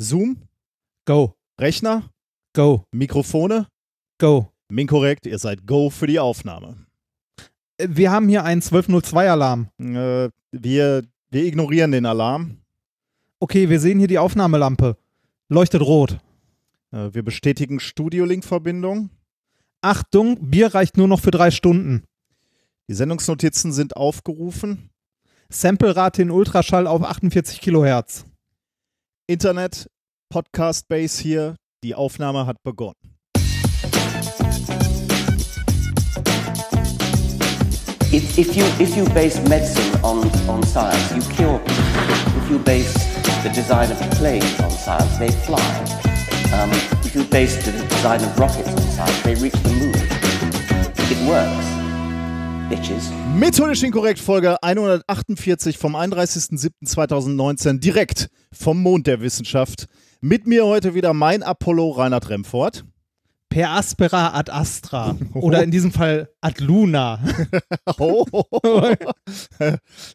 Zoom, Go. Rechner, Go. Mikrofone. Go. Minkorrekt, ihr seid Go für die Aufnahme. Wir haben hier einen 1202-Alarm. Äh, wir, wir ignorieren den Alarm. Okay, wir sehen hier die Aufnahmelampe. Leuchtet rot. Äh, wir bestätigen Studio-Link-Verbindung. Achtung, Bier reicht nur noch für drei Stunden. Die Sendungsnotizen sind aufgerufen. Samplerate in Ultraschall auf 48 Kilohertz. Internet, Podcast Base hier. Die Aufnahme hat begonnen. If, if, you, if you base medicine on, on science, you cure people. If you base the design of planes on science, they fly. Um, if you base the design of rockets on science, they reach the moon. It works. Bitches. Methodisch inkorrekt Folge 148 vom 31.07.2019 direkt vom Mond der Wissenschaft. Mit mir heute wieder mein Apollo Reinhard Remfort. Per aspera ad astra. Oder in diesem Fall ad luna. Oh,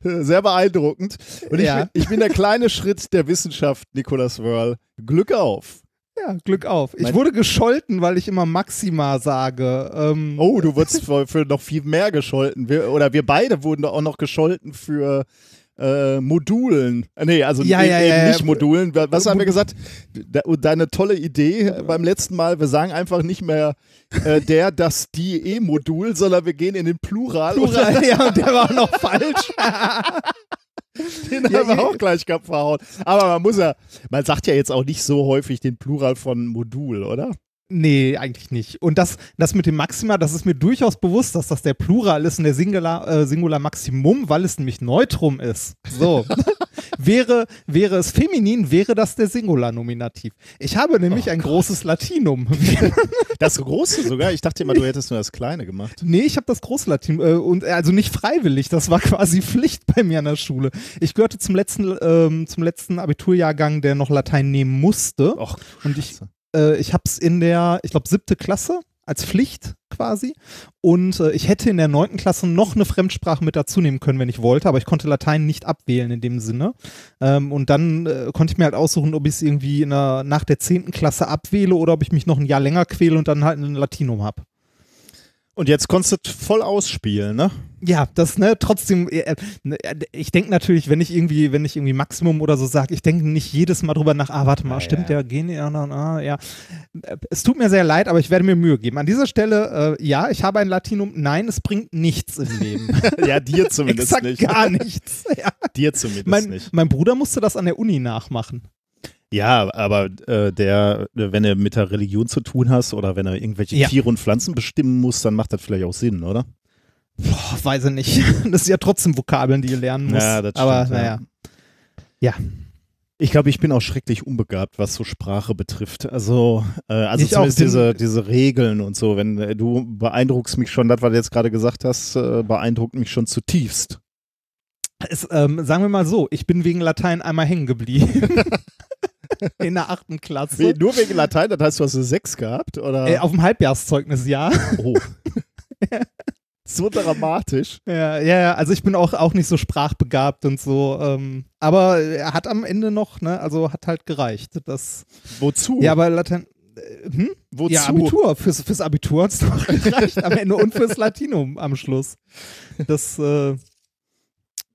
sehr beeindruckend. Und ich, Ja. bin, ich bin der kleine Schritt der Wissenschaft, Nicolas Wörl. Glück auf. Ja, Glück auf. Ich Mein- wurde gescholten, weil ich immer Maxima sage. Ähm, Oh, du wurdest für, für noch viel mehr gescholten. Wir, oder wir beide wurden auch noch gescholten für äh, Modulen. Äh, Nee, also Ja, eben, ja, eben ja, nicht ja. Modulen. Was haben wir gesagt? De, deine tolle Idee beim letzten Mal, wir sagen einfach nicht mehr äh, der, das, die, E-Modul, sondern wir gehen in den Plural. Plural, ja, und der war auch noch falsch. Den haben wir auch gleich verhauen. Aber man muss ja, man sagt ja jetzt auch nicht so häufig den Plural von Modul, oder? Nee, eigentlich nicht. Und das, das mit dem Maxima, das ist mir durchaus bewusst, dass das der Plural ist und der Singular, äh, Singular Maximum, weil es nämlich Neutrum ist. So. wäre, wäre es feminin, wäre das der Singular-Nominativ. Ich habe nämlich ein großes Latinum. Das große sogar. Ich dachte immer, du hättest nur das kleine gemacht. nee, ich habe das große Latinum. Äh, und, äh, also nicht freiwillig, das war quasi Pflicht bei mir an der Schule. Ich gehörte zum letzten, ähm, zum letzten Abiturjahrgang, der noch Latein nehmen musste. Och, Und ich, äh, ich habe es in der, ich glaube, siebte Klasse als Pflicht quasi. Und äh, ich hätte in der neunten Klasse noch eine Fremdsprache mit dazu nehmen können, wenn ich wollte, aber ich konnte Latein nicht abwählen in dem Sinne. Ähm, und dann äh, konnte ich mir halt aussuchen, ob ich es irgendwie der, nach der zehnten Klasse abwähle oder ob ich mich noch ein Jahr länger quäle und dann halt ein Latinum habe. Und jetzt konntest du voll ausspielen, ne? Ja, das, ne, trotzdem, äh, ne, äh, ich denke natürlich, wenn ich irgendwie, wenn ich irgendwie Maximum oder so sage, ich denke nicht jedes Mal drüber nach, ah, warte mal, Ah, stimmt ja. der Gene, ja, na, na, ja. Es tut mir sehr leid, aber ich werde mir Mühe geben. An dieser Stelle, äh, ja, ich habe ein Latinum, nein, es bringt nichts im Leben. Ja, dir zumindest Exakt nicht. gar nichts. Ja. Dir zumindest Mein, nicht. mein Bruder musste das an der Uni nachmachen. Ja, aber äh, der, wenn du mit der Religion zu tun hast oder wenn er irgendwelche Ja. Tiere und Pflanzen bestimmen muss, dann macht das vielleicht auch Sinn, oder? Boah, weiß ich nicht. Das sind ja trotzdem Vokabeln, die ihr lernen musst. Ja, das aber stimmt, ja. naja. Ja. Ich glaube, ich bin auch schrecklich unbegabt, was so Sprache betrifft. Also, äh, also Ich zumindest diese, diese Regeln und so. Wenn äh, du beeindruckst mich schon, das, was du jetzt gerade gesagt hast, äh, beeindruckt mich schon zutiefst. Es, ähm, sagen wir mal so, ich bin wegen Latein einmal hängen geblieben. In der achten Klasse. We nur wegen Latein, das heißt, du hast eine Sechs gehabt? Oder? Äh, auf dem Halbjahrszeugnis, ja. oh. so dramatisch. ja. Ja, ja, also ich bin auch, auch nicht so sprachbegabt und so. Ähm, aber er hat am Ende noch, ne, also hat halt gereicht. Das, Wozu? Ja, aber Latein. äh, Hm? Wozu? Ja, Abitur. Fürs, fürs Abitur hat es doch gereicht am Ende und fürs Latinum am Schluss. Das, äh,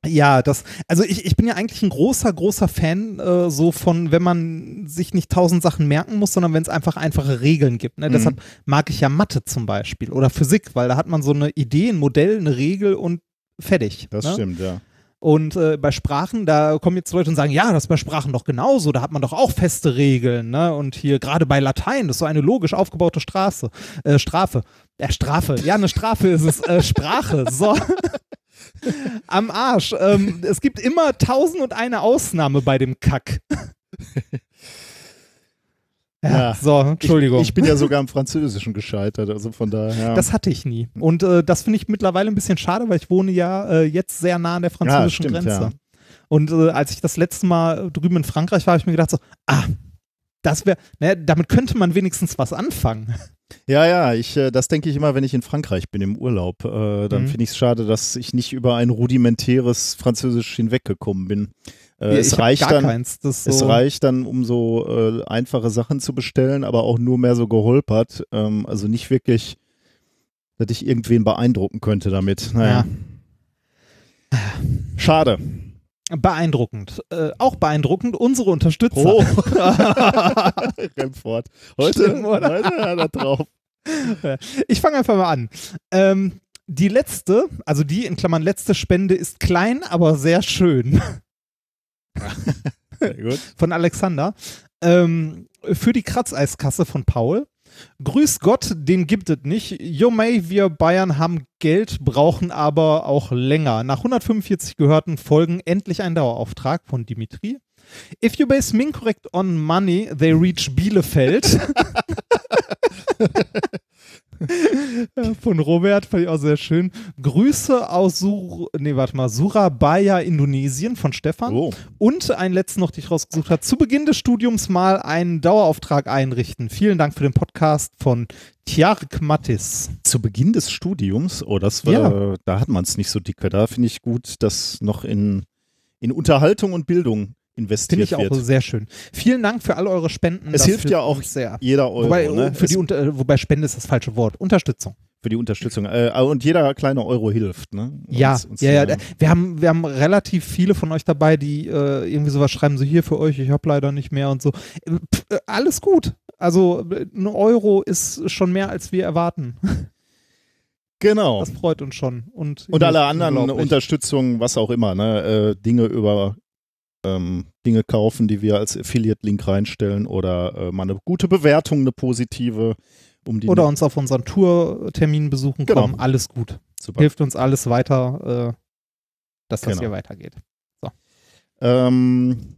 ja, das, also ich, ich bin ja eigentlich ein großer, großer Fan äh, so von, wenn man sich nicht tausend Sachen merken muss, sondern wenn es einfach einfache Regeln gibt. Ne? Mhm. Deshalb mag ich ja Mathe zum Beispiel oder Physik, weil da hat man so eine Idee, ein Modell, eine Regel und fertig. Das ne? stimmt, ja. Und äh, bei Sprachen, da kommen jetzt Leute und sagen, ja, das ist bei Sprachen doch genauso, da hat man doch auch feste Regeln, ne? Und hier gerade bei Latein, das ist so eine logisch aufgebaute Straße, äh, Strafe. Äh, Strafe, ja, eine Strafe ist es, äh, Sprache, so. Am Arsch. Ähm, es gibt immer tausend und eine Ausnahme bei dem Kack. ja, Ja. so, Entschuldigung. Ich, ich bin ja sogar im Französischen gescheitert, also von daher. Ja. das hatte ich nie. Und äh, das finde ich mittlerweile ein bisschen schade, weil ich wohne ja äh, jetzt sehr nah an der französischen stimmt, Grenze. ja. Und äh, als ich das letzte Mal drüben in Frankreich war, habe ich mir gedacht so, ah, das wäre, ne, damit könnte man wenigstens was anfangen. Ja, ja, ich, äh, das denke ich immer, wenn ich in Frankreich bin im Urlaub. Äh, dann Mhm. finde ich es schade, dass ich nicht über ein rudimentäres Französisch hinweggekommen bin. Äh, Ja, es, reicht dann, keins. Ist es so, reicht dann, um so äh, einfache Sachen zu bestellen, aber auch nur mehr so geholpert. Ähm, also nicht wirklich, dass ich irgendwen beeindrucken könnte damit. Naja. Schade. Beeindruckend. Äh, auch beeindruckend unsere Unterstützer. Oh. Remford. Heute, Schlimm, oder? heute hat er drauf. Ich fange einfach mal an. Ähm, die letzte, also die in Klammern letzte Spende ist klein, aber sehr schön. Sehr gut. Von Alexander. Ähm, für die Kratzeiskasse von Paul. Grüß Gott, den gibt es nicht. Jo May, wir Bayern haben Geld, brauchen aber auch länger. Nach 145 gehörten Folgen endlich ein Dauerauftrag von Dimitri. If you base min correct on money, they reach Bielefeld. Von Robert fand ich auch sehr schön. Grüße aus Sur nee, warte mal, Surabaya, Indonesien von Stefan. Oh. Und ein letzten noch, den ich rausgesucht habe, zu Beginn des Studiums mal einen Dauerauftrag einrichten. Vielen Dank für den Podcast von Tjark Mattis. Zu Beginn des Studiums, oh, das war, Ja. da hat man es nicht so dicke. Da finde ich gut, dass noch in, in Unterhaltung und Bildung investiert Finde ich auch wird. sehr schön. Vielen Dank für all eure Spenden. Es hilft ja auch uns sehr. Jeder Euro, Wobei, ne? für Es- die Unter wobei Spende ist das falsche Wort. Unterstützung. für die Unterstützung. Äh, und jeder kleine Euro hilft, ne? Ja, Uns- uns, ja, ja. äh, Wir haben, wir haben relativ viele von euch dabei, die äh, irgendwie sowas schreiben, so hier für euch, ich habe leider nicht mehr und so. Äh, pf, äh, alles gut. Also äh, ein Euro ist schon mehr, als wir erwarten. Genau. Das freut uns schon. Und, Und alle anderen. Unterstützungen, was auch immer, ne? Äh, Dinge über ähm, Dinge kaufen, die wir als Affiliate-Link reinstellen oder äh, mal eine gute Bewertung, eine positive, um die Oder uns auf unseren Tourtermin besuchen Genau. kommen. Alles gut. Super. Hilft uns alles weiter, äh, dass das Genau. hier weitergeht. Ähm,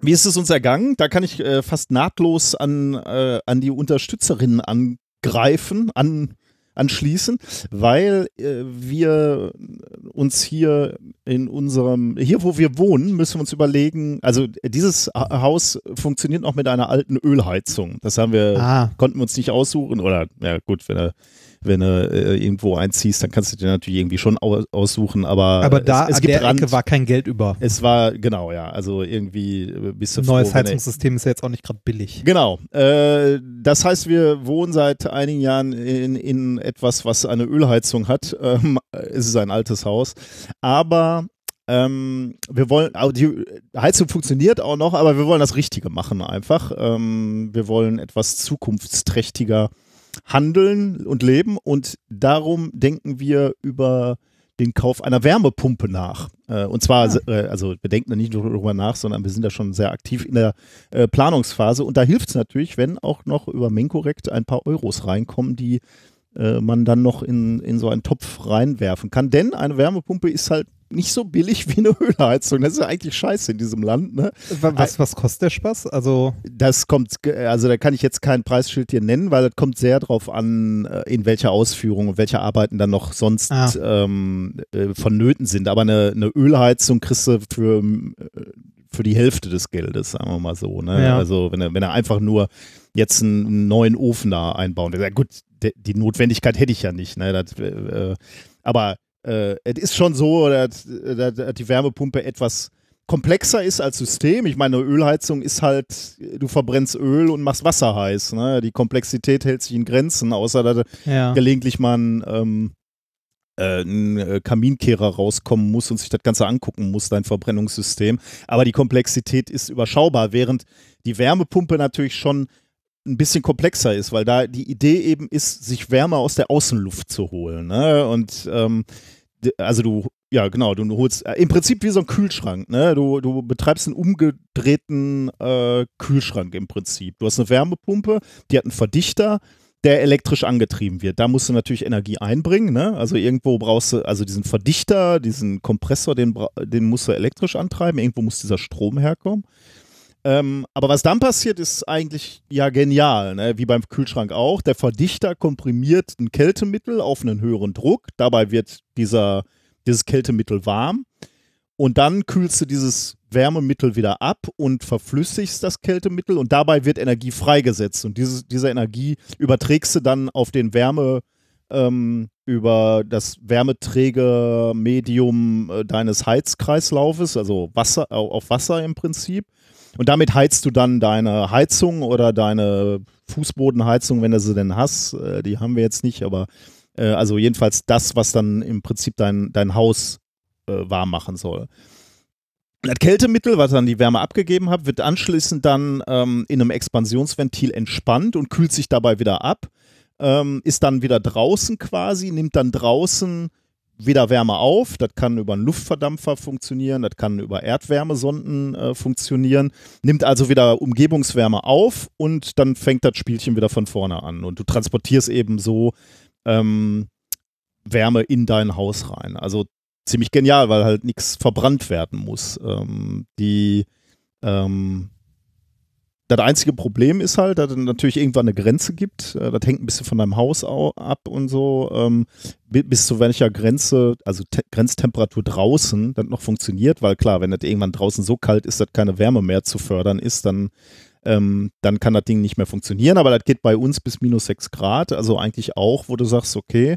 wie ist es uns ergangen? Da kann ich äh, fast nahtlos an, äh, an die Unterstützerinnen angreifen, an, anschließen, weil äh, wir uns hier in unserem, hier wo wir wohnen, müssen wir uns überlegen, also dieses Ha- Haus funktioniert noch mit einer alten Ölheizung. Das haben wir, Ah, konnten wir uns nicht aussuchen oder, ja gut, wenn du, wenn du äh, irgendwo einziehst, dann kannst du dir natürlich irgendwie schon au aussuchen, aber, aber da es, es an gibt der Rand, Ecke war kein Geld über. es war, genau, ja. Also irgendwie äh, bist du Ein froh, neues er- Heizungssystem ist ja jetzt auch nicht gerade billig. Genau. Äh, das heißt, wir wohnen seit einigen Jahren in, in etwas, was eine Ölheizung hat. Ähm, es ist ein altes Haus. Aber ähm, wir wollen, die Heizung funktioniert auch noch, aber wir wollen das Richtige machen einfach. Ähm, wir wollen etwas zukunftsträchtiger handeln und leben und darum denken wir über den Kauf einer Wärmepumpe nach. Äh, und zwar, Ah. äh, also wir denken da nicht nur darüber nach, sondern wir sind da schon sehr aktiv in der äh, Planungsphase. Und da hilft es natürlich, wenn auch noch über Menkorrekt ein paar Euros reinkommen, die man dann noch in, in so einen Topf reinwerfen kann. Denn eine Wärmepumpe ist halt nicht so billig wie eine Ölheizung. Das ist ja eigentlich scheiße in diesem Land. Ne? Wa- Was, was kostet der Spaß? Also, Das kommt, also da kann ich jetzt kein Preisschild hier nennen, weil das kommt sehr drauf an, äh, in welcher Ausführung und welche Arbeiten dann noch sonst Ah. ähm, äh, vonnöten sind. Aber eine, eine Ölheizung kriegst du für, äh, für die Hälfte des Geldes, sagen wir mal so. Ne? Ja. Also wenn er, wenn er einfach nur jetzt einen neuen Ofen da einbauen. Ja gut, die Notwendigkeit hätte ich ja nicht. Ne? Das, äh, aber äh, es ist schon so, dass, dass, die Wärmepumpe etwas komplexer ist als System. Ich meine, eine Ölheizung ist halt, du verbrennst Öl und machst Wasser heiß. Ne? Die Komplexität hält sich in Grenzen, außer dass ja. gelegentlich mal ein, ähm, äh, ein äh, Kaminkehrer rauskommen muss und sich das Ganze angucken muss, dein Verbrennungssystem. Aber die Komplexität ist überschaubar, während die Wärmepumpe natürlich schon ein bisschen komplexer ist, weil da die Idee eben ist, sich Wärme aus der Außenluft zu holen. Ne? Und ähm, also du, ja genau, du holst äh, im Prinzip wie so ein Kühlschrank. Ne? Du, du betreibst einen umgedrehten äh, Kühlschrank im Prinzip. Du hast eine Wärmepumpe, die hat einen Verdichter, der elektrisch angetrieben wird. Da musst du natürlich Energie einbringen. Ne? Also irgendwo brauchst du, also diesen Verdichter, diesen Kompressor, den, den musst du elektrisch antreiben. Irgendwo muss dieser Strom herkommen. Ähm, aber was dann passiert, ist eigentlich ja genial, ne? wie beim Kühlschrank auch. Der Verdichter komprimiert ein Kältemittel auf einen höheren Druck. Dabei wird dieser, dieses Kältemittel warm. Und dann kühlst du dieses Wärmemittel wieder ab und verflüssigst das Kältemittel und dabei wird Energie freigesetzt. Und diese, diese Energie überträgst du dann auf den Wärme, ähm, über das Wärmeträgermedium äh, deines Heizkreislaufes, also Wasser, auf Wasser im Prinzip. Und damit heizt du dann deine Heizung oder deine Fußbodenheizung, wenn du sie denn hast. Äh, die haben wir jetzt nicht, aber äh, also jedenfalls das, was dann im Prinzip dein, dein Haus äh, warm machen soll. Das Kältemittel, was dann die Wärme abgegeben hat, wird anschließend dann ähm, in einem Expansionsventil entspannt und kühlt sich dabei wieder ab. Ähm, ist dann wieder draußen quasi, nimmt dann draußen wieder Wärme auf. Das kann über einen Luftverdampfer funktionieren, das kann über Erdwärmesonden äh, funktionieren. Nimmt also wieder Umgebungswärme auf und dann fängt das Spielchen wieder von vorne an. Und du transportierst eben so ähm, Wärme in dein Haus rein. Also ziemlich genial, weil halt nichts verbrannt werden muss. Ähm, die ähm, das einzige Problem ist halt, dass es natürlich irgendwann eine Grenze gibt. Äh, das hängt ein bisschen von deinem Haus ab und so. Ähm, bis zu welcher Grenze, also Grenztemperatur draußen, das noch funktioniert, weil klar, wenn das irgendwann draußen so kalt ist, dass keine Wärme mehr zu fördern ist, dann, ähm, dann kann das Ding nicht mehr funktionieren. Aber das geht bei uns bis minus 6 Grad, also eigentlich auch, wo du sagst, okay.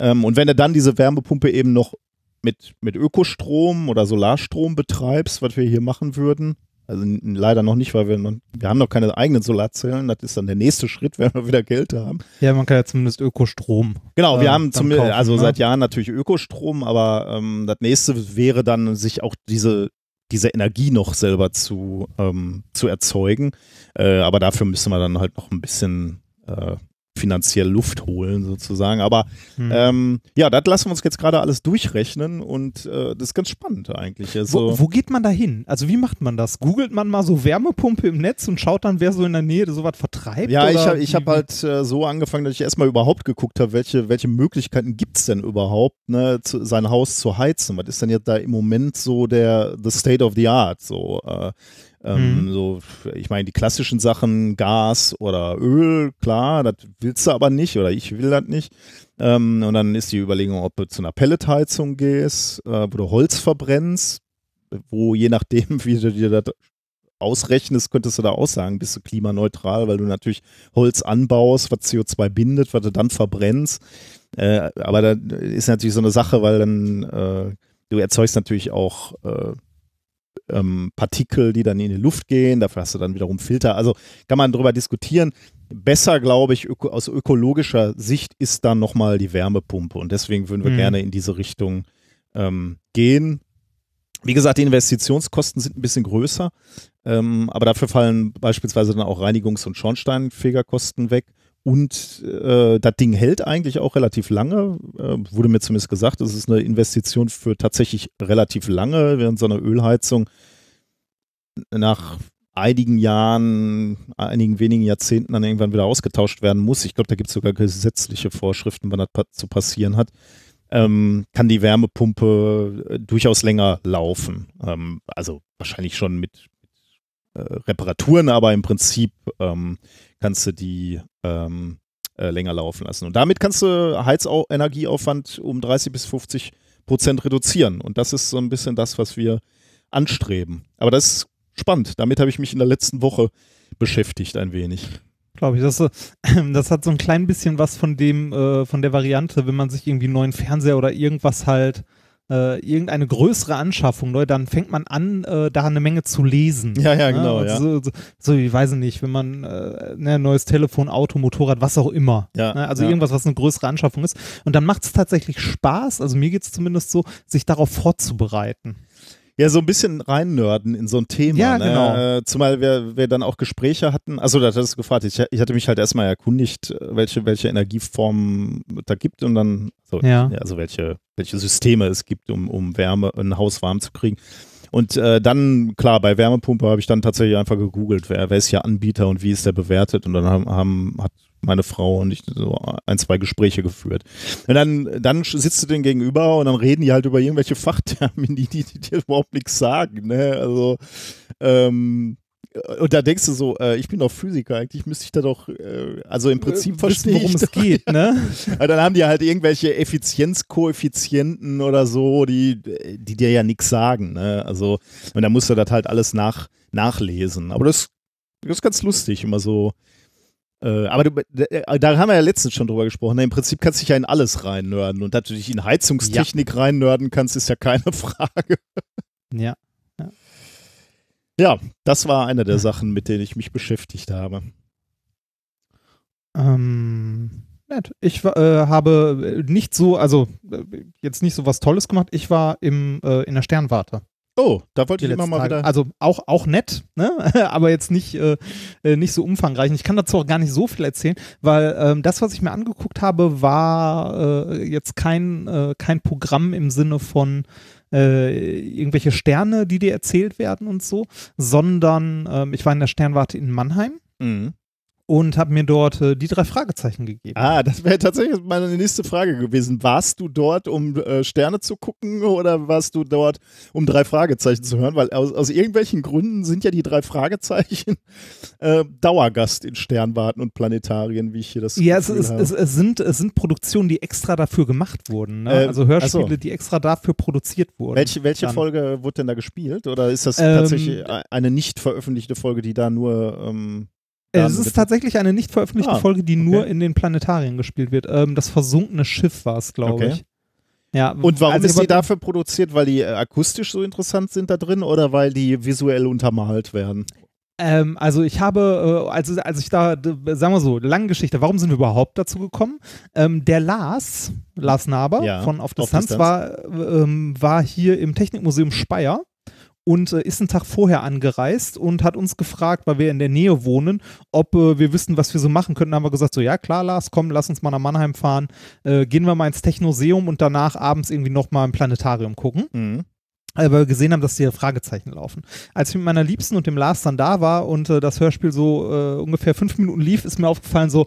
Ähm, und wenn du dann diese Wärmepumpe eben noch mit, mit Ökostrom oder Solarstrom betreibst, was wir hier machen würden, also leider noch nicht, weil wir noch, wir haben noch keine eigenen Solarzellen. Das ist dann der nächste Schritt, wenn wir wieder Geld haben. Ja, man kann ja zumindest Ökostrom. Genau, wir äh, haben zumindest, also ne? seit Jahren natürlich Ökostrom, aber ähm, das nächste wäre dann, sich auch diese, diese Energie noch selber zu, ähm, zu erzeugen. Äh, aber dafür müssen wir dann halt noch ein bisschen äh, finanziell Luft holen sozusagen. Aber hm. ähm, ja, das lassen wir uns jetzt gerade alles durchrechnen und äh, das ist ganz spannend eigentlich. Also, wo, wo, geht man da hin? Also wie macht man das? Googelt man mal so Wärmepumpe im Netz und schaut dann, wer so in der Nähe sowas vertreibt? Ja, oder? ich habe ich hab halt äh, so angefangen, dass ich erstmal überhaupt geguckt habe, welche, welche Möglichkeiten gibt es denn überhaupt, ne, zu, sein Haus zu heizen. Was ist denn jetzt da im Moment so der the state of the art? So, äh, ähm, mhm. So, ich meine, die klassischen Sachen, Gas oder Öl, klar, das willst du aber nicht oder ich will das nicht. Ähm, und dann ist die Überlegung, ob du zu einer Pelletheizung gehst, äh, wo du Holz verbrennst, wo je nachdem, wie du dir das ausrechnest, könntest du da auch sagen, bist du klimaneutral, weil du natürlich Holz anbaust, was CO2 bindet, was du dann verbrennst. Äh, aber da ist natürlich so eine Sache, weil dann äh, du erzeugst natürlich auch äh, ähm, Partikel, die dann in die Luft gehen. Dafür hast du dann wiederum Filter. Also kann man darüber diskutieren. Besser, glaube ich, öko aus ökologischer Sicht ist dann nochmal die Wärmepumpe. Und deswegen würden wir mhm. gerne in diese Richtung ähm, gehen. Wie gesagt, die Investitionskosten sind ein bisschen größer, ähm, aber dafür fallen beispielsweise dann auch Reinigungs- und Schornsteinfegerkosten weg. Und äh, das Ding hält eigentlich auch relativ lange. Äh, wurde mir zumindest gesagt, es ist eine Investition für tatsächlich relativ lange, während so eine Ölheizung nach einigen Jahren, einigen wenigen Jahrzehnten dann irgendwann wieder ausgetauscht werden muss. Ich glaube, da gibt es sogar gesetzliche Vorschriften, wann das pa zu passieren hat. Ähm, kann die Wärmepumpe äh, durchaus länger laufen. Ähm, also wahrscheinlich schon mit, äh, Reparaturen, aber im Prinzip ähm, kannst du die ähm, äh, länger laufen lassen. Und damit kannst du Heizenergieaufwand um 30 bis 50 Prozent reduzieren. Und das ist so ein bisschen das, was wir anstreben. Aber das ist spannend. Damit habe ich mich in der letzten Woche beschäftigt ein wenig. Glaube ich. Das, das hat so ein klein bisschen was von dem, äh, von der Variante, wenn man sich irgendwie einen neuen Fernseher oder irgendwas halt äh, irgendeine größere Anschaffung, Leute, dann fängt man an, äh, da eine Menge zu lesen. Ja, ja, ne? genau. Ja? So, so, so, ich weiß nicht, wenn man äh, ne, neues Telefon, Auto, Motorrad, was auch immer. Ja, ne? Also ja. irgendwas, was eine größere Anschaffung ist. Und dann macht es tatsächlich Spaß, also mir geht es zumindest so, sich darauf vorzubereiten ja so ein bisschen reinnörden in so ein Thema. Ja, ne? genau. Zumal wir, wir dann auch Gespräche hatten. Also, da hast du gefragt. Ich, ich hatte mich halt erstmal erkundigt, welche, welche Energieformen da gibt und dann, so, ja. also welche, welche Systeme es gibt, um, um Wärme, ein Haus warm zu kriegen. Und äh, dann, klar, bei Wärmepumpe habe ich dann tatsächlich einfach gegoogelt, wer, wer ist hier Anbieter und wie ist der bewertet. Und dann haben, haben hat meine Frau und ich so ein, zwei Gespräche geführt. Und dann, dann sitzt du denen gegenüber und dann reden die halt über irgendwelche Fachtermini, die, die dir überhaupt nichts sagen. Ne? Also, ähm, und da denkst du so, äh, ich bin doch Physiker, eigentlich müsste ich da doch, äh, also im Prinzip äh, verstehen, worum es geht, ne? dann haben die halt irgendwelche Effizienzkoeffizienten oder so, die, die dir ja nichts sagen, ne? Also, und da musst du das halt alles nach, nachlesen. Aber das, das ist ganz lustig, immer so Äh, aber du, äh, da haben wir ja letztens schon drüber gesprochen. Ne? Im Prinzip kannst du dich ja in alles reinnörden. Und dass du dich in Heizungstechnik ja. reinnörden kannst, ist ja keine Frage. Ja. Ja, das war eine der Sachen, mit denen ich mich beschäftigt habe. Ähm, nett. Ich äh, habe nicht so, also äh, jetzt nicht so was Tolles gemacht. Ich war im, äh, in der Sternwarte. Oh, da wollte ich immer mal Tage. wieder. Also auch, auch nett, ne? aber jetzt nicht, äh, äh, nicht so umfangreich. Ich kann dazu auch gar nicht so viel erzählen, weil ähm, das, was ich mir angeguckt habe, war äh, jetzt kein, äh, kein Programm im Sinne von äh, irgendwelche Sterne, die dir erzählt werden und so, sondern ähm, ich war in der Sternwarte in Mannheim. Mhm und habe mir dort äh, die drei Fragezeichen gegeben. Ah, das wäre tatsächlich meine nächste Frage gewesen. Warst du dort, um äh, Sterne zu gucken oder warst du dort, um drei Fragezeichen zu hören? Weil aus, aus irgendwelchen Gründen sind ja die drei Fragezeichen äh, Dauergast in Sternwarten und Planetarien, wie ich hier das Ja, es, es, es, es, sind, es sind Produktionen, die extra dafür gemacht wurden. Ne? Äh, also Hörspiele, also. die extra dafür produziert wurden. Welche, welche Folge wurde denn da gespielt? Oder ist das ähm, tatsächlich eine nicht veröffentlichte Folge, die da nur ähm, es ist bitte. tatsächlich eine nicht veröffentlichte ah, Folge, die okay. nur in den Planetarien gespielt wird. Ähm, das versunkene Schiff war es, glaube okay. ich. Ja, und warum also ist die dafür produziert? Weil die äh, akustisch so interessant sind da drin oder weil die visuell untermalt werden? Ähm, also ich habe, äh, also als ich da, sagen wir so, lange Geschichte, warum sind wir überhaupt dazu gekommen? Ähm, der Lars, Lars Naber ja, von Auf Distanz, war, ähm, war hier im Technikmuseum Speyer und äh, ist einen Tag vorher angereist und hat uns gefragt, weil wir in der Nähe wohnen, ob äh, wir wissen, was wir so machen könnten. Da haben wir gesagt, so ja klar, Lars, komm, lass uns mal nach Mannheim fahren, äh, gehen wir mal ins Technoseum und danach abends irgendwie nochmal im Planetarium gucken. Mhm. Weil wir gesehen haben, dass die Fragezeichen laufen. Als ich mit meiner Liebsten und dem Lars dann da war und äh, das Hörspiel so äh, ungefähr fünf Minuten lief, ist mir aufgefallen so,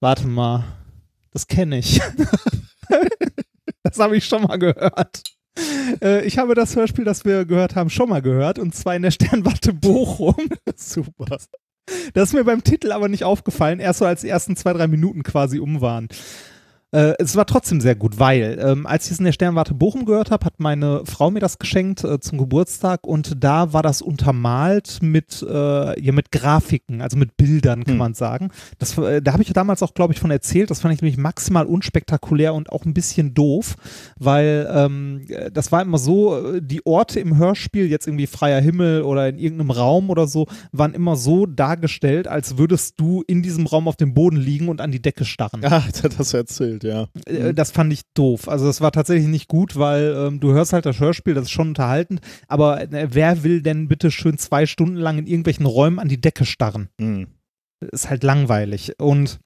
warte mal, das kenne ich. das habe ich schon mal gehört. Äh, ich habe das Hörspiel, das wir gehört haben, schon mal gehört und zwar in der Sternwarte Bochum. Super. Das ist mir beim Titel aber nicht aufgefallen, erst so als die ersten zwei, drei Minuten quasi um waren. Äh, es war trotzdem sehr gut, weil ähm, als ich es in der Sternwarte Bochum gehört habe, hat meine Frau mir das geschenkt äh, zum Geburtstag und da war das untermalt mit, äh, ja, mit Grafiken, also mit Bildern, kann hm. man sagen. Das, äh, da habe ich damals auch, glaube ich, von erzählt. Das fand ich nämlich maximal unspektakulär und auch ein bisschen doof, weil ähm, das war immer so, äh, die Orte im Hörspiel, jetzt irgendwie freier Himmel oder in irgendeinem Raum oder so, waren immer so dargestellt, als würdest du in diesem Raum auf dem Boden liegen und an die Decke starren. Ah, das erzählt gespielt, ja. Äh, mhm. Das fand ich doof. Also das war tatsächlich nicht gut, weil ähm, du hörst halt das Hörspiel, das ist schon unterhaltend, aber äh, wer will denn bitte schön zwei Stunden lang in irgendwelchen Räumen an die Decke starren? Mhm. Ist halt langweilig. Und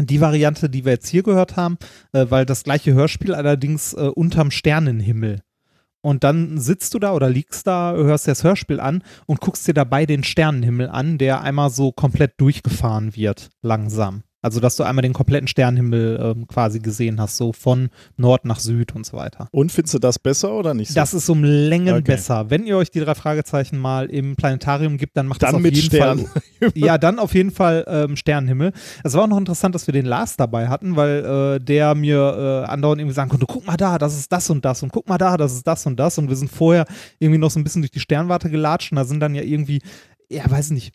die Variante, die wir jetzt hier gehört haben, äh, weil das gleiche Hörspiel allerdings äh, unterm Sternenhimmel. Und dann sitzt du da oder liegst da, hörst dir das Hörspiel an und guckst dir dabei den Sternenhimmel an, der einmal so komplett durchgefahren wird, langsam. Also, dass du einmal den kompletten Sternenhimmel ähm, quasi gesehen hast, so von Nord nach Süd und so weiter. Und findest du das besser oder nicht so? Das ist um Längen okay. besser. Wenn ihr euch die drei Fragezeichen mal im Planetarium gibt, dann macht dann das auf mit jeden Stern. Fall. ja, dann auf jeden Fall ähm, Sternenhimmel. Es war auch noch interessant, dass wir den Lars dabei hatten, weil äh, der mir äh, andauernd irgendwie sagen konnte: guck mal da, das ist das und das und guck mal da, das ist das und das. Und wir sind vorher irgendwie noch so ein bisschen durch die Sternwarte gelatscht und da sind dann ja irgendwie ja, weiß nicht,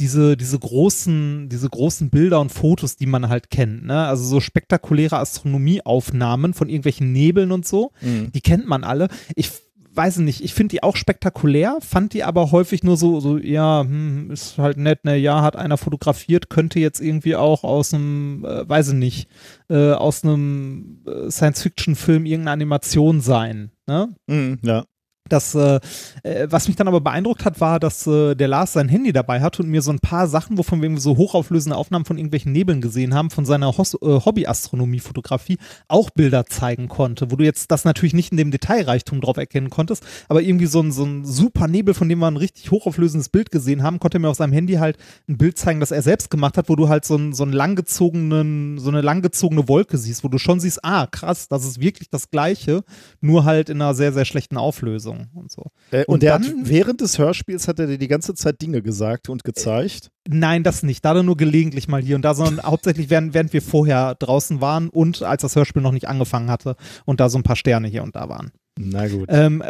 diese, diese großen, diese großen Bilder und Fotos, die man halt kennt, ne? Also so spektakuläre Astronomieaufnahmen von irgendwelchen Nebeln und so, mhm. die kennt man alle. Ich weiß nicht, ich finde die auch spektakulär, fand die aber häufig nur so, so ja, hm, ist halt nett, ne, ja, hat einer fotografiert, könnte jetzt irgendwie auch aus einem, äh, weiß ich nicht, äh, aus einem äh, Science-Fiction-Film irgendeine Animation sein, ne? Mhm, ja. Das, äh, äh, was mich dann aber beeindruckt hat, war, dass äh, der Lars sein Handy dabei hat und mir so ein paar Sachen, wovon wir so hochauflösende Aufnahmen von irgendwelchen Nebeln gesehen haben, von seiner Hos äh, Hobbyastronomie-Fotografie auch Bilder zeigen konnte, wo du jetzt das natürlich nicht in dem Detailreichtum drauf erkennen konntest, aber irgendwie so ein, so ein super Nebel, von dem wir ein richtig hochauflösendes Bild gesehen haben, konnte er mir auf seinem Handy halt ein Bild zeigen, das er selbst gemacht hat, wo du halt so, ein, so, einen langgezogenen, so eine langgezogene Wolke siehst, wo du schon siehst, ah, krass, das ist wirklich das Gleiche, nur halt in einer sehr, sehr schlechten Auflösung. Song und so. Äh, und, und dann, hat, während des Hörspiels hat er dir die ganze Zeit Dinge gesagt und gezeigt? Äh, nein, das nicht. Da nur gelegentlich mal hier und da, sondern hauptsächlich während, während wir vorher draußen waren und als das Hörspiel noch nicht angefangen hatte und da so ein paar Sterne hier und da waren. Na gut. Ähm,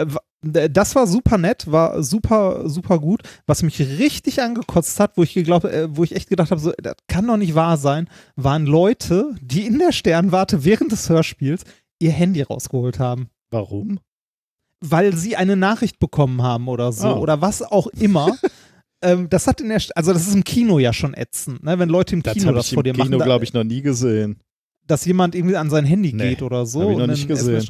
Das war super nett, war super, super gut. Was mich richtig angekotzt hat, wo ich geglaubt, äh, wo ich echt gedacht habe, so, das kann doch nicht wahr sein, waren Leute, die in der Sternwarte während des Hörspiels ihr Handy rausgeholt haben. Warum? Weil sie eine Nachricht bekommen haben oder so, Ah. oder was auch immer. ähm, das hat in der, St- also das ist im Kino ja schon ätzend, ne? wenn Leute im Das Kino habe das ich vor dir im Kino, machen. da- glaube ich, noch nie gesehen. dass jemand irgendwie an sein Handy Nee, geht oder so. hab ich noch nicht gesehen.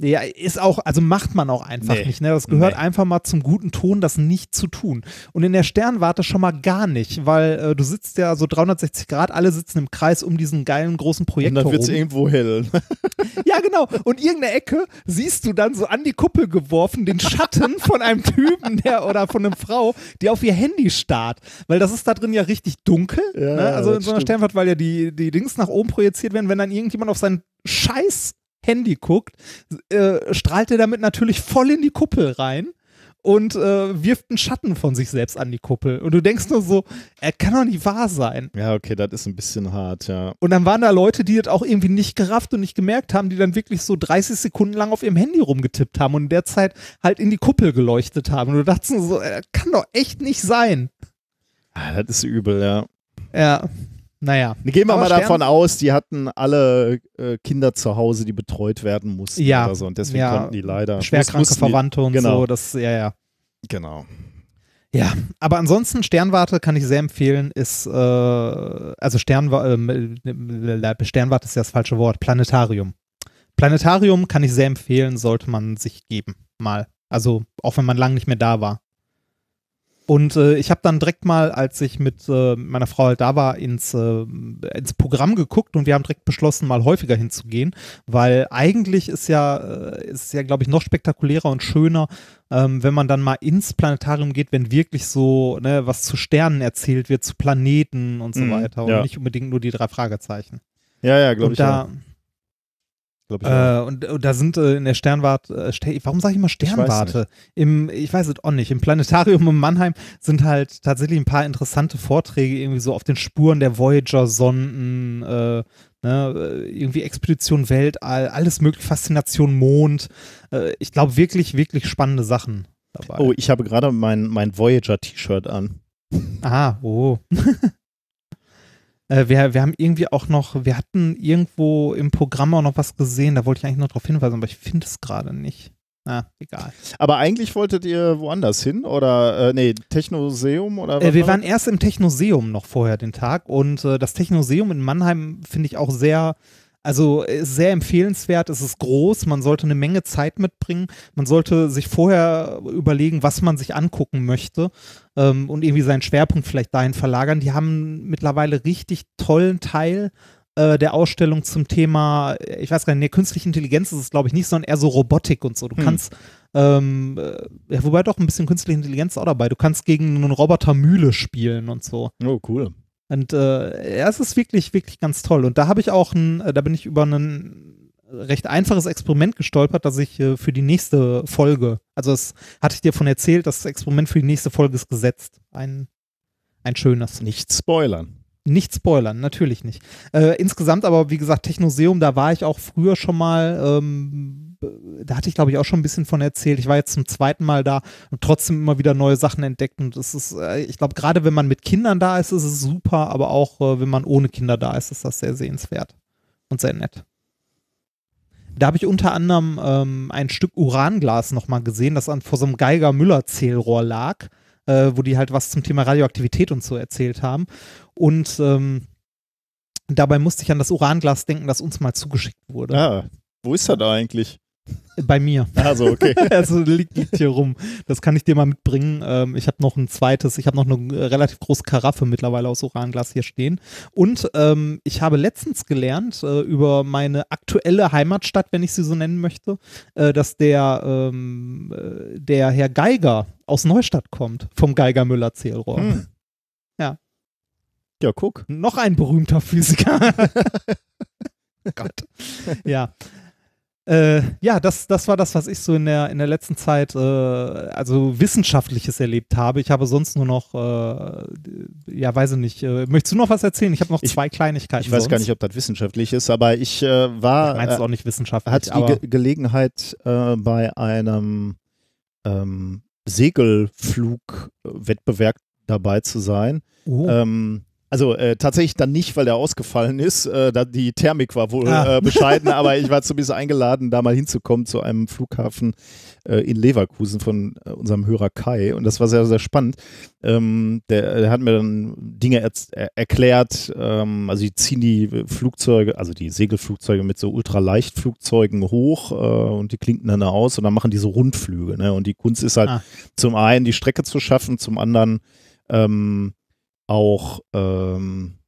Ja, ist auch, also macht man auch einfach Nee, nicht. Ne? Das gehört nee. einfach mal zum guten Ton, das nicht zu tun. Und in der Sternwarte schon mal gar nicht, weil äh, du sitzt ja so 360 Grad, alle sitzen im Kreis um diesen geilen großen Und Projektor dann wird es irgendwo hell. Ja, genau. Und irgendeine Ecke siehst du dann so an die Kuppel geworfen, den Schatten von einem Typen der, oder von einer Frau, die auf ihr Handy starrt. Weil das ist da drin ja richtig dunkel. Ja, ne? Also in so einer stimmt. Sternwarte, weil ja die, die Dings nach oben projiziert werden, wenn dann irgendjemand auf sein scheiß Handy guckt, äh, strahlt er damit natürlich voll in die Kuppel rein. Und äh, wirft einen Schatten von sich selbst an die Kuppel. Und du denkst nur so, er kann doch nicht wahr sein. Ja, okay, das ist ein bisschen hart, ja. Und dann waren da Leute, die das auch irgendwie nicht gerafft und nicht gemerkt haben, die dann wirklich so 30 Sekunden lang auf ihrem Handy rumgetippt haben und in der Zeit halt in die Kuppel geleuchtet haben. Und du dachtest nur so, äh, kann doch echt nicht sein. Ah, Das ist übel, ja. Ja, naja. Gehen wir Aber mal Stern- davon aus, die hatten alle äh, Kinder zu Hause, die betreut werden mussten Ja, oder so. Und deswegen ja. konnten die leider. Schwerkranke Verwandte und genau. so, das, ja, ja. Genau. Ja, aber ansonsten Sternwarte kann ich sehr empfehlen, ist, äh, also Sternwa äh, Sternwarte ist ja das falsche Wort, Planetarium. Planetarium kann ich sehr empfehlen, sollte man sich geben, mal. Also auch wenn man lange nicht mehr da war. Und äh, ich habe dann direkt mal, als ich mit äh, meiner Frau halt da war, ins, äh, ins Programm geguckt und wir haben direkt beschlossen, mal häufiger hinzugehen, weil eigentlich ist ja, äh, ist ja, glaube ich, noch spektakulärer und schöner, ähm, wenn man dann mal ins Planetarium geht, wenn wirklich so ne, was zu Sternen erzählt wird, zu Planeten und so Mhm, weiter und ja. nicht unbedingt nur die drei Fragezeichen. Ja, ja, glaube ich. da, auch. Glaub ich äh, und, und da sind äh, in der Sternwarte, äh, warum sage ich immer Sternwarte? Im, ich weiß es auch nicht. Im Planetarium in Mannheim sind halt tatsächlich ein paar interessante Vorträge irgendwie so auf den Spuren der Voyager-Sonden, äh, ne, äh, irgendwie Expedition Weltall, alles mögliche, Faszination Mond. Äh, ich glaube wirklich, wirklich spannende Sachen dabei. Oh, ich habe gerade mein, mein Voyager-T-Shirt an. Aha, oh. äh, wir, wir haben irgendwie auch noch, wir hatten irgendwo im Programm auch noch was gesehen, da wollte ich eigentlich noch darauf hinweisen, aber ich finde es gerade nicht. Na, egal. Aber eigentlich wolltet ihr woanders hin? Oder, äh, nee, Technoseum oder was Äh, wir war waren erst im Technoseum noch vorher den Tag und äh, das Technoseum in Mannheim finde ich auch sehr, also ist sehr empfehlenswert. Es ist groß, man sollte eine Menge Zeit mitbringen. Man sollte sich vorher überlegen, was man sich angucken möchte ähm, und irgendwie seinen Schwerpunkt vielleicht dahin verlagern. Die haben mittlerweile richtig tollen Teil äh, der Ausstellung zum Thema, äh, ich weiß gar nicht, nee, künstliche Intelligenz ist es glaube ich nicht, sondern eher so Robotik und so. Du Hm. kannst ähm, äh, ja, wobei doch ein bisschen künstliche Intelligenz auch dabei. Du kannst gegen einen Roboter Mühle spielen und so. Oh, cool. Und äh, ja, es ist wirklich, wirklich ganz toll. Und da habe ich auch ein, äh, da bin ich über ein recht einfaches Experiment gestolpert, das ich äh, für die nächste Folge, also das hatte ich dir von erzählt, das Experiment für die nächste Folge ist gesetzt. Ein, ein schönes. Nicht spoilern. Nicht spoilern, natürlich nicht. Äh, insgesamt aber, wie gesagt, Technoseum, da war ich auch früher schon mal, ähm, b- da hatte ich glaube ich auch schon ein bisschen von erzählt. Ich war jetzt zum zweiten Mal da und trotzdem immer wieder neue Sachen entdeckt. Und es ist, äh, ich glaube, gerade wenn man mit Kindern da ist, ist es super, aber auch äh, wenn man ohne Kinder da ist, ist das sehr sehenswert und sehr nett. Da habe ich unter anderem ähm, ein Stück Uranglas nochmal gesehen, das an, vor so einem Geiger-Müller-Zählrohr lag, äh, wo die halt was zum Thema Radioaktivität und so erzählt haben. Und ähm, dabei musste ich an das Uranglas denken, das uns mal zugeschickt wurde. Ah, wo ist das eigentlich? Bei mir. Also, okay. also liegt, liegt hier rum. Das kann ich dir mal mitbringen. Ähm, ich habe noch ein zweites, ich habe noch eine äh, relativ große Karaffe mittlerweile aus Uranglas hier stehen. Und ähm, ich habe letztens gelernt äh, über meine aktuelle Heimatstadt, wenn ich sie so nennen möchte, äh, dass der, ähm, äh, der Herr Geiger aus Neustadt kommt, vom Geiger Müller Zählrohr. Hm. Ja. Guck. Noch ein berühmter Physiker. Gott. Ja. Äh, ja, das, das war das, was ich so in der, in der letzten Zeit, äh, also Wissenschaftliches erlebt habe. Ich habe sonst nur noch, äh, ja, weiß ich nicht. Äh, möchtest du noch was erzählen? Ich habe noch Ich- zwei Kleinigkeiten. Ich weiß sonst. gar nicht, ob das wissenschaftlich ist, aber ich äh, war. Ich meinst äh, auch nicht wissenschaftlich, hat die Ge Gelegenheit äh, bei einem ähm, Segelflugwettbewerb dabei zu sein. Oh. Ähm, also äh, tatsächlich dann nicht, weil der ausgefallen ist. Äh, da, die Thermik war wohl Ah. äh, bescheiden, aber ich war zumindest eingeladen, da mal hinzukommen zu einem Flughafen äh, in Leverkusen von äh, unserem Hörer Kai. Und das war sehr, sehr spannend. Ähm, der, der hat mir dann Dinge er erklärt. Ähm, also die ziehen die Flugzeuge, also die Segelflugzeuge mit so Ultraleichtflugzeugen hoch äh, und die klinken dann aus und dann machen die so Rundflüge. Ne? Und die Kunst ist halt Ah. zum einen die Strecke zu schaffen, zum anderen ähm, auch ähm,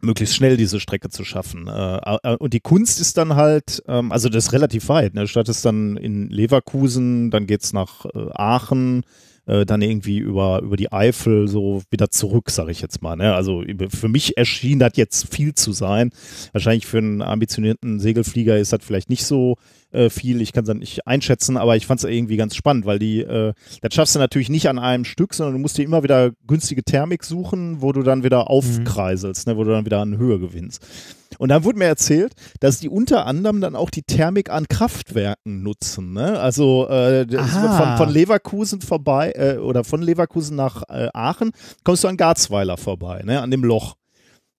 möglichst schnell diese Strecke zu schaffen. Äh, und die Kunst ist dann halt, ähm, also das ist relativ weit. Ne? Statt es dann in Leverkusen, dann geht's nach äh, Aachen, äh, dann irgendwie über, über die Eifel so wieder zurück, sage ich jetzt mal. Ne? Also für mich erschien das jetzt viel zu sein. Wahrscheinlich für einen ambitionierten Segelflieger ist das vielleicht nicht so äh, viel. Ich kann es dann nicht einschätzen, aber ich fand es irgendwie ganz spannend, weil die, äh, das schaffst du natürlich nicht an einem Stück, sondern du musst dir immer wieder günstige Thermik suchen, wo du dann wieder aufkreiselst, ne, wo du dann wieder an Höhe gewinnst. Und dann wurde mir erzählt, dass die unter anderem dann auch die Thermik an Kraftwerken nutzen. Ne? Also äh, von, von Leverkusen vorbei äh, oder von Leverkusen nach äh, Aachen kommst du an Garzweiler vorbei, ne? an dem Loch.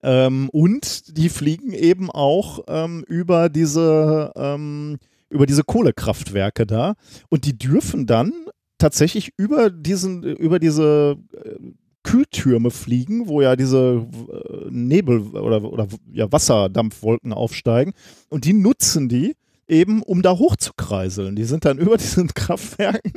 Ähm, und die fliegen eben auch ähm, über diese ähm, über diese Kohlekraftwerke da und die dürfen dann tatsächlich über diesen über diese äh, Kühltürme fliegen, wo ja diese äh, Nebel oder, oder ja, Wasserdampfwolken aufsteigen und die nutzen die eben, um da hochzukreiseln. Die sind dann über diesen Kraftwerken,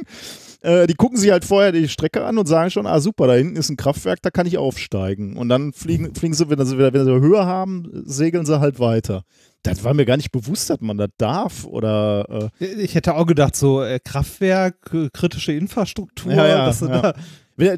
äh, die gucken sich halt vorher die Strecke an und sagen schon, ah super, da hinten ist ein Kraftwerk, da kann ich aufsteigen. Und dann fliegen, fliegen sie, wenn sie wieder, wenn sie Höhe haben, segeln sie halt weiter. Das war mir gar nicht bewusst, dass man das darf oder äh, Ich hätte auch gedacht, so äh, Kraftwerk, äh, kritische Infrastruktur, Ja, ja, ja. da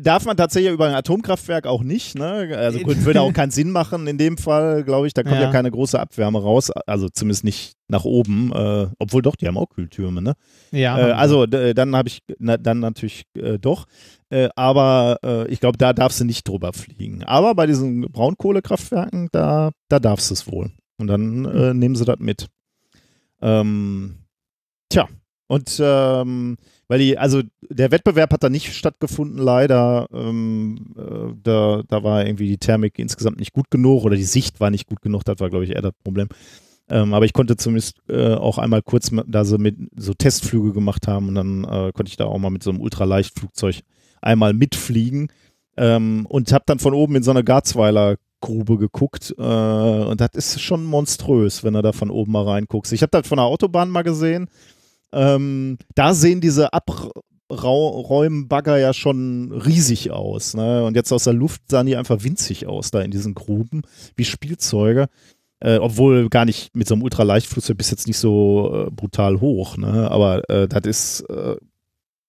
Darf man tatsächlich über ein Atomkraftwerk auch nicht, ne? Also gut, würde auch keinen Sinn machen in dem Fall, glaube ich. Da kommt ja. Keine große Abwärme raus, also zumindest nicht nach oben. Äh, obwohl doch, die haben auch Kühltürme, ne? ja, Äh, also d- dann habe ich na, dann natürlich äh, doch. Äh, aber äh, ich glaube, da darfst du nicht drüber fliegen. Aber bei diesen Braunkohlekraftwerken, da, da darfst du es wohl. Und dann äh, nehmen sie das mit. Ähm, tja, und ähm, weil die, also der Wettbewerb hat da nicht stattgefunden, leider. Ähm, äh, da, da war irgendwie die Thermik insgesamt nicht gut genug oder die Sicht war nicht gut genug, das war, glaube ich, eher das Problem. Ähm, aber ich konnte zumindest äh, auch einmal kurz, da sie mit so Testflüge gemacht haben und dann äh, konnte ich da auch mal mit so einem Ultraleichtflugzeug einmal mitfliegen ähm, und habe dann von oben in so eine Garzweiler Grube geguckt äh, und das ist schon monströs, wenn du da von oben mal reinguckst. Ich habe das von der Autobahn mal gesehen. Ähm, da sehen diese Abräumbagger ja schon riesig aus. Ne? Und jetzt aus der Luft sahen die einfach winzig aus da in diesen Gruben, wie Spielzeuge. Äh, obwohl gar nicht mit so einem Ultraleichtflugzeug bis jetzt nicht so äh, brutal hoch. Ne? Aber äh, das ist, äh,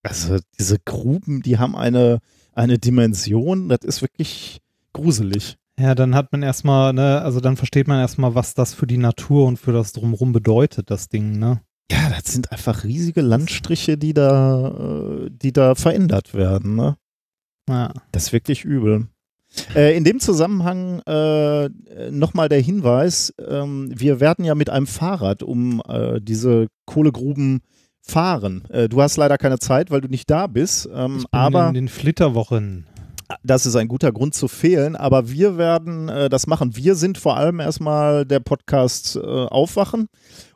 also diese Gruben, die haben eine, eine Dimension, das ist wirklich gruselig. Ja, dann hat man erstmal, ne, also dann versteht man erstmal, was das für die Natur und für das Drumherum bedeutet, das Ding, ne? Ja, das sind einfach riesige Landstriche, die da, äh, die da verändert werden. Ne? Ja. Das ist wirklich übel. Äh, in dem Zusammenhang äh, nochmal der Hinweis, ähm, wir werden ja mit einem Fahrrad um äh, diese Kohlegruben fahren. Äh, du hast leider keine Zeit, weil du nicht da bist, ähm, Ich bin aber in den Flitterwochen. Das ist ein guter Grund zu fehlen, aber wir werden äh, das machen. Wir sind vor allem erstmal der Podcast äh, Aufwachen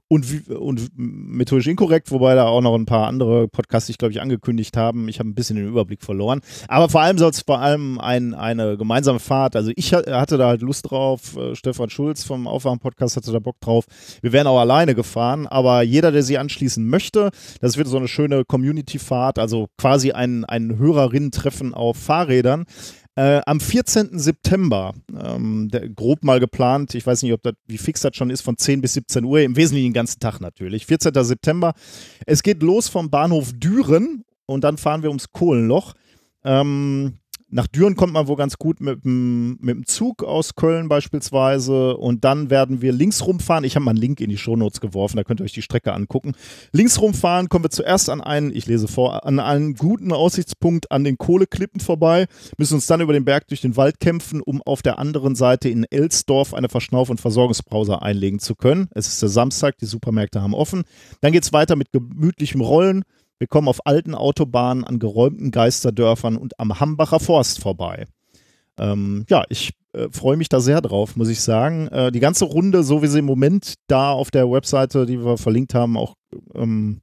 und, und methodisch inkorrekt, wobei da auch noch ein paar andere Podcasts sich, glaube ich, angekündigt haben. Ich habe ein bisschen den Überblick verloren. Aber vor allem soll es vor allem ein, eine gemeinsame Fahrt. Also ich ha- hatte da halt Lust drauf. Äh, Stefan Schulz vom Aufwachen-Podcast hatte da Bock drauf. Wir wären auch alleine gefahren, aber jeder, der sie anschließen möchte, das wird so eine schöne Community-Fahrt, also quasi ein, ein Hörerinnen-Treffen auf Fahrrädern. Äh, am 14. September, ähm, der, grob mal geplant, ich weiß nicht, ob das, wie fix das schon ist, von 10 bis 17 Uhr, im Wesentlichen den ganzen Tag natürlich. 14. September. Es geht los vom Bahnhof Düren und dann fahren wir ums Kohlenloch. Ähm, nach Düren kommt man wohl ganz gut mit dem, mit dem Zug aus Köln beispielsweise und dann werden wir links rumfahren. Ich habe mal einen Link in die Shownotes geworfen, da könnt ihr euch die Strecke angucken. Links rumfahren kommen wir zuerst an einen, ich lese vor, an einen guten Aussichtspunkt an den Kohleklippen vorbei, müssen uns dann über den Berg durch den Wald kämpfen, um auf der anderen Seite in Elsdorf eine Verschnauf- und Versorgungspause einlegen zu können. Es ist der Samstag, die Supermärkte haben offen. Dann geht es weiter mit gemütlichem Rollen Wir kommen auf alten Autobahnen, an geräumten Geisterdörfern und am Hambacher Forst vorbei. Ähm, ja, ich äh, freue mich da sehr drauf, muss ich sagen. Äh, die ganze Runde, so wie sie im Moment da auf der Webseite, die wir verlinkt haben, auch ähm,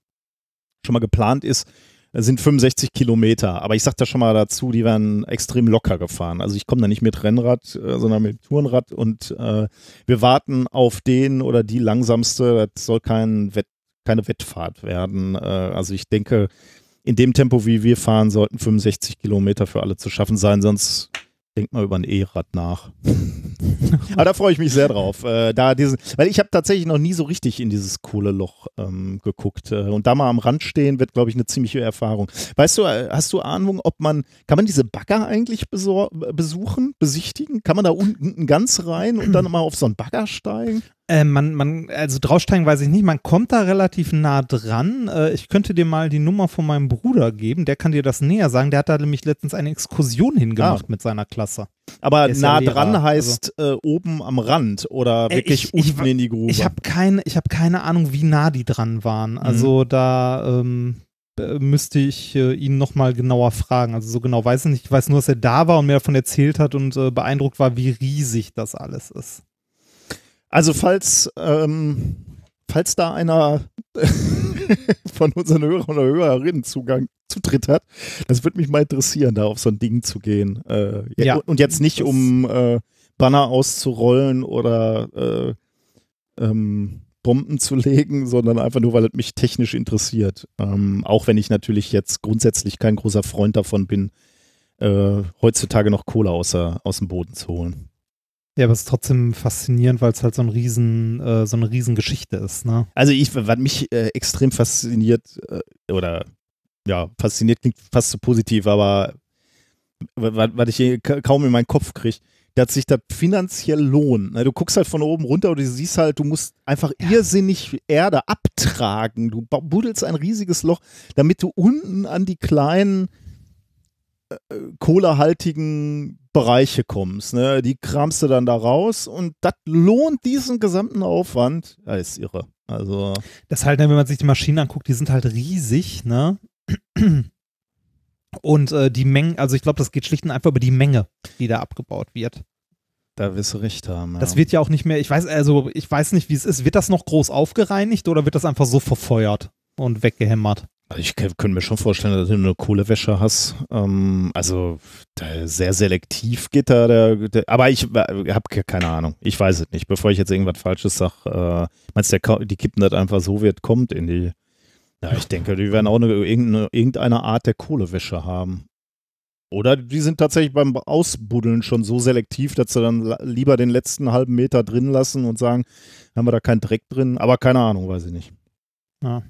schon mal geplant ist, sind 65 Kilometer. Aber ich sage da schon mal dazu, die werden extrem locker gefahren. Also ich komme da nicht mit Rennrad, äh, sondern mit Tourenrad und äh, wir warten auf den oder die langsamste. Das soll kein Wett, keine Wettfahrt werden. Äh, also ich denke, in dem Tempo, wie wir fahren, sollten 65 Kilometer für alle zu schaffen sein, sonst denkt mal über ein E-Rad nach. Aber da freue ich mich sehr drauf. Äh, da diesen, weil ich habe tatsächlich noch nie so richtig in dieses Kohleloch ähm, geguckt. Äh, und da mal am Rand stehen, wird, glaube ich, eine ziemliche Erfahrung. Weißt du, äh, hast du Ahnung, ob man, kann man diese Bagger eigentlich besuchen, besichtigen? Kann man da unten ganz rein und dann mal auf so einen Bagger steigen? Äh, man, man, also draufsteigen weiß ich nicht, man kommt da relativ nah dran. Äh, ich könnte dir mal die Nummer von meinem Bruder geben, der kann dir das näher sagen. Der hat da nämlich letztens eine Exkursion hingemacht ah. mit seiner Klasse. Aber nah ja dran heißt also, äh, oben am Rand oder äh, wirklich ich, unten ich, in die Grube? Ich habe keine, hab keine Ahnung, wie nah die dran waren. Also mhm. da ähm, müsste ich äh, ihn nochmal genauer fragen. Also so genau weiß ich nicht. Ich weiß nur, dass er da war und mir davon erzählt hat und äh, beeindruckt war, wie riesig das alles ist. Also falls, ähm, falls da einer von unseren Hörern oder Hörerinnen Zugang Zutritt hat, das würde mich mal interessieren, da auf so ein Ding zu gehen. Äh, ja, und jetzt nicht, um äh, Banner auszurollen oder äh, ähm, Bomben zu legen, sondern einfach nur, weil es mich technisch interessiert. Ähm, auch wenn ich natürlich jetzt grundsätzlich kein großer Freund davon bin, äh, heutzutage noch Kohle aus, aus dem Boden zu holen. Ja, aber es ist trotzdem faszinierend, weil es halt so, ein riesen, äh, so eine Riesengeschichte ist. Ne? Also ich, was mich äh, extrem fasziniert, äh, oder ja, fasziniert klingt fast zu so positiv, aber was ich kaum in meinen Kopf kriege, dass sich das finanziell lohnt. Ne? Du guckst halt von oben runter und du siehst halt, du musst einfach ja. irrsinnig Erde abtragen. Du buddelst ein riesiges Loch, damit du unten an die kleinen äh, kohlehaltigen Bereiche kommst. Ne? Die kramst du dann da raus und das lohnt diesen gesamten Aufwand. Ja, ist irre. Also. Das halt, ne, wenn man sich die Maschinen anguckt, die sind halt riesig, ne? Und äh, die Menge, also ich glaube, das geht schlicht und einfach über die Menge, die da abgebaut wird. Da wirst du recht haben. Ja. Das wird ja auch nicht mehr, ich weiß, also ich weiß nicht, wie es ist. Wird das noch groß aufgereinigt oder wird das einfach so verfeuert und weggehämmert? Also ich könnte mir schon vorstellen, dass du eine Kohlewäsche hast. Ähm, also sehr selektiv geht da. Der, der aber ich habe keine Ahnung. Ich weiß es nicht. Bevor ich jetzt irgendwas Falsches sage, äh, meinst du, die kippen das einfach so, wie es kommt in die. Ja, ich denke, die werden auch eine, irgendeine, irgendeine Art der Kohlewäsche haben. Oder die sind tatsächlich beim Ausbuddeln schon so selektiv, dass sie dann lieber den letzten halben Meter drin lassen und sagen, haben wir da keinen Dreck drin. Aber keine Ahnung, weiß ich nicht. Ja.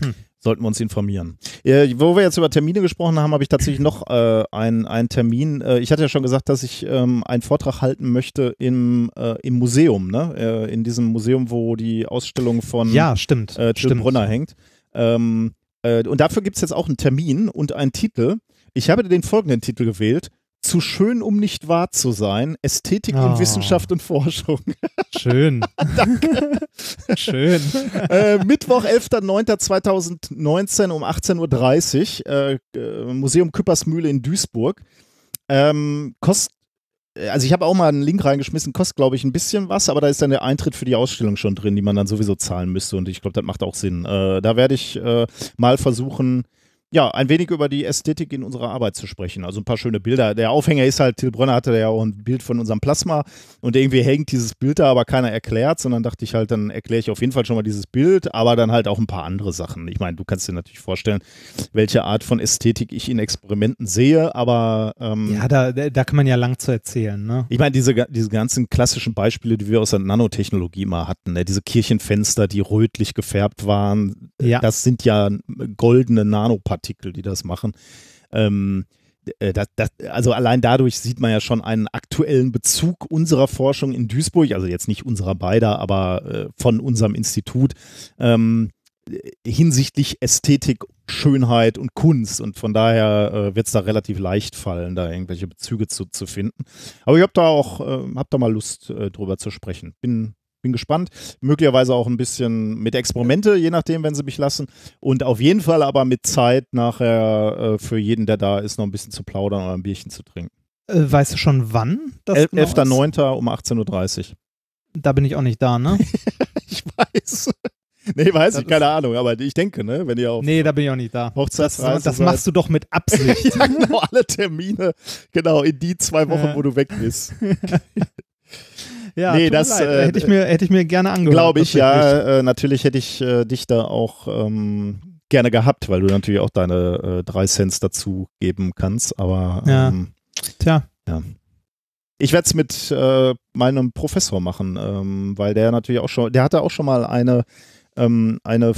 Hm sollten wir uns informieren. Äh, wo wir jetzt über Termine gesprochen haben, habe ich tatsächlich noch äh, einen, einen Termin. Äh, ich hatte ja schon gesagt, dass ich ähm, einen Vortrag halten möchte im, äh, im Museum, ne? Äh, in diesem Museum, wo die Ausstellung von ja, stimmt, äh, Till Brunner hängt. Ähm, äh, und dafür gibt es jetzt auch einen Termin und einen Titel. Ich habe den folgenden Titel gewählt: zu schön, um nicht wahr zu sein. Ästhetik oh. in Wissenschaft und Forschung. Schön. Danke. Schön. Äh, Mittwoch, 11.09.2019 um 18.30 Uhr. Äh, äh, Museum Küppersmühle in Duisburg. Ähm, kost, äh, also ich habe auch mal einen Link reingeschmissen, kostet glaube ich ein bisschen was, aber da ist dann der Eintritt für die Ausstellung schon drin, die man dann sowieso zahlen müsste und ich glaube, das macht auch Sinn. Äh, da werde ich äh, mal versuchen, ja, ein wenig über die Ästhetik in unserer Arbeit zu sprechen. Also ein paar schöne Bilder. Der Aufhänger ist halt, Till Brönner hatte ja auch ein Bild von unserem Plasma und irgendwie hängt dieses Bild da, aber keiner erklärt, sondern dachte ich halt, dann erkläre ich auf jeden Fall schon mal dieses Bild, aber dann halt auch ein paar andere Sachen. Ich meine, du kannst dir natürlich vorstellen, welche Art von Ästhetik ich in Experimenten sehe, aber ähm, Ja, da, da kann man ja lang zu erzählen, ne? Ich meine, diese, diese ganzen klassischen Beispiele, die wir aus der Nanotechnologie mal hatten, ne? diese Kirchenfenster, die rötlich gefärbt waren, ja. das sind ja goldene Nanopartikel. Partikel, die das machen. Ähm, äh, das, das, also allein dadurch sieht man ja schon einen aktuellen Bezug unserer Forschung in Duisburg, also jetzt nicht unserer beider, aber äh, von unserem Institut ähm, hinsichtlich Ästhetik, Schönheit und Kunst. Und von daher äh, wird es da relativ leicht fallen, da irgendwelche Bezüge zu, zu finden. Aber ich habe da auch, äh, hab da mal Lust, äh, drüber zu sprechen. Bin, bin gespannt. Möglicherweise auch ein bisschen mit Experimente, je nachdem, wenn sie mich lassen. Und auf jeden Fall aber mit Zeit nachher äh, für jeden, der da ist, noch ein bisschen zu plaudern oder ein Bierchen zu trinken. Äh, weißt du schon wann? Das El genau 11.09. um 18.30 Uhr. Da bin ich auch nicht da, ne? ich weiß. Nee, weiß das ich, keine Ahnung, aber ich denke, ne, wenn ihr auf Nee, da bin ich auch nicht da. Hochzeitsreise das, das machst du doch mit Absicht. ja, genau, alle Termine, genau, in die zwei Wochen, ja. wo du weg bist. ja, nee, das äh, hätte ich mir hätte ich mir gerne angehört. Glaube ich, ja, äh, natürlich hätte ich äh, dich da auch ähm, gerne gehabt, weil du natürlich auch deine äh, drei Cents dazu geben kannst, aber ja. Ähm, Tja. Ja. Ich werde es mit äh, meinem Professor machen, ähm, weil der natürlich auch schon, der hatte auch schon mal eine, ähm, eine,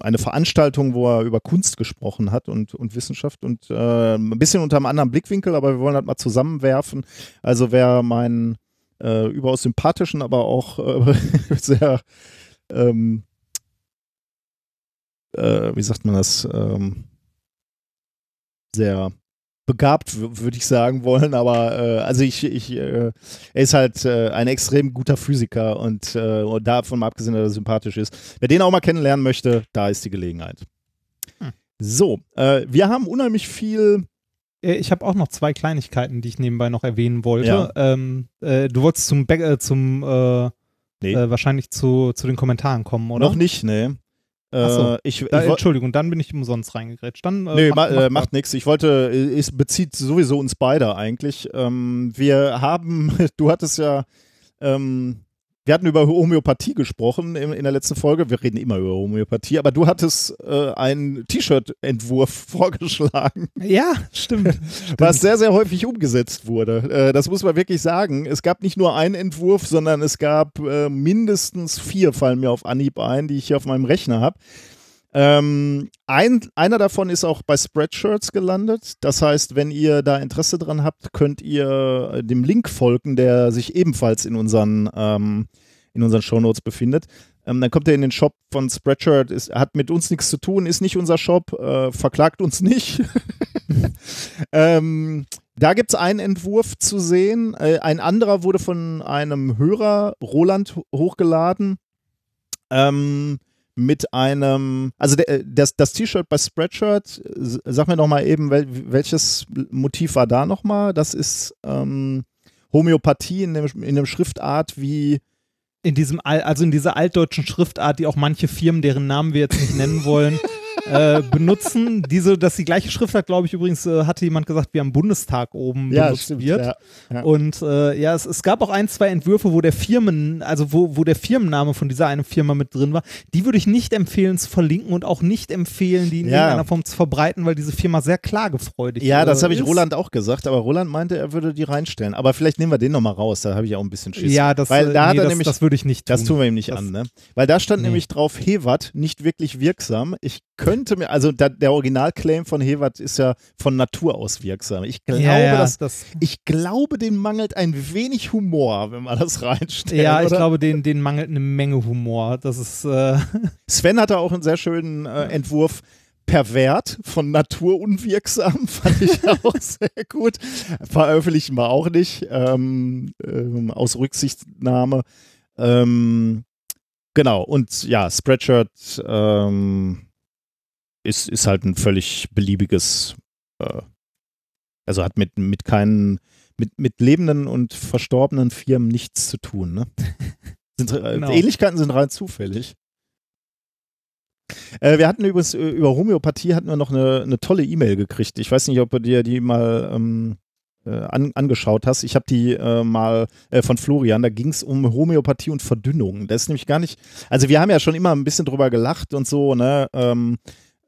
eine Veranstaltung, wo er über Kunst gesprochen hat und, und Wissenschaft und äh, ein bisschen unter einem anderen Blickwinkel, aber wir wollen das mal zusammenwerfen. Also wer meinen äh, überaus sympathischen, aber auch äh, sehr, ähm, äh, wie sagt man das, ähm, sehr begabt, würde ich sagen wollen, aber äh, also ich, ich äh, er ist halt äh, ein extrem guter Physiker und, äh, und davon mal abgesehen, dass er sympathisch ist. Wer den auch mal kennenlernen möchte, da ist die Gelegenheit. Hm. So, äh, wir haben unheimlich viel. Äh, ich habe auch noch zwei Kleinigkeiten, die ich nebenbei noch erwähnen wollte. Ja. Ähm, du wolltest zum, Be zum nee. wahrscheinlich zu, zu den Kommentaren kommen, oder? Noch nicht, ne. So. Äh, ich, da, ich, Entschuldigung, dann bin ich umsonst reingegrätscht. Dann, äh, nee, macht, ma, äh, macht nichts. Ich wollte, es bezieht sowieso uns beide eigentlich. Ähm, wir haben, du hattest ja ähm, wir hatten über Homöopathie gesprochen in, in, der letzten Folge. Wir reden immer über Homöopathie, aber du hattest äh, einen T-Shirt-Entwurf vorgeschlagen. Ja, stimmt, Was sehr, sehr häufig umgesetzt wurde. Äh, das muss man wirklich sagen. Es gab nicht nur einen Entwurf, sondern es gab äh, mindestens vier, fallen mir auf Anhieb ein, die ich hier auf meinem Rechner habe. Ähm, ein, einer davon ist auch bei Spreadshirts gelandet. Das heißt, wenn ihr da Interesse dran habt, könnt ihr dem Link folgen, der sich ebenfalls in unseren, ähm, in unseren Shownotes befindet. Ähm, dann kommt er in den Shop von Spreadshirt, ist, hat mit uns nichts zu tun, ist nicht unser Shop, äh, verklagt uns nicht. ähm, da gibt es einen Entwurf zu sehen. Äh, ein anderer wurde von einem Hörer, Roland, hochgeladen. Ähm, mit einem, also äh, das, das T-Shirt bei Spreadshirt, sag mir noch mal eben, wel, welches Motiv war da noch mal? Das ist ähm, Homöopathie in dem, in dem Schriftart wie in diesem, also in dieser altdeutschen Schriftart, die auch manche Firmen, deren Namen wir jetzt nicht nennen wollen, äh, benutzen. Diese, dass die gleiche Schriftart, glaube ich, übrigens, äh, hatte jemand gesagt, wie am Bundestag oben ja, benutzt stimmt, wird. Ja, ja. Und äh, ja, es, es, gab auch ein, zwei Entwürfe, wo der Firmen, also wo, wo der Firmenname von dieser einen Firma mit drin war. Die würde ich nicht empfehlen zu verlinken und auch nicht empfehlen, die in irgendeiner Form zu verbreiten, weil diese Firma sehr klagefreudig ist. Ja, das habe ich Roland auch gesagt, aber Roland meinte, er würde die reinstellen. Aber vielleicht nehmen wir den nochmal raus, da habe ich auch ein bisschen Schiss. Ja, das, weil da nee, das, nämlich, das würde ich nicht tun. Das tun wir ihm nicht das, an, ne? Weil da stand nee. nämlich drauf, Hewat, nicht wirklich wirksam. Ich könnte mir, also da, der Originalclaim von Hewat ist ja von Natur aus wirksam. Ich glaube, ja, ja, dass, das, ich glaube, den mangelt ein wenig Humor, wenn man das reinstellt. Ja, ich oder? glaube, den, den mangelt eine Menge Humor. Das ist. Äh Sven hatte auch einen sehr schönen äh, Entwurf. Pervert von Natur unwirksam, fand ich auch sehr gut. Veröffentlichen wir auch nicht, ähm, ähm, aus Rücksichtnahme. Ähm, genau, und ja, Spreadshirt ähm, ist, ist halt ein völlig beliebiges, äh, also hat mit, mit keinen, mit, mit lebenden und verstorbenen Firmen nichts zu tun. Ne? sind, äh, genau. Ähnlichkeiten sind rein zufällig. Äh, wir hatten übrigens äh, über Homöopathie hatten wir noch eine, eine tolle E-Mail gekriegt. Ich weiß nicht, ob du dir die mal ähm, äh, an, angeschaut hast. Ich habe die äh, mal äh, von Florian, da ging es um Homöopathie und Verdünnung. Das ist nämlich gar nicht, also wir haben ja schon immer ein bisschen drüber gelacht und so, ne? Ähm,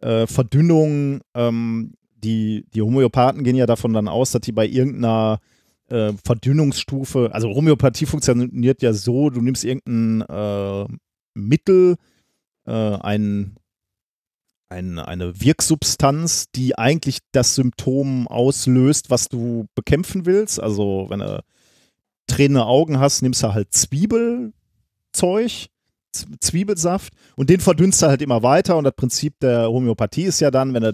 äh, Verdünnung, ähm, die, die Homöopathen gehen ja davon dann aus, dass die bei irgendeiner äh, Verdünnungsstufe, also Homöopathie funktioniert ja so, du nimmst irgendein äh, Mittel, äh, ein, ein, eine Wirksubstanz, die eigentlich das Symptom auslöst, was du bekämpfen willst. Also wenn du tränende Augen hast, nimmst du halt Zwiebelzeug Zwiebelsaft und den verdünnst du halt immer weiter und das Prinzip der Homöopathie ist ja dann, wenn du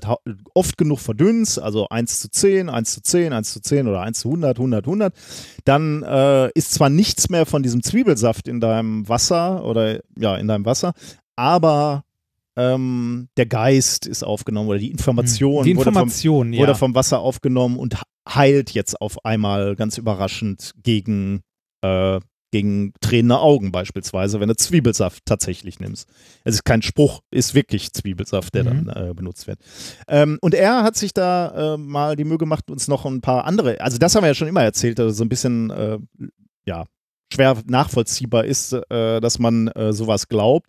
oft genug verdünnst, also 1 zu 10, 1 zu 10, 1 zu 10 oder 1 zu 100, 100, 100, dann äh, ist zwar nichts mehr von diesem Zwiebelsaft in deinem Wasser oder ja, in deinem Wasser, aber ähm, der Geist ist aufgenommen oder die Information, Die wurde vom, Information, ja. wurde vom Wasser aufgenommen und heilt jetzt auf einmal ganz überraschend gegen, äh, gegen tränende Augen beispielsweise, wenn du Zwiebelsaft tatsächlich nimmst. Es ist kein Spruch, ist wirklich Zwiebelsaft, der Mhm. dann äh, benutzt wird. Ähm, und er hat sich da äh, mal die Mühe gemacht, uns noch ein paar andere, also das haben wir ja schon immer erzählt, also so ein bisschen, äh, ja, schwer nachvollziehbar ist, äh, dass man äh, sowas glaubt.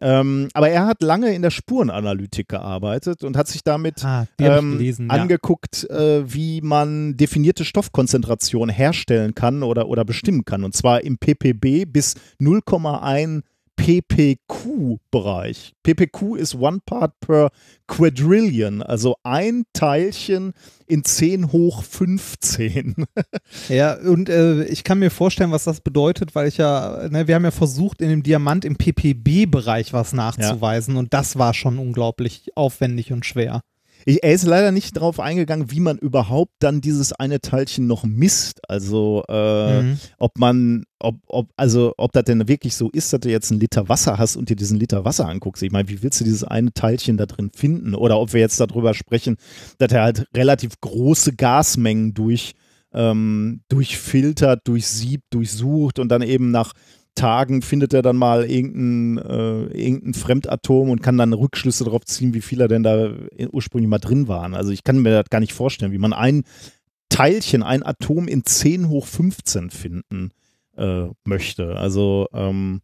Ähm, aber er hat lange in der Spurenanalytik gearbeitet und hat sich damit ah, ähm, gelesen, ja. angeguckt, äh, wie man definierte Stoffkonzentration herstellen kann oder, oder bestimmen kann. Und zwar im ppb bis 0,1 ppq-Bereich. ppq ist One Part per Quadrillion, also ein Teilchen in 10 hoch 15. Ja, und äh, ich kann mir vorstellen, was das bedeutet, weil ich ja, ne, wir haben ja versucht, in dem Diamant im PPB-Bereich was nachzuweisen und das war schon unglaublich aufwendig und schwer. Ich, er ist leider nicht darauf eingegangen, wie man überhaupt dann dieses eine Teilchen noch misst. Also äh, Mhm. ob man, ob, ob, also ob das denn wirklich so ist, dass du jetzt einen Liter Wasser hast und dir diesen Liter Wasser anguckst. Ich meine, wie willst du dieses eine Teilchen da drin finden? Oder ob wir jetzt darüber sprechen, dass er halt relativ große Gasmengen durch, ähm, durchfiltert, durchsiebt, durchsucht und dann eben nach Tagen findet er dann mal irgendein, äh, irgendein Fremdatom und kann dann Rückschlüsse darauf ziehen, wie viel er denn da ursprünglich mal drin waren. Also ich kann mir das gar nicht vorstellen, wie man ein Teilchen, ein Atom in 10 hoch 15 finden äh, möchte. Also ähm,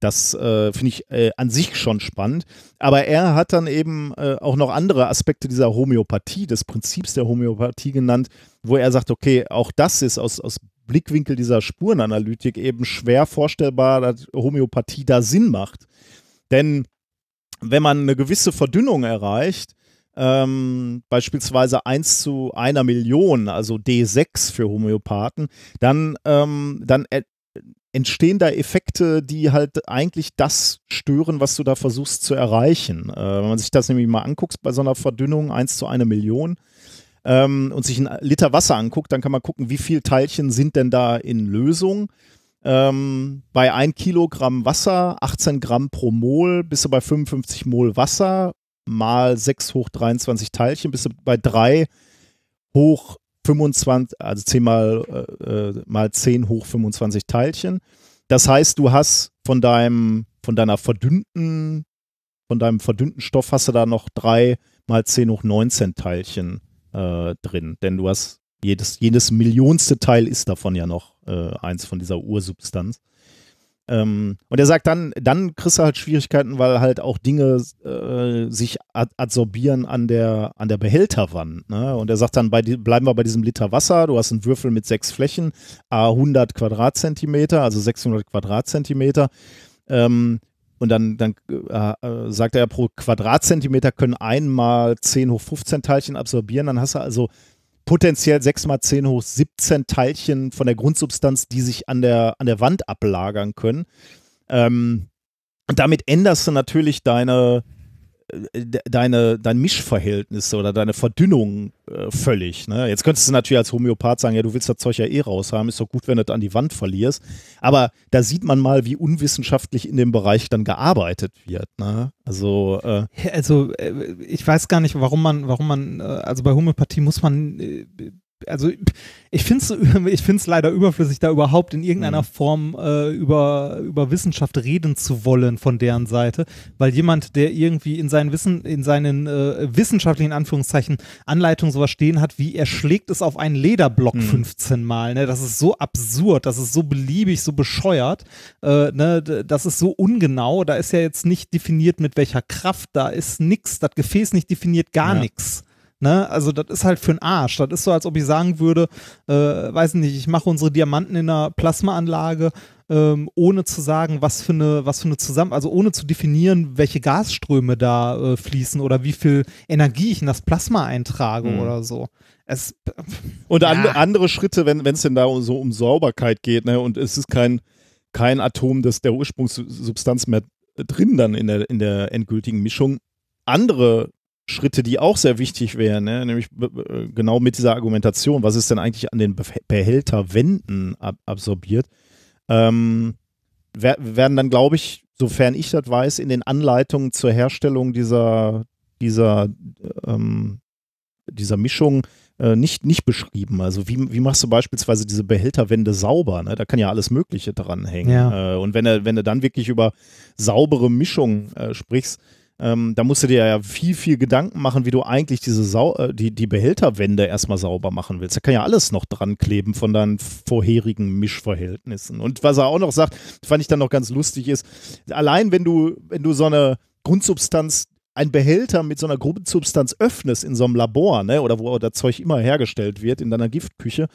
das äh, finde ich äh, an sich schon spannend. Aber er hat dann eben äh, auch noch andere Aspekte dieser Homöopathie, des Prinzips der Homöopathie genannt, wo er sagt, okay, auch das ist aus, aus Blickwinkel dieser Spurenanalytik eben schwer vorstellbar, dass Homöopathie da Sinn macht. Denn wenn man eine gewisse Verdünnung erreicht, ähm, beispielsweise 1 zu einer Million, also D6 für Homöopathen, dann, ähm, dann e- entstehen da Effekte, die halt eigentlich das stören, was du da versuchst zu erreichen. Äh, wenn man sich das nämlich mal anguckt bei so einer Verdünnung, 1 zu einer Million, ähm, und sich einen Liter Wasser anguckt, dann kann man gucken, wie viele Teilchen sind denn da in Lösung. Ähm, bei 1 Kilogramm Wasser, 18 Gramm pro Mol, bist du bei 55 Mol Wasser mal 6 hoch 23 Teilchen, bist du bei 3 hoch 25, also 10 mal, äh, äh, mal 10 hoch 25 Teilchen. Das heißt, du hast von deinem, von deiner verdünnten, von deinem verdünnten Stoff hast du da noch 3 mal 10 hoch 19 Teilchen äh, drin. Denn du hast jedes, jedes millionste Teil ist davon ja noch äh, eins von dieser Ursubstanz. Ähm, und er sagt dann, dann kriegst du halt Schwierigkeiten, weil halt auch Dinge äh, sich ad adsorbieren an der, an der Behälterwand. Ne? Und er sagt dann, bei, bleiben wir bei diesem Liter Wasser, du hast einen Würfel mit sechs Flächen, a 100 Quadratzentimeter, also 600 Quadratzentimeter. Ähm, und dann, dann äh, äh, sagt er, pro Quadratzentimeter können einmal 10 hoch 15 Teilchen absorbieren. Dann hast du also potenziell 6 mal 10 hoch 17 Teilchen von der Grundsubstanz, die sich an der, an der Wand ablagern können. Ähm, und damit änderst du natürlich deine, de- deine, dein Mischverhältnis oder deine Verdünnung äh, völlig. Ne? Jetzt könntest du natürlich als Homöopath sagen, ja, du willst das Zeug ja eh raushaben, ist doch gut, wenn du das an die Wand verlierst. Aber da sieht man mal, wie unwissenschaftlich in dem Bereich dann gearbeitet wird. Ne? Also, äh, Also äh, ich weiß gar nicht, warum man, warum man, äh, also bei Homöopathie muss man, äh, also ich finde es ich find's leider überflüssig, da überhaupt in irgendeiner Mhm. Form äh, über, über Wissenschaft reden zu wollen von deren Seite, weil jemand, der irgendwie in seinen Wissen, in seinen äh, wissenschaftlichen Anführungszeichen Anleitungen sowas stehen hat, wie er schlägt es auf einen Lederblock Mhm. 15 Mal, ne? Das ist so absurd, das ist so beliebig, so bescheuert, äh, ne? Das ist so ungenau, da ist ja jetzt nicht definiert, mit welcher Kraft, da ist nix, das Gefäß nicht definiert, gar Ja. nix. Ne? Also das ist halt für den Arsch. Das ist so, als ob ich sagen würde, äh, weiß nicht, ich mache unsere Diamanten in einer Plasmaanlage, ähm, ohne zu sagen, was für eine, was für eine Zusammen, also ohne zu definieren, welche Gasströme da äh, fließen oder wie viel Energie ich in das Plasma eintrage Mhm. oder so. Es, Und Ja. an, andere Schritte, wenn es denn da so um Sauberkeit geht, ne, und es ist kein, kein Atom des, der Ursprungssubstanz mehr drin dann in der, in der endgültigen Mischung. Andere Schritte, die auch sehr wichtig wären, ne? nämlich genau mit dieser Argumentation, was ist denn eigentlich an den Behälterwänden ab absorbiert, ähm, werden dann, glaube ich, sofern ich das weiß, in den Anleitungen zur Herstellung dieser, dieser, ähm, dieser Mischung äh, nicht, nicht beschrieben. Also wie, wie machst du beispielsweise diese Behälterwände sauber? Ne? Da kann ja alles Mögliche dran hängen. Ja. Äh, und wenn du, wenn du dann wirklich über saubere Mischungen äh, sprichst, ähm, da musst du dir ja viel, viel Gedanken machen, wie du eigentlich diese Sau äh, die, die Behälterwände erstmal sauber machen willst. Da kann ja alles noch dran kleben von deinen vorherigen Mischverhältnissen. Und was er auch noch sagt, fand ich dann noch ganz lustig, ist, allein wenn du, wenn du so eine Grundsubstanz ein Behälter mit so einer Grundsubstanz öffnest in so einem Labor, ne, oder wo das Zeug immer hergestellt wird, in deiner Giftküche,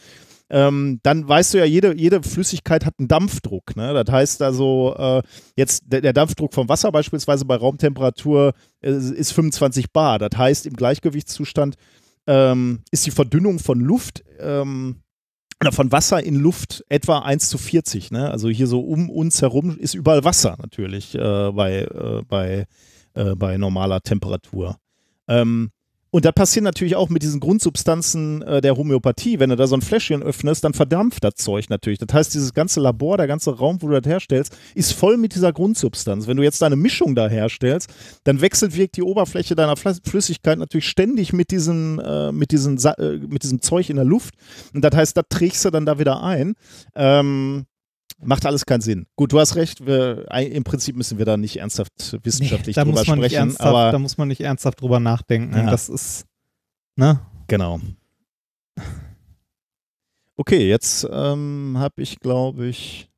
ähm, dann weißt du ja, jede, jede Flüssigkeit hat einen Dampfdruck. Ne? Das heißt also, äh, jetzt der, der, Dampfdruck vom Wasser beispielsweise bei Raumtemperatur äh, ist 25 Bar. Das heißt, im Gleichgewichtszustand ähm, ist die Verdünnung von Luft ähm, von Wasser in Luft etwa 1 zu 40. Ne? Also hier so um uns herum ist überall Wasser natürlich äh, bei, äh, bei, äh, bei normaler Temperatur. Ähm, und das passiert natürlich auch mit diesen Grundsubstanzen äh, der Homöopathie. Wenn du da so ein Fläschchen öffnest, dann verdampft das Zeug natürlich. Das heißt, dieses ganze Labor, der ganze Raum, wo du das herstellst, ist voll mit dieser Grundsubstanz. Wenn du jetzt deine Mischung da herstellst, dann wechselt wirkt die Oberfläche deiner Flüssigkeit natürlich ständig mit, diesen, äh, mit, diesen, äh, mit diesem Zeug in der Luft. Und das heißt, das trägst du dann da wieder ein. Ähm, Macht alles keinen Sinn. Gut, du hast recht. Wir, Im Prinzip müssen wir da nicht ernsthaft wissenschaftlich nee, drüber sprechen. aber da muss man nicht ernsthaft drüber nachdenken. Ja. Das ist, ne? Genau. Okay, jetzt ähm, habe ich, glaube ich,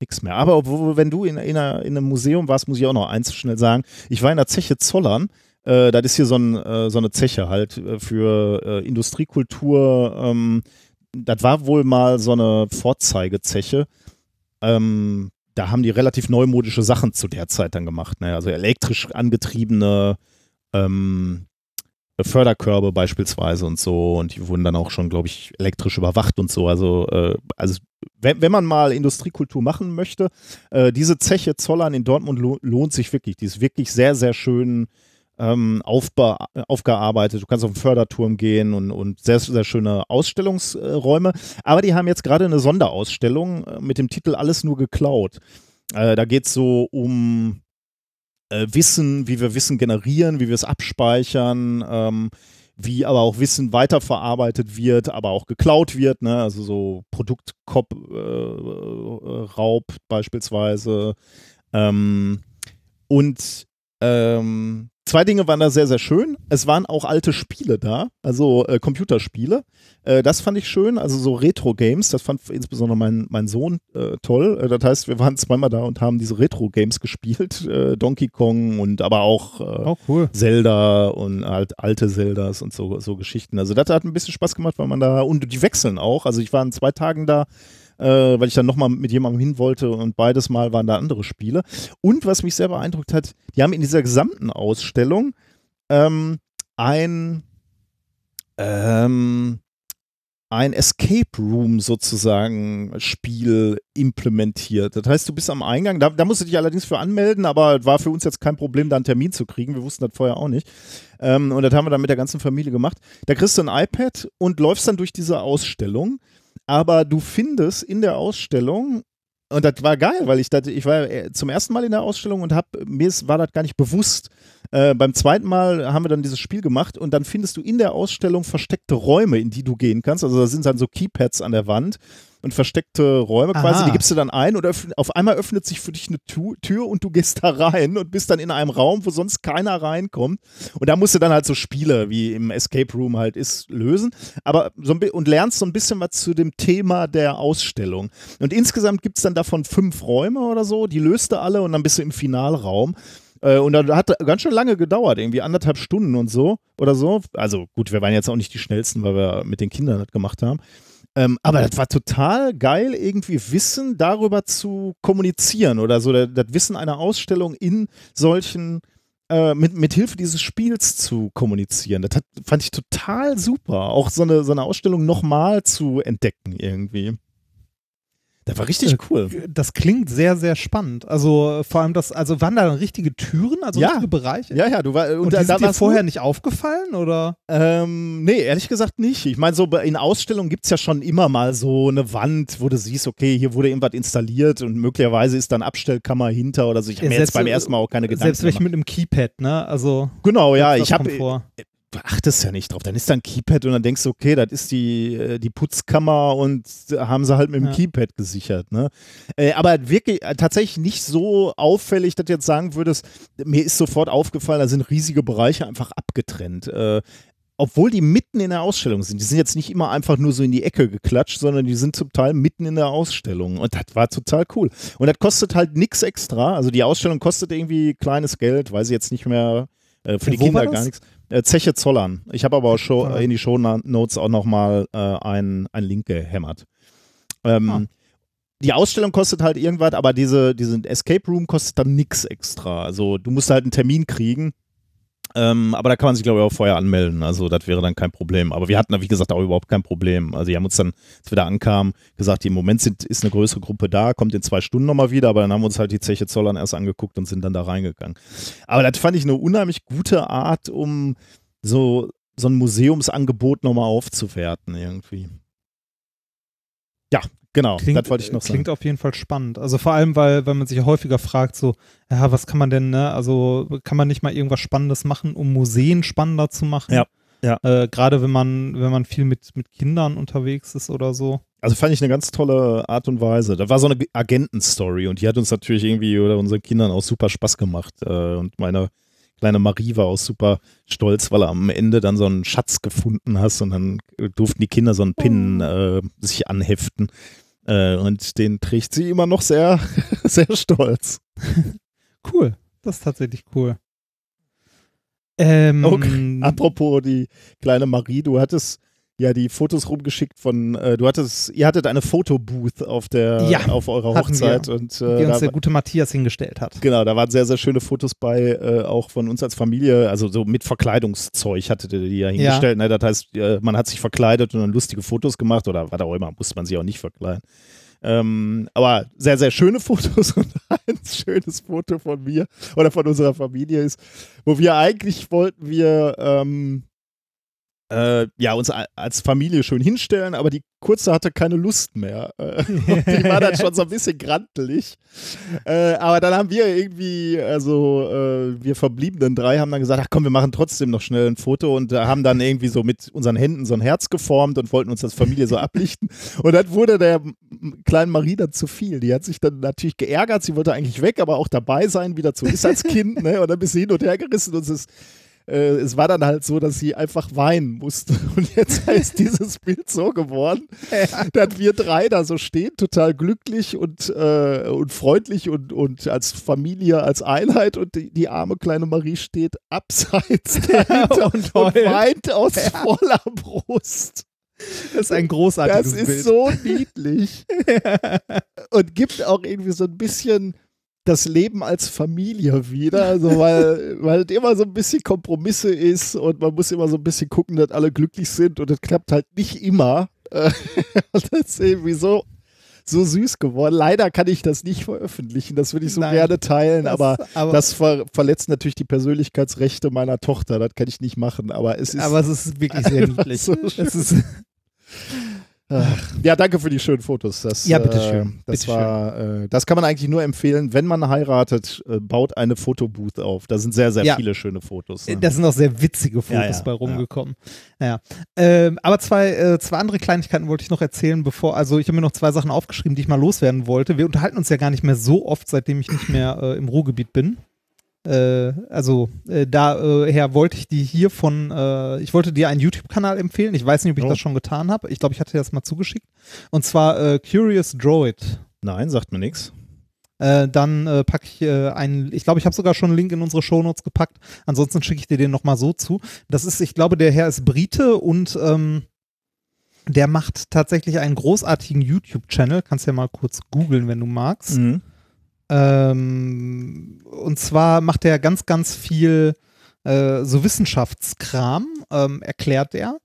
nichts mehr. Aber wo, wenn du in, in, einer, in, einem Museum warst, muss ich auch noch eins schnell sagen. Ich war in der Zeche Zollern. Äh, das ist hier so, ein, äh, so, eine Zeche halt äh, für äh, Industriekultur. Ähm, das war wohl mal so eine Vorzeigezeche ähm, da haben die relativ neumodische Sachen zu der Zeit dann gemacht. Ne? Also elektrisch angetriebene ähm, Förderkörbe beispielsweise und so. Und die wurden dann auch schon, glaube ich, elektrisch überwacht und so. Also, äh, also wenn, wenn, man mal Industriekultur machen möchte, äh, diese Zeche Zollern in Dortmund lo lohnt sich wirklich. Die ist wirklich sehr, sehr schön ähm, aufgearbeitet. Du kannst auf den Förderturm gehen und, und sehr, sehr schöne Ausstellungsräume. Aber die haben jetzt gerade eine Sonderausstellung äh, mit dem Titel Alles nur geklaut. Äh, da geht es so um äh, Wissen, wie wir Wissen generieren, wie wir es abspeichern. Ähm, wie aber auch Wissen weiterverarbeitet wird, aber auch geklaut wird, ne? also so Produktraub äh, beispielsweise. Ähm, und ähm, Zwei Dinge waren da sehr, sehr schön. Es waren auch alte Spiele da, also äh, Computerspiele. Äh, das fand ich schön, also so Retro-Games. Das fand insbesondere mein, mein Sohn äh, toll. Äh, das heißt, wir waren zweimal da und haben diese Retro-Games gespielt. Äh, Donkey Kong und aber auch äh, oh, cool. Zelda und halt alte Zeldas und so, so Geschichten. Also das hat ein bisschen Spaß gemacht, weil man da, und die wechseln auch. Also ich war in zwei Tagen da äh, weil ich dann nochmal mit jemandem hin wollte und beides Mal waren da andere Spiele. Und was mich sehr beeindruckt hat, die haben in dieser gesamten Ausstellung ähm, ein, ähm, ein Escape Room sozusagen Spiel implementiert. Das heißt, du bist am Eingang, da, da musst du dich allerdings für anmelden, aber war für uns jetzt kein Problem, da einen Termin zu kriegen. Wir wussten das vorher auch nicht. Ähm, und das haben wir dann mit der ganzen Familie gemacht. Da kriegst du ein iPad und läufst dann durch diese Ausstellung aber du findest in der Ausstellung und das war geil, weil ich das, ich war äh, zum ersten Mal in der Ausstellung und hab, mir war das gar nicht bewusst. Äh, beim zweiten Mal haben wir dann dieses Spiel gemacht und dann findest du in der Ausstellung versteckte Räume, in die du gehen kannst. Also da sind dann so Keypads an der Wand und versteckte Räume quasi, Aha. die gibst du dann ein und auf einmal öffnet sich für dich eine Tür und du gehst da rein und bist dann in einem Raum, wo sonst keiner reinkommt. Und da musst du dann halt so Spiele, wie im Escape Room halt ist, lösen. Aber so ein und lernst so ein bisschen was zu dem Thema der Ausstellung. Und insgesamt gibt es dann davon fünf Räume oder so, die löst du alle und dann bist du im Finalraum. Äh, und dann hat ganz schön lange gedauert, irgendwie anderthalb Stunden und so oder so. Also gut, wir waren jetzt auch nicht die schnellsten, weil wir mit den Kindern das gemacht haben. Ähm, aber das war total geil, irgendwie Wissen darüber zu kommunizieren oder so, das, das Wissen einer Ausstellung in solchen, äh, mit, mit Hilfe dieses Spiels zu kommunizieren. Das hat, fand ich total super, auch so eine, so eine Ausstellung nochmal zu entdecken irgendwie. Das war richtig Äh, cool. Das klingt sehr, sehr spannend. Also äh, vor allem das, also waren da dann richtige Türen, also Ja. richtige Bereiche? Ja, ja, du war, Und, da- die da sind dir war's vorher nicht aufgefallen oder? Ähm, nee, ehrlich gesagt nicht. Ich meine, so in Ausstellungen gibt es ja schon immer mal so eine Wand, wo du siehst, okay, hier wurde irgendwas installiert und möglicherweise ist da eine Abstellkammer hinter oder so. Ich habe mir jetzt beim ersten Mal auch keine Gedanken Selbst welche mit einem Keypad, ne? Also Genau, ja, ich habe achtest ja nicht drauf. Dann ist da ein Keypad und dann denkst du, okay, das ist die, äh, die Putzkammer und haben sie halt mit dem Ja. Keypad gesichert. Ne? Äh, aber wirklich äh, tatsächlich nicht so auffällig, dass du jetzt sagen würdest, mir ist sofort aufgefallen, da sind riesige Bereiche einfach abgetrennt. Äh, obwohl die mitten in der Ausstellung sind. Die sind jetzt nicht immer einfach nur so in die Ecke geklatscht, sondern die sind zum Teil mitten in der Ausstellung. Und das war total cool. Und das kostet halt nichts extra. Also die Ausstellung kostet irgendwie kleines Geld, weiß ich jetzt nicht mehr. Äh, für Äh, die Kinder gar nichts. Äh, Zeche Zollern. Ich habe aber auch Zollern. in die Show Notes auch nochmal äh, einen Link gehämmert. Ähm, Ah. Die Ausstellung kostet halt irgendwas, aber diese, diesen Escape Room kostet dann nichts extra. Also du musst halt einen Termin kriegen. Ähm, aber da kann man sich, glaube ich, auch vorher anmelden. Also das wäre dann kein Problem. Aber wir hatten da, wie gesagt, auch überhaupt kein Problem. Also die haben uns dann, als wir da ankamen, gesagt, im Moment sind, ist eine größere Gruppe da, kommt in zwei Stunden nochmal wieder, aber dann haben wir uns halt die Zeche Zollern erst angeguckt und sind dann da reingegangen. Aber das fand ich eine unheimlich gute Art, um so, so ein Museumsangebot nochmal aufzuwerten irgendwie. Ja, genau, Klingt, das wollte ich noch sagen. klingt auf jeden Fall spannend. Also vor allem, weil, weil man sich ja häufiger fragt, so, ja, was kann man denn, ne? Also kann man nicht mal irgendwas Spannendes machen, um Museen spannender zu machen? Ja, ja. Äh, Gerade wenn man, wenn man viel mit, mit Kindern unterwegs ist oder so. Also fand ich eine ganz tolle Art und Weise. Da war so eine Agentenstory und die hat uns natürlich irgendwie oder unseren Kindern auch super Spaß gemacht. Äh, Und meine kleine Marie war auch super stolz, weil er am Ende dann so einen Schatz gefunden hast und dann durften die Kinder so einen Pin äh, sich anheften. Äh, Und den trägt sie immer noch sehr, sehr stolz. Cool. Das ist tatsächlich cool. Ähm, Okay. Apropos die kleine Marie, du hattest ja die Fotos rumgeschickt von, äh, du hattest, ihr hattet eine Fotobooth auf der, Ja, auf eurer Hochzeit wir. und die äh, uns da, der gute Matthias hingestellt hat. genau, da waren sehr, sehr schöne Fotos bei, äh, auch von uns als Familie, also so mit Verkleidungszeug hattet ihr die ja hingestellt, ne? das heißt, äh, man hat sich verkleidet und dann lustige Fotos gemacht oder was auch immer, musste man sich auch nicht verkleiden. Ähm, aber sehr, sehr schöne Fotos und ein schönes Foto von mir oder von unserer Familie ist, wo wir eigentlich wollten wir ähm, äh, ja, uns als Familie schön hinstellen, aber die Kurze hatte keine Lust mehr. Äh, die war dann schon so ein bisschen grantelig. Äh, aber dann haben wir irgendwie, also äh, wir verbliebenen drei haben dann gesagt, ach komm, wir machen trotzdem noch schnell ein Foto und äh, haben dann irgendwie so mit unseren Händen so ein Herz geformt und wollten uns als Familie so ablichten. Und dann wurde der kleinen Marie dann zu viel. Die hat sich dann natürlich geärgert, sie wollte eigentlich weg, aber auch dabei sein, wie das so ist als Kind. Ne? Und dann bist du hin und her gerissen und es ist äh, es war dann halt so, dass sie einfach weinen musste. Und jetzt ist dieses Bild so geworden, dass wir drei da so stehen, total glücklich und, äh, und freundlich und, und als Familie, als Einheit. Und die, die arme kleine Marie steht abseits dahinter Und und, weint aus voller Brust. Das ist ein großartiges Das ist Bild. so niedlich. und gibt auch irgendwie so ein bisschen das Leben als Familie wieder, also weil, weil es immer so ein bisschen Kompromisse ist und man muss immer so ein bisschen gucken, dass alle glücklich sind und das klappt halt nicht immer. Äh, das ist irgendwie so, so süß geworden. Leider kann ich das nicht veröffentlichen, das würde ich so Nein. gerne teilen, Das- aber, aber, das ver verletzt natürlich die Persönlichkeitsrechte meiner Tochter, das kann ich nicht machen, aber es ist aber es ist wirklich sehr niedlich. so es ist, ja, danke für die schönen Fotos. Das, Ja, bitteschön. Äh, das war, äh, das kann man eigentlich nur empfehlen, wenn man heiratet, äh, baut eine Fotobooth auf. Da sind sehr, sehr Ja. viele schöne Fotos. Ne? da sind auch sehr witzige Fotos Ja, ja, bei rumgekommen. Naja. Ähm, aber zwei, äh, zwei andere Kleinigkeiten wollte ich noch erzählen, bevor, also ich habe mir noch zwei Sachen aufgeschrieben, die ich mal loswerden wollte. Wir unterhalten uns ja gar nicht mehr so oft, seitdem ich nicht mehr äh, im Ruhrgebiet bin. Äh, also äh, daher wollte ich die hier von, äh, ich wollte dir einen YouTube-Kanal empfehlen. Ich weiß nicht, ob ich Oh. das schon getan habe. Ich glaube, ich hatte dir das mal zugeschickt. Und zwar äh, Curious Droid. Nein, sagt mir nichts. Äh, dann äh, packe ich äh, einen, ich glaube, ich habe sogar schon einen Link in unsere Shownotes gepackt. Ansonsten schicke ich dir den nochmal so zu. Das ist, ich glaube, der Herr ist Brite und ähm, der macht tatsächlich einen großartigen YouTube-Channel. Kannst ja mal kurz googeln, wenn du magst. Mhm. Ähm, und zwar macht er ganz, ganz viel äh, so Wissenschaftskram, ähm, erklärt er.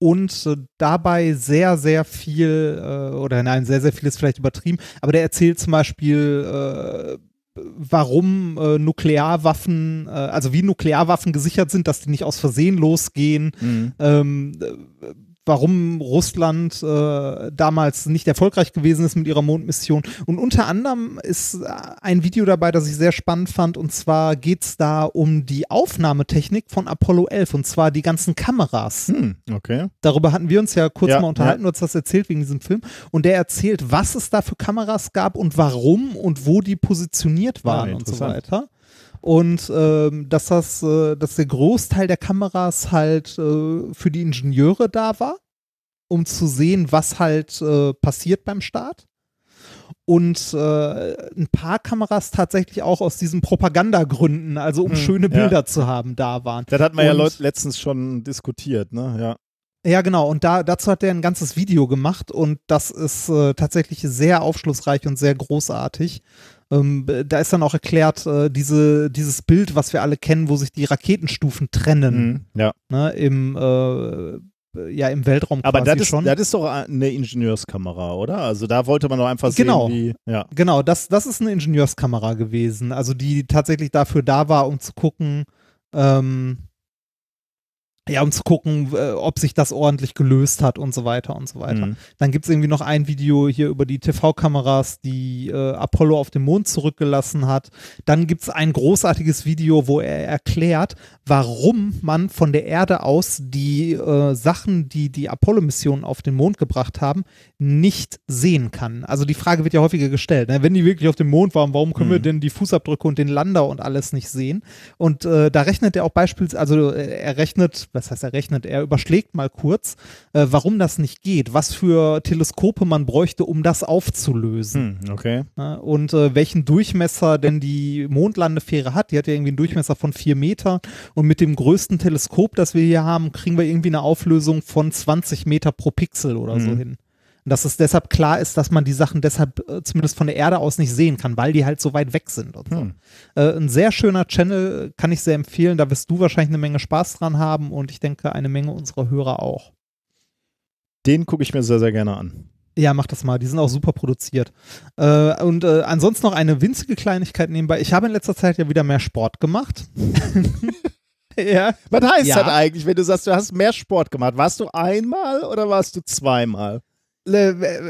und äh, dabei sehr, sehr viel, äh, oder nein, sehr, sehr viel ist vielleicht übertrieben, aber der erzählt zum Beispiel, äh, warum äh, Nuklearwaffen, äh, also wie Nuklearwaffen gesichert sind, dass die nicht aus Versehen losgehen, Mhm. ähm, äh, warum Russland äh, damals nicht erfolgreich gewesen ist mit ihrer Mondmission. Und unter anderem ist äh, ein Video dabei, das ich sehr spannend fand. Und zwar geht es da um die Aufnahmetechnik von Apollo 11 und zwar die ganzen Kameras. Hm, okay. Darüber hatten wir uns ja kurz Ja, mal unterhalten, du hast das erzählt wegen diesem Film. Und der erzählt, was es da für Kameras gab und warum und wo die positioniert waren Ah, und so weiter. Und ähm, dass das, äh, dass der Großteil der Kameras halt äh, für die Ingenieure da war, um zu sehen, was halt äh, passiert beim Start. Und äh, ein paar Kameras tatsächlich auch aus diesen Propagandagründen, also um Hm, schöne ja. Bilder zu haben, da waren. Das hat man ja Leut letztens schon diskutiert, ne? Ja. Ja, genau. Und da, dazu hat er ein ganzes Video gemacht und das ist äh, tatsächlich sehr aufschlussreich und sehr großartig. Ähm, da ist dann auch erklärt, äh, diese, dieses Bild, was wir alle kennen, wo sich die Raketenstufen trennen, Mhm. Ja. ne, im, äh, ja, im Weltraum Aber quasi das ist, schon. das ist doch eine Ingenieurskamera, oder? Also da wollte man doch einfach Genau. sehen, wie. Ja. Genau, das, das ist eine Ingenieurskamera gewesen, also die tatsächlich dafür da war, um zu gucken, ähm, ja, um zu gucken, äh, ob sich das ordentlich gelöst hat und so weiter und so weiter. Mhm. Dann gibt es irgendwie noch ein Video hier über die TV-Kameras, die äh, Apollo auf dem Mond zurückgelassen hat. Dann gibt es ein großartiges Video, wo er erklärt, warum man von der Erde aus die äh, Sachen, die die Apollo-Missionen auf den Mond gebracht haben, nicht sehen kann. Also die Frage wird ja häufiger gestellt. Ne? Wenn die wirklich auf dem Mond waren, warum können wir Mhm. denn die Fußabdrücke und den Lander und alles nicht sehen? Und äh, da rechnet er auch beispielsweise, also äh, er rechnet, was heißt er rechnet, er überschlägt mal kurz, äh, warum das nicht geht, was für Teleskope man bräuchte, um das aufzulösen. Hm, okay. Ne? Und äh, welchen Durchmesser denn die Mondlandefähre hat. Die hat ja irgendwie einen Durchmesser von vier Meter. Und mit dem größten Teleskop, das wir hier haben, kriegen wir irgendwie eine Auflösung von 20 Meter pro Pixel oder so Mhm. hin. Und dass es deshalb klar ist, dass man die Sachen deshalb äh, zumindest von der Erde aus nicht sehen kann, weil die halt so weit weg sind und so. Hm. Äh, ein sehr schöner Channel, kann ich sehr empfehlen. Da wirst du wahrscheinlich eine Menge Spaß dran haben und ich denke, eine Menge unserer Hörer auch. Den gucke ich mir sehr, sehr gerne an. Ja, mach das mal. Die sind auch super produziert. Äh, und äh, ansonsten noch eine winzige Kleinigkeit nebenbei. Ich habe in letzter Zeit ja wieder mehr Sport gemacht. ja. Was heißt Ja. das eigentlich, wenn du sagst, du hast mehr Sport gemacht? Warst du einmal oder warst du zweimal?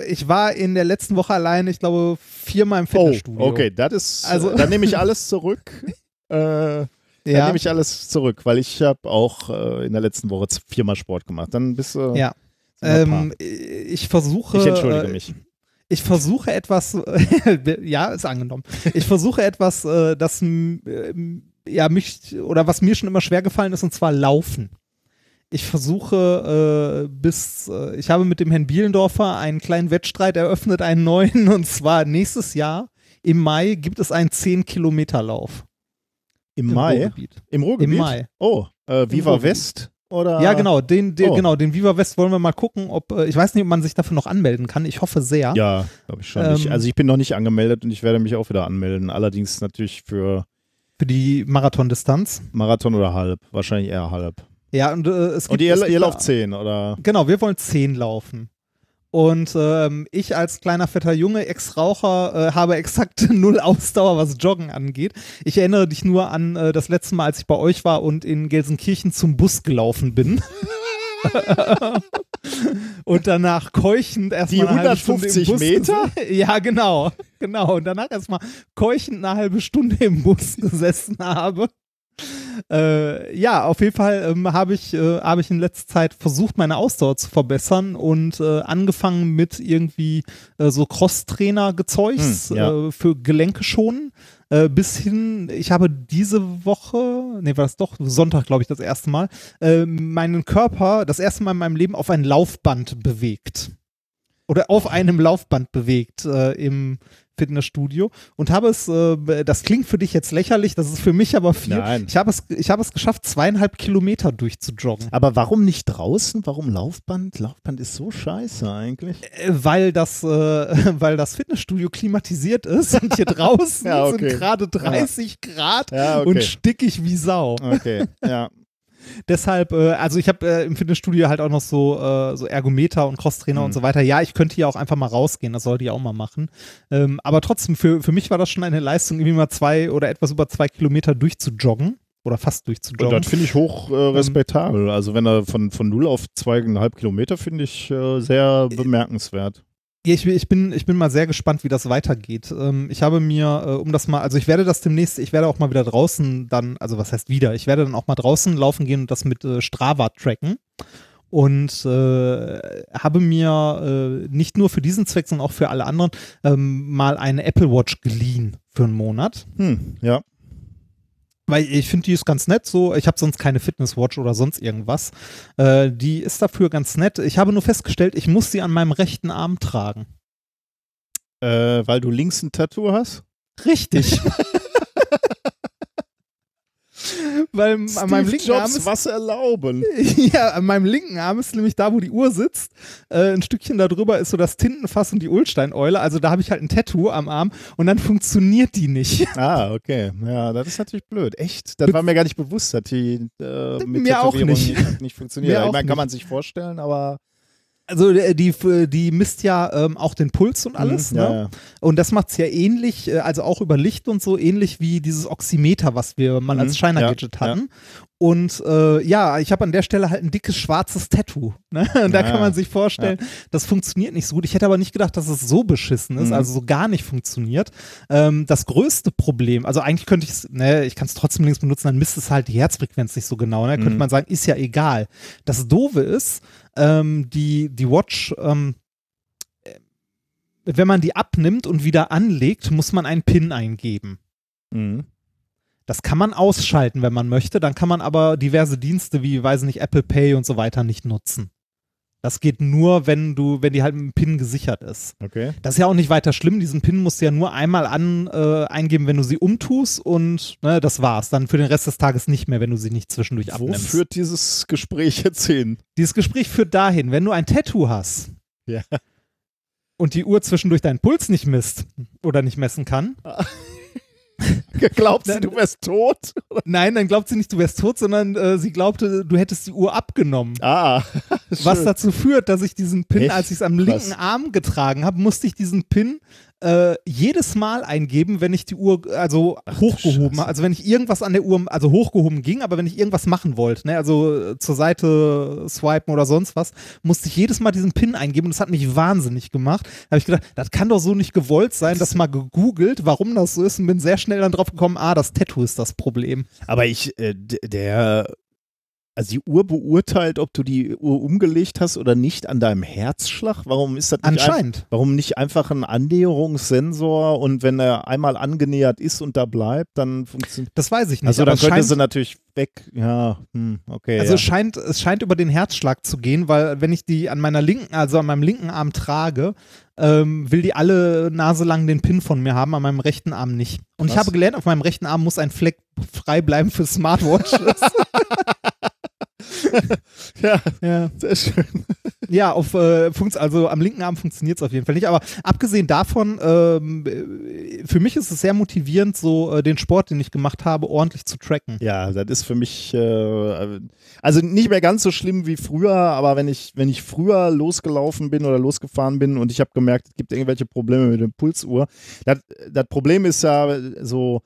Ich war in der letzten Woche alleine, ich glaube, viermal im Fitnessstudio. Oh, okay, das ist. Also- dann nehme ich alles zurück. äh, Dann Ja. nehme ich alles zurück, weil ich habe auch äh, in der letzten Woche viermal Sport gemacht. Dann bist du. Ja. Ähm, ich versuche. ich entschuldige äh, mich. Ich versuche etwas, ja, ist angenommen. Ich versuche etwas, äh, das ja mich oder was mir schon immer schwer gefallen ist, und zwar Laufen. Ich versuche äh, bis, äh, ich habe mit dem Herrn Bielendorfer einen kleinen Wettstreit eröffnet, einen neuen, und zwar nächstes Jahr im Mai gibt es einen 10-Kilometer-Lauf Im im Mai? Ruhrgebiet. Im Ruhrgebiet? Im Mai. Oh, äh, Viva Ruhrgebiet. West? Oder? Ja, genau, den, den, Oh. genau, den Viva West wollen wir mal gucken, ob, äh, ich weiß nicht, ob man sich dafür noch anmelden kann. Ich hoffe sehr. Ja, glaube ich schon. Ähm, ich, also ich bin noch nicht angemeldet und ich werde mich auch wieder anmelden. Allerdings natürlich für Für die Marathondistanz. Marathon oder halb. Wahrscheinlich eher halb. Ja, und äh, es gibt. Und ihr, ihr lauft 10, oder? Genau, wir wollen 10 laufen. Und ähm, ich als kleiner fetter Junge, Ex-Raucher, äh, habe exakt null Ausdauer, was Joggen angeht. Ich erinnere dich nur an äh, das letzte Mal, als ich bei euch war und in Gelsenkirchen zum Bus gelaufen bin. und danach keuchend erstmal Die eine halbe Stunde im 150 Bus Meter? Ja, genau. Genau. Und danach erstmal keuchend eine halbe Stunde im Bus gesessen habe. Äh, ja, auf jeden Fall ähm, habe ich, äh, habe ich in letzter Zeit versucht, meine Ausdauer zu verbessern und äh, angefangen mit irgendwie äh, so Cross-Trainer-Gezeugs Hm, ja. äh, für Gelenke schonen. Äh, bis hin, ich habe diese Woche, nee, war das doch Sonntag, glaube ich, das erste Mal, äh, meinen Körper das erste Mal in meinem Leben auf ein Laufband bewegt. Oder auf einem Laufband bewegt im Fitnessstudio und habe es, äh, das klingt für dich jetzt lächerlich, das ist für mich aber viel. Nein. Ich habe es, ich habe es geschafft, zweieinhalb Kilometer durchzujoggen. Aber warum nicht draußen? Warum Laufband? Laufband ist so scheiße eigentlich. Äh, Weil das, äh, weil das Fitnessstudio klimatisiert ist und hier draußen Ja, okay. sind gerade 30 Grad Ja, und okay. stickig wie Sau. Okay, ja. Deshalb, äh, also ich habe äh, im Fitnessstudio halt auch noch so, äh, so Ergometer und Crosstrainer Mhm. und so weiter. Ja, ich könnte ja auch einfach mal rausgehen, das sollte ich auch mal machen. Ähm, aber trotzdem, für, für mich war das schon eine Leistung, irgendwie mal zwei oder etwas über zwei Kilometer durchzujoggen. Oder fast Und durchzujoggen. das finde ich hoch äh, respektabel. Also wenn er von, von 0 auf zweieinhalb Kilometer finde ich äh, sehr bemerkenswert. Ich, ich, bin, ich bin mal sehr gespannt, wie das weitergeht. Ähm, ich habe mir, äh, um das mal, also ich werde das demnächst, ich werde auch mal wieder draußen dann, also was heißt wieder, ich werde dann auch mal draußen laufen gehen und das mit äh, Strava tracken. Und äh, habe mir äh, nicht nur für diesen Zweck, sondern auch für alle anderen ähm, mal eine Apple Watch geliehen für einen Monat. Hm, ja. Weil ich finde, die ist ganz nett so. Ich habe sonst keine Fitnesswatch oder sonst irgendwas. Äh, die ist dafür ganz nett. Ich habe nur festgestellt, ich muss sie an meinem rechten Arm tragen. Äh, weil du links ein Tattoo hast? Richtig. Weil an meinem linken Arm ist, was erlauben. ja, an meinem linken Arm ist nämlich da, wo die Uhr sitzt. Äh, ein Stückchen darüber ist so das Tintenfass und die Ulstein-Eule. Also da habe ich halt ein Tattoo am Arm und dann funktioniert die nicht. Ah, okay. Ja, das ist natürlich blöd. Echt? Das war mir gar nicht bewusst, dass die äh, mit Mir auch Tätowierung nicht. nicht, nicht funktioniert. Mir ich meine, kann man sich vorstellen, aber Also äh, die, die misst ja ähm, auch den Puls und alles. Mhm, ne? ja. Und das macht es ja ähnlich, äh, also auch über Licht und so, ähnlich wie dieses Oximeter, was wir mal Mhm, als Shiner ja, hatten. Und äh, ja, ich habe an der Stelle halt ein dickes schwarzes Tattoo. Ne? Und da Ja, kann man sich vorstellen, das funktioniert nicht so gut. Ich hätte aber nicht gedacht, dass es so beschissen ist, Mhm. also so gar nicht funktioniert. Ähm, das größte Problem, also eigentlich könnte ich es, ne, ich kann es trotzdem links benutzen, dann misst es halt die Herzfrequenz nicht so genau. Ne? Könnte Mhm. man sagen, ist ja egal. Das Doofe ist, ähm, die, die Watch, ähm, wenn man die abnimmt und wieder anlegt, muss man einen PIN eingeben. Mhm. Das kann man ausschalten, wenn man möchte. Dann kann man aber diverse Dienste wie, weiß nicht, Apple Pay und so weiter nicht nutzen. Das geht nur, wenn du, wenn die halt mit dem PIN gesichert ist. Okay. Das ist ja auch nicht weiter schlimm. Diesen PIN musst du ja nur einmal an, äh, eingeben, wenn du sie umtust und ne, das war's. Dann für den Rest des Tages nicht mehr, wenn du sie nicht zwischendurch Wo abnimmst. führt dieses Gespräch jetzt hin? Dieses Gespräch führt dahin, wenn du ein Tattoo hast Ja. und die Uhr zwischendurch deinen Puls nicht misst oder nicht messen kann, Glaubt sie, du wärst tot? nein, dann glaubt sie nicht, du wärst tot, sondern äh, sie glaubte, du hättest die Uhr abgenommen. Ah, Was dazu führt, dass ich diesen Pin, Echt? als ich es am Krass. linken Arm getragen habe, musste ich diesen Pin äh, jedes Mal eingeben, wenn ich die Uhr also Ach, hochgehoben habe. Also wenn ich irgendwas an der Uhr, also hochgehoben ging, aber wenn ich irgendwas machen wollte, ne, also äh, zur Seite swipen oder sonst was, musste ich jedes Mal diesen Pin eingeben und das hat mich wahnsinnig gemacht. Da habe ich gedacht, das kann doch so nicht gewollt sein, das mal gegoogelt, warum das so ist und bin sehr schnell dann drauf gekommen, ah, das Tattoo ist das Problem. Aber ich, äh, der, also die Uhr beurteilt, ob du die Uhr umgelegt hast oder nicht an deinem Herzschlag. Warum ist das nicht ein- Anscheinend. Warum nicht einfach ein Annäherungssensor und wenn er einmal angenähert ist und da bleibt, dann funktioniert. Das weiß ich nicht. Also dann könnte sie natürlich weg. Ja, hm, okay. Also ja. es scheint, es scheint über den Herzschlag zu gehen, weil wenn ich die an meiner linken, also an meinem linken Arm trage, ähm, will die alle Nase lang den Pin von mir haben, an meinem rechten Arm nicht. Und ich Krass. habe gelernt, auf meinem rechten Arm muss ein Fleck frei bleiben für Smartwatches. ja, ja. sehr schön. Ja, auf, äh, also am linken Arm funktioniert es auf jeden Fall nicht. Aber abgesehen davon, ähm, äh, für mich ist es sehr motivierend, so äh, den Sport, den ich gemacht habe, ordentlich zu tracken. Ja, das ist für mich, äh, also nicht mehr ganz so schlimm wie früher, aber wenn ich, wenn ich früher losgelaufen bin oder losgefahren bin und ich habe gemerkt, es gibt irgendwelche Probleme mit der Pulsuhr, das, das Problem ist ja so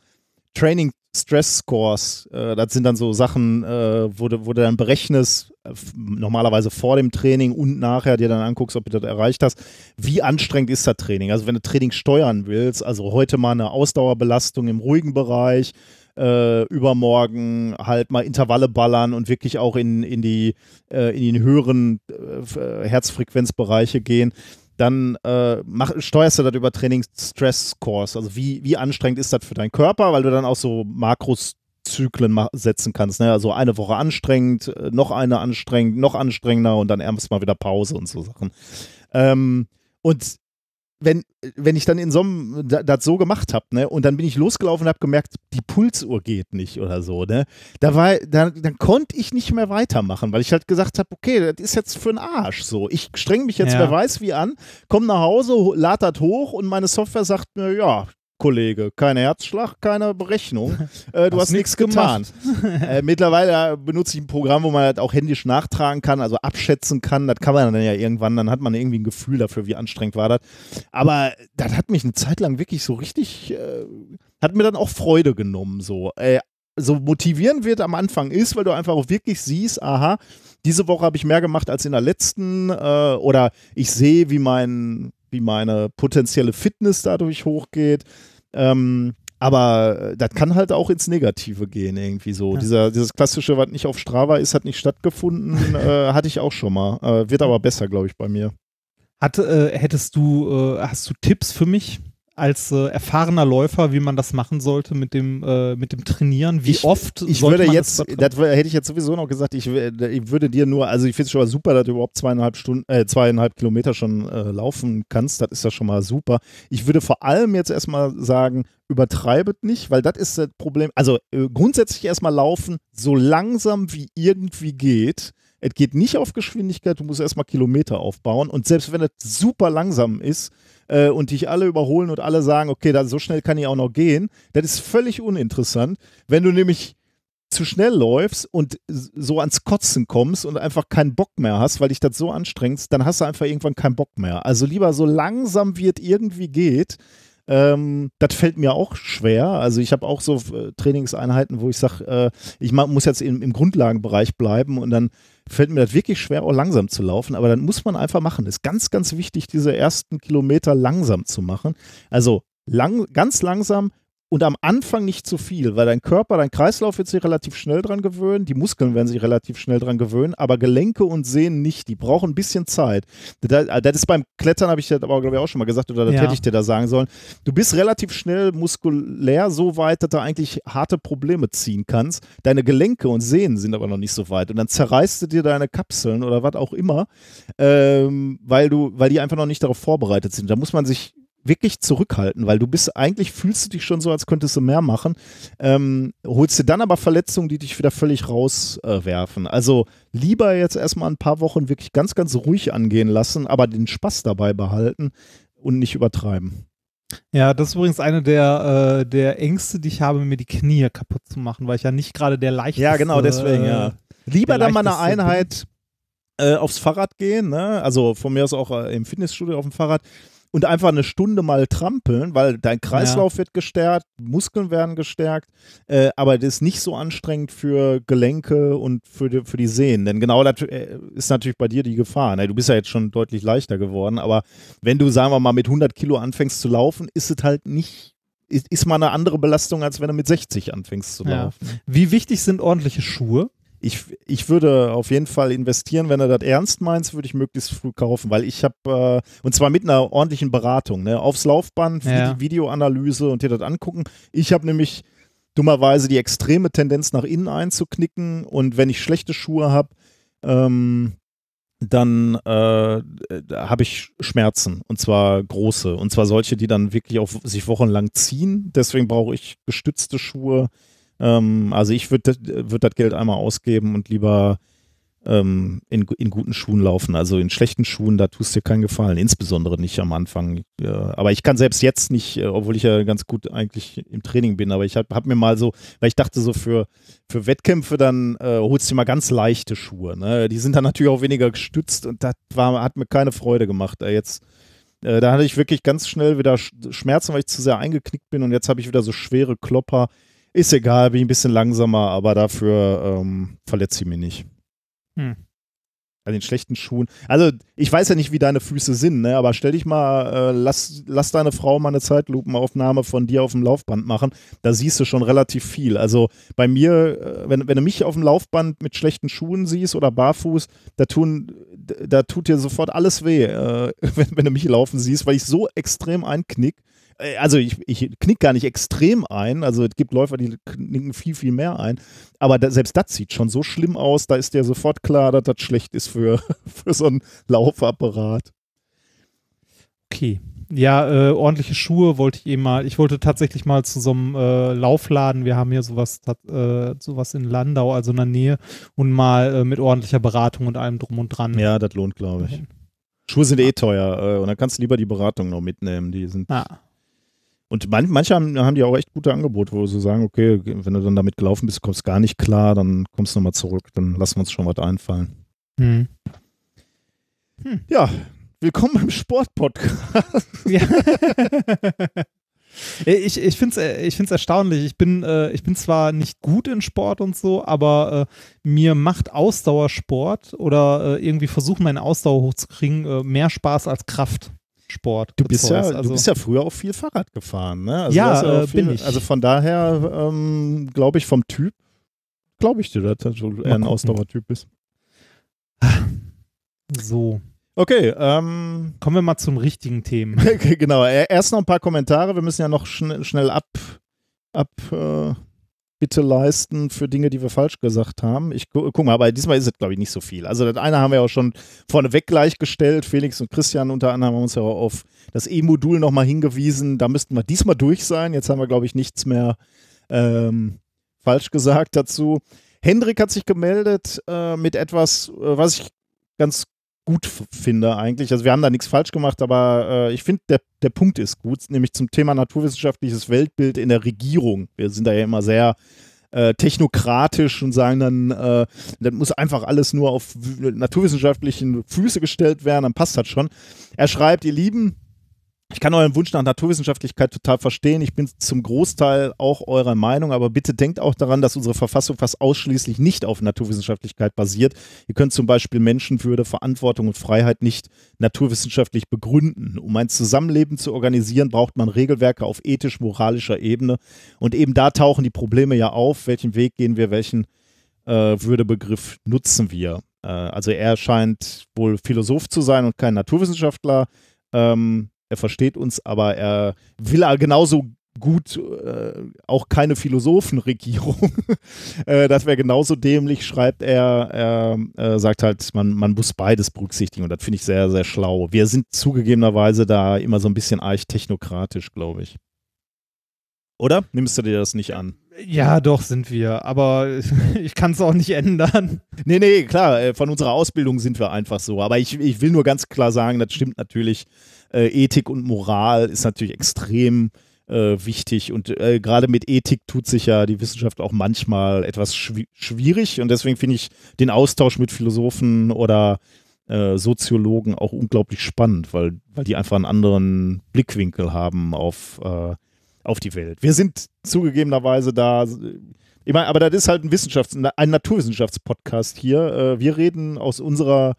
Training Stress Scores, äh, das sind dann so Sachen, äh, wo, du, wo du dann berechnest, äh, normalerweise vor dem Training und nachher dir dann anguckst, ob du das erreicht hast, wie anstrengend ist das Training. Also wenn du Training steuern willst, also heute mal eine Ausdauerbelastung im ruhigen Bereich, äh, übermorgen halt mal Intervalle ballern und wirklich auch in, in, die, äh, in die höheren äh, äh, Herzfrequenzbereiche gehen, dann äh, mach, steuerst du das über Training-Stress-Scores. Also wie, wie anstrengend ist das für deinen Körper, weil du dann auch so Makros-Zyklen ma- setzen kannst. Ne? Also eine Woche anstrengend, äh, noch eine anstrengend, noch anstrengender und dann erstmal wieder Pause und so Sachen. Ähm, und wenn, wenn ich dann in so einem da- das so gemacht habe, ne, und dann bin ich losgelaufen und habe gemerkt, die Pulsuhr geht nicht oder so, ne, da war, da, dann konnte ich nicht mehr weitermachen, weil ich halt gesagt habe, okay, das ist jetzt für den Arsch so. Ich streng mich jetzt, Ja. wer weiß wie an, komm nach Hause, lad das hoch und meine Software sagt mir, ja, Kollege. Kein Herzschlag, keine Berechnung. Äh, du Hast hast nichts getan. äh, mittlerweile benutze ich ein Programm, wo man halt auch händisch nachtragen kann, also abschätzen kann. Das kann man dann ja irgendwann, dann hat man irgendwie ein Gefühl dafür, wie anstrengend war das. Aber das hat mich eine Zeit lang wirklich so richtig, äh, hat mir dann auch Freude genommen. So, äh, so motivierend wird am Anfang ist, weil du einfach auch wirklich siehst, aha, diese Woche habe ich mehr gemacht als in der letzten äh, oder ich sehe, wie mein, wie meine potenzielle Fitness dadurch hochgeht. Ähm, aber das kann halt auch ins Negative gehen, irgendwie so. Ja. Dieser, dieses klassische, was nicht auf Strava ist, hat nicht stattgefunden, äh, hatte ich auch schon mal. Äh, wird aber besser, glaube ich, bei mir. Hat, äh, hättest du, äh, hast du Tipps für mich als äh, erfahrener Läufer, wie man das machen sollte mit dem, äh, mit dem Trainieren? Wie Ich- oft Ich sollte würde man jetzt, das das hätte ich jetzt sowieso noch gesagt, ich, ich würde dir nur, also ich finde es schon mal super, dass du überhaupt zweieinhalb Stunden, äh, zweieinhalb Kilometer schon äh, laufen kannst. Das ist ja schon mal super. Ich würde vor allem jetzt erstmal sagen, übertreibet nicht, weil das ist das Problem. Also äh, grundsätzlich erstmal laufen, so langsam wie irgendwie geht. Es geht nicht auf Geschwindigkeit, du musst erstmal Kilometer aufbauen. Und selbst wenn es super langsam ist äh, und dich alle überholen und alle sagen, okay, da, so schnell kann ich auch noch gehen, das ist völlig uninteressant. Wenn du nämlich zu schnell läufst und so ans Kotzen kommst und einfach keinen Bock mehr hast, weil dich das so anstrengst, dann hast du einfach irgendwann keinen Bock mehr. Also lieber so langsam wie es irgendwie geht. Ähm, das fällt mir auch schwer. Also ich habe auch so äh, Trainingseinheiten, wo ich sage, äh, ich muss jetzt im, im Grundlagenbereich bleiben und dann fällt mir das wirklich schwer, auch langsam zu laufen. Aber dann muss man einfach machen. Ist ganz, ganz wichtig, diese ersten Kilometer langsam zu machen. Also lang, ganz langsam und am Anfang nicht zu viel, weil dein Körper, dein Kreislauf wird sich relativ schnell dran gewöhnen, die Muskeln werden sich relativ schnell dran gewöhnen, aber Gelenke und Sehnen nicht, die brauchen ein bisschen Zeit. Das, das ist beim Klettern, habe ich das aber glaube ich auch schon mal gesagt, oder das Ja. hätte ich dir da sagen sollen. Du bist relativ schnell muskulär so weit, dass du eigentlich harte Probleme ziehen kannst. Deine Gelenke und Sehnen sind aber noch nicht so weit und dann zerreißt du dir deine Kapseln oder was auch immer, ähm, weil du, weil die einfach noch nicht darauf vorbereitet sind. Da muss man sich wirklich zurückhalten, weil du bist, eigentlich fühlst du dich schon so, als könntest du mehr machen, ähm, holst dir dann aber Verletzungen, die dich wieder völlig rauswerfen. Äh, also lieber jetzt erstmal ein paar Wochen wirklich ganz, ganz ruhig angehen lassen, aber den Spaß dabei behalten und nicht übertreiben. Ja, das ist übrigens eine der, äh, der Ängste, die ich habe, mir die Knie kaputt zu machen, weil ich ja nicht gerade der leichteste Ja, genau, deswegen, äh, ja. Lieber dann mal eine. Einheit äh, aufs Fahrrad gehen, ne? also von mir aus auch äh, im Fitnessstudio auf dem Fahrrad und einfach eine Stunde mal trampeln, weil dein Kreislauf wird gestärkt, Muskeln werden gestärkt, äh, aber das ist nicht so anstrengend für Gelenke und für die, für die Sehnen, denn genau das äh, ist natürlich bei dir die Gefahr. Ne? Du bist ja jetzt schon deutlich leichter geworden, aber wenn du, sagen wir mal, mit 100 Kilo anfängst zu laufen, ist es halt nicht, ist, mal eine andere Belastung, als wenn du mit 60 anfängst zu Ja. laufen. Wie wichtig sind ordentliche Schuhe? Ich, ich würde auf jeden Fall investieren, wenn du das ernst meinst, würde ich möglichst früh kaufen, weil ich habe, äh, und zwar mit einer ordentlichen Beratung, ne, aufs Laufband, Ja. Vide- Videoanalyse und dir das angucken. Ich habe nämlich dummerweise die extreme Tendenz nach innen einzuknicken und wenn ich schlechte Schuhe habe, ähm, dann äh, habe ich Schmerzen und zwar große und zwar solche, die dann wirklich auch sich wochenlang ziehen. Deswegen brauche ich gestützte Schuhe. Ähm, also ich würde würd das Geld einmal ausgeben und lieber ähm, in, in guten Schuhen laufen. Also in schlechten Schuhen, da tust du dir keinen Gefallen, insbesondere nicht am Anfang. Ja, aber ich kann selbst jetzt nicht, äh, obwohl ich ja ganz gut eigentlich im Training bin, aber ich habe hab mir mal so, weil ich dachte so für, für Wettkämpfe, dann äh, holst du mal ganz leichte Schuhe. Ne? Die sind dann natürlich auch weniger gestützt und das war, hat mir keine Freude gemacht. Äh, jetzt äh, da hatte ich wirklich ganz schnell wieder Sch- Schmerzen, weil ich zu sehr eingeknickt bin und jetzt habe ich wieder so schwere Klopper. Ist egal, bin ich ein bisschen langsamer, aber dafür ähm, verletze ich mich nicht. Hm. An den schlechten Schuhen. Also, ich weiß ja nicht, wie deine Füße sind, ne? aber stell dich mal, äh, lass, lass deine Frau mal eine Zeitlupenaufnahme von dir auf dem Laufband machen. Da siehst du schon relativ viel. Also, bei mir, äh, wenn, wenn du mich auf dem Laufband mit schlechten Schuhen siehst oder barfuß, da, tun, da tut dir sofort alles weh, äh, wenn, wenn du mich laufen siehst, weil ich so extrem einknick. Äh, Also ich, ich knick gar nicht extrem ein, also es gibt Läufer, die knicken viel, viel mehr ein, aber da, selbst das sieht schon so schlimm aus, da ist dir sofort klar, dass das schlecht ist für, für so einen Laufapparat. Okay. Ja, äh, ordentliche Schuhe wollte ich eben mal. Ich wollte tatsächlich mal zu so einem äh, Laufladen. Wir haben hier sowas, äh, sowas in Landau, also in der Nähe, und mal äh, mit ordentlicher Beratung und allem drum und dran. Ja, das lohnt, glaube ich. Schuhe sind eh teuer äh, und dann kannst du lieber die Beratung noch mitnehmen, die sind Ah. Und man, manche haben, haben die auch echt gute Angebote, wo sie sagen, okay, wenn du dann damit gelaufen bist, kommst gar nicht klar, dann kommst du nochmal zurück, dann lassen wir uns schon was einfallen. Hm. Ja, willkommen beim Sportpodcast. Ja. Ich, ich finde es ich find's erstaunlich. Ich bin, äh, ich bin zwar nicht gut in Sport und so, aber äh, mir macht Ausdauersport oder äh, irgendwie versuchen, meine Ausdauer hochzukriegen, äh, mehr Spaß als Kraftsport. Du bist, ja, Also, du bist ja früher auch viel Fahrrad gefahren, ne? Also Ja, auch äh, viel, bin ich. Also von daher ähm, glaube ich vom Typ, glaube ich dir, dass du eher ein. Ausdauertyp bist. so. Okay, ähm, Kommen wir mal zum richtigen Themen. genau. äh, Erst noch ein paar Kommentare. Wir müssen ja noch schn schnell ab, ab äh, bitte leisten für Dinge, die wir falsch gesagt haben. Ich gu guck mal, aber diesmal ist es, glaube ich, nicht so viel. Also das eine haben wir auch schon vorneweg gleichgestellt. Felix und Christian unter anderem haben uns ja auch auf das E-Modul nochmal hingewiesen. Da müssten wir diesmal durch sein. Jetzt haben wir, glaube ich, nichts mehr ähm, falsch gesagt dazu. Hendrik hat sich gemeldet äh, mit etwas, äh, was ich ganz gut finde eigentlich. Also wir haben da nichts falsch gemacht, aber äh, ich finde, der, der Punkt ist gut, nämlich zum Thema naturwissenschaftliches Weltbild in der Regierung. Wir sind da ja immer sehr äh, technokratisch und sagen dann, äh, das muss einfach alles nur auf naturwissenschaftlichen Füße gestellt werden, dann passt das schon. Er schreibt, ihr Lieben, ich kann euren Wunsch nach Naturwissenschaftlichkeit total verstehen. Ich bin zum Großteil auch eurer Meinung, aber bitte denkt auch daran, dass unsere Verfassung fast ausschließlich nicht auf Naturwissenschaftlichkeit basiert. Ihr könnt zum Beispiel Menschenwürde, Verantwortung und Freiheit nicht naturwissenschaftlich begründen. Um ein Zusammenleben zu organisieren, braucht man Regelwerke auf ethisch-moralischer Ebene. Und eben da tauchen die Probleme ja auf. Welchen Weg gehen wir, welchen äh, Würdebegriff nutzen wir? Äh, also er scheint wohl Philosoph zu sein und kein Naturwissenschaftler. Ähm, er versteht uns, aber er will er genauso gut äh, auch keine Philosophenregierung. äh, das wäre genauso dämlich, schreibt er. Er äh, sagt halt, man, man muss beides berücksichtigen und das finde ich sehr, sehr schlau. Wir sind zugegebenerweise da immer so ein bisschen arch technokratisch, glaube ich. Oder? Nimmst du dir das nicht an? Ja, doch, sind wir. Aber ich kann es auch nicht ändern. Nee, nee, klar, äh, von unserer Ausbildung sind wir einfach so. Aber ich, ich will nur ganz klar sagen, das stimmt natürlich. Äh, Ethik und Moral ist natürlich extrem äh, wichtig. Und äh, gerade mit Ethik tut sich ja die Wissenschaft auch manchmal etwas schwi schwierig. Und deswegen finde ich den Austausch mit Philosophen oder äh, Soziologen auch unglaublich spannend, weil, weil die einfach einen anderen Blickwinkel haben auf, äh, auf die Welt. Wir sind zugegebenerweise da. Ich meine, aber das ist halt ein Wissenschafts-, ein Naturwissenschaftspodcast hier. Äh, wir reden aus unserer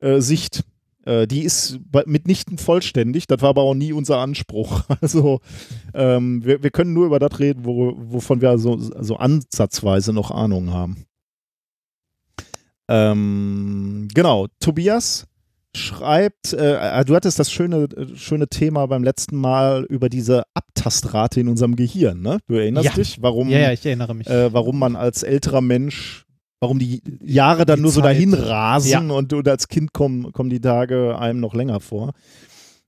äh, Sicht. Äh, die ist mitnichten vollständig. Das war aber auch nie unser Anspruch. Also ähm, wir, wir können nur über das reden, wo, wovon wir so, so ansatzweise noch Ahnung haben. Ähm, genau, Tobias schreibt, äh, du hattest das schöne, äh, schöne Thema beim letzten Mal über diese Abtastrate in unserem Gehirn, ne? Du erinnerst Ja. dich, warum, Ja, ja, ich erinnere mich. äh, warum man als älterer Mensch, warum die Jahre dann Die nur so Zeit. dahin rasen und, und als Kind kommen, kommen die Tage einem noch länger vor.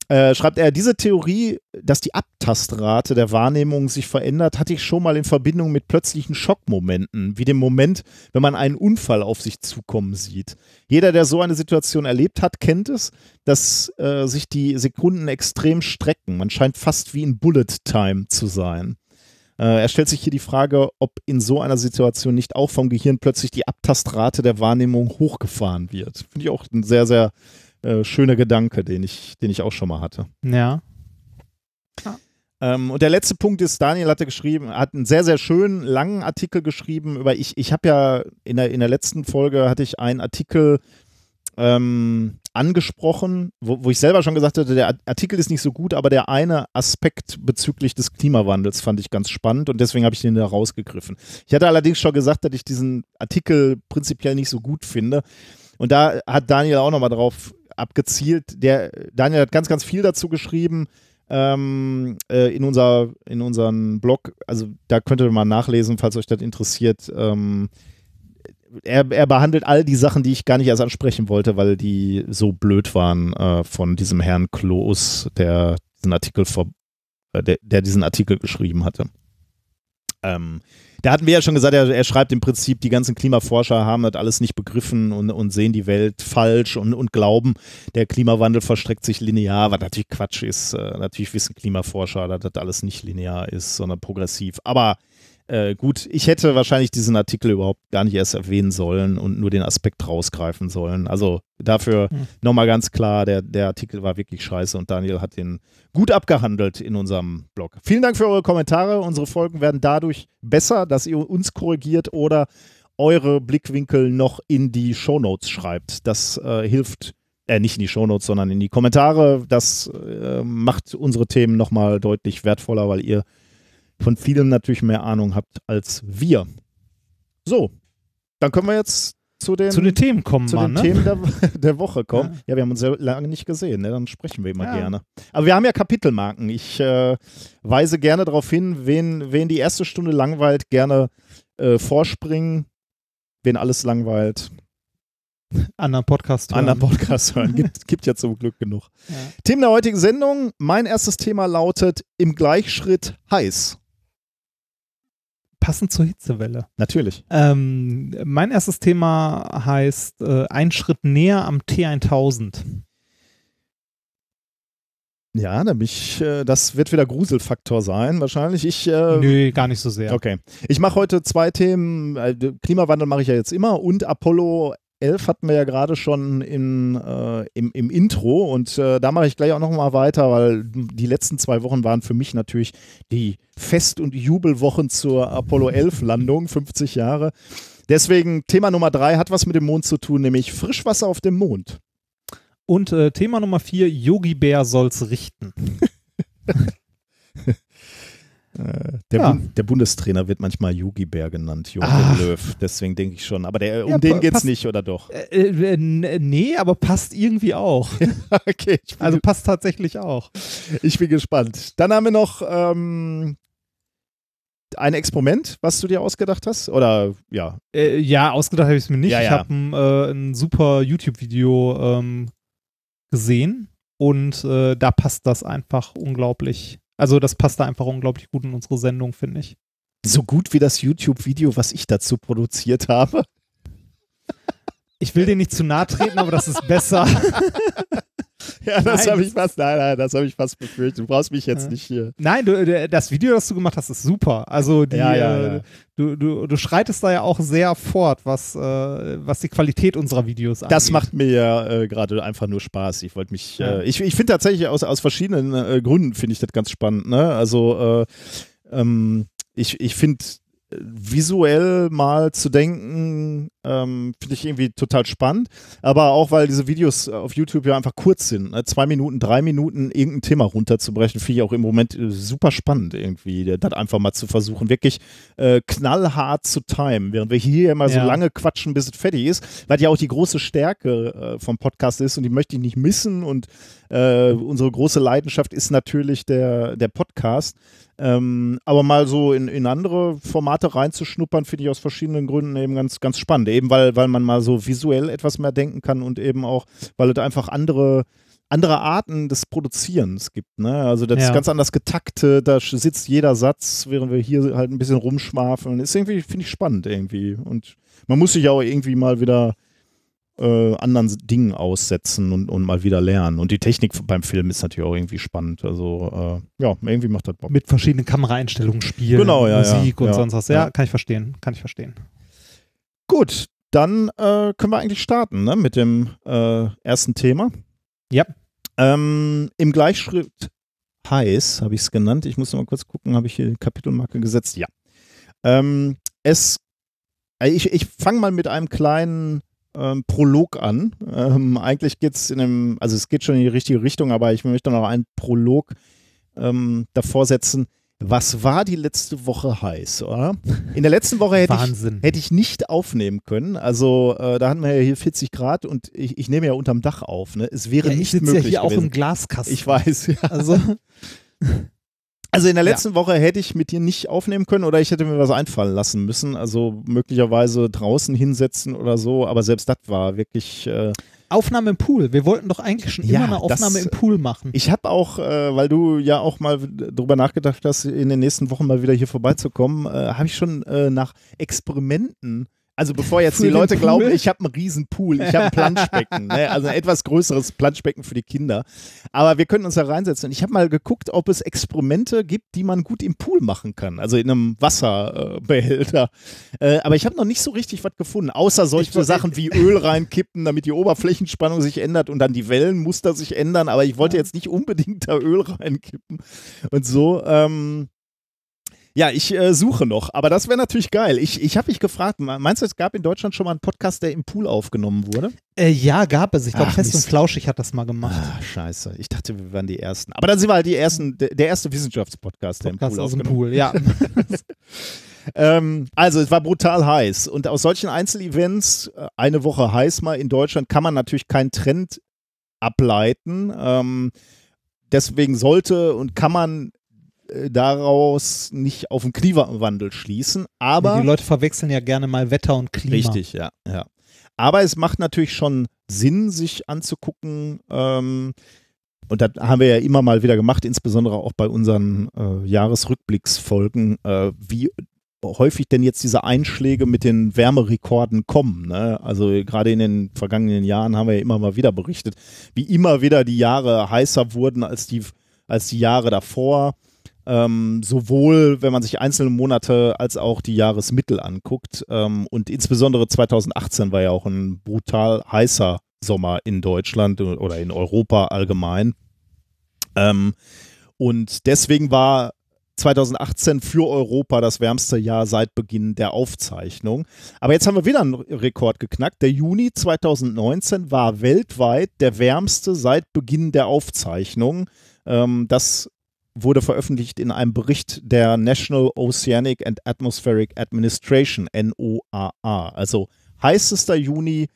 Äh, schreibt er, diese Theorie, dass die Abtastrate der Wahrnehmung sich verändert, hatte ich schon mal in Verbindung mit plötzlichen Schockmomenten, wie dem Moment, wenn man einen Unfall auf sich zukommen sieht. Jeder, der so eine Situation erlebt hat, kennt es, dass äh, sich die Sekunden extrem strecken. Man scheint fast wie in Bullet Time zu sein. Äh, er stellt sich hier die Frage, ob in so einer Situation nicht auch vom Gehirn plötzlich die Abtastrate der Wahrnehmung hochgefahren wird. Finde ich auch ein sehr, sehr äh, schöner Gedanke, den ich, den ich auch schon mal hatte. ja. Ähm, und der letzte Punkt ist, Daniel hatte geschrieben, hat einen sehr, sehr schönen, langen Artikel geschrieben über, ich, ich habe ja in der, in der letzten Folge hatte ich einen Artikel ähm, angesprochen, wo, wo ich selber schon gesagt hatte, der Artikel ist nicht so gut, aber der eine Aspekt bezüglich des Klimawandels fand ich ganz spannend und deswegen habe ich den da rausgegriffen. Ich hatte allerdings schon gesagt, dass ich diesen Artikel prinzipiell nicht so gut finde. Und da hat Daniel auch nochmal drauf abgezielt. Der, Daniel hat ganz, ganz viel dazu geschrieben ähm, äh, in, unser, in unseren Blog. Also da könnt ihr mal nachlesen, falls euch das interessiert. Ähm, er, er behandelt all die Sachen, die ich gar nicht erst ansprechen wollte, weil die so blöd waren äh, von diesem Herrn Kloos, der diesen Artikel vor, äh, der, der diesen Artikel geschrieben hatte. Ähm, da hatten wir ja schon gesagt, er, er, schreibt im Prinzip, die ganzen Klimaforscher haben das alles nicht begriffen und, und sehen die Welt falsch und, und, glauben, der Klimawandel verstreckt sich linear, was natürlich Quatsch ist. Äh, natürlich wissen Klimaforscher, dass das alles nicht linear ist, sondern progressiv. Aber äh, gut, ich hätte wahrscheinlich diesen Artikel überhaupt gar nicht erst erwähnen sollen und nur den Aspekt rausgreifen sollen. Also dafür hm. nochmal ganz klar, der, der Artikel war wirklich scheiße und Daniel hat den gut abgehandelt in unserem Blog. Vielen Dank für eure Kommentare. Unsere Folgen werden dadurch besser, dass ihr uns korrigiert oder eure Blickwinkel noch in die Shownotes schreibt. Das äh, hilft äh, nicht in die Shownotes, sondern in die Kommentare. Das äh, macht unsere Themen nochmal deutlich wertvoller, weil ihr von vielem natürlich mehr Ahnung habt als wir. So, dann können wir jetzt zu den, zu den Themen kommen, zu Mann, den ne? Themen der, der Woche kommen. Ja. ja. wir haben uns sehr lange nicht gesehen, ne? dann sprechen wir immer Ja. gerne. Aber wir haben ja Kapitelmarken. Ich äh, weise gerne darauf hin, wen, wen die erste Stunde langweilt, gerne äh, vorspringen. Wen alles langweilt, Anderen Podcast hören. anderen Podcast hören. Gibt, gibt ja zum Glück genug. Ja. Themen der heutigen Sendung. Mein erstes Thema lautet im Gleichschritt heiß. Passend zur Hitzewelle. Natürlich. Ähm, mein erstes Thema heißt äh, Ein Schritt näher am T1000. Ja, da bin ich, äh, das wird wieder Gruselfaktor sein, wahrscheinlich. Ich, äh, Nö, gar nicht so sehr. Okay. Ich mache heute zwei Themen. Äh, Klimawandel mache ich ja jetzt immer und Apollo 11 hatten wir ja gerade schon in, äh, im, im Intro und äh, da mache ich gleich auch nochmal weiter, weil die letzten zwei Wochen waren für mich natürlich die Fest- und Jubelwochen zur Apollo 11 Landung, 50 Jahre. Deswegen Thema Nummer drei hat was mit dem Mond zu tun, nämlich Frischwasser auf dem Mond. Und äh, Thema Nummer vier, Yogi Bär soll's richten. Der, Ja. Bun der Bundestrainer wird manchmal Yogi Bär genannt, Joachim Ach. Löw. Deswegen denke ich schon. Aber der, um Ja, den geht's passt- nicht, oder doch? Äh, äh, nee, aber passt irgendwie auch. okay, Also passt tatsächlich auch. ich bin gespannt. Dann haben wir noch ähm, ein Experiment, was du dir ausgedacht hast. Oder ja, Äh, ja, ausgedacht habe ich es mir nicht. Ja, Ich habe ein, äh, ein super YouTube-Video ähm, gesehen und äh, da passt das einfach unglaublich. Also das passt da einfach unglaublich gut in unsere Sendung, finde ich. so gut wie das YouTube-Video, was ich dazu produziert habe. Ich will dir nicht zu nahe treten, aber das ist besser. Ja, das habe ich fast, nein, nein, das habe ich fast befürchtet. Du brauchst mich jetzt Ja. nicht hier. Nein, du, das Video, das du gemacht hast, ist super. Also die, Ja, ja, äh. Du, du, du schreitest da ja auch sehr fort, was, äh, was die Qualität unserer Videos angeht. Das macht mir ja äh, gerade einfach nur Spaß. Ich wollte mich, äh, ich, ich finde tatsächlich aus, aus verschiedenen äh, Gründen finde ich das ganz spannend. Ne? Also äh, ähm, ich, ich finde visuell mal zu denken, ähm, finde ich irgendwie total spannend. Aber auch, weil diese Videos auf YouTube ja einfach kurz sind. Ne? Zwei Minuten, drei Minuten irgendein Thema runterzubrechen, finde ich auch im Moment äh, super spannend irgendwie, das einfach mal zu versuchen, wirklich äh, knallhart zu timen, während wir hier immer so Ja. lange quatschen, bis es fertig ist, weil ja auch die große Stärke äh, vom Podcast ist und die möchte ich nicht missen und äh, unsere große Leidenschaft ist natürlich der, der Podcast. Ähm, aber mal so in, in andere Formate reinzuschnuppern, finde ich aus verschiedenen Gründen eben ganz, ganz spannend. Eben weil, weil man mal so visuell etwas mehr denken kann und eben auch, weil es einfach andere, andere Arten des Produzierens gibt. Ne? Also das ist Ja. ganz anders getaktet, da sitzt jeder Satz, während wir hier halt ein bisschen rumschwafeln. Ist irgendwie, finde ich spannend irgendwie. Und man muss sich auch irgendwie mal wieder äh, anderen Dingen aussetzen und, und mal wieder lernen. Und die Technik beim Film ist natürlich auch irgendwie spannend. Also äh, ja, irgendwie macht das Bock. mit verschiedenen Kameraeinstellungen spielen, Genau, ja, Musik ja, und ja, sonst was. Ja, kann ich verstehen, kann ich verstehen. Gut, dann äh, können wir eigentlich starten ne, mit dem äh, ersten Thema. Ja. Ähm, Im Gleichschritt heiß habe ich es genannt. Ich muss noch mal kurz gucken, habe ich hier die Kapitelmarke gesetzt? Ja. Ähm, es, äh, ich ich fange mal mit einem kleinen ähm, Prolog an. Ähm, eigentlich geht es in einem, also es geht schon in die richtige Richtung, aber ich möchte noch einen Prolog ähm, davor setzen. Was war die letzte Woche heiß, oder? In der letzten Woche hätte ich, hätte ich nicht aufnehmen können. Also äh, da hatten wir ja hier 40 Grad und ich, ich nehme ja unterm Dach auf. Ne? Es wäre ja, ich nicht sitze ja möglich hier auch gewesen. im Glaskasten. ich weiß, ja. Also, Also in der letzten Woche hätte ich mit dir nicht aufnehmen können oder ich hätte mir was einfallen lassen müssen. Also möglicherweise draußen hinsetzen oder so. Aber selbst das war wirklich. Äh, Aufnahme im Pool. Wir wollten doch eigentlich schon Ja, immer eine Aufnahme das- im Pool machen. ich habe auch, äh, weil du ja auch mal drüber nachgedacht hast, in den nächsten Wochen mal wieder hier vorbeizukommen, äh, habe ich schon äh, nach Experimenten. Also bevor jetzt Für die Leute Pool? glauben, ich habe einen riesen Pool, ich habe ein Planschbecken, ne? also ein etwas größeres Planschbecken für die Kinder. Aber wir können uns da reinsetzen. Und ich habe mal geguckt, ob es Experimente gibt, die man gut im Pool machen kann, also in einem Wasserbehälter. Äh, aber ich habe noch nicht so richtig was gefunden, außer solche wollte- Sachen wie Öl reinkippen, damit die Oberflächenspannung sich ändert und dann die Wellenmuster sich ändern. Aber ich wollte jetzt nicht unbedingt da Öl reinkippen und so. Ähm, ja, ich äh, suche noch, aber das wäre natürlich geil. Ich, ich habe mich gefragt, meinst du, es gab in Deutschland schon mal einen Podcast, der im Pool aufgenommen wurde? Äh, ja, gab es. Ich glaube, Fest und Mist. Flauschig hat das mal gemacht. Ah, scheiße. Ich dachte, wir wären die Ersten. Aber dann sind wir halt die Ersten, der, erste Wissenschaftspodcast, der im Pool aus dem Pool, ja. Ähm, also es war brutal heiß und aus solchen Einzelevents, äh, eine Woche heiß mal in Deutschland, kann man natürlich keinen Trend ableiten. Ähm, deswegen sollte und kann man daraus nicht auf den Klimawandel schließen. Aber die Leute verwechseln ja gerne mal Wetter und Klima. Richtig, ja, ja. Aber es macht natürlich schon Sinn, sich anzugucken. Ähm, und das haben wir ja immer mal wieder gemacht, insbesondere auch bei unseren äh, Jahresrückblicksfolgen, äh, wie häufig denn jetzt diese Einschläge mit den Wärmerekorden kommen. Ne? Also gerade in den vergangenen Jahren haben wir ja immer mal wieder berichtet, wie immer wieder die Jahre heißer wurden als die, als die Jahre davor. Ähm, sowohl wenn man sich einzelne Monate als auch die Jahresmittel anguckt. Ähm, und insbesondere 2018 war ja auch ein brutal heißer Sommer in Deutschland oder in Europa allgemein. Ähm, und deswegen war 2018 für Europa das wärmste Jahr seit Beginn der Aufzeichnung. Aber jetzt haben wir wieder einen Rekord geknackt. Der Juni 2019 war weltweit der wärmste seit Beginn der Aufzeichnung. Ähm, das wurde veröffentlicht in einem Bericht der National Oceanic and Atmospheric Administration, NOAA. Also heißester Juni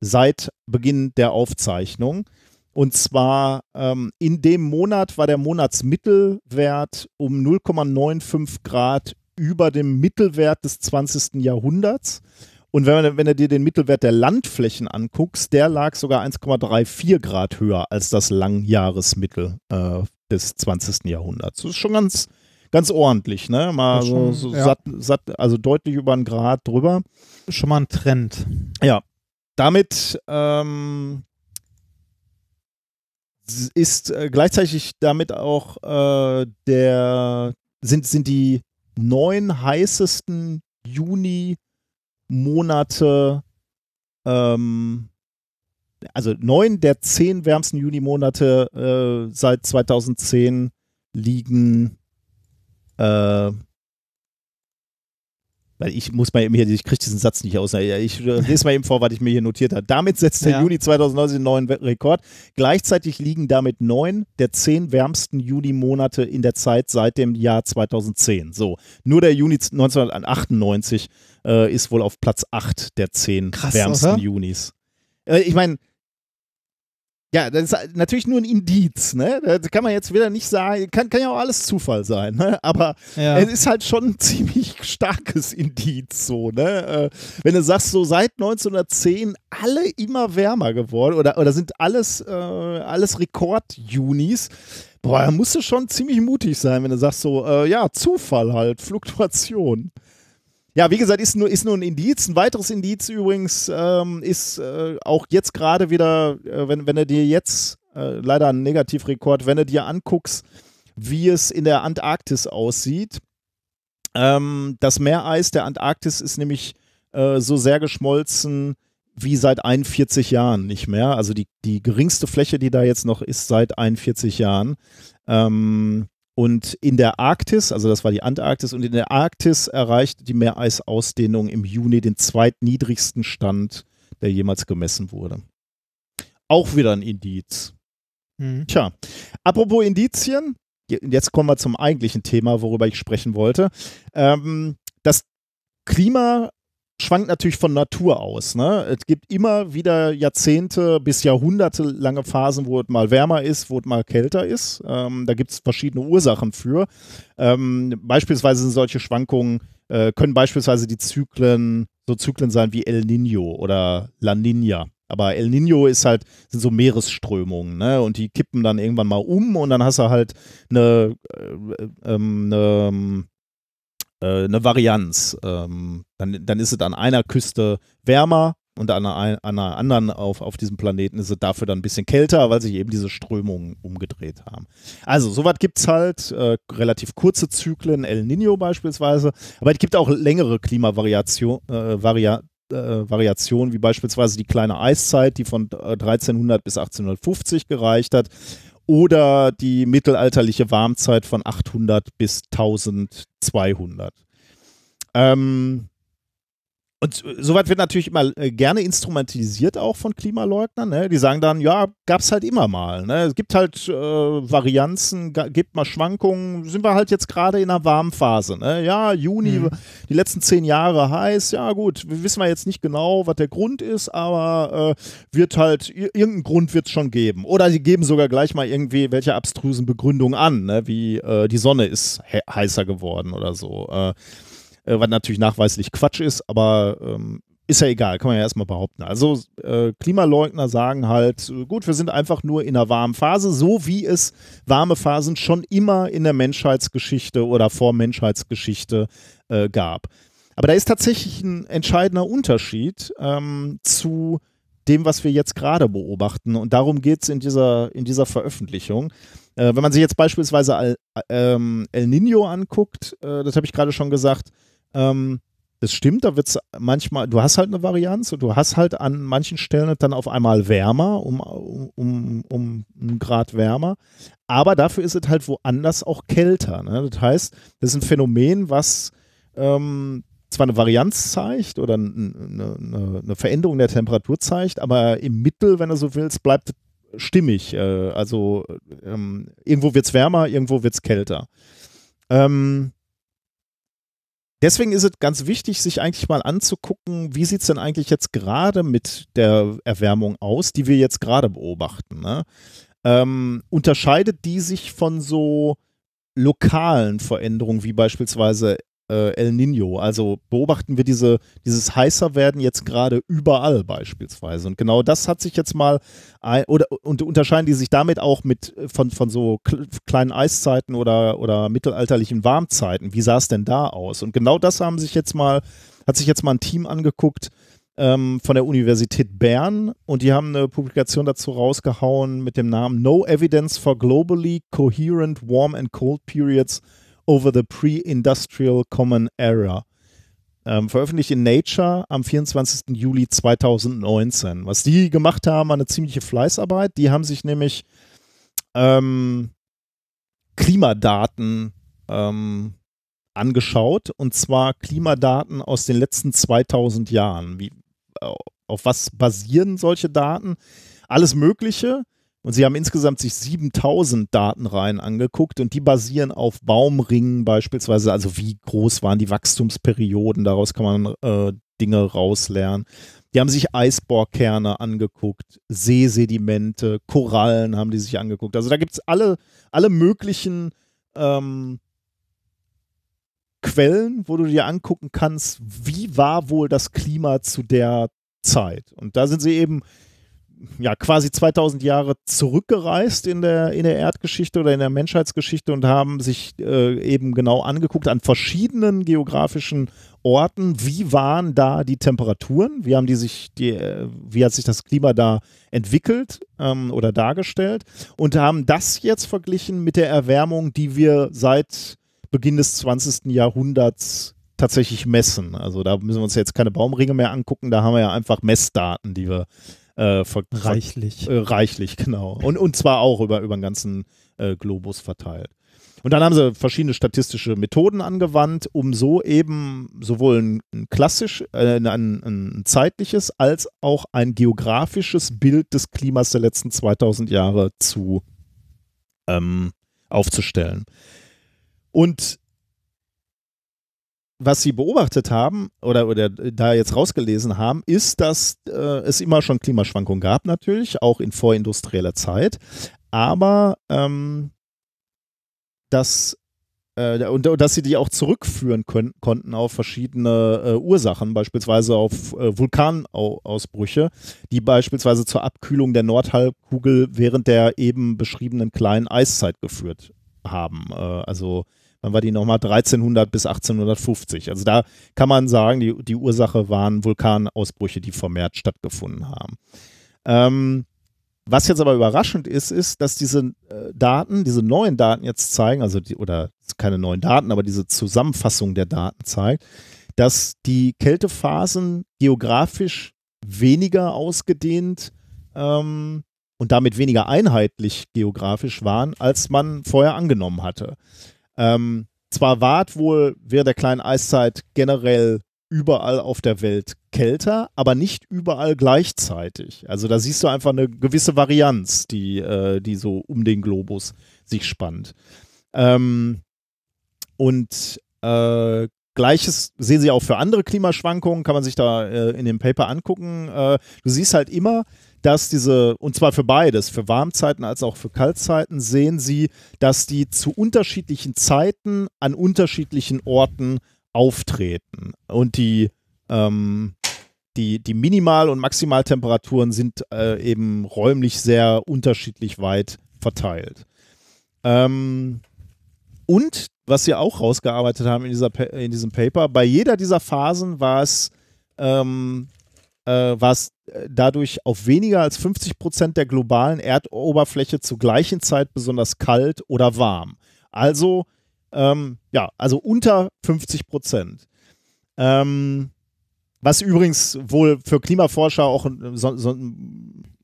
seit Beginn der Aufzeichnung. Und zwar ähm, in dem Monat war der Monatsmittelwert um 0,95 Grad über dem Mittelwert des 20. Jahrhunderts. Und wenn, wenn du dir den Mittelwert der Landflächen anguckst, der lag sogar 1,34 Grad höher als das Langjahresmittel äh, des 20. Jahrhunderts. Das ist schon ganz, ganz ordentlich, ne? Mal ist so, schon, so ja. satt, satt, also deutlich über einen Grad drüber. Schon mal ein Trend. Ja, damit ähm, ist äh, gleichzeitig damit auch äh, der sind, sind die neun heißesten Juni-Monate, ähm, also neun der zehn wärmsten Juni-Monate äh, seit 2010 liegen äh, weil ich muss mal eben hier, ich kriege diesen Satz nicht aus. Ich äh, lese mal eben vor, was ich mir hier notiert habe. Damit setzt der Ja. Juni 2019 einen neuen Rekord. Gleichzeitig liegen damit neun der zehn wärmsten Juni-Monate in der Zeit seit dem Jahr 2010. So, nur der Juni 1998 äh, ist wohl auf Platz 8 der zehn Krass, wärmsten oder? Junis. Äh, ich meine, ja, das ist natürlich nur ein Indiz, ne? Das kann man jetzt wieder nicht sagen, kann, kann ja auch alles Zufall sein, ne? Aber Ja. es ist halt schon ein ziemlich starkes Indiz, so, ne? Äh, wenn du sagst, so seit 1910 alle immer wärmer geworden oder, oder sind alles, äh, alles Rekord-Junis, boah, da musst du schon ziemlich mutig sein, wenn du sagst, so, äh, ja, Zufall halt, Fluktuation. Ja, wie gesagt, ist nur, ist nur ein Indiz. Ein weiteres Indiz übrigens ähm, ist äh, auch jetzt gerade wieder, äh, wenn, wenn du dir jetzt, äh, leider ein Negativrekord, wenn du dir anguckst, wie es in der Antarktis aussieht. Ähm, das Meereis der Antarktis ist nämlich äh, so sehr geschmolzen wie seit 41 Jahren nicht mehr. Also die, die geringste Fläche, die da jetzt noch ist, seit 41 Jahren. Ähm, und in der Arktis, also das war die Antarktis, und in der Arktis erreicht die Meereisausdehnung im Juni den zweitniedrigsten Stand, der jemals gemessen wurde. Auch wieder ein Indiz. Mhm. Tja, apropos Indizien, je- jetzt kommen wir zum eigentlichen Thema, worüber ich sprechen wollte. Ähm, das Klima schwankt natürlich von Natur aus. Ne? Es gibt immer wieder Jahrzehnte bis Jahrhunderte lange Phasen, wo es mal wärmer ist, wo es mal kälter ist. Ähm, da gibt es verschiedene Ursachen für. Ähm, beispielsweise sind solche Schwankungen, äh, können beispielsweise die Zyklen, so Zyklen sein wie El Nino oder La Nina. Aber El Nino ist halt, sind so Meeresströmungen, ne? Und die kippen dann irgendwann mal um und dann hast du halt eine, äh, ähm, eine äh, eine Varianz. Ähm, dann, dann ist es an einer Küste wärmer und an einer, an einer anderen auf, auf diesem Planeten ist es dafür dann ein bisschen kälter, weil sich eben diese Strömungen umgedreht haben. Also, sowas gibt es halt, äh, relativ kurze Zyklen, El Nino beispielsweise, aber es gibt auch längere Klimavariationen, äh, Varia äh, Variationen, wie beispielsweise die kleine Eiszeit, die von 1300 bis 1850 gereicht hat, oder die mittelalterliche Warmzeit von 800 bis 1200. Ähm, und soweit wird natürlich immer äh, gerne instrumentalisiert auch von Klimaleugnern. Ne? Die sagen dann, ja, gab es halt immer mal. Ne? Es gibt halt äh, Varianzen, gibt mal Schwankungen. Sind wir halt jetzt gerade in einer warmen Phase. Ne? Ja, Juni, mhm. die letzten zehn Jahre heiß. Ja gut, wissen wir jetzt nicht genau, was der Grund ist, aber äh, wird halt, irgendeinen Grund wird es schon geben. Oder sie geben sogar gleich mal irgendwie welche abstrusen Begründungen an, ne? wie äh, die Sonne ist he heißer geworden oder so. Äh, äh, was natürlich nachweislich Quatsch ist, aber ähm, ist ja egal, kann man ja erstmal behaupten. Also äh, Klimaleugner sagen halt, äh, gut, wir sind einfach nur in einer warmen Phase, so wie es warme Phasen schon immer in der Menschheitsgeschichte oder vor Menschheitsgeschichte äh, gab. Aber da ist tatsächlich ein entscheidender Unterschied ähm, zu dem, was wir jetzt gerade beobachten. Und darum geht es in dieser, in dieser Veröffentlichung. Äh, wenn man sich jetzt beispielsweise Al, ähm, El Nino anguckt, äh, das habe ich gerade schon gesagt, ähm, das stimmt, da wird es manchmal, du hast halt eine Varianz und du hast halt an manchen Stellen dann auf einmal wärmer, um, um, um einen Grad wärmer. Aber dafür ist es halt woanders auch kälter. Ne? Das heißt, das ist ein Phänomen, was ähm, zwar eine Varianz zeigt oder eine, eine, eine, Veränderung der Temperatur zeigt, aber im Mittel, wenn du so willst, bleibt es stimmig. Äh, also ähm, irgendwo wird es wärmer, irgendwo wird es kälter. Ähm, deswegen ist es ganz wichtig, sich eigentlich mal anzugucken, wie sieht es denn eigentlich jetzt gerade mit der Erwärmung aus, die wir jetzt gerade beobachten. Ne? Ähm, unterscheidet die sich von so lokalen Veränderungen, wie beispielsweise äh, El Nino. Also beobachten wir diese, dieses heißer werden jetzt gerade überall beispielsweise. Und genau das hat sich jetzt mal ein, oder und unterscheiden die sich damit auch mit äh, von, von so kleinen Eiszeiten oder, oder mittelalterlichen Warmzeiten. Wie sah es denn da aus? Und genau das haben sich jetzt mal, hat sich jetzt mal ein Team angeguckt, ähm, von der Universität Bern und die haben eine Publikation dazu rausgehauen mit dem Namen No Evidence for Globally Coherent Warm and Cold Periods over the Pre-Industrial Common Era. Ähm, veröffentlicht in Nature am 24. Juli 2019. Was die gemacht haben, war eine ziemliche Fleißarbeit. Die haben sich nämlich ähm, Klimadaten ähm, angeschaut und zwar Klimadaten aus den letzten 2000 Jahren. Wie, auf was basieren solche Daten? Alles Mögliche. Und sie haben insgesamt sich 7000 Datenreihen angeguckt und die basieren auf Baumringen beispielsweise. Also wie groß waren die Wachstumsperioden? Daraus kann man äh, Dinge rauslernen. Die haben sich Eisbohrkerne angeguckt, Seesedimente, Korallen haben die sich angeguckt. Also da gibt es alle, alle möglichen ähm, Quellen, wo du dir angucken kannst, wie war wohl das Klima zu der Zeit. Und da sind sie eben ja quasi 2000 Jahre zurückgereist in der, in der Erdgeschichte oder in der Menschheitsgeschichte und haben sich äh, eben genau angeguckt an verschiedenen geografischen Orten, wie waren da die Temperaturen, wie haben die sich, die, äh, wie hat sich das Klima da entwickelt ähm, oder dargestellt und haben das jetzt verglichen mit der Erwärmung, die wir seit Beginn des 20. Jahrhunderts tatsächlich messen. Also da müssen wir uns jetzt keine Baumringe mehr angucken, da haben wir ja einfach Messdaten, die wir äh, reichlich. Äh, reichlich, genau. Und, und zwar auch über, über den ganzen äh, Globus verteilt. Und dann haben sie verschiedene statistische Methoden angewandt, um so eben sowohl ein, klassisch, äh, ein, ein, zeitliches als auch ein geografisches Bild des Klimas der letzten 2000 Jahre zu ähm, aufzustellen. Und was sie beobachtet haben oder, oder da jetzt rausgelesen haben, ist, dass äh, es immer schon Klimaschwankungen gab, natürlich, auch in vorindustrieller Zeit. Aber ähm, dass äh, und, dass sie die auch zurückführen können, konnten auf verschiedene äh, Ursachen, beispielsweise auf äh, Vulkanausbrüche, die beispielsweise zur Abkühlung der Nordhalbkugel während der eben beschriebenen kleinen Eiszeit geführt haben. Äh, also wann war die nochmal? 1300 bis 1850. Also da kann man sagen, die, die Ursache waren Vulkanausbrüche, die vermehrt stattgefunden haben. Ähm, was jetzt aber überraschend ist, ist, dass diese äh, Daten, diese neuen Daten jetzt zeigen, also die, oder keine neuen Daten, aber diese Zusammenfassung der Daten zeigt, dass die Kältephasen geografisch weniger ausgedehnt ähm, und damit weniger einheitlich geografisch waren, als man vorher angenommen hatte. Ähm, zwar war wohl während der kleinen Eiszeit generell überall auf der Welt kälter, aber nicht überall gleichzeitig. Also da siehst du einfach eine gewisse Varianz, die, äh, die so um den Globus sich spannt. Ähm, und äh, Gleiches sehen sie auch für andere Klimaschwankungen, kann man sich da äh, in dem Paper angucken. Äh, du siehst halt immer, dass diese, und zwar für beides, für Warmzeiten als auch für Kaltzeiten, sehen sie, dass die zu unterschiedlichen Zeiten an unterschiedlichen Orten auftreten. Und die, ähm, die, die Minimal- und Maximaltemperaturen sind äh, eben räumlich sehr unterschiedlich weit verteilt. Ähm, und was sie auch rausgearbeitet haben in, dieser, in diesem Paper, bei jeder dieser Phasen war es, ähm, äh, war es äh, dadurch auf weniger als 50 Prozent der globalen Erdoberfläche zur gleichen Zeit besonders kalt oder warm. Also ähm, ja, also unter 50 Prozent. Ähm, was übrigens wohl für Klimaforscher auch so, so,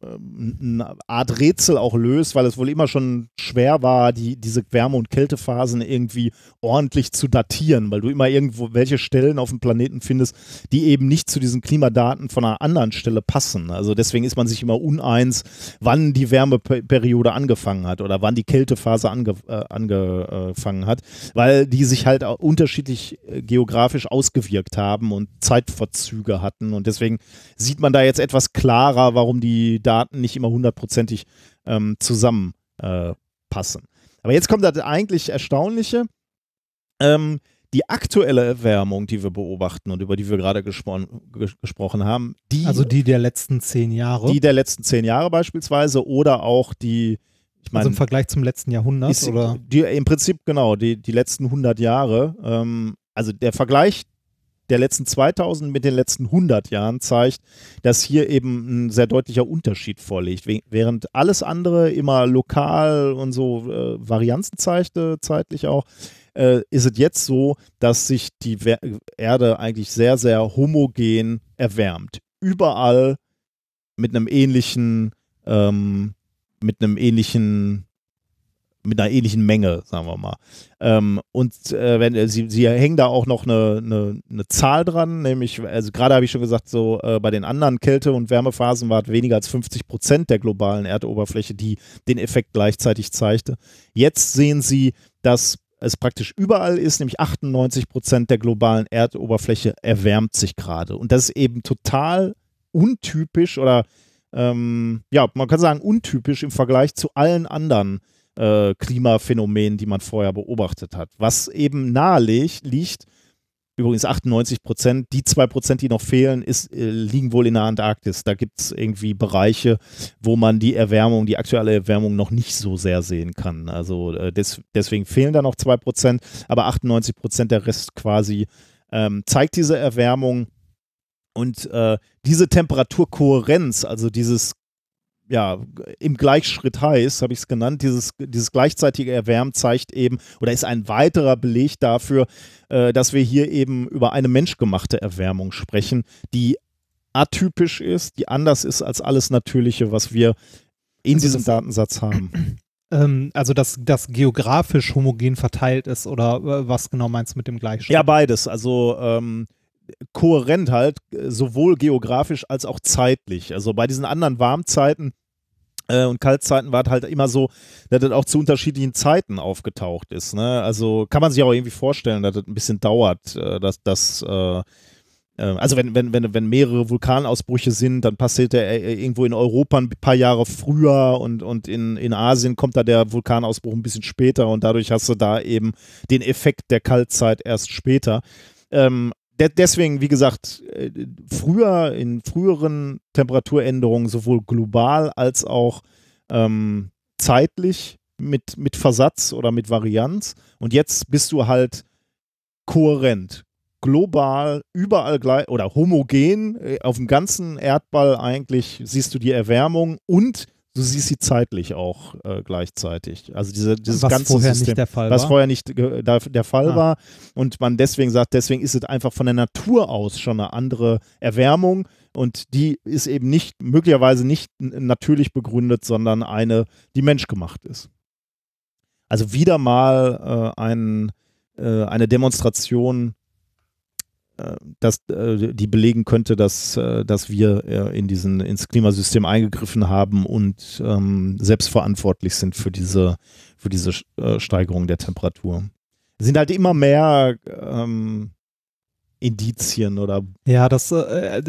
eine Art Rätsel auch löst, weil es wohl immer schon schwer war, die, diese Wärme- und Kältephasen irgendwie ordentlich zu datieren, weil du immer irgendwo welche Stellen auf dem Planeten findest, die eben nicht zu diesen Klimadaten von einer anderen Stelle passen. Also deswegen ist man sich immer uneins, wann die Wärmeperiode angefangen hat oder wann die Kältephase ange, äh, angefangen hat, weil die sich halt unterschiedlich äh, geografisch ausgewirkt haben und Zeitverzüge hatten und deswegen sieht man da jetzt etwas klarer, warum die Daten Daten nicht immer hundertprozentig ähm, zusammenpassen. Äh, Aber jetzt kommt das eigentlich Erstaunliche. Ähm, die aktuelle Erwärmung, die wir beobachten und über die wir gerade gespro ges gesprochen haben, die. Also die der letzten zehn Jahre. Die der letzten zehn Jahre beispielsweise oder auch die. Ich meine, also im Vergleich zum letzten Jahrhundert, ist, oder? Die, Im Prinzip, genau, die, die letzten 100 Jahre. Ähm, also der Vergleich der letzten 2000 mit den letzten 100 Jahren zeigt, dass hier eben ein sehr deutlicher Unterschied vorliegt. Während alles andere immer lokal und so äh, Varianzen zeigte, zeitlich auch, äh, ist es jetzt so, dass sich die Erde eigentlich sehr, sehr homogen erwärmt. Überall mit einem ähnlichen, ähm, mit einem ähnlichen mit einer ähnlichen Menge, sagen wir mal. Ähm, und äh, wenn äh, sie, sie hängen da auch noch eine, eine, eine Zahl dran, nämlich, also gerade habe ich schon gesagt, so äh, bei den anderen Kälte- und Wärmephasen war es weniger als 50 Prozent der globalen Erdoberfläche, die den Effekt gleichzeitig zeigte. Jetzt sehen sie, dass es praktisch überall ist, nämlich 98 Prozent der globalen Erdoberfläche erwärmt sich gerade. Und das ist eben total untypisch oder ähm, ja, man kann sagen untypisch im Vergleich zu allen anderen äh, Klimaphänomenen, die man vorher beobachtet hat. Was eben nahe liegt, übrigens 98 Prozent, die zwei Prozent, die noch fehlen, ist, äh, liegen wohl in der Antarktis. Da gibt es irgendwie Bereiche, wo man die Erwärmung, die aktuelle Erwärmung noch nicht so sehr sehen kann. Also äh, des, deswegen fehlen da noch zwei Prozent, aber 98 Prozent der Rest quasi ähm, zeigt diese Erwärmung. Und äh, diese Temperaturkohärenz, also dieses ja, im Gleichschritt heiß, habe ich es genannt, dieses, dieses gleichzeitige Erwärmen zeigt eben oder ist ein weiterer Beleg dafür, äh, dass wir hier eben über eine menschgemachte Erwärmung sprechen, die atypisch ist, die anders ist als alles Natürliche, was wir in also diesem Datensatz haben. Ähm, also, dass das geografisch homogen verteilt ist oder äh, was genau meinst du mit dem Gleichschritt? Ja, beides. Also, ähm, kohärent halt, sowohl geografisch als auch zeitlich. Also bei diesen anderen Warmzeiten Äh, und Kaltzeiten war halt immer so, dass das auch zu unterschiedlichen Zeiten aufgetaucht ist. Ne? Also kann man sich auch irgendwie vorstellen, dass das ein bisschen dauert, äh, dass das. Äh, also wenn, wenn, wenn, wenn mehrere Vulkanausbrüche sind, dann passiert der irgendwo in Europa ein paar Jahre früher und, und in, in Asien kommt da der Vulkanausbruch ein bisschen später und dadurch hast du da eben den Effekt der Kaltzeit erst später. Ähm, de deswegen, wie gesagt, äh, früher, in früheren Temperaturänderungen, sowohl global als auch ähm, zeitlich mit, mit Versatz oder mit Varianz. Und jetzt bist du halt kohärent, global, überall gleich oder homogen, äh, auf dem ganzen Erdball eigentlich siehst du die Erwärmung und du siehst sie zeitlich auch äh, gleichzeitig. Also diese, dieses was ganze vorher System, nicht der Fall was war. vorher nicht der, der Fall Ah. war und man deswegen sagt, deswegen ist es einfach von der Natur aus schon eine andere Erwärmung und die ist eben nicht möglicherweise nicht natürlich begründet, sondern eine, die menschgemacht ist. Also wieder mal äh, ein, äh, eine Demonstration, dass, äh, die belegen könnte, dass, äh, dass wir äh, in diesen, ins Klimasystem eingegriffen haben und ähm, selbstverantwortlich sind für diese, für diese Steigerung der Temperatur. Es sind halt immer mehr ähm, Indizien oder Ja, das, äh,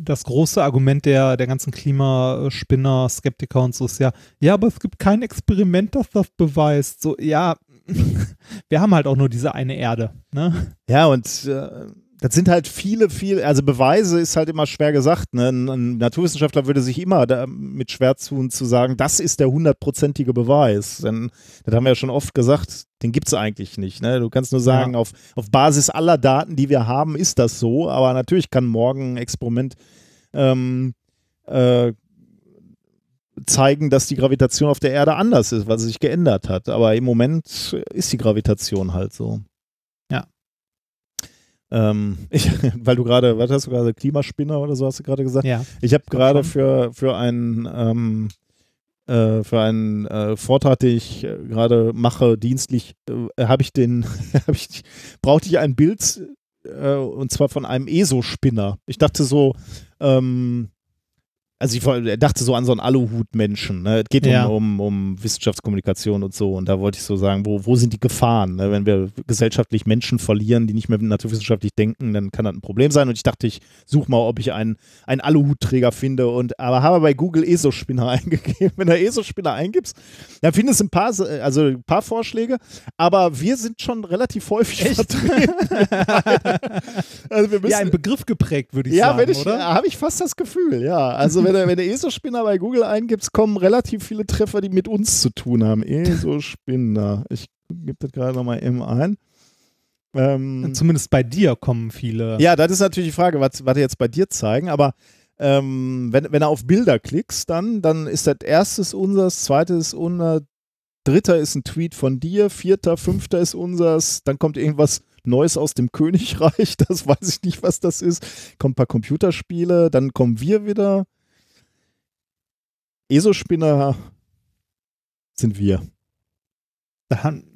das große Argument der, der ganzen Klimaspinner, Skeptiker und so ist ja, ja, aber es gibt kein Experiment, das das beweist. So, ja, wir haben halt auch nur diese eine Erde. Ne? Ja, und äh, das sind halt viele, viele, also Beweise ist halt immer schwer gesagt. Ne? Ein, ein Naturwissenschaftler würde sich immer damit schwer tun, zu sagen, das ist der hundertprozentige Beweis. Denn das haben wir ja schon oft gesagt, den gibt es eigentlich nicht. Ne? Du kannst nur sagen, Ja. auf, auf Basis aller Daten, die wir haben, ist das so. Aber natürlich kann morgen ein Experiment ähm, äh, zeigen, dass die Gravitation auf der Erde anders ist, weil sie sich geändert hat. Aber im Moment ist die Gravitation halt so. Ähm, ich, weil du gerade, was hast du gerade, Klimaspinner oder so hast du gerade gesagt? Ja. Ich habe gerade für, für einen, ähm, äh, für einen äh, Vortrag, den ich äh, gerade mache, dienstlich, äh, habe ich den, hab ich, brauchte ich ein Bild äh, und zwar von einem ESO-Spinner. Ich dachte so, ähm, also ich dachte so an so einen Aluhut-Menschen. Ne? Es geht Ja. um, um, Wissenschaftskommunikation und so. Und da wollte ich so sagen, wo, wo sind die Gefahren? Ne? Wenn wir gesellschaftlich Menschen verlieren, die nicht mehr naturwissenschaftlich denken, dann kann das ein Problem sein. Und ich dachte, ich suche mal, ob ich einen, einen Aluhutträger finde. Und, aber habe bei Google ESO-Spinner eingegeben. Wenn du ESO-Spinner eingibst, dann findest du ein paar, also ein paar Vorschläge. Aber wir sind schon relativ häufig vertreten. also wir müssen, ja, ein Begriff geprägt, würde ich ja, sagen, ich, oder? habe ich fast das Gefühl, ja. Also wenn du, wenn du ESO-Spinner bei Google eingibst, kommen relativ viele Treffer, die mit uns zu tun haben. ESO-Spinner. Ich gebe das gerade nochmal eben ein. Ähm, Zumindest bei dir kommen viele. ja, das ist natürlich die Frage, was, was jetzt bei dir zeigen, aber ähm, wenn, wenn du auf Bilder klickst, dann, dann ist das erstes unseres, zweites unser, dritter ist ein Tweet von dir, vierter, fünfter ist unseres, dann kommt irgendwas Neues aus dem Königreich, das weiß ich nicht, was das ist. Kommt ein paar Computerspiele, dann kommen wir wieder. ESO-Spinner sind wir.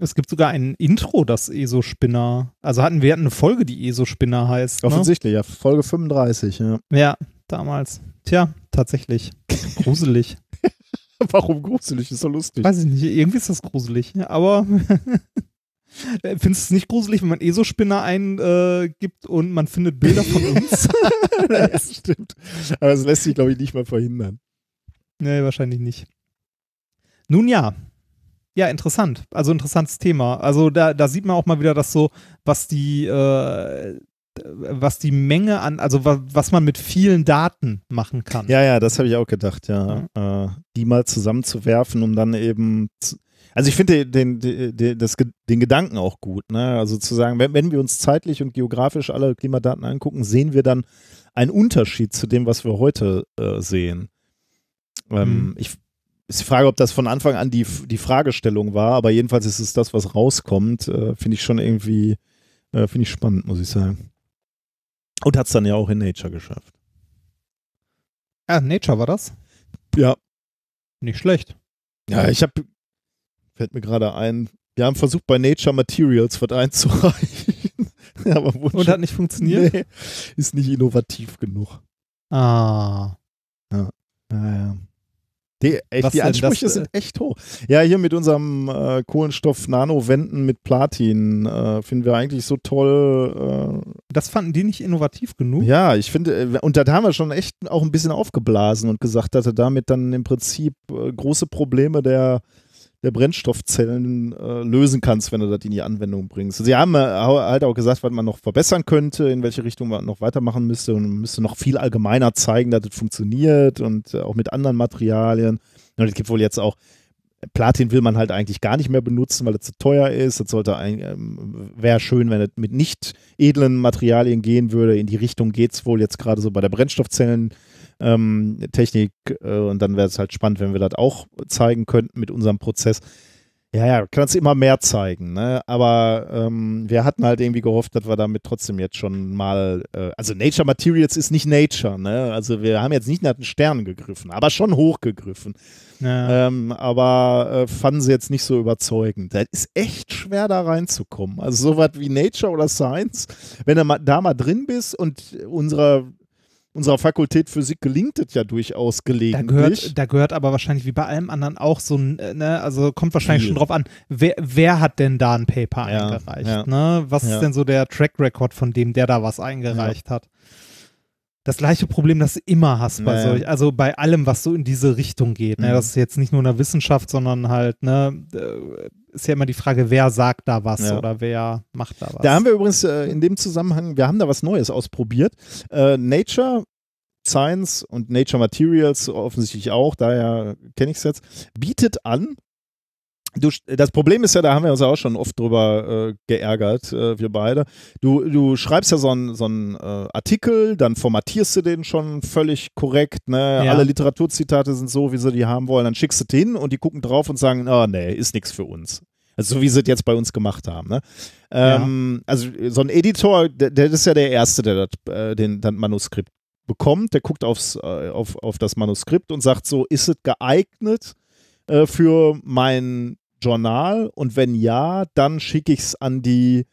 Es gibt sogar ein Intro, das ESO-Spinner. Also hatten wir hatten eine Folge, die ESO-Spinner heißt. Ne? Offensichtlich, ja, Folge 35, ja. Ja, damals. Tja, tatsächlich. Gruselig. Warum gruselig? Ist so lustig. Weiß ich nicht, irgendwie ist das gruselig. Ja, aber findest du es nicht gruselig, wenn man ESO-Spinner eingibt und man findet Bilder von uns? das stimmt. Aber es lässt sich, glaube ich, nicht mal verhindern. Nee, wahrscheinlich nicht. Nun ja. Ja, interessant. Also interessantes Thema. Also da, da sieht man auch mal wieder, dass so, was die, äh, was die Menge an, also wa, was man mit vielen Daten machen kann. Ja, ja, das habe ich auch gedacht, ja. Äh, die mal zusammenzuwerfen, um dann eben. Also ich finde den, den, den, das, den Gedanken auch gut, ne? Also zu sagen, wenn, wenn wir uns zeitlich und geografisch alle Klimadaten angucken, sehen wir dann einen Unterschied zu dem, was wir heute äh, sehen. Ähm, Mhm. Ich ist die Frage, ob das von Anfang an die, die Fragestellung war, aber jedenfalls ist es das, was rauskommt, äh, finde ich schon irgendwie, äh, finde ich spannend, muss ich sagen. Und hat es dann ja auch in Nature geschafft. Ah, Nature war das? Ja, Nicht schlecht. Ja, ich habe, fällt mir gerade ein, wir haben versucht bei Nature Materials was einzureichen. Aber Und hat nicht funktioniert? Nee, ist nicht innovativ genug. Ah. Ja, ja. Die, echt, Was die Ansprüche das, äh, sind echt hoch. Ja, hier mit unserem äh, Kohlenstoff-Nano-Wänden mit Platin äh, finden wir eigentlich so toll. Das fanden die nicht innovativ genug? Äh, ja, ich finde, äh, und da haben wir schon echt auch ein bisschen aufgeblasen und gesagt, dass du damit dann im Prinzip äh, große Probleme der, der Brennstoffzellen äh, lösen kannst, wenn du das in die Anwendung bringst. Sie haben äh, halt auch gesagt, was man noch verbessern könnte, in welche Richtung man noch weitermachen müsste und man müsste noch viel allgemeiner zeigen, dass das funktioniert und äh, auch mit anderen Materialien. Und es gibt wohl jetzt auch Platin will man halt eigentlich gar nicht mehr benutzen, weil es zu teuer ist. Das sollte ähm, wäre schön, wenn es mit nicht edlen Materialien gehen würde. In die Richtung geht es wohl jetzt gerade so bei der Brennstoffzellen. Ähm, Technik äh, und dann wäre es halt spannend, wenn wir das auch zeigen könnten mit unserem Prozess. Ja, ja, kannst immer mehr zeigen, ne? Aber ähm, wir hatten halt irgendwie gehofft, dass wir damit trotzdem jetzt schon mal, äh, also Nature Materials ist nicht Nature, ne? Also wir haben jetzt nicht nach den Sternen gegriffen, aber schon hochgegriffen. Ja. Ähm, aber äh, fanden sie jetzt nicht so überzeugend. Das ist echt schwer da reinzukommen. Also sowas wie Nature oder Science, wenn du mal, da mal drin bist und unserer, unserer Fakultät Physik gelingt es ja durchaus Da gelegentlich. gehört, da gehört aber wahrscheinlich wie bei allem anderen auch so ein, äh, ne, also kommt wahrscheinlich Viel. schon drauf an, wer, wer hat denn da ein Paper Ja, eingereicht? ja. Ne? Was Ja. ist denn so der Track Record von dem, der da was eingereicht hat? Das gleiche Problem, das du immer hast bei Naja. solch, also bei allem, was so in diese Richtung geht. Ne? Mhm. Das ist jetzt nicht nur in der Wissenschaft, sondern halt, ne, äh, ist ja immer die Frage, wer sagt da was Ja. oder wer macht da was. Da haben wir übrigens äh, in dem Zusammenhang, wir haben da was Neues ausprobiert. Äh, Nature, Science und Nature Materials offensichtlich auch, daher kenne ich es jetzt, bietet an, Du, das Problem ist ja, da haben wir uns ja auch schon oft drüber äh, geärgert, äh, wir beide. Du, du schreibst ja so einen so einen, äh, Artikel, dann formatierst du den schon völlig korrekt. Ne? Ja. Alle Literaturzitate sind so, wie sie die haben wollen. Dann schickst du den hin und die gucken drauf und sagen, ah, nee, ist nichts für uns. Also so wie sie es jetzt bei uns gemacht haben. Ne? Ähm, Also so ein Editor, der, der ist ja der Erste, der das, äh, den, das Manuskript bekommt. Der guckt aufs, äh, auf, auf das Manuskript und sagt so, ist es geeignet äh, für mein Journal? Und wenn ja, dann schicke ich es an die,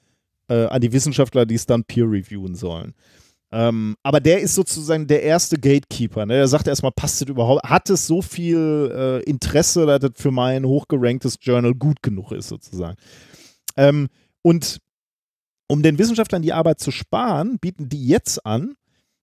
äh, an die Wissenschaftler, die es dann peer reviewen sollen. Ähm, aber der ist sozusagen der erste Gatekeeper. Ne? Der sagt erstmal, passt das überhaupt? Hat es so viel äh, Interesse, dass das für mein hochgeranktes Journal gut genug ist, sozusagen? Ähm, und um den Wissenschaftlern die Arbeit zu sparen, bieten die jetzt an,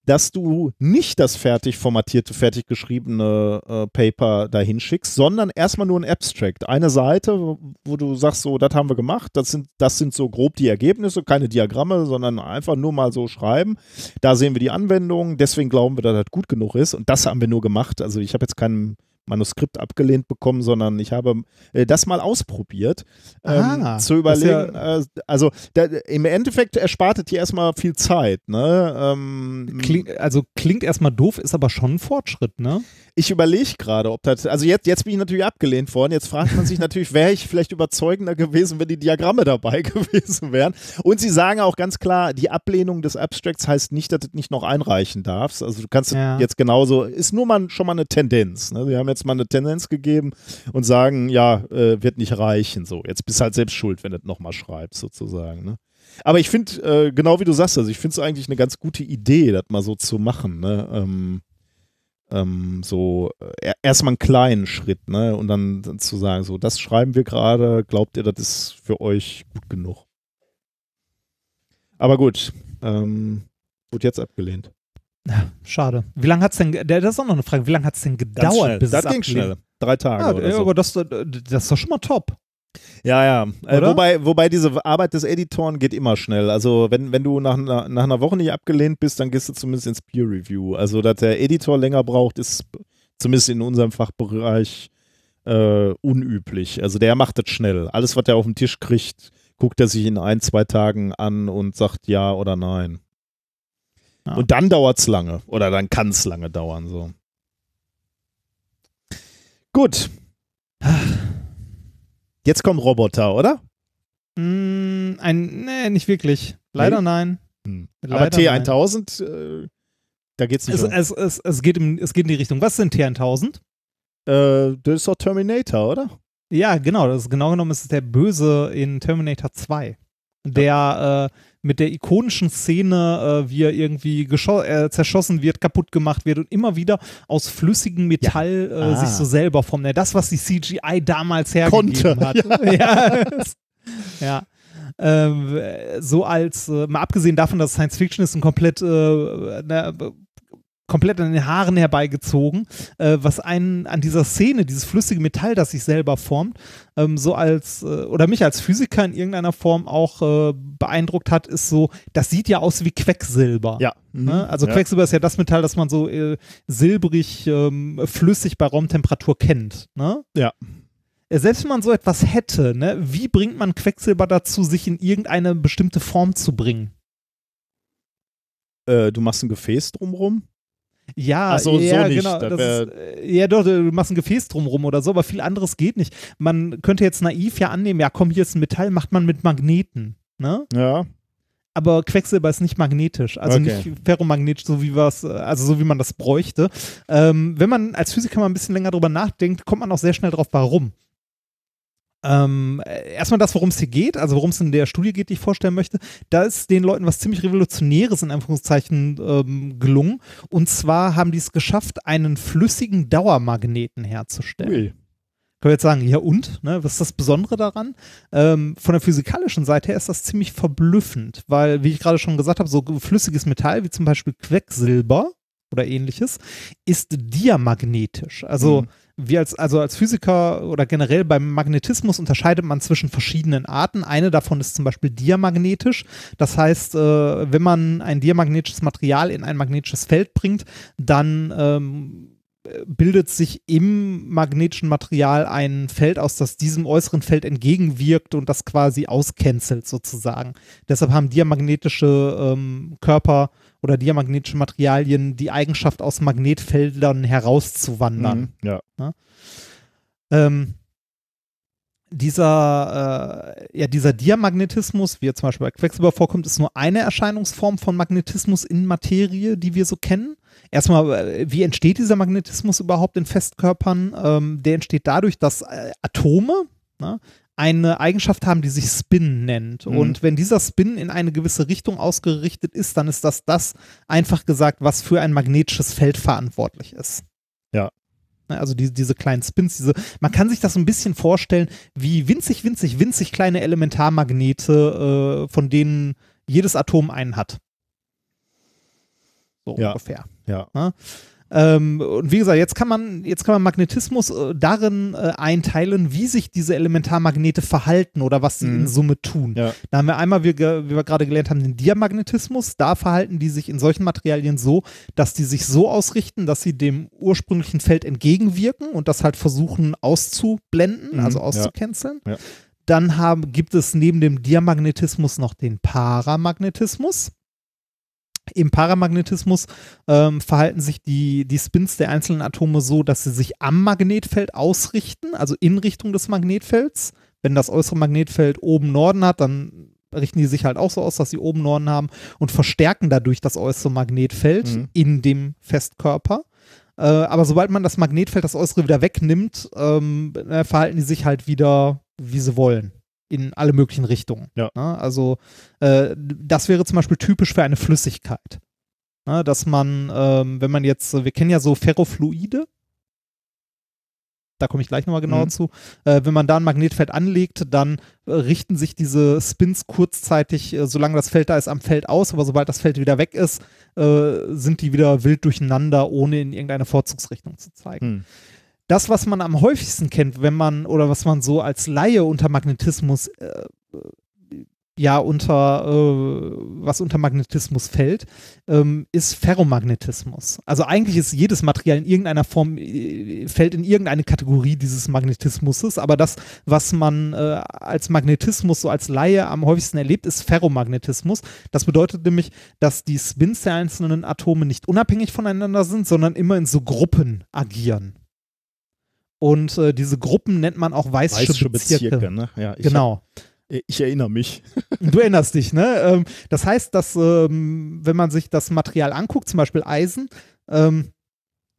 dass du nicht das fertig formatierte, fertig geschriebene äh, Paper dahin schickst, sondern erstmal nur ein Abstract. Eine Seite, wo- du sagst, so, das haben wir gemacht, das sind, das sind so grob die Ergebnisse, keine Diagramme, sondern einfach nur mal so schreiben. Da sehen wir die Anwendung, deswegen glauben wir, dass das gut genug ist. Und das haben wir nur gemacht. Also ich habe jetzt kein Manuskript abgelehnt bekommen, sondern ich habe äh, das mal ausprobiert, ähm, Ah, zu überlegen. äh, also da, im Endeffekt erspart dir erstmal viel Zeit. Ne? Ähm, Kling, also klingt erstmal doof, ist aber schon ein Fortschritt, ne? ich überlege gerade, ob das, also jetzt, jetzt bin ich natürlich abgelehnt worden. Jetzt fragt man sich natürlich, wäre ich vielleicht überzeugender gewesen, wenn die Diagramme dabei gewesen wären. Und sie sagen auch ganz klar, die Ablehnung des Abstracts heißt nicht, dass du nicht noch einreichen darfst. Also du kannst Ja. jetzt genauso, ist nur mal schon mal eine Tendenz. Ne? Sie haben jetzt mal eine Tendenz gegeben und sagen, ja, äh, wird nicht reichen. So, jetzt bist du halt selbst schuld, wenn du das nochmal schreibst, sozusagen. Ne? Aber ich finde, äh, genau wie du sagst, also ich finde es eigentlich eine ganz gute Idee, das mal so zu machen. Ne? Ähm, ähm, so äh, erstmal einen kleinen Schritt, ne? Und dann, dann zu sagen, so, das schreiben wir gerade, glaubt ihr, das ist für euch gut genug? Aber gut, ähm, wurde jetzt abgelehnt. Schade. Wie lange hat es denn, das ist auch noch eine Frage, wie lange hat es denn gedauert, schnell. bis das es ging schnell. Drei Tage Ah, oder ja, so. aber das, das ist doch schon mal top. Ja, ja. Äh, wobei, wobei diese Arbeit des Editoren geht immer schnell. Also wenn, wenn du nach, einer- nach einer Woche nicht abgelehnt bist, dann gehst du zumindest ins Peer Review. Also dass der Editor länger braucht, ist zumindest in unserem Fachbereich äh, unüblich. Also der macht das schnell. Alles, was er auf den Tisch kriegt, guckt er sich in ein, zwei Tagen an und sagt ja oder nein. Ja. Und dann dauert es lange. Oder dann kann es lange dauern. So. Gut. Jetzt kommen Roboter, oder? Mm, ein, nee, nicht wirklich. Leider Nee? nein. Hm. Leider Aber T1000, äh, da geht's nicht Es, um. es, es, es, geht im, es geht in die Richtung. Was sind T1000? Äh, das ist doch Terminator, oder? Ja, genau. Das ist, genau genommen ist es der Böse in Terminator 2. der äh, mit der ikonischen Szene, äh, wie er irgendwie äh, zerschossen wird, kaputt gemacht wird und immer wieder aus flüssigem Metall ja. äh, ah. sich so selber formt. Ja, das, was die CGI damals hergegeben Konnte. hat. Ja. ja. Ähm, so als, äh, mal abgesehen davon, dass Science Fiction ist, ein komplett äh, ne, komplett an den Haaren herbeigezogen, äh, was einen an dieser Szene, dieses flüssige Metall, das sich selber formt, ähm, so als, äh, oder mich als Physiker in irgendeiner Form auch äh, beeindruckt hat, ist so, das sieht ja aus wie Quecksilber. Ja. Ne? Mhm. Also ja. Quecksilber ist ja das Metall, das man so äh, silbrig, ähm, flüssig bei Raumtemperatur kennt. Ne? Ja äh, selbst wenn man so etwas hätte, ne, wie bringt man Quecksilber dazu, sich in irgendeine bestimmte Form zu bringen? Äh, du machst ein Gefäß drumrum? Ja, Ach so, ja, so nicht. genau. Ist, äh, ja, doch, du machst ein Gefäß drumrum oder so, aber viel anderes geht nicht. Man könnte jetzt naiv ja annehmen, ja, komm, hier ist ein Metall, macht man mit Magneten. Ne? Ja. Aber Quecksilber ist nicht magnetisch, also okay. nicht ferromagnetisch, so wie was, also so wie man das bräuchte. Ähm, wenn man als Physiker mal ein bisschen länger drüber nachdenkt, kommt man auch sehr schnell drauf, warum. Ähm, erstmal das, worum es hier geht, also worum es in der Studie geht, die ich vorstellen möchte. Da ist den Leuten was ziemlich Revolutionäres in Anführungszeichen ähm, gelungen. Und zwar haben die es geschafft, einen flüssigen Dauermagneten herzustellen. Ui. Können wir jetzt sagen, ja und? Ne, was ist das Besondere daran? Ähm, von der physikalischen Seite her ist das ziemlich verblüffend, weil, wie ich gerade schon gesagt habe, so flüssiges Metall wie zum Beispiel Quecksilber oder ähnliches ist diamagnetisch. Also mhm wir als, also als Physiker oder generell beim Magnetismus unterscheidet man zwischen verschiedenen Arten. Eine davon ist zum Beispiel diamagnetisch. Das heißt, äh, wenn man ein diamagnetisches Material in ein magnetisches Feld bringt, dann ähm, bildet sich im magnetischen Material ein Feld aus, das diesem äußeren Feld entgegenwirkt und das quasi auscancelt sozusagen. Deshalb haben diamagnetische ähm, Körper oder diamagnetische Materialien die Eigenschaft, aus Magnetfeldern herauszuwandern. Mhm, ja. ja? Ähm, dieser, äh, ja, dieser Diamagnetismus, wie er zum Beispiel bei Quecksilber vorkommt, ist nur eine Erscheinungsform von Magnetismus in Materie, die wir so kennen. Erstmal, äh, wie entsteht dieser Magnetismus überhaupt in Festkörpern? Ähm, der entsteht dadurch, dass äh, Atome, ne, eine Eigenschaft haben, die sich Spin nennt. Mhm. Und wenn dieser Spin in eine gewisse Richtung ausgerichtet ist, dann ist das das, einfach gesagt, was für ein magnetisches Feld verantwortlich ist. Ja. Ne, also die, diese kleinen Spins, diese, man kann sich das ein bisschen vorstellen, wie winzig, winzig, winzig kleine Elementarmagnete, äh, von denen jedes Atom einen hat. So ja. ungefähr. Ja. ja? Ähm, und wie gesagt, jetzt kann man, jetzt kann man Magnetismus äh, darin äh, einteilen, wie sich diese Elementarmagnete verhalten oder was sie mhm. in Summe tun. Ja. Da haben wir einmal, wie, wie wir gerade gelernt haben, den Diamagnetismus. Da verhalten die sich in solchen Materialien so, dass die sich so ausrichten, dass sie dem ursprünglichen Feld entgegenwirken und das halt versuchen auszublenden, mhm. also auszucanceln. Ja. Ja. Dann haben, gibt es neben dem Diamagnetismus noch den Paramagnetismus. Im Paramagnetismus ähm, verhalten sich die, die Spins der einzelnen Atome so, dass sie sich am Magnetfeld ausrichten, also in Richtung des Magnetfelds. Wenn das äußere Magnetfeld oben Norden hat, dann richten die sich halt auch so aus, dass sie oben Norden haben und verstärken dadurch das äußere Magnetfeld mhm. in dem Festkörper. Äh, aber sobald man das Magnetfeld, das äußere wieder wegnimmt, ähm, äh, verhalten die sich halt wieder, wie sie wollen in alle möglichen Richtungen. Ja. Ne? Also äh, das wäre zum Beispiel typisch für eine Flüssigkeit. Ne? Dass man, ähm, wenn man jetzt, wir kennen ja so Ferrofluide, da komme ich gleich nochmal genauer mhm. zu. Äh, wenn man da ein Magnetfeld anlegt, dann äh, richten sich diese Spins kurzzeitig, äh, solange das Feld da ist, am Feld aus, aber sobald das Feld wieder weg ist, äh, sind die wieder wild durcheinander, ohne in irgendeine Vorzugsrichtung zu zeigen. Mhm das, was man am häufigsten kennt, wenn man oder was man so als Laie unter Magnetismus äh, ja unter äh, was unter Magnetismus fällt, ähm, ist Ferromagnetismus. Also eigentlich ist jedes Material in irgendeiner Form äh, fällt in irgendeine Kategorie dieses Magnetismus, aber das, was man äh, als Magnetismus so als Laie am häufigsten erlebt, ist Ferromagnetismus. Das bedeutet nämlich, dass die Spins der einzelnen Atome nicht unabhängig voneinander sind, sondern immer in so Gruppen agieren. Und äh, diese Gruppen nennt man auch weiße, weiße Bezirke. Bezirke ne? ja, genau. Hab, ich erinnere mich. du erinnerst dich, ne? Ähm, das heißt, dass, ähm, wenn man sich das Material anguckt, zum Beispiel Eisen, ähm,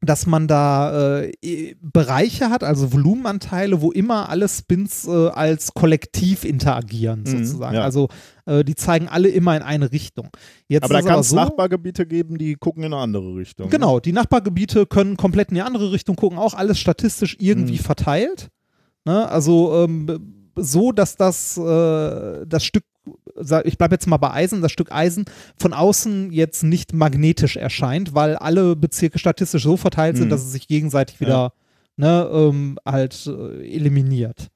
dass man da äh, Bereiche hat, also Volumenanteile, wo immer alle Spins äh, als Kollektiv interagieren, Mhm, sozusagen. ja. Also äh, die zeigen alle immer in eine Richtung. Jetzt Aber da kann es so, Nachbargebiete geben, die gucken in eine andere Richtung. Genau, die Nachbargebiete können komplett in die andere Richtung gucken, auch alles statistisch irgendwie Mhm. verteilt. Ne? Also ähm, so, dass das, äh, das Stück, ich bleibe jetzt mal bei Eisen, das Stück Eisen von außen jetzt nicht magnetisch erscheint, weil alle Bezirke statistisch so verteilt sind, Mhm. dass es sich gegenseitig wieder ne, ähm, halt äh, eliminiert.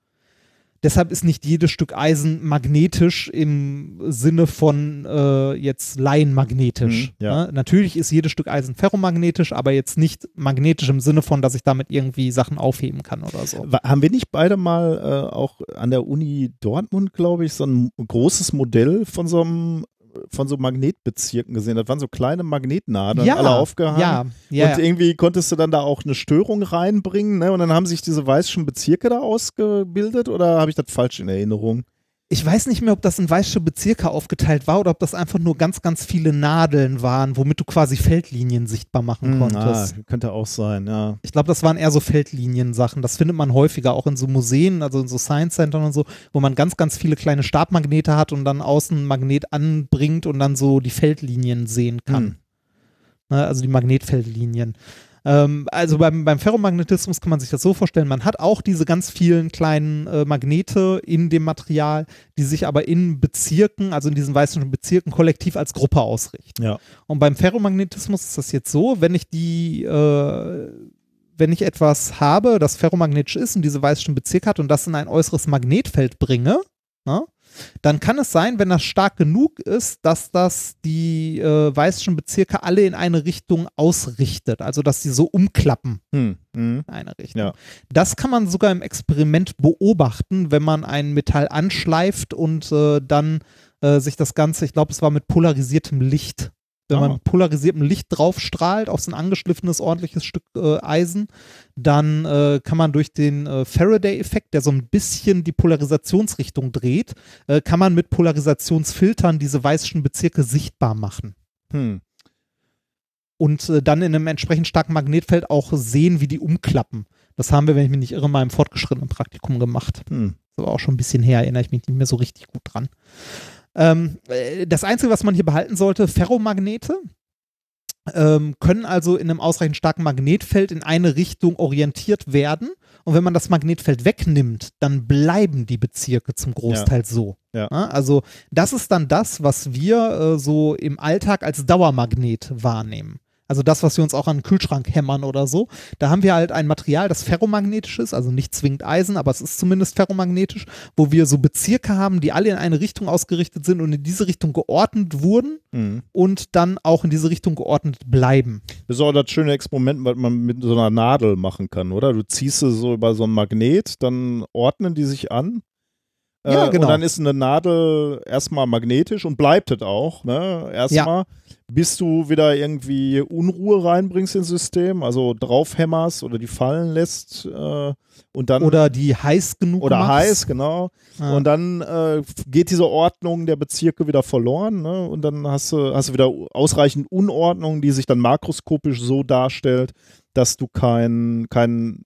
Deshalb ist nicht jedes Stück Eisen magnetisch im Sinne von äh, jetzt laienmagnetisch. Mhm, ja. ne? Natürlich ist jedes Stück Eisen ferromagnetisch, aber jetzt nicht magnetisch im Sinne von, dass ich damit irgendwie Sachen aufheben kann oder so. Haben wir nicht beide mal äh, auch an der Uni Dortmund, glaube ich, so ein großes Modell von so einem von so Magnetbezirken gesehen? Das waren so kleine Magnetnadeln, alle aufgehangen. Ja, ja. Und irgendwie konntest du dann da auch eine Störung reinbringen, ne? Und dann haben sich diese weißen Bezirke da ausgebildet oder habe ich das falsch in Erinnerung? Ich weiß nicht mehr, ob das in weiße Bezirke aufgeteilt war oder ob das einfach nur ganz, ganz viele Nadeln waren, womit du quasi Feldlinien sichtbar machen konntest. ah, könnte auch sein, ja. Ich glaube, das waren eher so Feldlinien-Sachen. Das findet man häufiger auch in so Museen, also in so Science Centern und so, wo man ganz, ganz viele kleine Stabmagnete hat und dann außen ein Magnet anbringt und dann so die Feldlinien sehen kann. Hm. Ne, also die Magnetfeldlinien. Ähm, also beim, beim Ferromagnetismus kann man sich das so vorstellen, man hat auch diese ganz vielen kleinen äh, Magnete in dem Material, die sich aber in Bezirken, also in diesen weißen Bezirken kollektiv als Gruppe ausrichten. Ja. Und beim Ferromagnetismus ist das jetzt so, wenn ich die, äh, wenn ich etwas habe, das ferromagnetisch ist und diese weißen Bezirke hat und das in ein äußeres Magnetfeld bringe, ne, dann kann es sein, wenn das stark genug ist, dass das die äh, weißen Bezirke alle in eine Richtung ausrichtet, also dass sie so umklappen Hm. Hm. in eine Richtung. Ja. Das kann man sogar im Experiment beobachten, wenn man ein Metall anschleift und äh, dann äh, sich das Ganze, ich glaube, es war mit polarisiertem Licht. Wenn man Ah. mit polarisiertem Licht drauf strahlt auf so ein angeschliffenes, ordentliches Stück äh, Eisen, dann äh, kann man durch den äh, Faraday-Effekt, der so ein bisschen die Polarisationsrichtung dreht, äh, kann man mit Polarisationsfiltern diese weißen Bezirke sichtbar machen Hm. und äh, dann in einem entsprechend starken Magnetfeld auch sehen, wie die umklappen. Das haben wir, wenn ich mich nicht irre, mal im fortgeschrittenen Praktikum gemacht. Hm. Das war auch schon ein bisschen her, erinnere ich mich nicht mehr so richtig gut dran. Ähm, äh, das Einzige, was man hier behalten sollte, Ferromagnete ähm, können also in einem ausreichend starken Magnetfeld in eine Richtung orientiert werden. Und wenn man das Magnetfeld wegnimmt, dann bleiben die Bezirke zum Großteil so. Ja. Also das ist dann das, was wir äh, so im Alltag als Dauermagnet wahrnehmen. Also das, was wir uns auch an den Kühlschrank hämmern oder so. Da haben wir halt ein Material, das ferromagnetisch ist, also nicht zwingend Eisen, aber es ist zumindest ferromagnetisch, wo wir so Bezirke haben, die alle in eine Richtung ausgerichtet sind und in diese Richtung geordnet wurden Hm. und dann auch in diese Richtung geordnet bleiben. Das ist auch das schöne Experiment, was man mit so einer Nadel machen kann, oder? Du ziehst sie so über so ein Magnet, dann ordnen die sich an. Ja, Äh, genau. Und dann ist eine Nadel erstmal magnetisch und bleibt es auch, ne? Erstmal, bis du wieder irgendwie Unruhe reinbringst ins System, also draufhämmerst oder die fallen lässt äh, und dann Oder die heiß genug oder machst. heiß, genau. Ja. Und dann äh, geht diese Ordnung der Bezirke wieder verloren, ne? Und dann hast du, hast du wieder ausreichend Unordnung, die sich dann makroskopisch so darstellt, dass du kein, kein,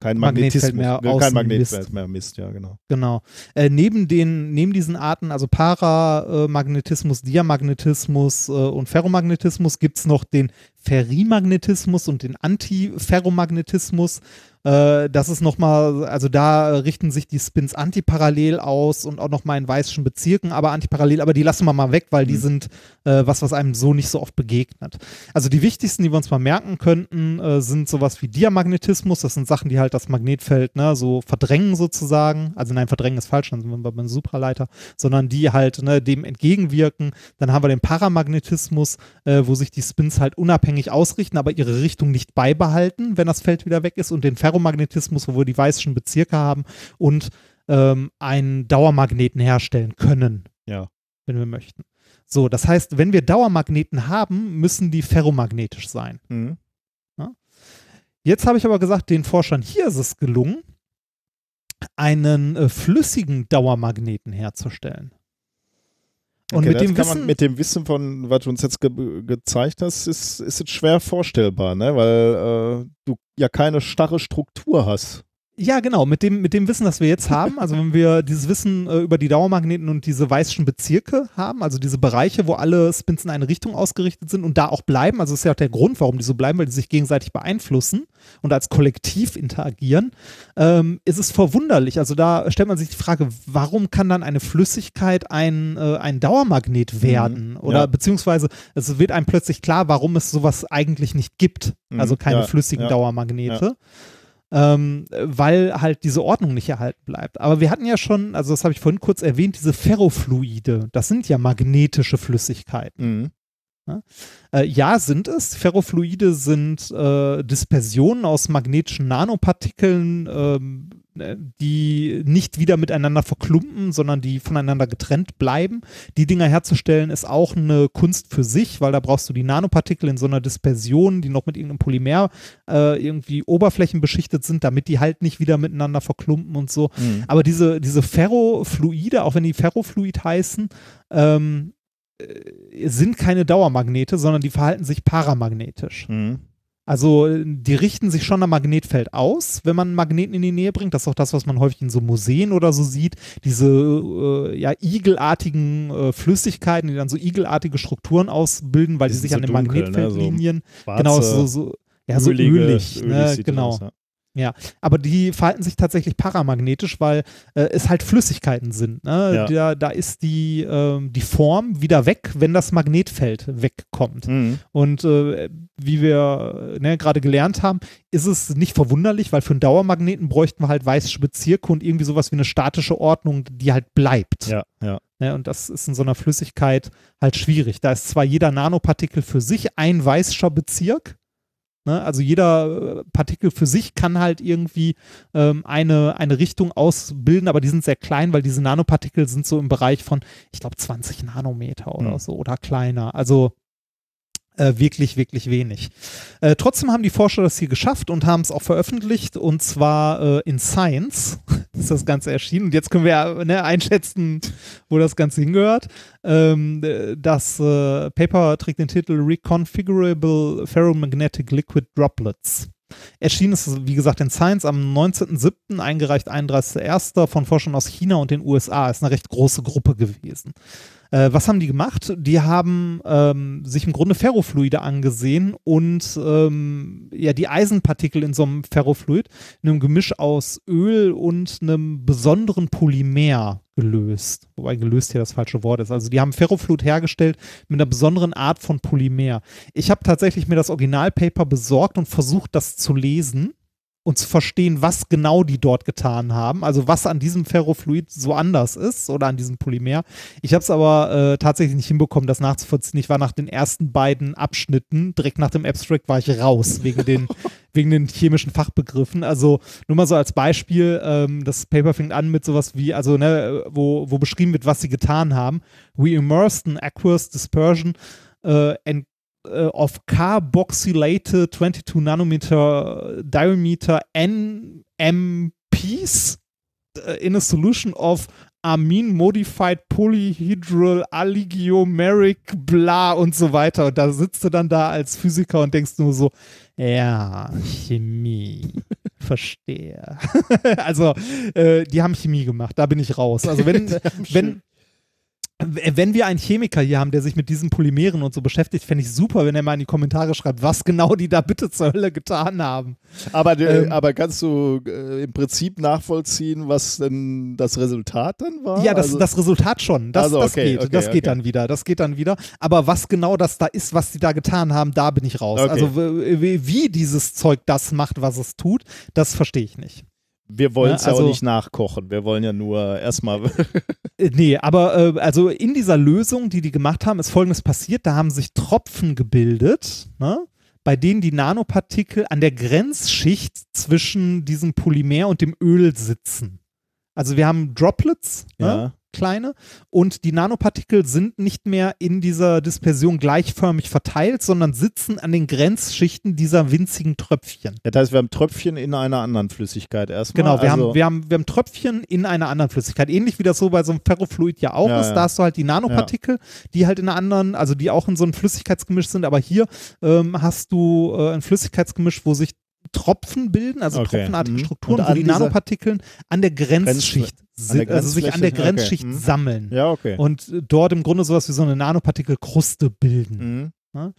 kein Magnetfeld Magnetismus, mehr außen kein Magnetfeld mehr misst, ja, genau. Genau. Äh, neben, den, neben diesen Arten, also Paramagnetismus, Diamagnetismus äh, und Ferromagnetismus, gibt es noch den Ferrimagnetismus und den Antiferromagnetismus. Äh, das ist nochmal, also da richten sich die Spins antiparallel aus und auch nochmal in weißen Bezirken, aber antiparallel, aber die lassen wir mal weg, weil die Mhm. sind äh, was, was einem so nicht so oft begegnet. Also die wichtigsten, die wir uns mal merken könnten, äh, sind sowas wie Diamagnetismus. Das sind Sachen, die halt das Magnetfeld ne, so verdrängen sozusagen. Also nein, verdrängen ist falsch, dann sind wir beim Supraleiter, sondern die halt ne, dem entgegenwirken. Dann haben wir den Paramagnetismus, äh, wo sich die Spins halt unabhängig ausrichten, aber ihre Richtung nicht beibehalten, wenn das Feld wieder weg ist. Und den Ferromagnetismus, wo wir die weißen Bezirke haben und ähm, einen Dauermagneten herstellen können Ja. wenn wir möchten. So, das heißt, wenn wir Dauermagneten haben, müssen die ferromagnetisch sein. Mhm. Jetzt habe ich aber gesagt, den Forschern hier ist es gelungen, einen äh, flüssigen Dauermagneten herzustellen. Und Okay, mit dem kann Wissen, man mit dem Wissen von, was du uns jetzt ge gezeigt hast, ist, ist es schwer vorstellbar, ne? Weil äh, du ja keine starre Struktur hast. Ja, genau. Mit dem, mit dem Wissen, das wir jetzt haben, also wenn wir dieses Wissen äh, über die Dauermagneten und diese weißschen Bezirke haben, also diese Bereiche, wo alle Spins in eine Richtung ausgerichtet sind und da auch bleiben, also ist ja auch der Grund, warum die so bleiben, weil die sich gegenseitig beeinflussen und als Kollektiv interagieren, ähm, ist es verwunderlich. Also da stellt man sich die Frage, warum kann dann eine Flüssigkeit ein, äh, ein Dauermagnet werden? Oder ja. beziehungsweise es wird einem plötzlich klar, warum es sowas eigentlich nicht gibt. Mhm, Also keine ja, flüssigen ja. Dauermagnete ähm, weil halt diese Ordnung nicht erhalten bleibt. Aber wir hatten ja schon, also das habe ich vorhin kurz erwähnt, diese Ferrofluide, das sind ja magnetische Flüssigkeiten. Mhm. Äh, ja, sind es. Ferrofluide sind äh, Dispersionen aus magnetischen Nanopartikeln, ähm, äh, die nicht wieder miteinander verklumpen, sondern die voneinander getrennt bleiben. Die Dinger herzustellen ist auch eine Kunst für sich, weil da brauchst du die Nanopartikel in so einer Dispersion, die noch mit irgendeinem Polymer äh, irgendwie oberflächenbeschichtet sind, damit die halt nicht wieder miteinander verklumpen und so. Mhm. Aber diese, diese Ferrofluide, auch wenn die Ferrofluid heißen, ähm, äh, sind keine Dauermagnete, sondern die verhalten sich paramagnetisch. Mhm. Also äh, die richten sich schon am Magnetfeld aus, wenn man einen Magneten in die Nähe bringt. Das ist auch das, was man häufig in so Museen oder so sieht. Diese äh, ja, igelartigen äh, Flüssigkeiten, die dann so igelartige Strukturen ausbilden, weil Die die sich an so den dunkel, ne? Magnetfeldlinien, Schwarze, genau, so, so, ja, so ölige- ölig, ne? genau. aus, ja. Aber die verhalten sich tatsächlich paramagnetisch, weil äh, es halt Flüssigkeiten sind. Ne? Ja. Da, da ist die, ähm, die Form wieder weg, wenn das Magnetfeld wegkommt. Mhm. Und äh, wie wir ne, gerade gelernt haben, ist es nicht verwunderlich, weil für einen Dauermagneten bräuchten wir halt weiße Bezirke und irgendwie sowas wie eine statische Ordnung, die halt bleibt. Ja, ja. Ne, und das ist in so einer Flüssigkeit halt schwierig. Da ist zwar jeder Nanopartikel für sich ein weißscher Bezirk, ne, also jeder äh, Partikel für sich kann halt irgendwie ähm, eine, eine Richtung ausbilden, aber die sind sehr klein, weil diese Nanopartikel sind so im Bereich von, ich glaube, 20 Nanometer oder Hm. so oder kleiner. Also äh, wirklich, wirklich wenig. Äh, trotzdem haben die Forscher das hier geschafft und haben es auch veröffentlicht und zwar äh, in Science ist das Ganze erschienen. Und jetzt können wir ja, ne, einschätzen, wo das Ganze hingehört. Ähm, äh, das äh, Paper trägt den Titel Reconfigurable Ferromagnetic Liquid Droplets. Erschienen ist, wie gesagt, in Science am 19.07., eingereicht 31.01. von Forschern aus China und den USA. Ist eine recht große Gruppe gewesen. Äh, was haben die gemacht? Die haben ähm, sich im Grunde Ferrofluide angesehen und ähm, ja, die Eisenpartikel in so einem Ferrofluid, in einem Gemisch aus Öl und einem besonderen Polymer gelöst. Wobei gelöst hier das falsche Wort ist. Also die haben Ferrofluid hergestellt mit einer besonderen Art von Polymer. Ich habe tatsächlich mir das Originalpaper besorgt und versucht, das zu lesen und zu verstehen, was genau die dort getan haben, also was an diesem Ferrofluid so anders ist oder an diesem Polymer. Ich habe es aber äh, tatsächlich nicht hinbekommen, das nachzuvollziehen. Ich war nach den ersten beiden Abschnitten, direkt nach dem Abstract war ich raus, wegen den, wegen den chemischen Fachbegriffen. Also nur mal so als Beispiel, ähm, das Paper fängt an mit sowas wie, also ne, wo, wo beschrieben wird, was sie getan haben. We immersed in aqueous dispersion äh, and äh, of carboxylated 22 Nanometer diameter NMPs äh, in a solution of amine modified polyhedral alligiomeric bla und so weiter. Und da sitzt du dann da als Physiker und denkst nur so, ja, Chemie. Verstehe. also, äh, die haben Chemie gemacht, da bin ich raus. Also, wenn, wenn, wenn wir einen Chemiker hier haben, der sich mit diesen Polymeren und so beschäftigt, fände ich super, wenn er mal in die Kommentare schreibt, was genau die da bitte zur Hölle getan haben. Aber, äh, Ähm, aber kannst du äh, im Prinzip nachvollziehen, was denn das Resultat dann war? Ja, das, Also- das Resultat schon. Das, Also, das okay, geht. okay, das geht okay. dann wieder. Das geht dann wieder. Aber was genau das da ist, was die da getan haben, da bin ich raus. Also wie dieses Zeug das macht, was es tut, das verstehe ich nicht. Wir wollen es Ja, ja, also- auch nicht nachkochen. Wir wollen ja nur erstmal. Äh, Nee, aber äh, also in dieser Lösung, die die gemacht haben, ist folgendes passiert. Da haben sich Tropfen gebildet, ne? bei denen die Nanopartikel an der Grenzschicht zwischen diesem Polymer und dem Öl sitzen. Also wir haben Droplets, ne? Ja. kleine. Und die Nanopartikel sind nicht mehr in dieser Dispersion gleichförmig verteilt, sondern sitzen an den Grenzschichten dieser winzigen Tröpfchen. Das heißt, wir haben Tröpfchen in einer anderen Flüssigkeit erstmal. Genau, wir, also, haben, wir, haben, wir haben Tröpfchen in einer anderen Flüssigkeit. Ähnlich wie das so bei so einem Ferrofluid ja auch Ja, ist. ja. Da hast du halt die Nanopartikel, die halt in einer anderen, also die auch in so einem Flüssigkeitsgemisch sind. Aber hier ähm, hast du äh, ein Flüssigkeitsgemisch, wo sich Tropfen bilden, also Okay. tropfenartige Mhm. Strukturen, Und wo an die Grenzpartikeln an der Grenzschicht der sind, also sich an der Grenzfläche? Okay. Grenzschicht Mhm. sammeln. Ja, okay. Und äh, dort im Grunde sowas wie so eine Nanopartikelkruste bilden. Mhm.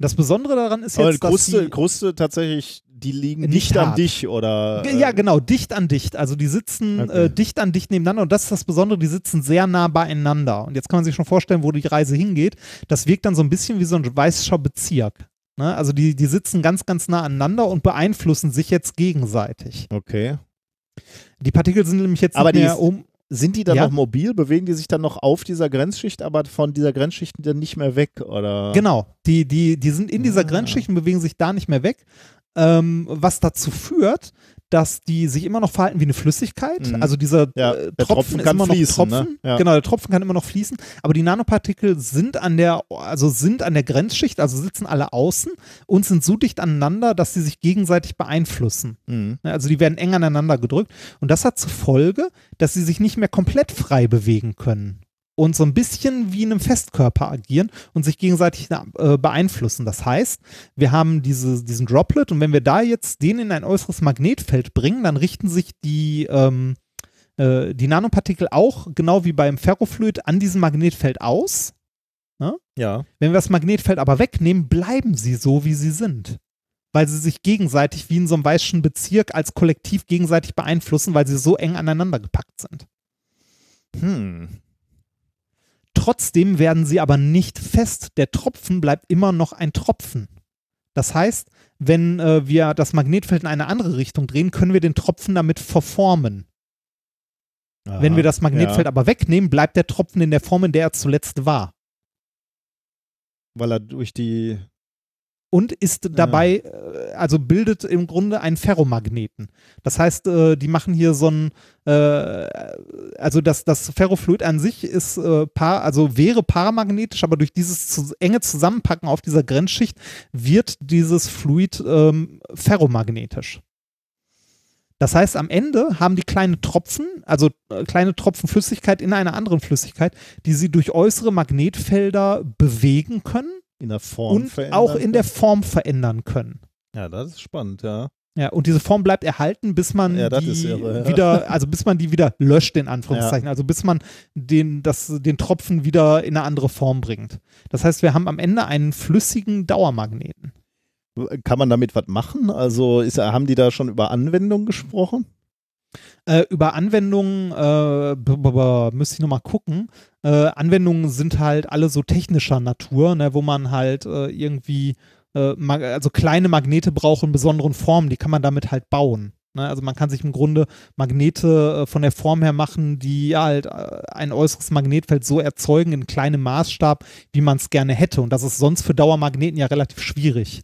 Das Besondere daran ist Aber jetzt, dass Kruste, die, Kruste tatsächlich, die liegen Nicht nicht an dich oder. Ja, genau, dicht an dicht. Also die sitzen Okay. äh, dicht an dicht nebeneinander und das ist das Besondere, die sitzen sehr nah beieinander. Und jetzt kann man sich schon vorstellen, wo die Reise hingeht. Das wirkt dann so ein bisschen wie so ein weißer Bezirk. Ne? Also die, die sitzen ganz, ganz nah aneinander und beeinflussen sich jetzt gegenseitig. Okay. Die Partikel sind nämlich jetzt Aber nicht mehr um. Sind die dann Ja. noch mobil? Bewegen die sich dann noch auf dieser Grenzschicht, aber von dieser Grenzschicht dann nicht mehr weg? Oder? Genau, die, die, die sind in dieser Ah. Grenzschicht und bewegen sich da nicht mehr weg. Ähm, was dazu führt, dass die sich immer noch verhalten wie eine Flüssigkeit. Mhm. Also dieser Ja, äh, Tropfen, Tropfen ist kann immer noch fließen, ne? Tropfen. Ja. Genau, der Tropfen kann immer noch fließen. Aber die Nanopartikel sind an der, also sind an der Grenzschicht, also sitzen alle außen und sind so dicht aneinander, dass sie sich gegenseitig beeinflussen. Mhm. Ne, Also die werden eng aneinander gedrückt. Und das hat zur Folge, dass sie sich nicht mehr komplett frei bewegen können. Und so ein bisschen wie in einem Festkörper agieren und sich gegenseitig äh, beeinflussen. Das heißt, wir haben diese, diesen Droplet und wenn wir da jetzt den in ein äußeres Magnetfeld bringen, dann richten sich die, ähm, äh, die Nanopartikel auch, genau wie beim Ferrofluid, an diesem Magnetfeld aus. Ja. Wenn wir das Magnetfeld aber wegnehmen, bleiben sie so, wie sie sind. Weil sie sich gegenseitig wie in so einem weißen Bezirk als Kollektiv gegenseitig beeinflussen, weil sie so eng aneinander gepackt sind. Hm. Trotzdem werden sie aber nicht fest. Der Tropfen bleibt immer noch ein Tropfen. Das heißt, wenn äh, wir das Magnetfeld in eine andere Richtung drehen, können wir den Tropfen damit verformen. Wenn Aha. wir das Magnetfeld Ja, aber wegnehmen, bleibt der Tropfen in der Form, in der er zuletzt war. weil er durch die. Und ist dabei, äh, also bildet im Grunde einen Ferromagneten. Das heißt, äh, die machen hier so ein, äh, also das, das Ferrofluid an sich ist äh, par, also wäre paramagnetisch, aber durch dieses zu, enge Zusammenpacken auf dieser Grenzschicht wird dieses Fluid ähm, ferromagnetisch. Das heißt, am Ende haben die kleine Tropfen, also äh, kleine Tropfen Flüssigkeit in einer anderen Flüssigkeit, die sie durch äußere Magnetfelder bewegen können In der Form und verändern auch in der. Form verändern können. Ja, das ist spannend, ja. Ja, und diese Form bleibt erhalten, bis man Ja, die irre, ja. wieder, also bis man die wieder löscht, in Anführungszeichen. Also bis man den, das, den Tropfen wieder in eine andere Form bringt. Das heißt, wir haben am Ende einen flüssigen Dauermagneten. Kann man damit was machen? Also ist, haben die da schon über Anwendungen gesprochen? Äh, über Anwendungen äh, müsste ich nochmal gucken. Äh, Anwendungen sind halt alle so technischer Natur, ne, wo man halt äh, irgendwie äh, also kleine Magnete braucht in besonderen Formen, die kann man damit halt bauen. Ne? Also man kann sich im Grunde Magnete äh, von der Form her machen, die halt ein äußeres Magnetfeld so erzeugen in kleinem Maßstab, wie man es gerne hätte. Und das ist sonst für Dauermagneten ja relativ schwierig.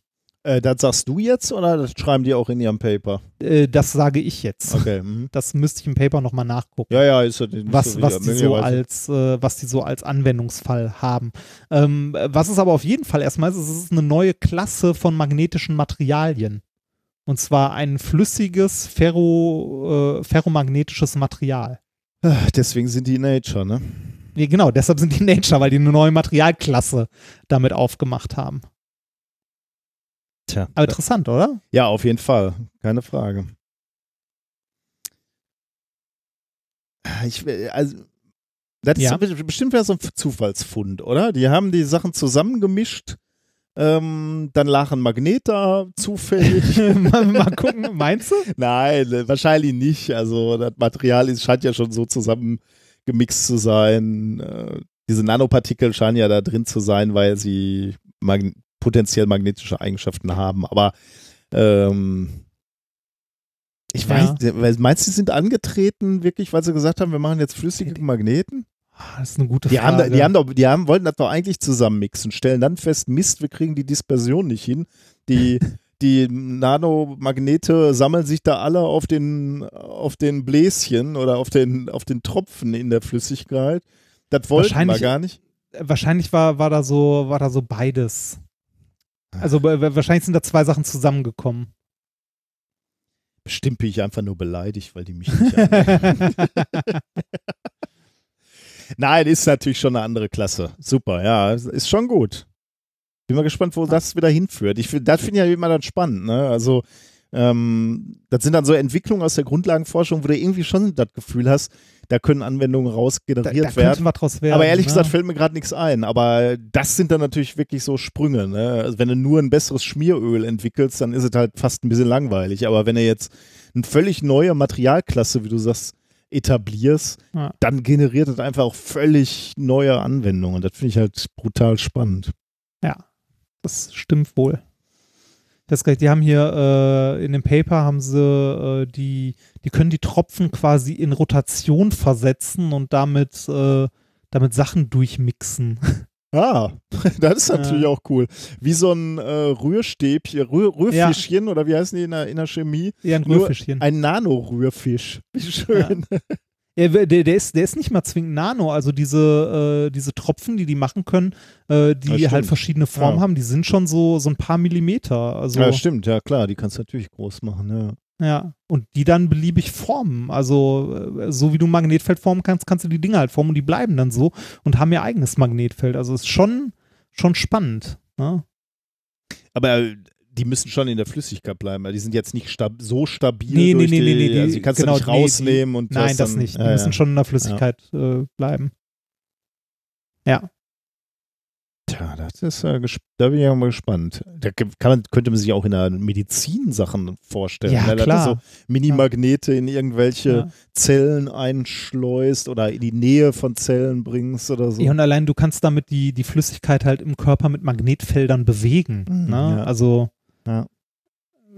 Äh, das sagst du jetzt oder das schreiben die auch in ihrem Paper? Äh, das sage ich jetzt. Okay. mhm. Das müsste ich im Paper nochmal nachgucken. Ja, ja, ist ja nicht was, so was, die so als, äh, was die so als Anwendungsfall haben. Ähm, was es aber auf jeden Fall erstmal ist, es ist eine neue Klasse von magnetischen Materialien. Und zwar ein flüssiges ferro, äh, ferromagnetisches Material. Ah, Deswegen sind die in Nature, ne? Genau, deshalb sind die Nature, weil die eine neue Materialklasse damit aufgemacht haben. Tja. Aber interessant, oder? Ja, auf jeden Fall. Keine Frage. Ich, also, das ist Ja. so- bestimmt wieder so ein Zufallsfund, oder? Die haben die Sachen zusammengemischt. Ähm, dann lag ein Magnet da zufällig. mal, mal gucken, meinst du? Nein, äh, wahrscheinlich nicht. Also das Material ist, scheint ja schon so zusammengemixt zu sein. Äh, diese Nanopartikel scheinen ja da drin zu sein, weil sie mag potenziell magnetische Eigenschaften haben. Aber ähm, ich Ja. weiß, meinst du, sie sind angetreten, wirklich, weil sie gesagt haben, wir machen jetzt flüssige Magneten? Ah, Das ist eine gute Die Frage. haben, die haben doch, die haben, wollten das doch eigentlich zusammenmixen, stellen dann fest, Mist, wir kriegen die Dispersion nicht hin. Die, die Nanomagnete sammeln sich da alle auf den, auf den Bläschen oder auf den, auf den Tropfen in der Flüssigkeit. Das wollten wir gar nicht. Wahrscheinlich war, war, da so, war da so beides. Also wa- wa- wahrscheinlich sind da zwei Sachen zusammengekommen. Bestimmt bin ich einfach nur beleidigt, weil die mich nicht. Nein, ist natürlich schon eine andere Klasse. Super, ja, ist schon gut. Bin mal gespannt, wo das wieder hinführt. Ich das finde ich ja immer dann spannend, ne? Also, ähm, das sind dann so Entwicklungen aus der Grundlagenforschung, wo du irgendwie schon das Gefühl hast, da können Anwendungen Da, rausgeneriert da könnte werden. werden. Aber ehrlich ne? gesagt fällt mir gerade nichts ein. Aber das sind dann natürlich wirklich so Sprünge. Ne? Also wenn du nur ein besseres Schmieröl entwickelst, dann ist es halt fast ein bisschen langweilig. Aber wenn du jetzt eine völlig neue Materialklasse, wie du sagst, etablierst, Ja. dann generiert das einfach auch völlig neue Anwendungen. Das finde ich halt brutal spannend. Das stimmt wohl. Das, die haben hier äh, in dem Paper haben sie äh, die, die können die Tropfen quasi in Rotation versetzen und damit, äh, damit Sachen durchmixen. Ah, das ist Ja. natürlich auch cool. Wie so ein äh, Rührstäbchen, Rühr, Rührfischchen oder wie heißen die in der, in der Chemie? Ja, ein Nur Rührfischchen. Ein Nanorührfisch. Wie schön. Ja, der, der, ist, der ist nicht mal zwingend Nano, also diese, äh, diese Tropfen, die die machen können, äh, die halt verschiedene Formen Ja. haben, die sind schon so, so ein paar Millimeter. Also, Ja, stimmt, ja klar, die kannst du natürlich groß machen, ja. Ja, und die dann beliebig formen. Also, äh, so wie du ein Magnetfeld formen kannst, kannst du die Dinge halt formen und die bleiben dann so und haben ihr eigenes Magnetfeld. Also, ist schon, schon spannend. Ne? Aber die müssen schon in der Flüssigkeit bleiben, weil die sind jetzt nicht stab so stabil. Nee, nee, nee, die, nee, nee, also die kannst genau, du nicht nee, die- rausnehmen und Nein, das dann, nicht. Die ja, müssen ja. schon in der Flüssigkeit äh, bleiben. Ja. Tja, das ist ja gesp- da bin ich ja mal gespannt. Da man, könnte man sich auch in der Medizin Sachen vorstellen. Ja, ne? Klar. So Minimagnete in irgendwelche Ja. Zellen einschleust oder in die Nähe von Zellen bringst oder so. Ja, und allein du kannst damit die, die Flüssigkeit halt im Körper mit Magnetfeldern bewegen. Mhm, ne? ja. Also Ja.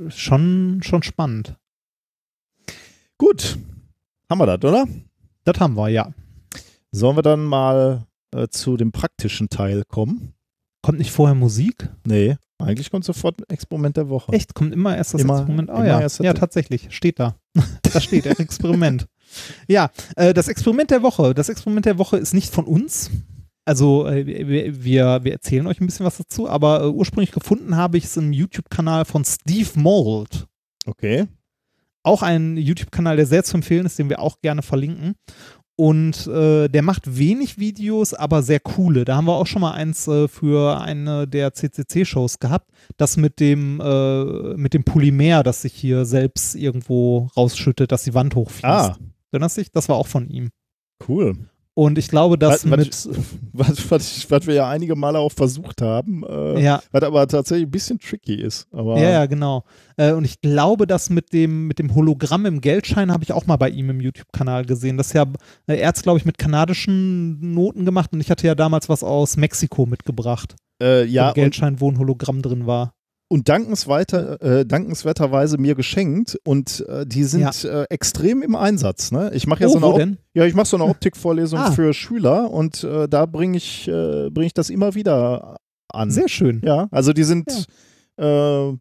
schon, schon spannend. Gut, haben wir das, oder? Das haben wir, ja. Sollen wir dann mal äh, zu dem praktischen Teil kommen? Kommt nicht vorher Musik? Nee, eigentlich kommt sofort ein Experiment der Woche. Echt? Kommt immer erst das Immer- Experiment? Oh ja, ja, tatsächlich. Steht da. da steht Experiment. Ja, äh, das Experiment der Woche. Das Experiment der Woche ist nicht von uns. Also äh, wir, wir, erzählen euch ein bisschen was dazu, aber äh, ursprünglich gefunden habe ich es im YouTube-Kanal von Steve Mold. Okay. Auch ein YouTube-Kanal, der sehr zu empfehlen ist, den wir auch gerne verlinken. Und äh, der macht wenig Videos, aber sehr coole. Da haben wir auch schon mal eins äh, für eine der CCC-Shows gehabt. Das mit dem, äh, mit dem Polymer, das sich hier selbst irgendwo rausschüttet, dass die Wand hochfließt. Ah, Erinnerst dich? Das war auch von ihm. cool. Und ich glaube, dass was, mit. was, was, was wir ja einige Male auch versucht haben, äh, ja, was aber tatsächlich ein bisschen tricky ist. Ja, ja, genau. Äh, und ich glaube, dass mit dem, mit dem Hologramm im Geldschein habe ich auch mal bei ihm im YouTube-Kanal gesehen. Das ist ja, äh, er hat es, glaube ich, mit kanadischen Noten gemacht und ich hatte ja damals was aus Mexiko mitgebracht. äh, Ja, und, Geldschein, wo ein Hologramm drin war. Und dankensweiter, äh, dankenswerterweise mir geschenkt und äh, die sind äh, extrem im Einsatz. Ne? Ich mache ja oh, so eine Op-? Ja, ich mache so eine Optikvorlesung Ah. für Schüler und äh, da bringe ich, äh, bring ich das immer wieder an. Sehr schön. Ja, also die sind äh,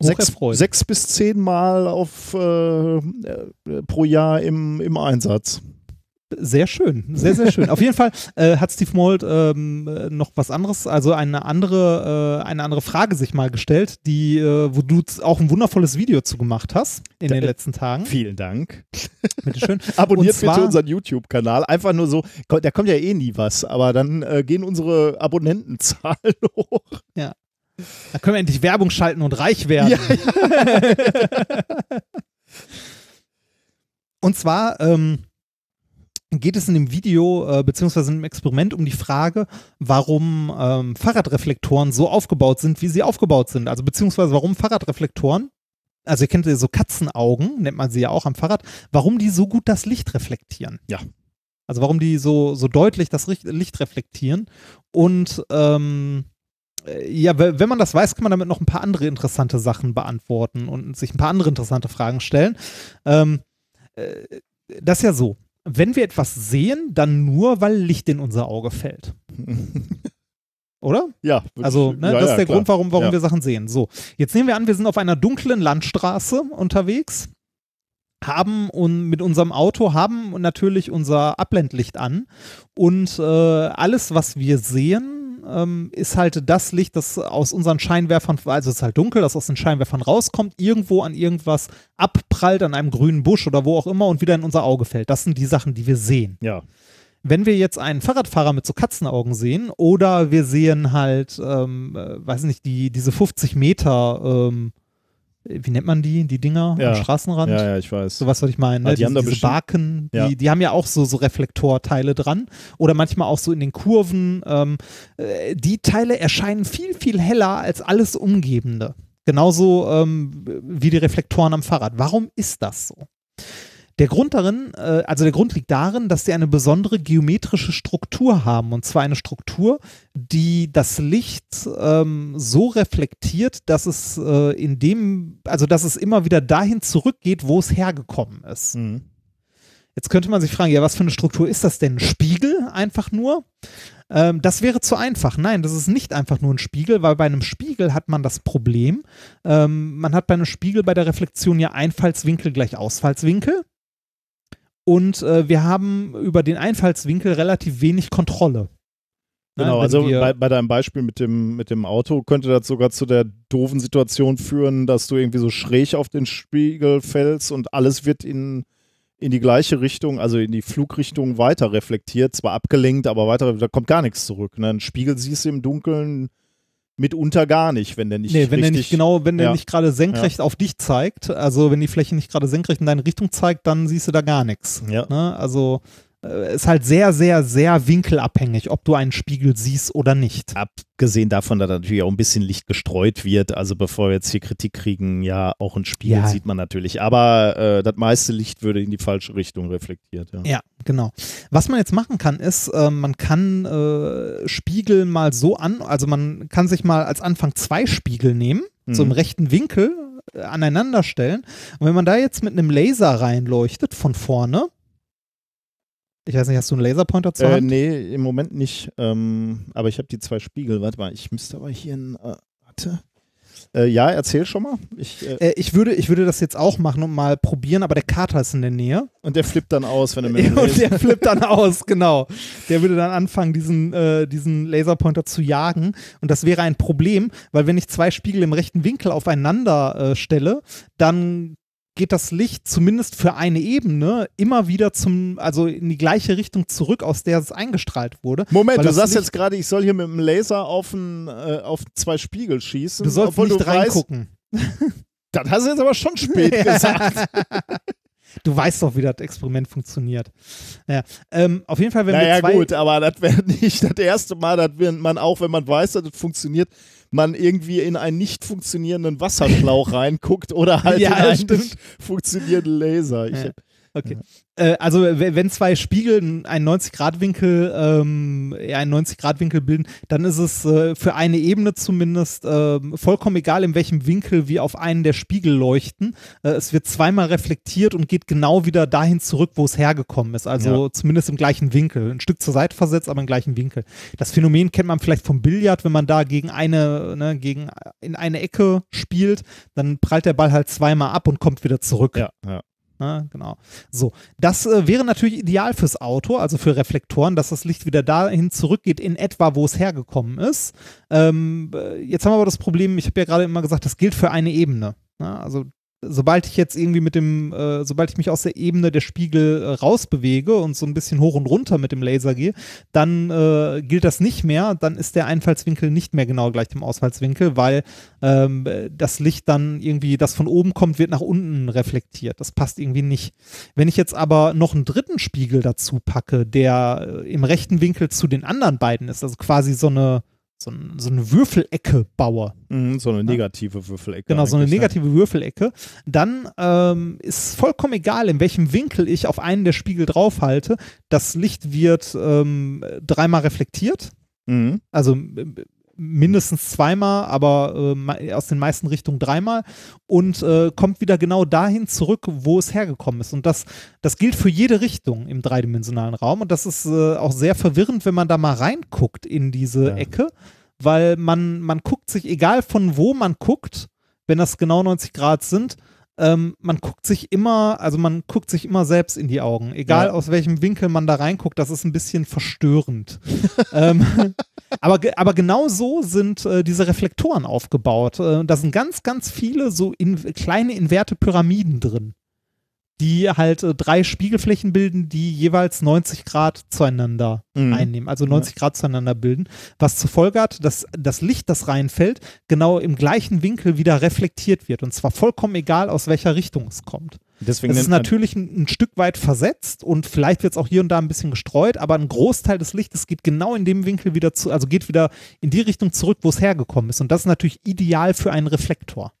sechs, sechs bis zehn Mal auf, pro Jahr im, im Einsatz. Sehr schön, sehr, sehr schön. Auf jeden Fall äh, hat Steve Mold ähm, äh, noch was anderes, also eine andere, äh, eine andere Frage sich mal gestellt, die, äh, wo du auch ein wundervolles Video zu gemacht hast in Da- den letzten Tagen. Vielen Dank. Bitteschön. Abonniert Und zwar- bitte unseren YouTube-Kanal. Einfach nur so, da kommt ja eh nie was, aber dann äh, gehen unsere Abonnentenzahlen hoch. Da können wir endlich Werbung schalten und reich werden. Ja, Und zwar ähm, geht es in dem Video äh, beziehungsweise in dem Experiment um die Frage, warum ähm, Fahrradreflektoren so aufgebaut sind, wie sie aufgebaut sind. Also beziehungsweise warum Fahrradreflektoren, also ihr kennt ja so Katzenaugen, nennt man sie ja auch am Fahrrad, warum die so gut das Licht reflektieren. Ja. Also warum die so, so deutlich das Licht reflektieren. Und ähm, äh, ja, we- wenn man das weiß, kann man damit noch ein paar andere interessante Sachen beantworten und sich ein paar andere interessante Fragen stellen. Ähm, äh, das ist ja so. Wenn wir etwas sehen, dann nur, weil Licht in unser Auge fällt. Oder? Ja. Also, ne, ja, das ja, ist der klar. Grund, warum, warum Ja. wir Sachen sehen. So, jetzt nehmen wir an, wir sind auf einer dunklen Landstraße unterwegs, haben und mit unserem Auto haben natürlich unser Abblendlicht an und äh, alles, was wir sehen, ähm, ist halt das Licht, das aus unseren Scheinwerfern, also es ist halt dunkel, das aus den Scheinwerfern rauskommt, irgendwo an irgendwas abprallt, an einem grünen Busch oder wo auch immer und wieder in unser Auge fällt. Das sind die Sachen, die wir sehen Ja. wenn wir jetzt einen Fahrradfahrer mit so Katzenaugen sehen oder wir sehen halt, ähm, äh, weiß nicht, die, diese 50 Meter, ähm, wie nennt man die, die Dinger Ja. am Straßenrand? Ja, ja, ich weiß. So was, was ich meine. Ne? Ah, die haben da diese Barken, die, Ja. die haben ja auch so, so Reflektorteile dran. Oder manchmal auch so in den Kurven. Ähm, äh, die Teile erscheinen viel, viel heller als alles Umgebende. Genauso ähm, wie die Reflektoren am Fahrrad. Warum ist das so? Der Grund darin, äh, also der Grund liegt darin, dass sie eine besondere geometrische Struktur haben. Und zwar eine Struktur, die das Licht ähm, so reflektiert, dass es äh, in dem, also dass es immer wieder dahin zurückgeht, wo es hergekommen ist. Mhm. Jetzt könnte man sich fragen, ja, was für eine Struktur ist das denn? Ein Spiegel einfach nur? Ähm, das wäre zu einfach. Nein, das ist nicht einfach nur ein Spiegel, weil bei einem Spiegel hat man das Problem, ähm, man hat bei einem Spiegel bei der Reflexion ja Einfallswinkel gleich Ausfallswinkel. Und äh, wir haben über den Einfallswinkel relativ wenig Kontrolle. Ne, Genau, also bei, bei deinem Beispiel mit dem, mit dem Auto könnte das sogar zu der doofen Situation führen, dass du irgendwie so schräg auf den Spiegel fällst und alles wird in, in die gleiche Richtung, also in die Flugrichtung weiter reflektiert, zwar abgelenkt, aber weiter, da kommt gar nichts zurück. Ne? Ein Spiegel siehst du im Dunkeln mitunter gar nicht, wenn der nicht Nee, wenn der nicht genau, wenn der ja. nicht gerade senkrecht auf dich zeigt, also wenn die Fläche nicht gerade senkrecht in deine Richtung zeigt, dann siehst du da gar nichts. Ja. Ne? Also ist halt sehr, sehr, sehr winkelabhängig, ob du einen Spiegel siehst oder nicht. Abgesehen davon, dass natürlich auch ein bisschen Licht gestreut wird, also bevor wir jetzt hier Kritik kriegen, ja, auch ein Spiegel Ja. sieht man natürlich, aber äh, das meiste Licht würde in die falsche Richtung reflektiert. Ja. Ja, genau. Was man jetzt machen kann, ist, äh, man kann äh, Spiegel mal so an, also man kann sich mal als Anfang zwei Spiegel nehmen, so im Mhm. rechten Winkel äh, aneinander stellen. Und wenn man da jetzt mit einem Laser reinleuchtet von vorne, ich weiß nicht, hast du einen Laserpointer zur Äh, Hand? nee, im Moment nicht. Ähm, aber ich habe die zwei Spiegel. Warte mal, ich müsste aber hier ein. Äh, warte. Äh, ja, erzähl schon mal. Ich, äh, Äh, ich, würde, ich würde das jetzt auch machen und mal probieren, aber der Kater ist in der Nähe. und der flippt dann aus, wenn du mit und der flippt dann aus, genau. Der würde dann anfangen, diesen, äh, diesen Laserpointer zu jagen. Und das wäre ein Problem, weil wenn ich zwei Spiegel im rechten Winkel aufeinander stelle, dann geht das Licht zumindest für eine Ebene immer wieder zum, also in die gleiche Richtung zurück, aus der es eingestrahlt wurde. Moment, du sagst Licht- jetzt gerade, ich soll hier mit dem Laser auf, ein, äh, auf zwei Spiegel schießen. Du sollst obwohl nicht du weißt, reingucken. das hast du jetzt aber schon spät gesagt. Du weißt doch, wie das Experiment funktioniert. Ja. Ähm, auf jeden Fall, wenn naja, wir zwei, gut, aber das wäre nicht das erste Mal, dass man auch, wenn man weiß, dass das funktioniert, man irgendwie in einen nicht funktionierenden Wasserschlauch reinguckt oder halt Ja, in einen stimmt. nicht funktionierenden Laser. Ich, Ja. Okay. Äh, also wenn zwei Spiegel einen 90-Grad-Winkel ähm, ja, einen 90-Grad-Winkel bilden, dann ist es äh, für eine Ebene zumindest ähm, vollkommen egal, in welchem Winkel wir auf einen der Spiegel leuchten. Äh, es wird zweimal reflektiert und geht genau wieder dahin zurück, wo es hergekommen ist. Also zumindest im gleichen Winkel. Ein Stück zur Seite versetzt, aber im gleichen Winkel. Das Phänomen kennt man vielleicht vom Billard, wenn man da gegen eine, ne, gegen in eine Ecke spielt, dann prallt der Ball halt zweimal ab und kommt wieder zurück. ja, ja. Ne, genau. So, das äh, wäre natürlich ideal fürs Auto, also für Reflektoren, dass das Licht wieder dahin zurückgeht, in etwa, wo es hergekommen ist. Ähm, äh, jetzt haben wir aber das Problem, ich habe ja gerade immer gesagt, das gilt für eine Ebene. Ne? Also sobald ich jetzt irgendwie mit dem, äh, sobald ich mich aus der Ebene der Spiegel äh, rausbewege und so ein bisschen hoch und runter mit dem Laser gehe, dann äh, gilt das nicht mehr, dann ist der Einfallswinkel nicht mehr genau gleich dem Ausfallswinkel, weil ähm, äh, das Licht dann irgendwie, das von oben kommt, wird nach unten reflektiert. Das passt irgendwie nicht. Wenn ich jetzt aber noch einen dritten Spiegel dazu packe, der äh, im rechten Winkel zu den anderen beiden ist, also quasi so eine, so, ein, so eine Würfelecke baue, Mhm, so eine negative Würfelecke. Genau, so eine negative Würfelecke. Dann ähm, ist vollkommen egal, in welchem Winkel ich auf einen der Spiegel draufhalte. Das Licht wird ähm, dreimal reflektiert. Ja. Mhm. Also mindestens zweimal, aber äh, aus den meisten Richtungen dreimal und äh, kommt wieder genau dahin zurück, wo es hergekommen ist. Und das, das gilt für jede Richtung im dreidimensionalen Raum. Und das ist äh, auch sehr verwirrend, wenn man da mal reinguckt in diese Ja. Ecke, weil man, man guckt sich, egal von wo man guckt, wenn das genau 90 Grad sind, ähm, man guckt sich immer, also man guckt sich immer selbst in die Augen. Egal Ja. aus welchem Winkel man da reinguckt, das ist ein bisschen verstörend. ähm, aber, aber genau so sind äh, diese Reflektoren aufgebaut. Äh, da sind ganz, ganz viele so in, kleine inverte Pyramiden drin, die halt äh, drei Spiegelflächen bilden, die jeweils 90 Grad zueinander Mhm. einnehmen, also 90 Grad zueinander bilden, was zur Folge hat, dass das Licht, das reinfällt, genau im gleichen Winkel wieder reflektiert wird. Und zwar vollkommen egal, aus welcher Richtung es kommt. Deswegen Es ist natürlich ein, ein Stück weit versetzt und vielleicht wird es auch hier und da ein bisschen gestreut, aber ein Großteil des Lichtes geht genau in dem Winkel wieder zu, also geht wieder in die Richtung zurück, wo es hergekommen ist. Und das ist natürlich ideal für einen Reflektor.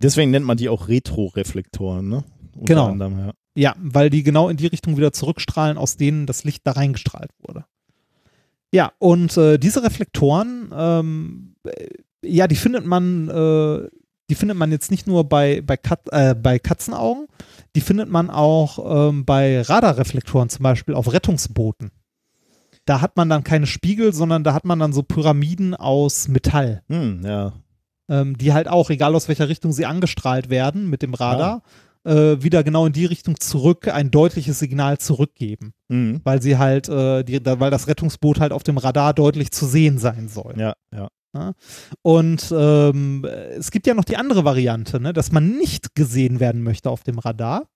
Deswegen nennt man die auch Retroreflektoren, ne? Genau. Anderem, ja. Ja, weil die genau in die Richtung wieder zurückstrahlen, aus denen das Licht da reingestrahlt wurde. Ja, und äh, diese Reflektoren, ähm, äh, ja, die findet man, äh, die findet man jetzt nicht nur bei, bei, Kat äh, bei Katzenaugen, die findet man auch ähm, bei Radarreflektoren, zum Beispiel auf Rettungsbooten. Da hat man dann keine Spiegel, sondern da hat man dann so Pyramiden aus Metall Hm, ja. ähm, die halt auch, egal aus welcher Richtung sie angestrahlt werden mit dem Radar, äh, wieder genau in die Richtung zurück ein deutliches Signal zurückgeben, Mhm. weil sie halt, äh, die, da, weil das Rettungsboot halt auf dem Radar deutlich zu sehen sein soll. Ja, ja. Und ähm, es gibt ja noch die andere Variante, ne, dass man nicht gesehen werden möchte auf dem Radar.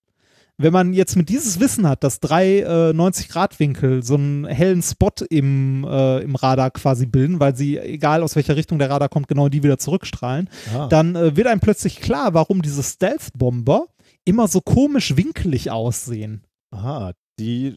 Wenn man jetzt mit dieses Wissen hat, dass drei äh, 90-Grad-Winkel so einen hellen Spot im, äh, im Radar quasi bilden, weil sie, egal aus welcher Richtung der Radar kommt, genau die wieder zurückstrahlen, Ah. dann äh, wird einem plötzlich klar, warum diese Stealth-Bomber immer so komisch winkelig aussehen. Aha, die,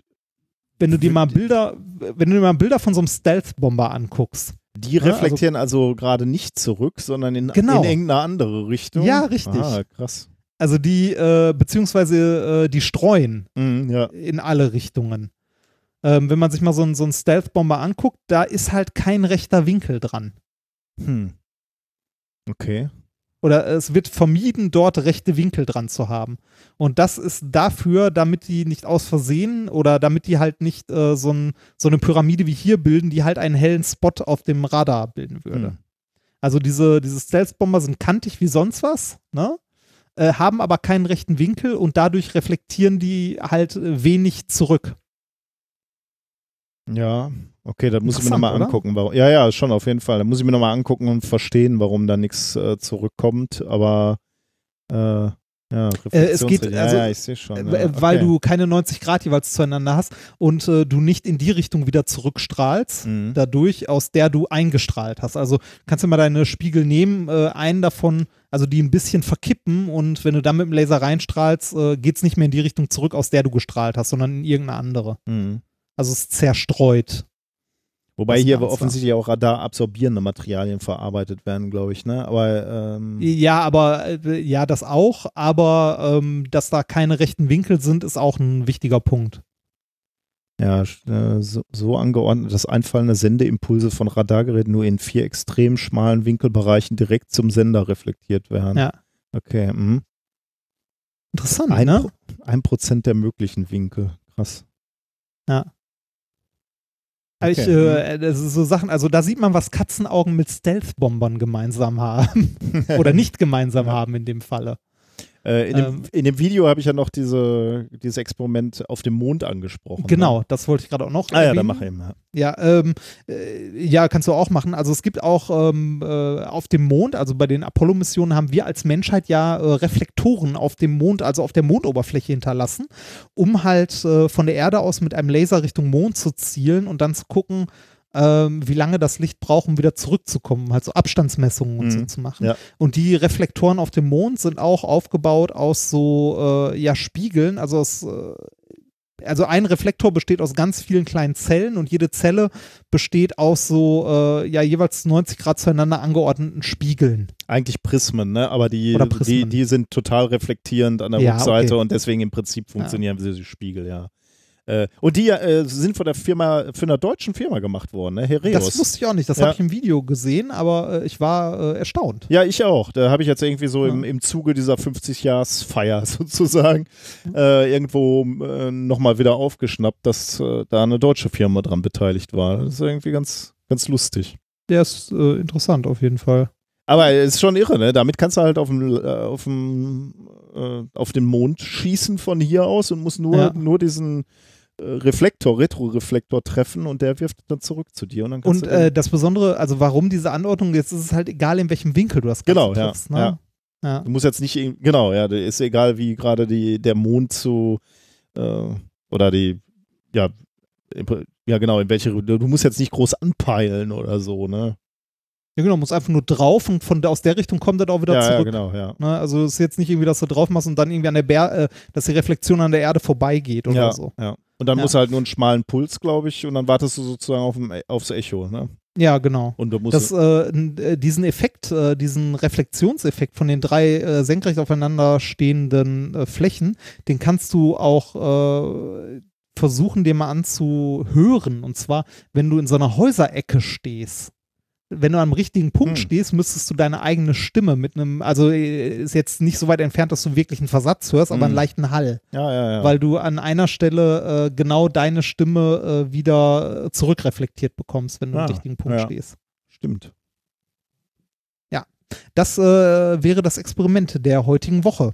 Wenn du dir mal Bilder, wenn du dir mal Bilder von so einem Stealth-Bomber anguckst. die Ja, also- reflektieren also, gerade nicht zurück, sondern in, Genau. in irgendeine andere Richtung. Ja, richtig. Ah, krass. Also die, äh, beziehungsweise äh, die streuen Mhm, ja. in alle Richtungen. Ähm, wenn man sich mal so einen so einen Stealth-Bomber anguckt, da ist halt kein rechter Winkel dran. Hm. Okay. Oder es wird vermieden, dort rechte Winkel dran zu haben. Und das ist dafür, damit die nicht aus Versehen oder damit die halt nicht äh, so, ein, so eine Pyramide wie hier bilden, die halt einen hellen Spot auf dem Radar bilden würde. Hm. Also diese, diese Stealth-Bomber sind kantig wie sonst was, ne? Äh, haben aber keinen rechten Winkel und dadurch reflektieren die halt äh, wenig zurück. Ja, okay, das muss ich mir nochmal angucken. Warum, ja, ja, schon auf jeden Fall. Da muss ich mir nochmal angucken und verstehen, warum da nichts äh, zurückkommt. Aber äh, ja, Äh, es geht, ja, also, ja, ich sehe schon. Äh, ja, Weil okay. du keine 90 Grad jeweils zueinander hast und äh, du nicht in die Richtung wieder zurückstrahlst, Mhm. dadurch, aus der du eingestrahlt hast. Also kannst du mal deine Spiegel nehmen, äh, einen davon, also die ein bisschen verkippen und wenn du dann mit dem Laser reinstrahlst, äh, geht es nicht mehr in die Richtung zurück, aus der du gestrahlt hast, sondern in irgendeine andere. Mhm. Also es zerstreut. Wobei hier Ganze. offensichtlich auch radarabsorbierende Materialien verarbeitet werden, glaube ich, ne? Aber ähm, Ja, aber äh, ja, das auch, aber ähm, dass da keine rechten Winkel sind, ist auch ein wichtiger Punkt. ja, äh, so, so angeordnet, dass einfallende Sendeimpulse von Radargeräten nur in vier extrem schmalen Winkelbereichen direkt zum Sender reflektiert werden. Ja. Okay, mhm. Interessant, ein, ne? Pro- ein Prozent der möglichen Winkel. Krass. Ich, Okay, äh, das ist so Sachen, also da sieht man, was Katzenaugen mit Stealth-Bombern gemeinsam haben. Oder nicht gemeinsam Ja. haben in dem Falle. Äh, in, dem, Ähm, in dem Video habe ich ja noch diese, dieses Experiment auf dem Mond angesprochen. Genau, Ne? das wollte ich gerade auch noch Ah ja, erwähnen. dann mach eben. Ja. Ja, ähm, äh, ja, kannst du auch machen. Also es gibt auch ähm, äh, auf dem Mond, also bei den Apollo-Missionen haben wir als Menschheit ja äh, Reflektoren auf dem Mond, also auf der Mondoberfläche hinterlassen, um halt äh, von der Erde aus mit einem Laser Richtung Mond zu zielen und dann zu gucken, ähm, wie lange das Licht braucht, um wieder zurückzukommen, halt so Abstandsmessungen und so Mhm. zu machen. Ja. Und die Reflektoren auf dem Mond sind auch aufgebaut aus so äh, ja, Spiegeln, also aus äh, also ein Reflektor besteht aus ganz vielen kleinen Zellen und jede Zelle besteht aus so äh, ja jeweils 90 Grad zueinander angeordneten Spiegeln. Eigentlich Prismen, ne? Aber die, die, die sind total reflektierend an der Ja, Rückseite okay. und deswegen im Prinzip funktionieren sie die Spiegel, ja. Äh, und die äh, sind von der Firma, von einer deutschen Firma gemacht worden, ne? Hereus. Das wusste ich auch nicht, das Ja. habe ich im Video gesehen, aber äh, ich war äh, erstaunt. Ja, ich auch. Da habe ich jetzt irgendwie so im, Ja. im Zuge dieser 50-Jahres-Feier sozusagen äh, irgendwo äh, nochmal wieder aufgeschnappt, dass äh, da eine deutsche Firma dran beteiligt war. Das ist irgendwie ganz, ganz lustig. Der ist interessant auf jeden Fall. Aber es ist schon irre, ne? Damit kannst du halt auf dem, auf dem, auf den Mond schießen von hier aus und musst nur, Ja. nur diesen Reflektor, Retroreflektor treffen und der wirft dann zurück zu dir. Und, Und äh, das Besondere, also warum diese Anordnung, jetzt ist es halt egal, in welchem Winkel du das Ganze Genau, ja, triffst. Ne? ja. ja. Du musst jetzt nicht, genau, ja, ist egal, wie gerade die, der Mond zu, äh, oder die, ja, ja genau, in welche, du musst jetzt nicht groß anpeilen oder so, ne? Ja, genau, muss einfach nur drauf und von aus der Richtung kommt das auch wieder Ja, ja, zurück. genau, ja. Ne? Also es ist jetzt nicht irgendwie, dass du drauf machst und dann irgendwie an der Bär, äh, dass die Reflexion an der Erde vorbeigeht oder ja, so. ja. Und dann Ja. musst du halt nur einen schmalen Puls, glaube ich, und dann wartest du sozusagen auf dem, aufs Echo, ne? Ja, genau. Und du musst, Das, äh, äh, diesen Effekt, äh, diesen Reflexionseffekt von den drei äh, senkrecht aufeinander stehenden äh, Flächen, den kannst du auch äh, versuchen, dir mal anzuhören. Und zwar, wenn du in so einer Häuserecke stehst. Wenn du am richtigen Punkt Hm. stehst, müsstest du deine eigene Stimme mit einem, also äh, ist jetzt nicht so weit entfernt, dass du wirklich einen Versatz hörst, aber Hm. einen leichten Hall. ja, ja, ja. Weil du an einer Stelle äh, genau deine Stimme äh, wieder äh, zurückreflektiert bekommst, wenn du Ah, am richtigen Punkt ja. stehst. Stimmt. Das äh, wäre das Experiment der heutigen Woche.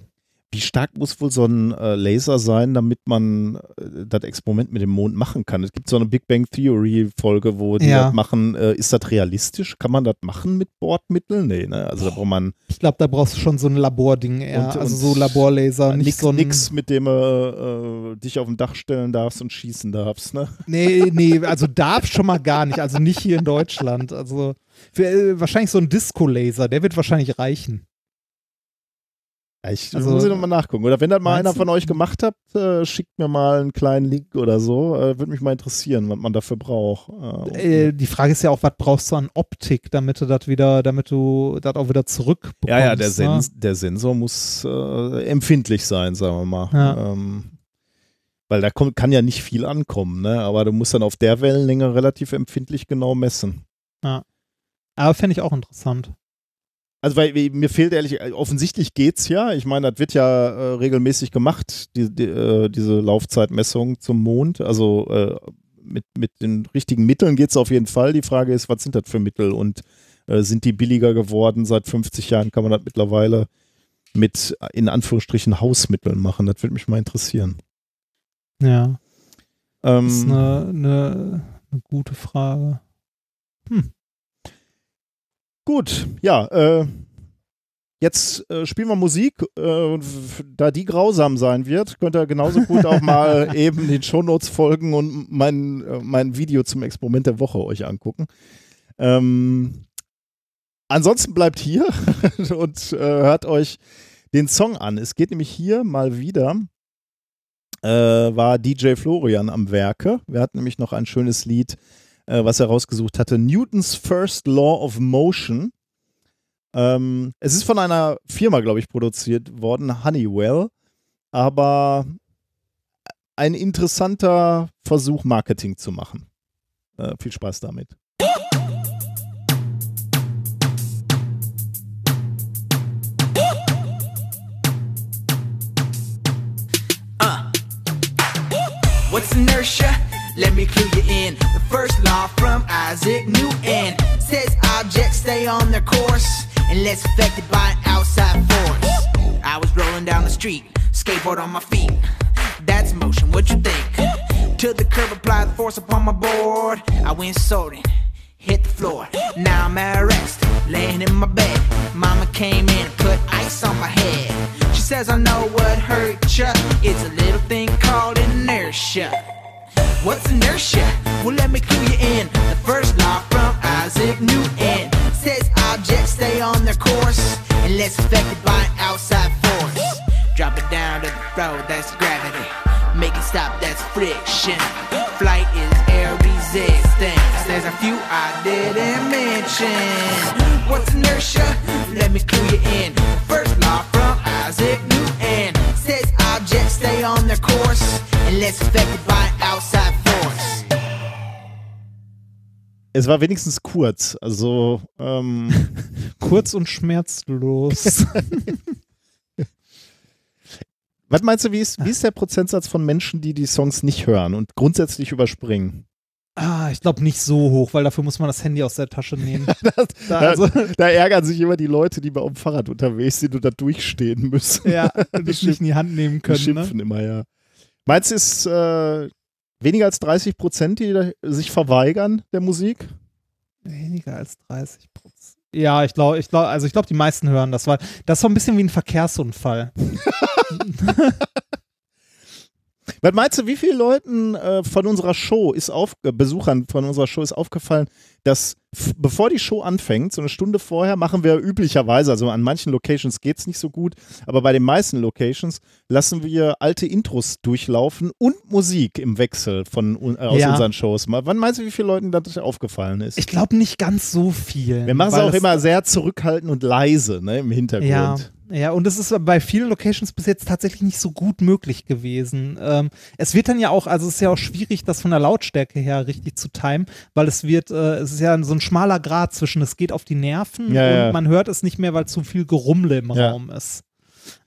Wie stark muss wohl so ein äh, Laser sein, damit man äh, das Experiment mit dem Mond machen kann? Es gibt so eine Big Bang Theory Folge, wo die Ja. das machen. Äh, ist das realistisch? Kann man das machen mit Bordmitteln? Nee, ne? Also da braucht man Ich glaube, da brauchst du schon so ein Labording eher. Und- also und so Laborlaser, nicht nix, so ein. nix mit dem äh, dich auf dem Dach stellen darfst und schießen darfst, ne? Nee, nee, also darf schon mal gar nicht. Also nicht hier in Deutschland. Also für, wahrscheinlich so ein Disco-Laser, der wird wahrscheinlich reichen. Ja, Ich Also, muss ich nochmal nachgucken. Oder wenn das mal einer von euch gemacht hat, äh, schickt mir mal einen kleinen Link oder so. Äh, Würde mich mal interessieren, was man dafür braucht. Äh, Äh, die Frage ist ja auch, was brauchst du an Optik, damit du das wieder, damit du das auch wieder zurückbekommst. ja, ja, der, ne? Sens der Sensor muss äh, empfindlich sein, sagen wir mal. Ja. Ähm, weil da kommt, kann ja nicht viel ankommen, ne? aber du musst dann auf der Wellenlänge relativ empfindlich genau messen. Aber fände ich auch interessant. Also, weil mir fehlt ehrlich, äh, offensichtlich geht's ja. Ich meine, das wird ja äh, regelmäßig gemacht, die, die, äh, diese Laufzeitmessung zum Mond. Also äh, mit, mit den richtigen Mitteln geht's auf jeden Fall. Die Frage ist, was sind das für Mittel und äh, sind die billiger geworden? Seit 50 Jahren kann man das mittlerweile mit äh, in Anführungsstrichen Hausmitteln machen. Das würde mich mal interessieren. Ja, das ist Ähm, eine, eine, eine gute Frage. Gut, ja, äh, jetzt äh, spielen wir Musik. Äh, da die grausam sein wird, könnt ihr genauso gut auch mal eben den Shownotes folgen und mein, äh, mein Video zum Experiment der Woche euch angucken. Ähm, ansonsten bleibt hier und äh, hört euch den Song an. Es geht nämlich hier mal wieder, äh, war DJ Florian am Werke. Wir hatten nämlich noch ein schönes Lied äh, was er rausgesucht hatte. Newtons First Law of Motion. Ähm, es ist von einer Firma, glaube ich, produziert worden, Honeywell. Aber ein interessanter Versuch, Marketing zu machen. Äh, viel Spaß damit. What's inertia? Let me clue you in. The first law from Isaac Newton says objects stay on their course unless affected by an outside force. I was rolling down the street, skateboard on my feet. That's motion, what you think? To the curb, applied the force upon my board. I went soaring, hit the floor. Now I'm at rest, laying in my bed. Mama came in and put ice on my head. She says, I know what hurt ya. It's a little thing called inertia. What's inertia? Well, let me clue you in. The first law from Isaac Newton says objects stay on their course unless affected by an outside force. Drop it down to the road, that's gravity. Make it stop, that's friction. Flight is air resistance. There's a few I didn't mention. What's inertia? Let me clue you in. First law from Isaac Newton says objects stay on their course unless affected by outside force. Es war wenigstens kurz. Also, ähm, Kurz und schmerzlos. was meinst du, wie ist, wie ist der Prozentsatz von Menschen, die die Songs nicht hören und grundsätzlich überspringen? Ah, ich glaube nicht so hoch, weil dafür muss man das Handy aus der Tasche nehmen. Das, Da, also, da ärgern sich immer die Leute, die mal auf dem Fahrrad unterwegs sind und da durchstehen müssen. ja, und das nicht in die Hand nehmen Die können. Ne? schimpfen immer, ja. Meinst du, es ist äh, weniger als 30 Prozent, die da sich verweigern der Musik? Weniger als 30 Prozent. Ja, ich glaube, ich glaube, also ich glaube, die meisten hören das, weil das ist so ein bisschen wie ein Verkehrsunfall. Was meinst du, wie vielen Leuten äh, von unserer Show ist auf, äh, Besuchern von unserer Show ist aufgefallen, dass bevor die Show anfängt, so eine Stunde vorher, machen wir üblicherweise, also an manchen Locations geht es nicht so gut, aber bei den meisten Locations lassen wir alte Intros durchlaufen und Musik im Wechsel von, äh, aus Ja. unseren Shows. Mal, wann meinst du, wie vielen Leuten das aufgefallen ist? Ich glaube nicht ganz so viel. wir machen es auch immer sehr zurückhaltend und leise ne, im Hintergrund. Ja, ja, und es ist bei vielen Locations bis jetzt tatsächlich nicht so gut möglich gewesen. Ähm, es wird dann ja auch, also es ist ja auch schwierig, das von der Lautstärke her richtig zu timen, weil es wird, äh, es ist ja so ein schmaler Grad zwischen, es geht auf die Nerven Ja, und ja. man hört es nicht mehr, weil zu viel Gerummle im Ja. Raum ist.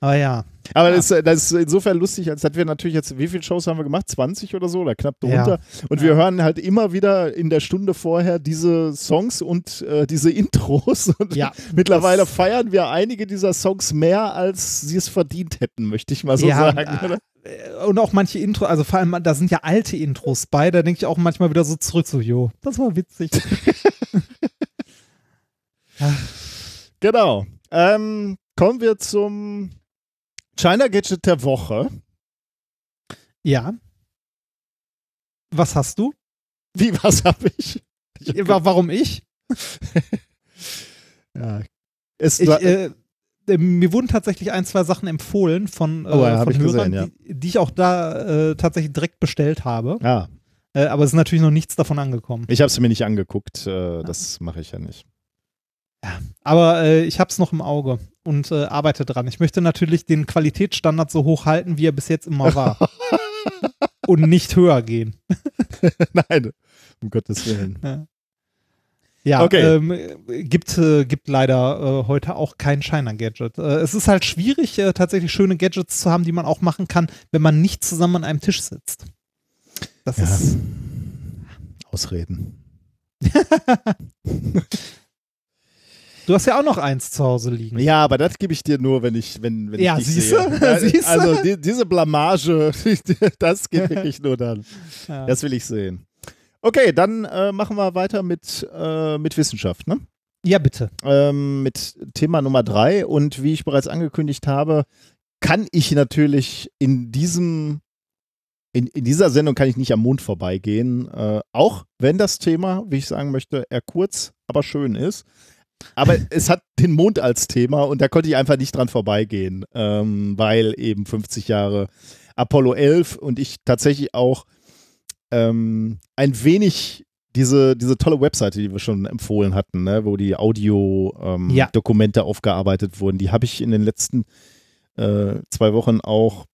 Aber ja. Aber das, ist- das ist insofern lustig, als dass wir natürlich jetzt, wie viele Shows haben wir gemacht? 20 oder so oder knapp drunter. Und wir hören halt immer wieder in der Stunde vorher diese Songs und äh, diese Intros. Und Ja, mittlerweile das- feiern wir einige dieser Songs mehr, als sie es verdient hätten, möchte ich mal so Ja, sagen. äh, oder? Äh, Und auch manche Intro, also vor allem, da sind ja alte Intros bei, da denke ich auch manchmal wieder so zurück, so, jo, das war witzig. Genau. Ähm, kommen wir zum China Gadget der Woche. ja. Was hast du? Wie, was habe ich? ich hab, Wa- Warum ich? ja. Es, Ich, äh, äh, mir wurden tatsächlich ein, zwei Sachen empfohlen von, äh, Oh ja, von Hörern, gesehen, ja. die, die ich auch da äh, tatsächlich direkt bestellt habe. ja, Äh, aber es ist natürlich noch nichts davon angekommen. ich habe es mir nicht angeguckt. Äh, das mache ich ja nicht. Aber äh, ich habe es noch im Auge und äh, arbeite dran. Ich möchte natürlich den Qualitätsstandard so hoch halten, wie er bis jetzt immer war. und nicht höher gehen. Nein, um Gottes Willen. Ja, Okay. ähm, äh, gibt, äh, gibt leider äh, heute auch kein Shiner-Gadget. Äh, es ist halt schwierig, äh, tatsächlich schöne Gadgets zu haben, die man auch machen kann, wenn man nicht zusammen an einem Tisch sitzt. Das Ja. ist. Ausreden. Du hast ja auch noch eins zu Hause liegen. Ja, aber das gebe ich dir nur, wenn ich, wenn, wenn Ja, ich dich siehste? sehe. Siehste? Also die, diese Blamage, das geht wirklich nur dann. Ja. Das will ich sehen. Okay, dann äh, machen wir weiter mit, äh, mit Wissenschaft, ne? ja, bitte. ähm, mit Thema Nummer drei. Und wie ich bereits angekündigt habe, kann ich natürlich in diesem, in, in dieser Sendung kann ich nicht am Mond vorbeigehen. Äh, auch wenn das Thema, wie ich sagen möchte, eher kurz, aber schön ist. Aber es hat den Mond als Thema und da konnte ich einfach nicht dran vorbeigehen, ähm, weil eben 50 Jahre Apollo 11 und ich tatsächlich auch ähm, ein wenig diese, diese tolle Webseite, die wir schon empfohlen hatten, ne, wo die Ja. Audio-Dokumente aufgearbeitet wurden, die habe ich in den letzten äh, zwei Wochen auch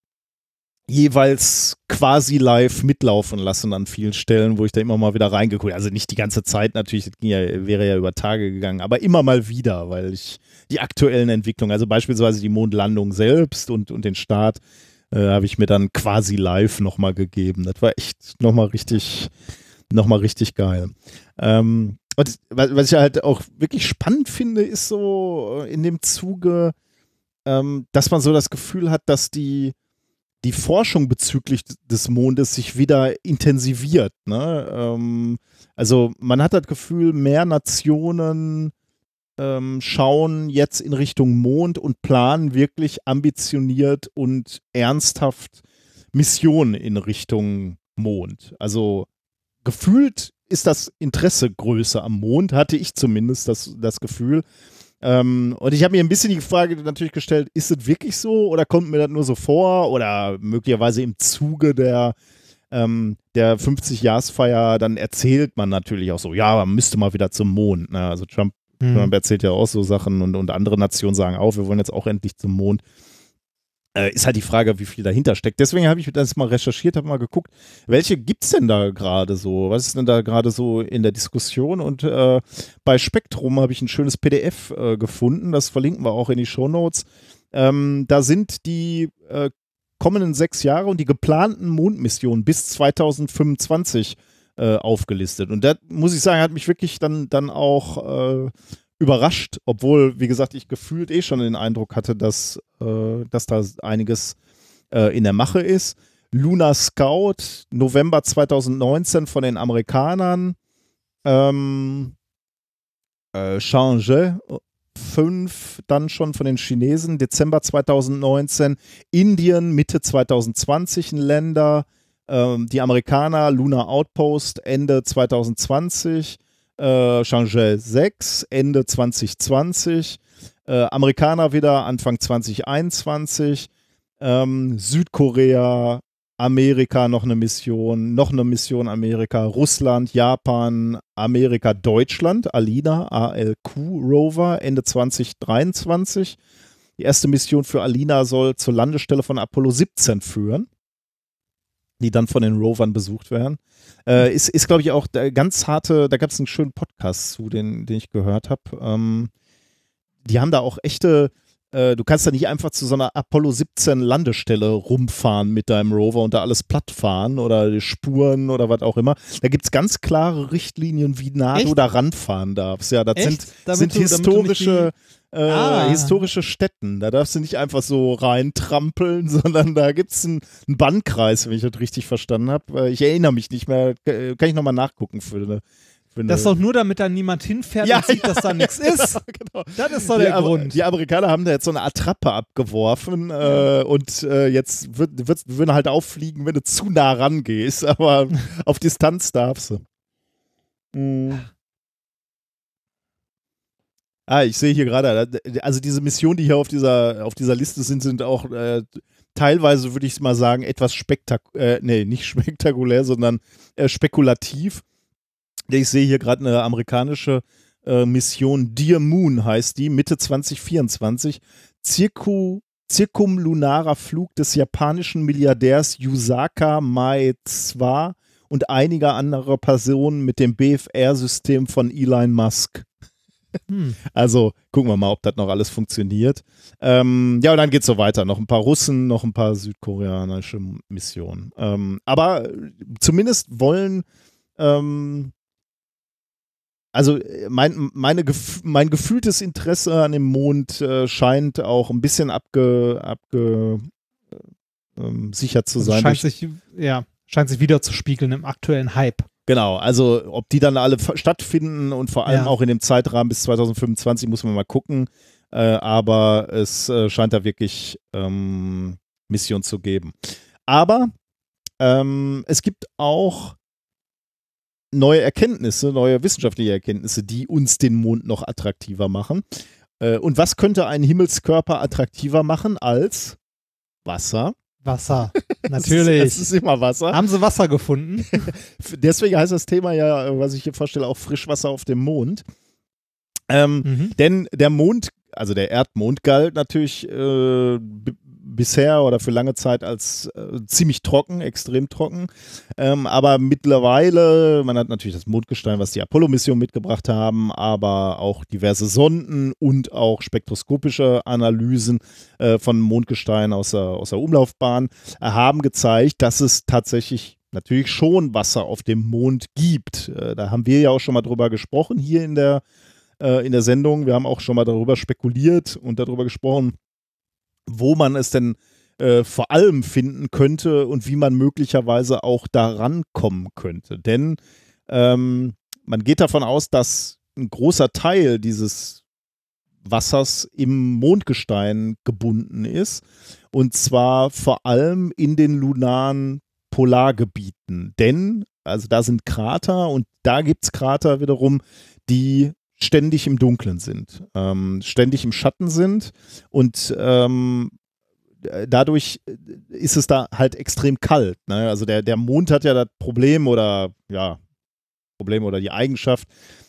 jeweils quasi live mitlaufen lassen an vielen Stellen, wo ich da immer mal wieder reingeguckt Also nicht die ganze Zeit natürlich, das ja, wäre ja über Tage gegangen, aber immer mal wieder, weil ich die aktuellen Entwicklungen, also beispielsweise die Mondlandung selbst und, und den Start, äh, habe ich mir dann quasi live nochmal gegeben. Das war echt nochmal richtig, nochmal richtig geil. Ähm, und was ich halt auch wirklich spannend finde, ist so in dem Zuge, ähm, dass man so das Gefühl hat, dass die, die Forschung bezüglich des Mondes sich wieder intensiviert. Ne? Ähm, also man hat das Gefühl, mehr Nationen ähm, schauen jetzt in Richtung Mond und planen wirklich ambitioniert und ernsthaft Missionen in Richtung Mond. Also gefühlt ist das Interesse größer am Mond, hatte ich zumindest das, das Gefühl. Ähm, und ich habe mir ein bisschen die Frage natürlich gestellt, ist es wirklich so oder kommt mir das nur so vor oder möglicherweise im Zuge der, ähm, der 50-Jahresfeier, dann erzählt man natürlich auch so, ja, man müsste mal wieder zum Mond. Ne? Also Trump, Hm. Trump erzählt ja auch so Sachen und, und andere Nationen sagen auch, wir wollen jetzt auch endlich zum Mond. Äh, ist halt die Frage, wie viel dahinter steckt. Deswegen habe ich das mal recherchiert, habe mal geguckt, welche gibt es denn da gerade so? Was ist denn da gerade so in der Diskussion? Und äh, bei Spektrum habe ich ein schönes PDF äh, gefunden, das verlinken wir auch in die Shownotes. Ähm, da sind die äh, kommenden sechs Jahre und die geplanten Mondmissionen bis 2025 äh, aufgelistet. Und das muss ich sagen, hat mich wirklich dann, dann auch äh, überrascht, obwohl, wie gesagt, ich gefühlt eh schon den Eindruck hatte, dass, äh, dass da einiges äh, in der Mache ist. Luna Scout, November 2019 von den Amerikanern. Ähm, äh, Change 5 dann schon von den Chinesen, Dezember 2019. Indien, Mitte 2020 ein Länder. Ähm, die Amerikaner, Luna Outpost, Ende 2020 äh, Changel 6 Ende 2020, äh, Amerikaner wieder Anfang 2021, ähm, Südkorea, Amerika noch eine Mission, noch eine Mission Amerika, Russland, Japan, Amerika, Deutschland, Alina, ALQ Rover, Ende 2023. Die erste Mission für Alina soll zur Landestelle von Apollo 17 führen, die dann von den Rovern besucht werden. Äh, ist, ist glaube ich, auch ganz harte, da gab es einen schönen Podcast zu, den, den ich gehört habe. Ähm, die haben da auch echte, äh, du kannst da nicht einfach zu so einer Apollo 17 Landestelle rumfahren mit deinem Rover und da alles platt fahren oder Spuren oder was auch immer. Da gibt es ganz klare Richtlinien, wie nah Echt? du da ranfahren darfst. Ja, das Echt? sind, Damit sind du- historische, äh, Ah. historische Städten. Da darfst du nicht einfach so reintrampeln, sondern da gibt es einen, einen Bannkreis, wenn ich das richtig verstanden habe. Ich erinnere mich nicht mehr. Äh, Kann ich nochmal nachgucken für eine. Für Das ist doch nur, damit da niemand hinfährt Ja, und sieht, dass da nichts ist. genau. Das ist doch Die, der Amer- Grund. die Amerikaner haben da jetzt so eine Attrappe abgeworfen äh, und äh, jetzt wird, wird, würden halt auffliegen, wenn du zu nah rangehst, aber auf Distanz darfst du. Mhm. Ah, ich sehe hier gerade, also diese Missionen, die hier auf dieser, auf dieser Liste sind, sind auch äh, teilweise, würde ich mal sagen, etwas spektakulär, äh, nee, nicht spektakulär, sondern äh, spekulativ. Ich sehe hier gerade eine amerikanische äh, Mission Dear Moon heißt die, Mitte 2024. Zirku, zirkumlunarer Flug des japanischen Milliardärs Yusaka Maezawa und einiger anderer Personen mit dem BFR-System von Elon Musk. Hm. Also gucken wir mal, ob das noch alles funktioniert. Ähm, ja, und dann geht es so weiter. Noch ein paar Russen, noch ein paar südkoreanische Missionen. Ähm, aber äh, zumindest wollen, ähm, also mein, meine mein gefühltes Interesse an dem Mond äh, scheint auch ein bisschen abge, abge äh, ähm, sichert zu Also sein. scheint sich, ja, scheint sich wieder zu spiegeln im aktuellen Hype. Genau, also ob die dann alle stattfinden und vor allem Ja. auch in dem Zeitrahmen bis 2025 muss man mal gucken. Äh, aber es äh, scheint da wirklich ähm, Mission zu geben. Aber ähm, es gibt auch neue Erkenntnisse, neue wissenschaftliche Erkenntnisse, die uns den Mond noch attraktiver machen. Äh, und was könnte einen Himmelskörper attraktiver machen als Wasser? Wasser. Es Natürlich. ist, es ist immer Wasser. Haben sie Wasser gefunden? Deswegen heißt das Thema ja, was ich hier vorstelle, auch Frischwasser auf dem Mond. Ähm, Mhm. denn der Mond, also der Erdmond, galt natürlich äh, bisher oder für lange Zeit als äh, ziemlich trocken, extrem trocken. Ähm, aber mittlerweile, man hat natürlich das Mondgestein, was die Apollo-Mission mitgebracht haben, aber auch diverse Sonden und auch spektroskopische Analysen äh, von Mondgestein aus der, aus der Umlaufbahn äh, haben gezeigt, dass es tatsächlich natürlich schon Wasser auf dem Mond gibt. Äh, da haben wir ja auch schon mal drüber gesprochen hier in der, äh, in der Sendung. Wir haben auch schon mal darüber spekuliert und darüber gesprochen, wo man es denn äh, vor allem finden könnte und wie man möglicherweise auch daran kommen könnte. Denn ähm, man geht davon aus, dass ein großer Teil dieses Wassers im Mondgestein gebunden ist. Und zwar vor allem in den lunaren Polargebieten. Denn, also da sind Krater und da gibt es Krater wiederum, die ständig im Dunkeln sind, ähm, ständig im Schatten sind und ähm, dadurch ist es da halt extrem kalt. Ne? Also der, der Mond hat ja das Problem oder ja, Problem oder die Eigenschaft,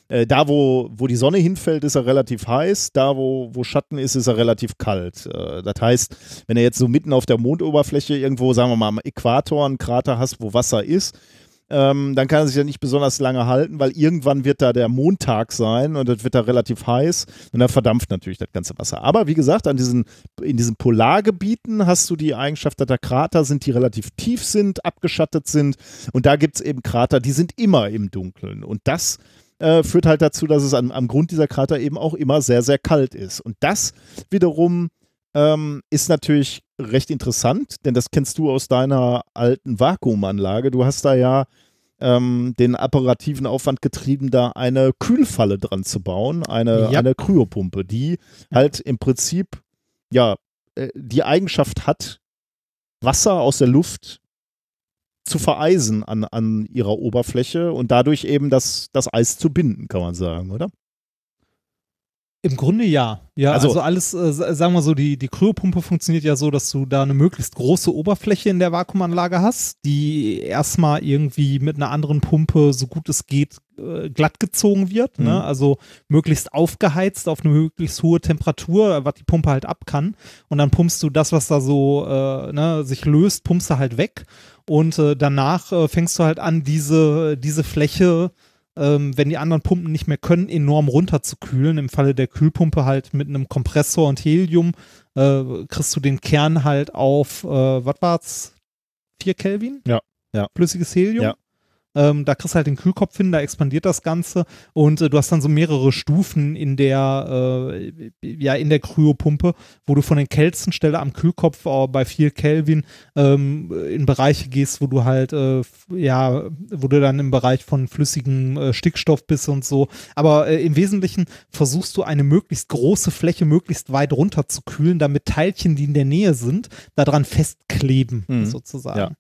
äh, da wo, wo die Sonne hinfällt, ist er relativ heiß, da wo, wo Schatten ist, ist er relativ kalt. Äh, das heißt, wenn er jetzt so mitten auf der Mondoberfläche irgendwo, sagen wir mal am Äquator einen Krater hast, wo Wasser ist, ähm, dann kann er sich ja nicht besonders lange halten, weil irgendwann wird da der Montag sein und es wird da relativ heiß und dann verdampft natürlich das ganze Wasser. Aber wie gesagt, an diesen, in diesen Polargebieten hast du die Eigenschaft, dass da Krater sind, die relativ tief sind, abgeschattet sind und da gibt es eben Krater, die sind immer im Dunkeln und das äh, führt halt dazu, dass es an, am Grund dieser Krater eben auch immer sehr, sehr kalt ist. Und das wiederum ähm, ist natürlich recht interessant, denn das kennst du aus deiner alten Vakuumanlage. Du hast da ja ähm, den apparativen Aufwand getrieben, da eine Kühlfalle dran zu bauen, eine, Ja. eine Kryopumpe, die halt im Prinzip ja äh, die Eigenschaft hat, Wasser aus der Luft zu vereisen an, an ihrer Oberfläche und dadurch eben das, das Eis zu binden, kann man sagen, oder? Im Grunde ja. Ja, Also- also, alles, äh, sa- sagen wir so, die, die Kryopumpe funktioniert ja so, dass du da eine möglichst große Oberfläche in der Vakuumanlage hast, die erstmal irgendwie mit einer anderen Pumpe, so gut es geht, äh, glatt gezogen wird. Mhm. Ne? Also möglichst aufgeheizt auf eine möglichst hohe Temperatur, was die Pumpe halt ab kann. Und dann pumpst du das, was da so äh, ne, sich löst, pumpst du halt weg. Und äh, danach äh, fängst du halt an, diese, diese Fläche ähm, wenn die anderen Pumpen nicht mehr können, enorm runterzukühlen. Im Falle der Kühlpumpe halt mit einem Kompressor und Helium äh, kriegst du den Kern halt auf, äh, was war's? 4 Kelvin? Ja, ja. Flüssiges Helium. Ja. Ähm, da kriegst du halt den Kühlkopf hin, da expandiert das Ganze und äh, du hast dann so mehrere Stufen in der, äh, ja, in der Kryopumpe, wo du von den kältesten Stelle am Kühlkopf äh, bei 4 Kelvin ähm, in Bereiche gehst, wo du halt, äh, ja, wo du dann im Bereich von flüssigem äh, Stickstoff bist und so. Aber äh, im Wesentlichen versuchst du eine möglichst große Fläche möglichst weit runter zu kühlen, damit Teilchen, die in der Nähe sind, daran festkleben, Mhm. sozusagen. Ja.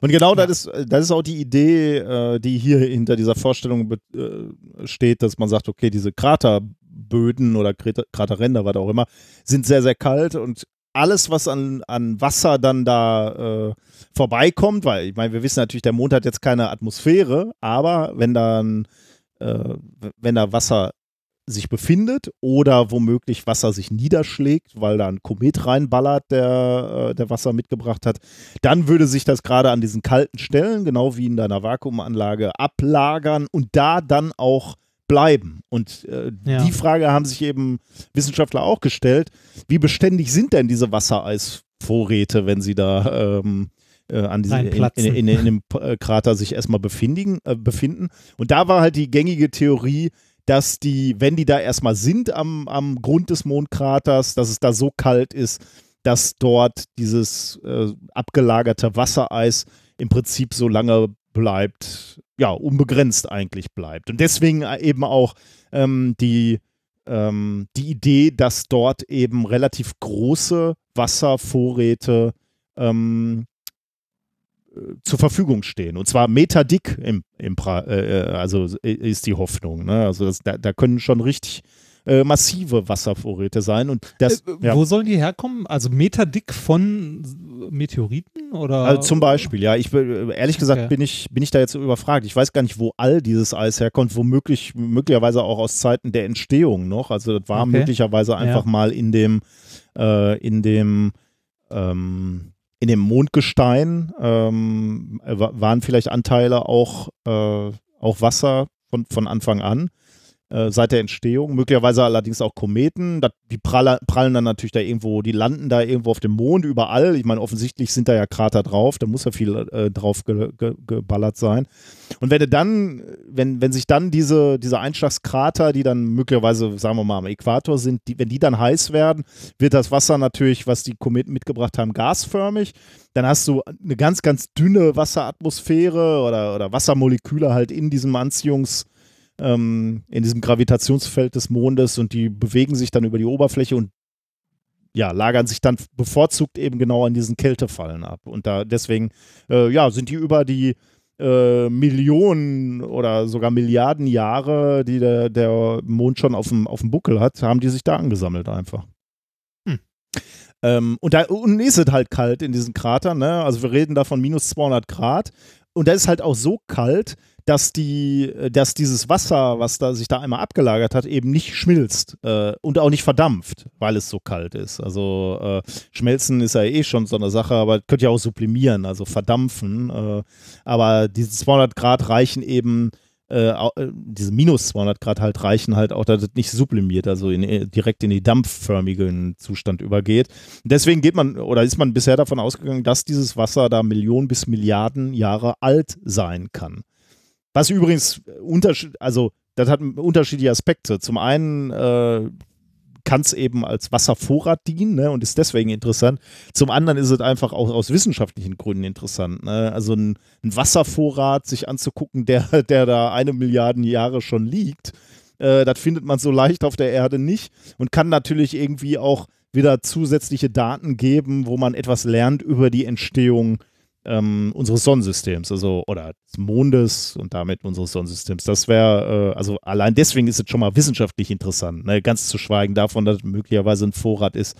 Und genau das, ist, das ist auch die Idee, äh, die hier hinter dieser Vorstellung äh, steht, dass man sagt, okay, diese Kraterböden oder Krater- Kraterränder, was auch immer, sind sehr, sehr kalt und alles, was an, an Wasser dann da äh, vorbeikommt, weil ich meine, wir wissen natürlich, der Mond hat jetzt keine Atmosphäre, aber wenn dann, äh, wenn da Wasser sich befindet oder womöglich Wasser sich niederschlägt, weil da ein Komet reinballert, der, äh, der Wasser mitgebracht hat, dann würde sich das gerade an diesen kalten Stellen, genau wie in deiner Vakuumanlage, ablagern und da dann auch bleiben. Und äh, Ja. die Frage haben sich eben Wissenschaftler auch gestellt, wie beständig sind denn diese Wassereisvorräte, wenn sie da ähm, äh, an diese, in, in, in, in dem äh, Krater sich erstmal befindigen, äh, befinden. Und da war halt die gängige Theorie, dass die, wenn die da erstmal sind am, am Grund des Mondkraters, dass es da so kalt ist, dass dort dieses äh, abgelagerte Wassereis im Prinzip so lange bleibt, ja, unbegrenzt eigentlich bleibt. Und deswegen eben auch ähm, die, ähm, die Idee, dass dort eben relativ große Wasservorräte ähm, äh, zur Verfügung stehen. Und zwar meterdick im, im pra äh, äh, also ist die Hoffnung. Ne? Also das, da, da können schon richtig äh, massive Wasservorräte sein. Und das, Äh, ja. Wo sollen die herkommen? Also meterdick von Meteoriten oder? Also zum Beispiel, ja. Ich bin- ehrlich gesagt Okay. bin ich bin ich da jetzt überfragt. Ich weiß gar nicht, wo all dieses Eis herkommt, womöglich möglicherweise auch aus Zeiten der Entstehung noch. Also das war Okay. möglicherweise einfach Ja. mal in dem äh, in dem ähm, in dem Mondgestein ähm, wa- waren vielleicht Anteile auch äh, auch Wasser von von Anfang an äh, seit der Entstehung. Möglicherweise allerdings auch Kometen. Das, die praller, prallen dann natürlich da irgendwo, die landen da irgendwo auf dem Mond überall. Ich meine, offensichtlich sind da ja Krater drauf, da muss ja viel äh, drauf ge, ge, geballert sein. Und wenn dann, wenn, wenn sich dann diese, diese Einschlagskrater, die dann möglicherweise, sagen wir mal, am Äquator sind, die, wenn die dann heiß werden, wird das Wasser natürlich, was die Kometen mitgebracht haben, gasförmig. Dann hast du eine ganz, ganz dünne Wasseratmosphäre oder, oder Wassermoleküle halt in diesem Anziehungs- ähm, in diesem Gravitationsfeld des Mondes und die bewegen sich dann über die Oberfläche und ja, lagern sich dann bevorzugt eben genau an diesen Kältefallen ab. Und da deswegen, äh, ja, sind die über die äh, Millionen oder sogar Milliarden Jahre, die der, der Mond schon auf dem, auf dem Buckel hat, haben die sich da angesammelt einfach. Hm. Ähm, und da unten ist es halt kalt in diesen Kratern, ne? Also wir reden da von minus 200 Grad. Und da ist halt auch so kalt, dass die, dass dieses Wasser, was da sich da einmal abgelagert hat, eben nicht schmilzt äh, und auch nicht verdampft, weil es so kalt ist. Also äh, schmelzen ist ja eh schon so eine Sache, aber könnt ihr auch sublimieren, also verdampfen. Äh, aber diese 200 Grad reichen eben äh, äh, diese minus 200 Grad halt reichen halt auch, dass es nicht sublimiert, also in, äh, direkt in die dampfförmigen Zustand übergeht. Deswegen geht man oder ist man bisher davon ausgegangen, dass dieses Wasser da Millionen bis Milliarden Jahre alt sein kann. Was übrigens unterschied, also das hat unterschiedliche Aspekte. Zum einen äh, kann es eben als Wasservorrat dienen ne, und ist deswegen interessant. Zum anderen ist es einfach auch aus wissenschaftlichen Gründen interessant. Ne? Also ein, ein, Wasservorrat sich anzugucken, der, der da eine Milliarde Jahre schon liegt, äh, das findet man so leicht auf der Erde nicht und kann natürlich irgendwie auch wieder zusätzliche Daten geben, wo man etwas lernt über die Entstehung ähm, unseres Sonnensystems, also oder des Mondes und damit unseres Sonnensystems. Das wäre, äh, also allein deswegen ist es schon mal wissenschaftlich interessant, ne? ganz zu schweigen davon, dass es möglicherweise ein Vorrat ist,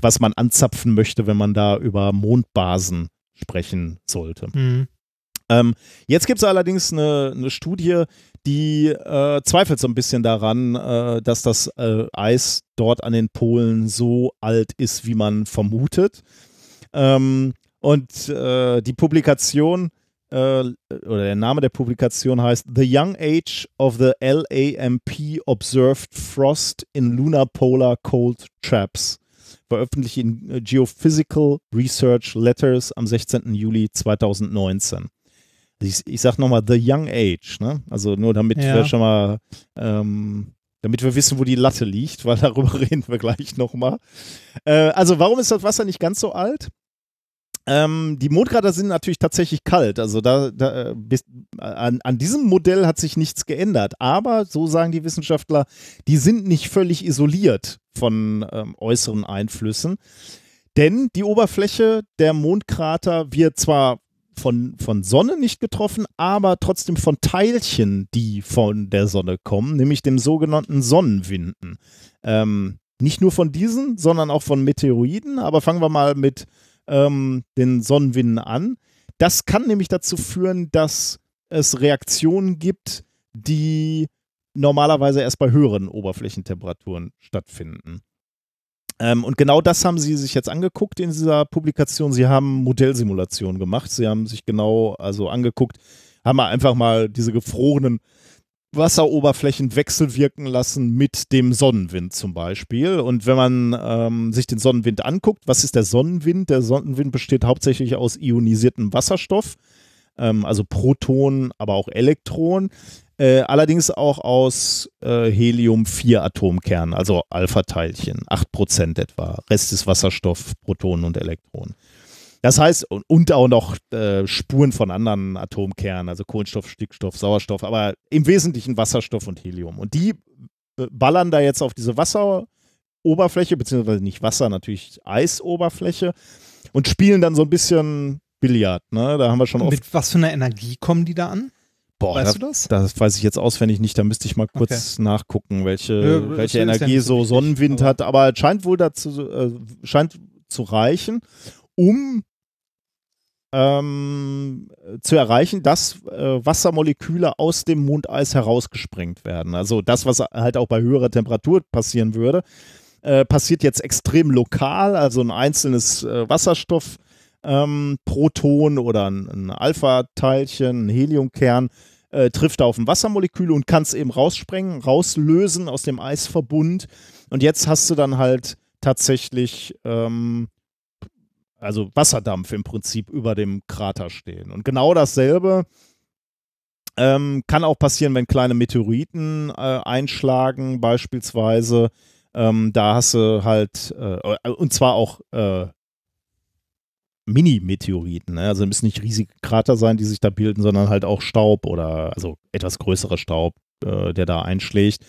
was man anzapfen möchte, wenn man da über Mondbasen sprechen sollte. Mhm. Ähm, jetzt gibt es allerdings eine, eine, Studie, die äh, zweifelt so ein bisschen daran, äh, dass das äh, Eis dort an den Polen so alt ist, wie man vermutet. Ähm, und äh, die Publikation äh, oder der Name der Publikation heißt The Young Age of the LAMP Observed Frost in Lunar Polar Cold Traps. Veröffentlicht in äh, Geophysical Research Letters am 16. Juli 2019. Ich, ich sag nochmal The Young Age, ne? Also nur damit ja. wir schon mal, ähm, damit wir wissen, wo die Latte liegt, weil darüber reden wir gleich nochmal. Äh, also warum ist das Wasser nicht ganz so alt? Ähm, die Mondkrater sind natürlich tatsächlich kalt. Also da, da äh, bis, an, an, diesem Modell hat sich nichts geändert. Aber, so sagen die Wissenschaftler, die sind nicht völlig isoliert von ähm, äußeren Einflüssen. Denn die Oberfläche der Mondkrater wird zwar von, von Sonne nicht getroffen, aber trotzdem von Teilchen, die von der Sonne kommen, nämlich dem sogenannten Sonnenwinden. Ähm, nicht nur von diesen, sondern auch von Meteoroiden. Aber fangen wir mal mit ähm, den Sonnenwinden an. Das kann nämlich dazu führen, dass es Reaktionen gibt, die normalerweise erst bei höheren Oberflächentemperaturen stattfinden. Ähm, und genau das haben sie sich jetzt angeguckt in dieser Publikation. Sie haben Modellsimulationen gemacht. Sie haben sich genau also angeguckt, haben einfach mal diese gefrorenen Wasseroberflächen wechselwirken lassen mit dem Sonnenwind zum Beispiel. Und wenn man ähm, sich den Sonnenwind anguckt, was ist der Sonnenwind? Der Sonnenwind besteht hauptsächlich aus ionisiertem Wasserstoff, ähm, also Protonen, aber auch Elektronen. Äh, allerdings auch aus äh, Helium-4-Atomkernen, also Alpha-Teilchen, 8% etwa. Rest ist Wasserstoff, Protonen und Elektronen. Das heißt, und auch noch äh, Spuren von anderen Atomkernen, also Kohlenstoff, Stickstoff, Sauerstoff, aber im Wesentlichen Wasserstoff und Helium. Und die äh, ballern da jetzt auf diese Wasseroberfläche, beziehungsweise nicht Wasser, natürlich Eisoberfläche und spielen dann so ein bisschen Billard. Ne? Da haben wir schon oft. Mit was für einer Energie kommen die da an? Boah, weißt da, du das? Das weiß ich jetzt auswendig nicht. Da müsste ich mal kurz okay. nachgucken, welche, ja, welche Energie ja so Sonnenwind aber hat. Aber es scheint wohl dazu, äh, scheint zu reichen, um ähm, zu erreichen, dass äh, Wassermoleküle aus dem Mondeis herausgesprengt werden. Also das, was halt auch bei höherer Temperatur passieren würde, äh, passiert jetzt extrem lokal. Also ein einzelnes äh, Wasserstoffproton ähm, oder ein, ein Alpha-Teilchen, ein Heliumkern äh, trifft auf ein Wassermolekül und kann es eben raussprengen, rauslösen aus dem Eisverbund. Und jetzt hast du dann halt tatsächlich ähm, also Wasserdampf im Prinzip über dem Krater stehen. Und genau dasselbe ähm, kann auch passieren, wenn kleine Meteoriten äh, einschlagen, beispielsweise. Ähm, da hast du halt, äh, und zwar auch äh, Mini-Meteoriten. Ne? Also müssen nicht riesige Krater sein, die sich da bilden, sondern halt auch Staub oder also etwas größerer Staub, äh, der da einschlägt.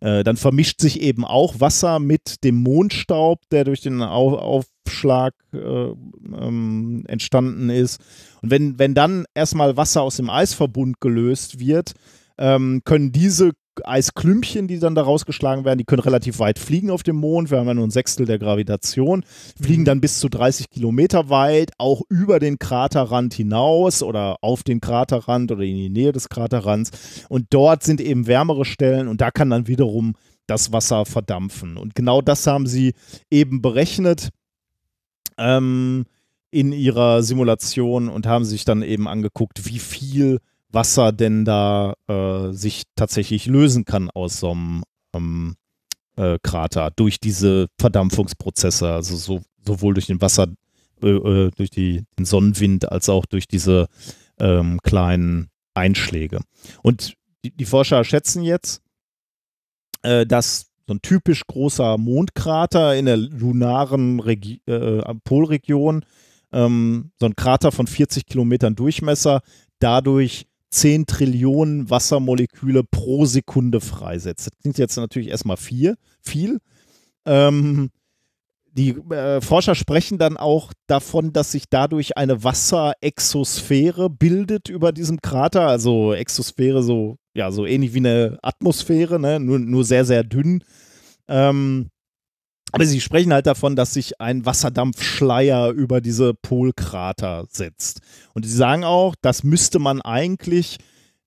Äh, dann vermischt sich eben auch Wasser mit dem Mondstaub, der durch den Au Aufschlag äh, ähm, entstanden ist. Und wenn, wenn dann erstmal Wasser aus dem Eisverbund gelöst wird, ähm, können diese Eisklümpchen, die dann da rausgeschlagen werden, die können relativ weit fliegen auf dem Mond. Wir haben ja nur ein Sechstel der Gravitation, fliegen dann bis zu 30 Kilometer weit, auch über den Kraterrand hinaus oder auf den Kraterrand oder in die Nähe des Kraterrands. Und dort sind eben wärmere Stellen und da kann dann wiederum das Wasser verdampfen. Und genau das haben sie eben berechnet ähm, in ihrer Simulation und haben sich dann eben angeguckt, wie viel Wasser denn da äh, sich tatsächlich lösen kann aus so einem ähm, äh, Krater durch diese Verdampfungsprozesse, also so, sowohl durch den Wasser, äh, äh durch die, den Sonnenwind als auch durch diese ähm, kleinen Einschläge. Und die, die Forscher schätzen jetzt, äh, dass so ein typisch großer Mondkrater in der lunaren Regi äh, Polregion, ähm, so ein Krater von 40 Kilometern Durchmesser, dadurch 10 Trillionen Wassermoleküle pro Sekunde freisetzt. Das klingt jetzt natürlich erstmal viel. viel. Ähm, die äh, Forscher sprechen dann auch davon, dass sich dadurch eine Wasserexosphäre bildet über diesem Krater. Also Exosphäre so, ja, so ähnlich wie eine Atmosphäre, ne? nur, nur sehr, sehr dünn. Ähm, aber sie sprechen halt davon, dass sich ein Wasserdampfschleier über diese Polkrater setzt. Und sie sagen auch, das müsste man eigentlich,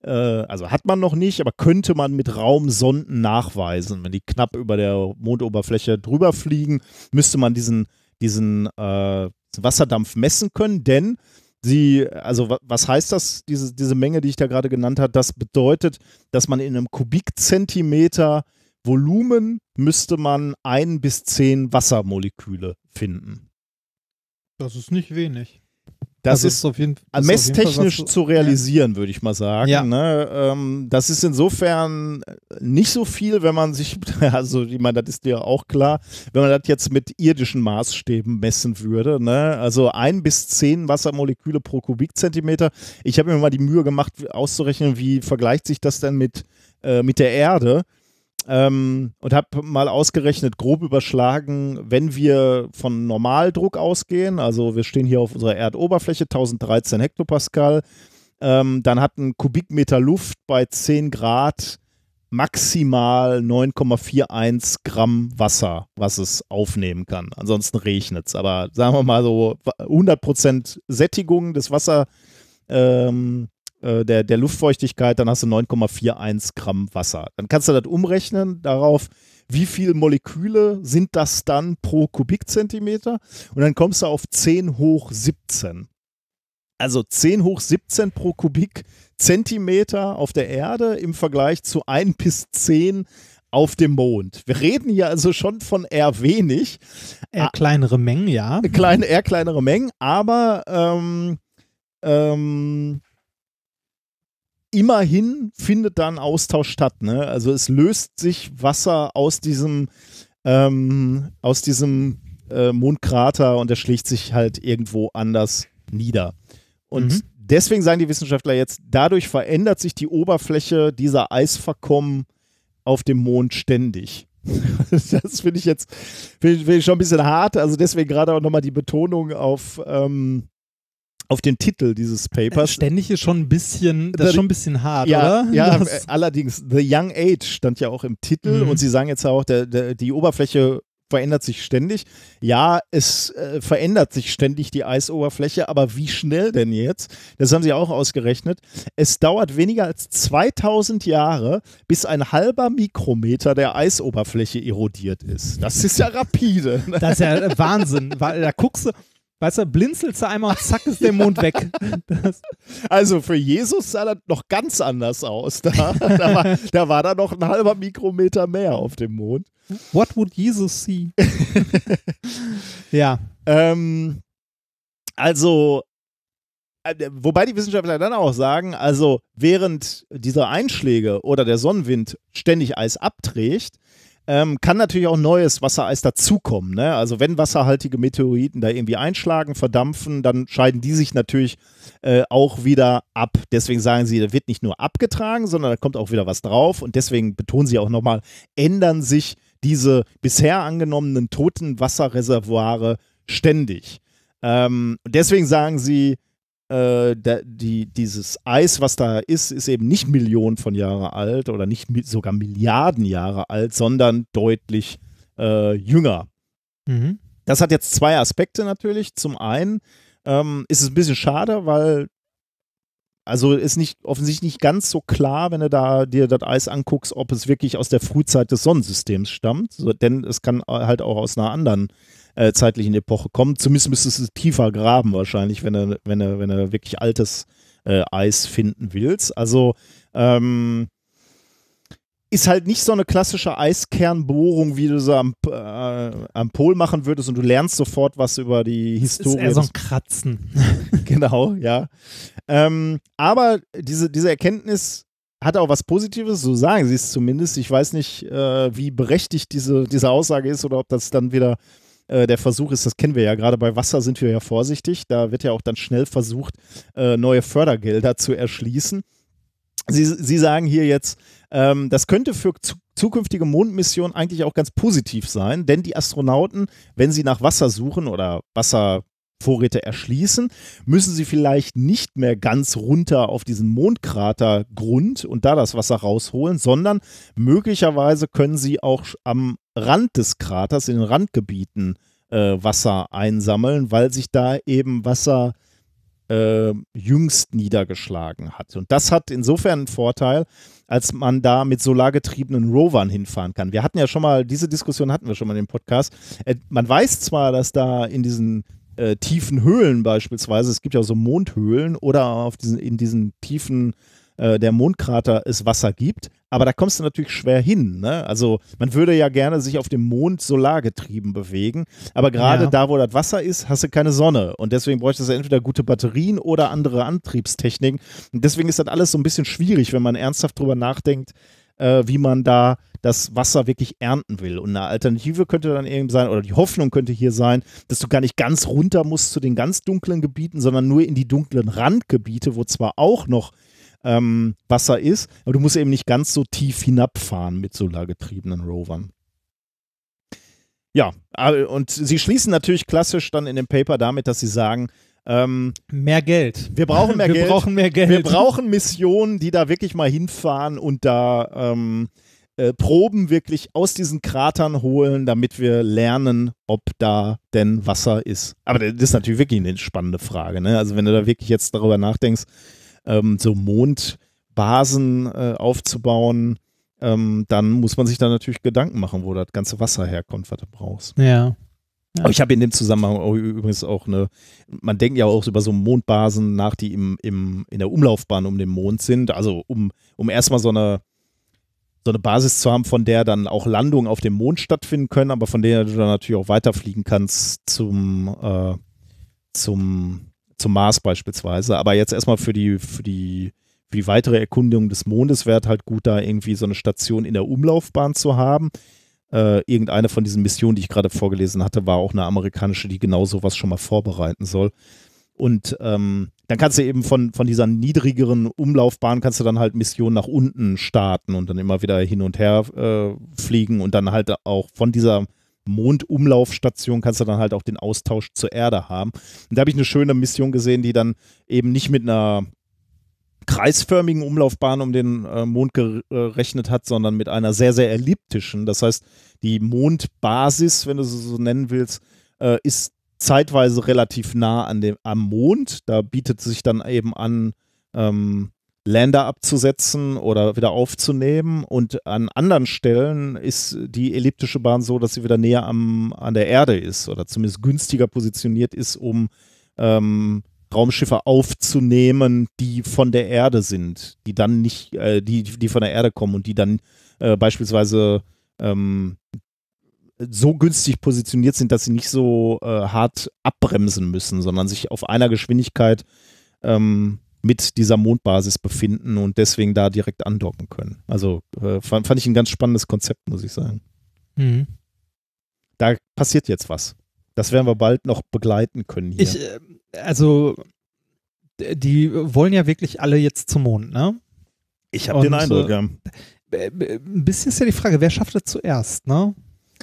äh, also hat man noch nicht, aber könnte man mit Raumsonden nachweisen. Wenn die knapp über der Mondoberfläche drüber fliegen, müsste man diesen, diesen äh, Wasserdampf messen können, denn sie, also was heißt das, diese, diese Menge, die ich da gerade genannt habe, das bedeutet, dass man in einem Kubikzentimeter Volumen müsste man ein bis zehn Wassermoleküle finden. Das ist nicht wenig. Das also ist, auf jeden, das messtechnisch Fall, zu realisieren, ja. würde ich mal sagen. Ja. Ne? Ähm, das ist insofern nicht so viel, wenn man sich, also ich meine, das ist dir auch klar, wenn man das jetzt mit irdischen Maßstäben messen würde. Ne? Also ein bis zehn Wassermoleküle pro Kubikzentimeter. Ich habe mir mal die Mühe gemacht, auszurechnen, wie vergleicht sich das denn mit, äh, mit der Erde ähm, und habe mal ausgerechnet, grob überschlagen, wenn wir von Normaldruck ausgehen, also wir stehen hier auf unserer Erdoberfläche, 1013 Hektopascal, ähm, dann hat ein Kubikmeter Luft bei 10 Grad maximal 9,41 Gramm Wasser, was es aufnehmen kann. Ansonsten regnet es. Aber sagen wir mal so 100% Sättigung des Wasser, ähm, äh, der, der Luftfeuchtigkeit, dann hast du 9,41 Gramm Wasser. Dann kannst du das umrechnen darauf, wie viele Moleküle sind das dann pro Kubikzentimeter? Und dann kommst du auf 10 hoch 17. Also 10 hoch 17 pro Kubikzentimeter auf der Erde im Vergleich zu 1 bis 10 auf dem Mond. Wir reden hier also schon von eher wenig. Eher kleinere Mengen, ja. Kleine, eher kleinere Mengen, aber ähm, ähm, immerhin findet da ein Austausch statt. Ne? Also es löst sich Wasser aus diesem, ähm, aus diesem äh, Mondkrater und er schlägt sich halt irgendwo anders nieder. Und mhm. deswegen sagen die Wissenschaftler jetzt, dadurch verändert sich die Oberfläche dieser Eisverkommen auf dem Mond ständig. das finde ich jetzt find, find ich schon ein bisschen hart. Also deswegen gerade auch nochmal die Betonung auf ähm, auf den Titel dieses Papers. Äh, ständig ist schon ein bisschen, das ist schon ein bisschen hart, ja, oder? Ja, das äh, allerdings, The Young Age stand ja auch im Titel mhm. und sie sagen jetzt auch, der, der, die Oberfläche verändert sich ständig. Ja, es äh, verändert sich ständig die Eisoberfläche, aber wie schnell denn jetzt? Das haben sie auch ausgerechnet. Es dauert weniger als 2000 Jahre, bis ein halber Mikrometer der Eisoberfläche erodiert ist. Das ist ja rapide. Das ist ja Wahnsinn. Da guckst du, Weißt du, blinzelst du einmal und zack ist der Mond weg. Das also für Jesus sah das noch ganz anders aus. Da, da, war, da war da noch ein halber Mikrometer mehr auf dem Mond. What would Jesus see? ja. Ähm, also, äh, wobei die Wissenschaftler dann auch sagen, also während dieser Einschläge oder der Sonnenwind ständig Eis abträgt, ähm, kann natürlich auch neues Wassereis dazukommen. Ne? Also wenn wasserhaltige Meteoriten da irgendwie einschlagen, verdampfen, dann scheiden die sich natürlich äh, auch wieder ab. Deswegen sagen sie, da wird nicht nur abgetragen, sondern da kommt auch wieder was drauf. Und deswegen betonen sie auch nochmal, ändern sich diese bisher angenommenen toten Wasserreservoire ständig. Ähm, deswegen sagen sie, äh, der, die, dieses Eis, was da ist, ist eben nicht Millionen von Jahren alt oder nicht mi sogar Milliarden Jahre alt, sondern deutlich äh, jünger. Mhm. Das hat jetzt zwei Aspekte natürlich. Zum einen ähm, ist es ein bisschen schade, weil also ist nicht offensichtlich nicht ganz so klar, wenn du da dir das Eis anguckst, ob es wirklich aus der Frühzeit des Sonnensystems stammt, so, denn es kann halt auch aus einer anderen äh, zeitlichen Epoche kommen. Zumindest müsstest du tiefer graben wahrscheinlich, wenn du, wenn du, wenn du wirklich altes äh, Eis finden willst. Also ähm, ist halt nicht so eine klassische Eiskernbohrung, wie du so am, äh, am Pol machen würdest und du lernst sofort was über die Das ist Historie. eher so ein Kratzen. genau, ja. Ähm, aber diese, diese Erkenntnis hat auch was Positives, so sagen sie es zumindest. Ich weiß nicht, äh, wie berechtigt diese, diese Aussage ist oder ob das dann wieder äh, der Versuch ist, das kennen wir ja, gerade bei Wasser sind wir ja vorsichtig. Da wird ja auch dann schnell versucht, äh, neue Fördergelder zu erschließen. Sie, Sie sagen hier jetzt, ähm, das könnte für zu, zukünftige Mondmissionen eigentlich auch ganz positiv sein, denn die Astronauten, wenn sie nach Wasser suchen oder Wasservorräte erschließen, müssen sie vielleicht nicht mehr ganz runter auf diesen Mondkratergrund und da das Wasser rausholen, sondern möglicherweise können sie auch am Rand des Kraters, in den Randgebieten, äh, Wasser einsammeln, weil sich da eben Wasser äh, jüngst niedergeschlagen hat. Und das hat insofern einen Vorteil, als man da mit solargetriebenen Rovern hinfahren kann. Wir hatten ja schon mal, diese Diskussion hatten wir schon mal im Podcast. Äh, man weiß zwar, dass da in diesen äh, tiefen Höhlen beispielsweise, es gibt ja so Mondhöhlen oder auf diesen, in diesen tiefen äh, der Mondkrater es Wasser gibt, aber da kommst du natürlich schwer hin. Ne? Also man würde ja gerne sich auf dem Mond solargetrieben bewegen, aber gerade Ja. da, wo das Wasser ist, hast du keine Sonne und deswegen bräuchtest du entweder gute Batterien oder andere Antriebstechniken und deswegen ist das alles so ein bisschen schwierig, wenn man ernsthaft drüber nachdenkt, äh, wie man da das Wasser wirklich ernten will. Und eine Alternative könnte dann eben sein, oder die Hoffnung könnte hier sein, dass du gar nicht ganz runter musst zu den ganz dunklen Gebieten, sondern nur in die dunklen Randgebiete, wo zwar auch noch ähm, Wasser ist, aber du musst eben nicht ganz so tief hinabfahren mit solargetriebenen Rovern. Ja, äh, und sie schließen natürlich klassisch dann in dem Paper damit, dass sie sagen, ähm, Mehr Geld. wir brauchen mehr wir Geld. brauchen mehr Geld. Wir brauchen Missionen, die da wirklich mal hinfahren und da ähm, äh, Proben wirklich aus diesen Kratern holen, damit wir lernen, ob da denn Wasser ist. Aber das ist natürlich wirklich eine spannende Frage. Ne? Also wenn du da wirklich jetzt darüber nachdenkst, ähm, so Mondbasen äh, aufzubauen, ähm, dann muss man sich da natürlich Gedanken machen, wo das ganze Wasser herkommt, was du brauchst. Ja. Aber ich habe in dem Zusammenhang auch übrigens auch eine, man denkt ja auch über so Mondbasen nach, die im, im, in der Umlaufbahn um den Mond sind. Also um, um erstmal so eine, so eine Basis zu haben, von der dann auch Landungen auf dem Mond stattfinden können, aber von der du dann natürlich auch weiterfliegen kannst zum, äh, zum, zum Mars beispielsweise. Aber jetzt erstmal für die, für die, für die weitere Erkundung des Mondes wäre halt gut, da irgendwie so eine Station in der Umlaufbahn zu haben. Äh, irgendeine von diesen Missionen, die ich gerade vorgelesen hatte, war auch eine amerikanische, die genau sowas schon mal vorbereiten soll. Und ähm, dann kannst du eben von, von dieser niedrigeren Umlaufbahn kannst du dann halt Missionen nach unten starten und dann immer wieder hin und her äh, fliegen und dann halt auch von dieser Mondumlaufstation kannst du dann halt auch den Austausch zur Erde haben. Und da habe ich eine schöne Mission gesehen, die dann eben nicht mit einer kreisförmigen Umlaufbahn um den äh, Mond gerechnet hat, sondern mit einer sehr, sehr elliptischen. Das heißt, die Mondbasis, wenn du sie so nennen willst, äh, ist zeitweise relativ nah an dem, am Mond. Da bietet sich dann eben an, ähm, Lander abzusetzen oder wieder aufzunehmen. Und an anderen Stellen ist die elliptische Bahn so, dass sie wieder näher am, an der Erde ist oder zumindest günstiger positioniert ist, um ähm, Raumschiffe aufzunehmen, die von der Erde sind, die dann nicht, äh, die, die von der Erde kommen und die dann äh, beispielsweise ähm, so günstig positioniert sind, dass sie nicht so äh, hart abbremsen müssen, sondern sich auf einer Geschwindigkeit ähm, mit dieser Mondbasis befinden und deswegen da direkt andocken können. Also äh, fand, fand ich ein ganz spannendes Konzept, muss ich sagen. Mhm. Da passiert jetzt was. Das werden wir bald noch begleiten können hier. Ich, äh, also, die wollen ja wirklich alle jetzt zum Mond, ne? Ich habe den Eindruck, äh, ja. Äh, äh, Ein bisschen ist ja die Frage, wer schafft das zuerst, ne?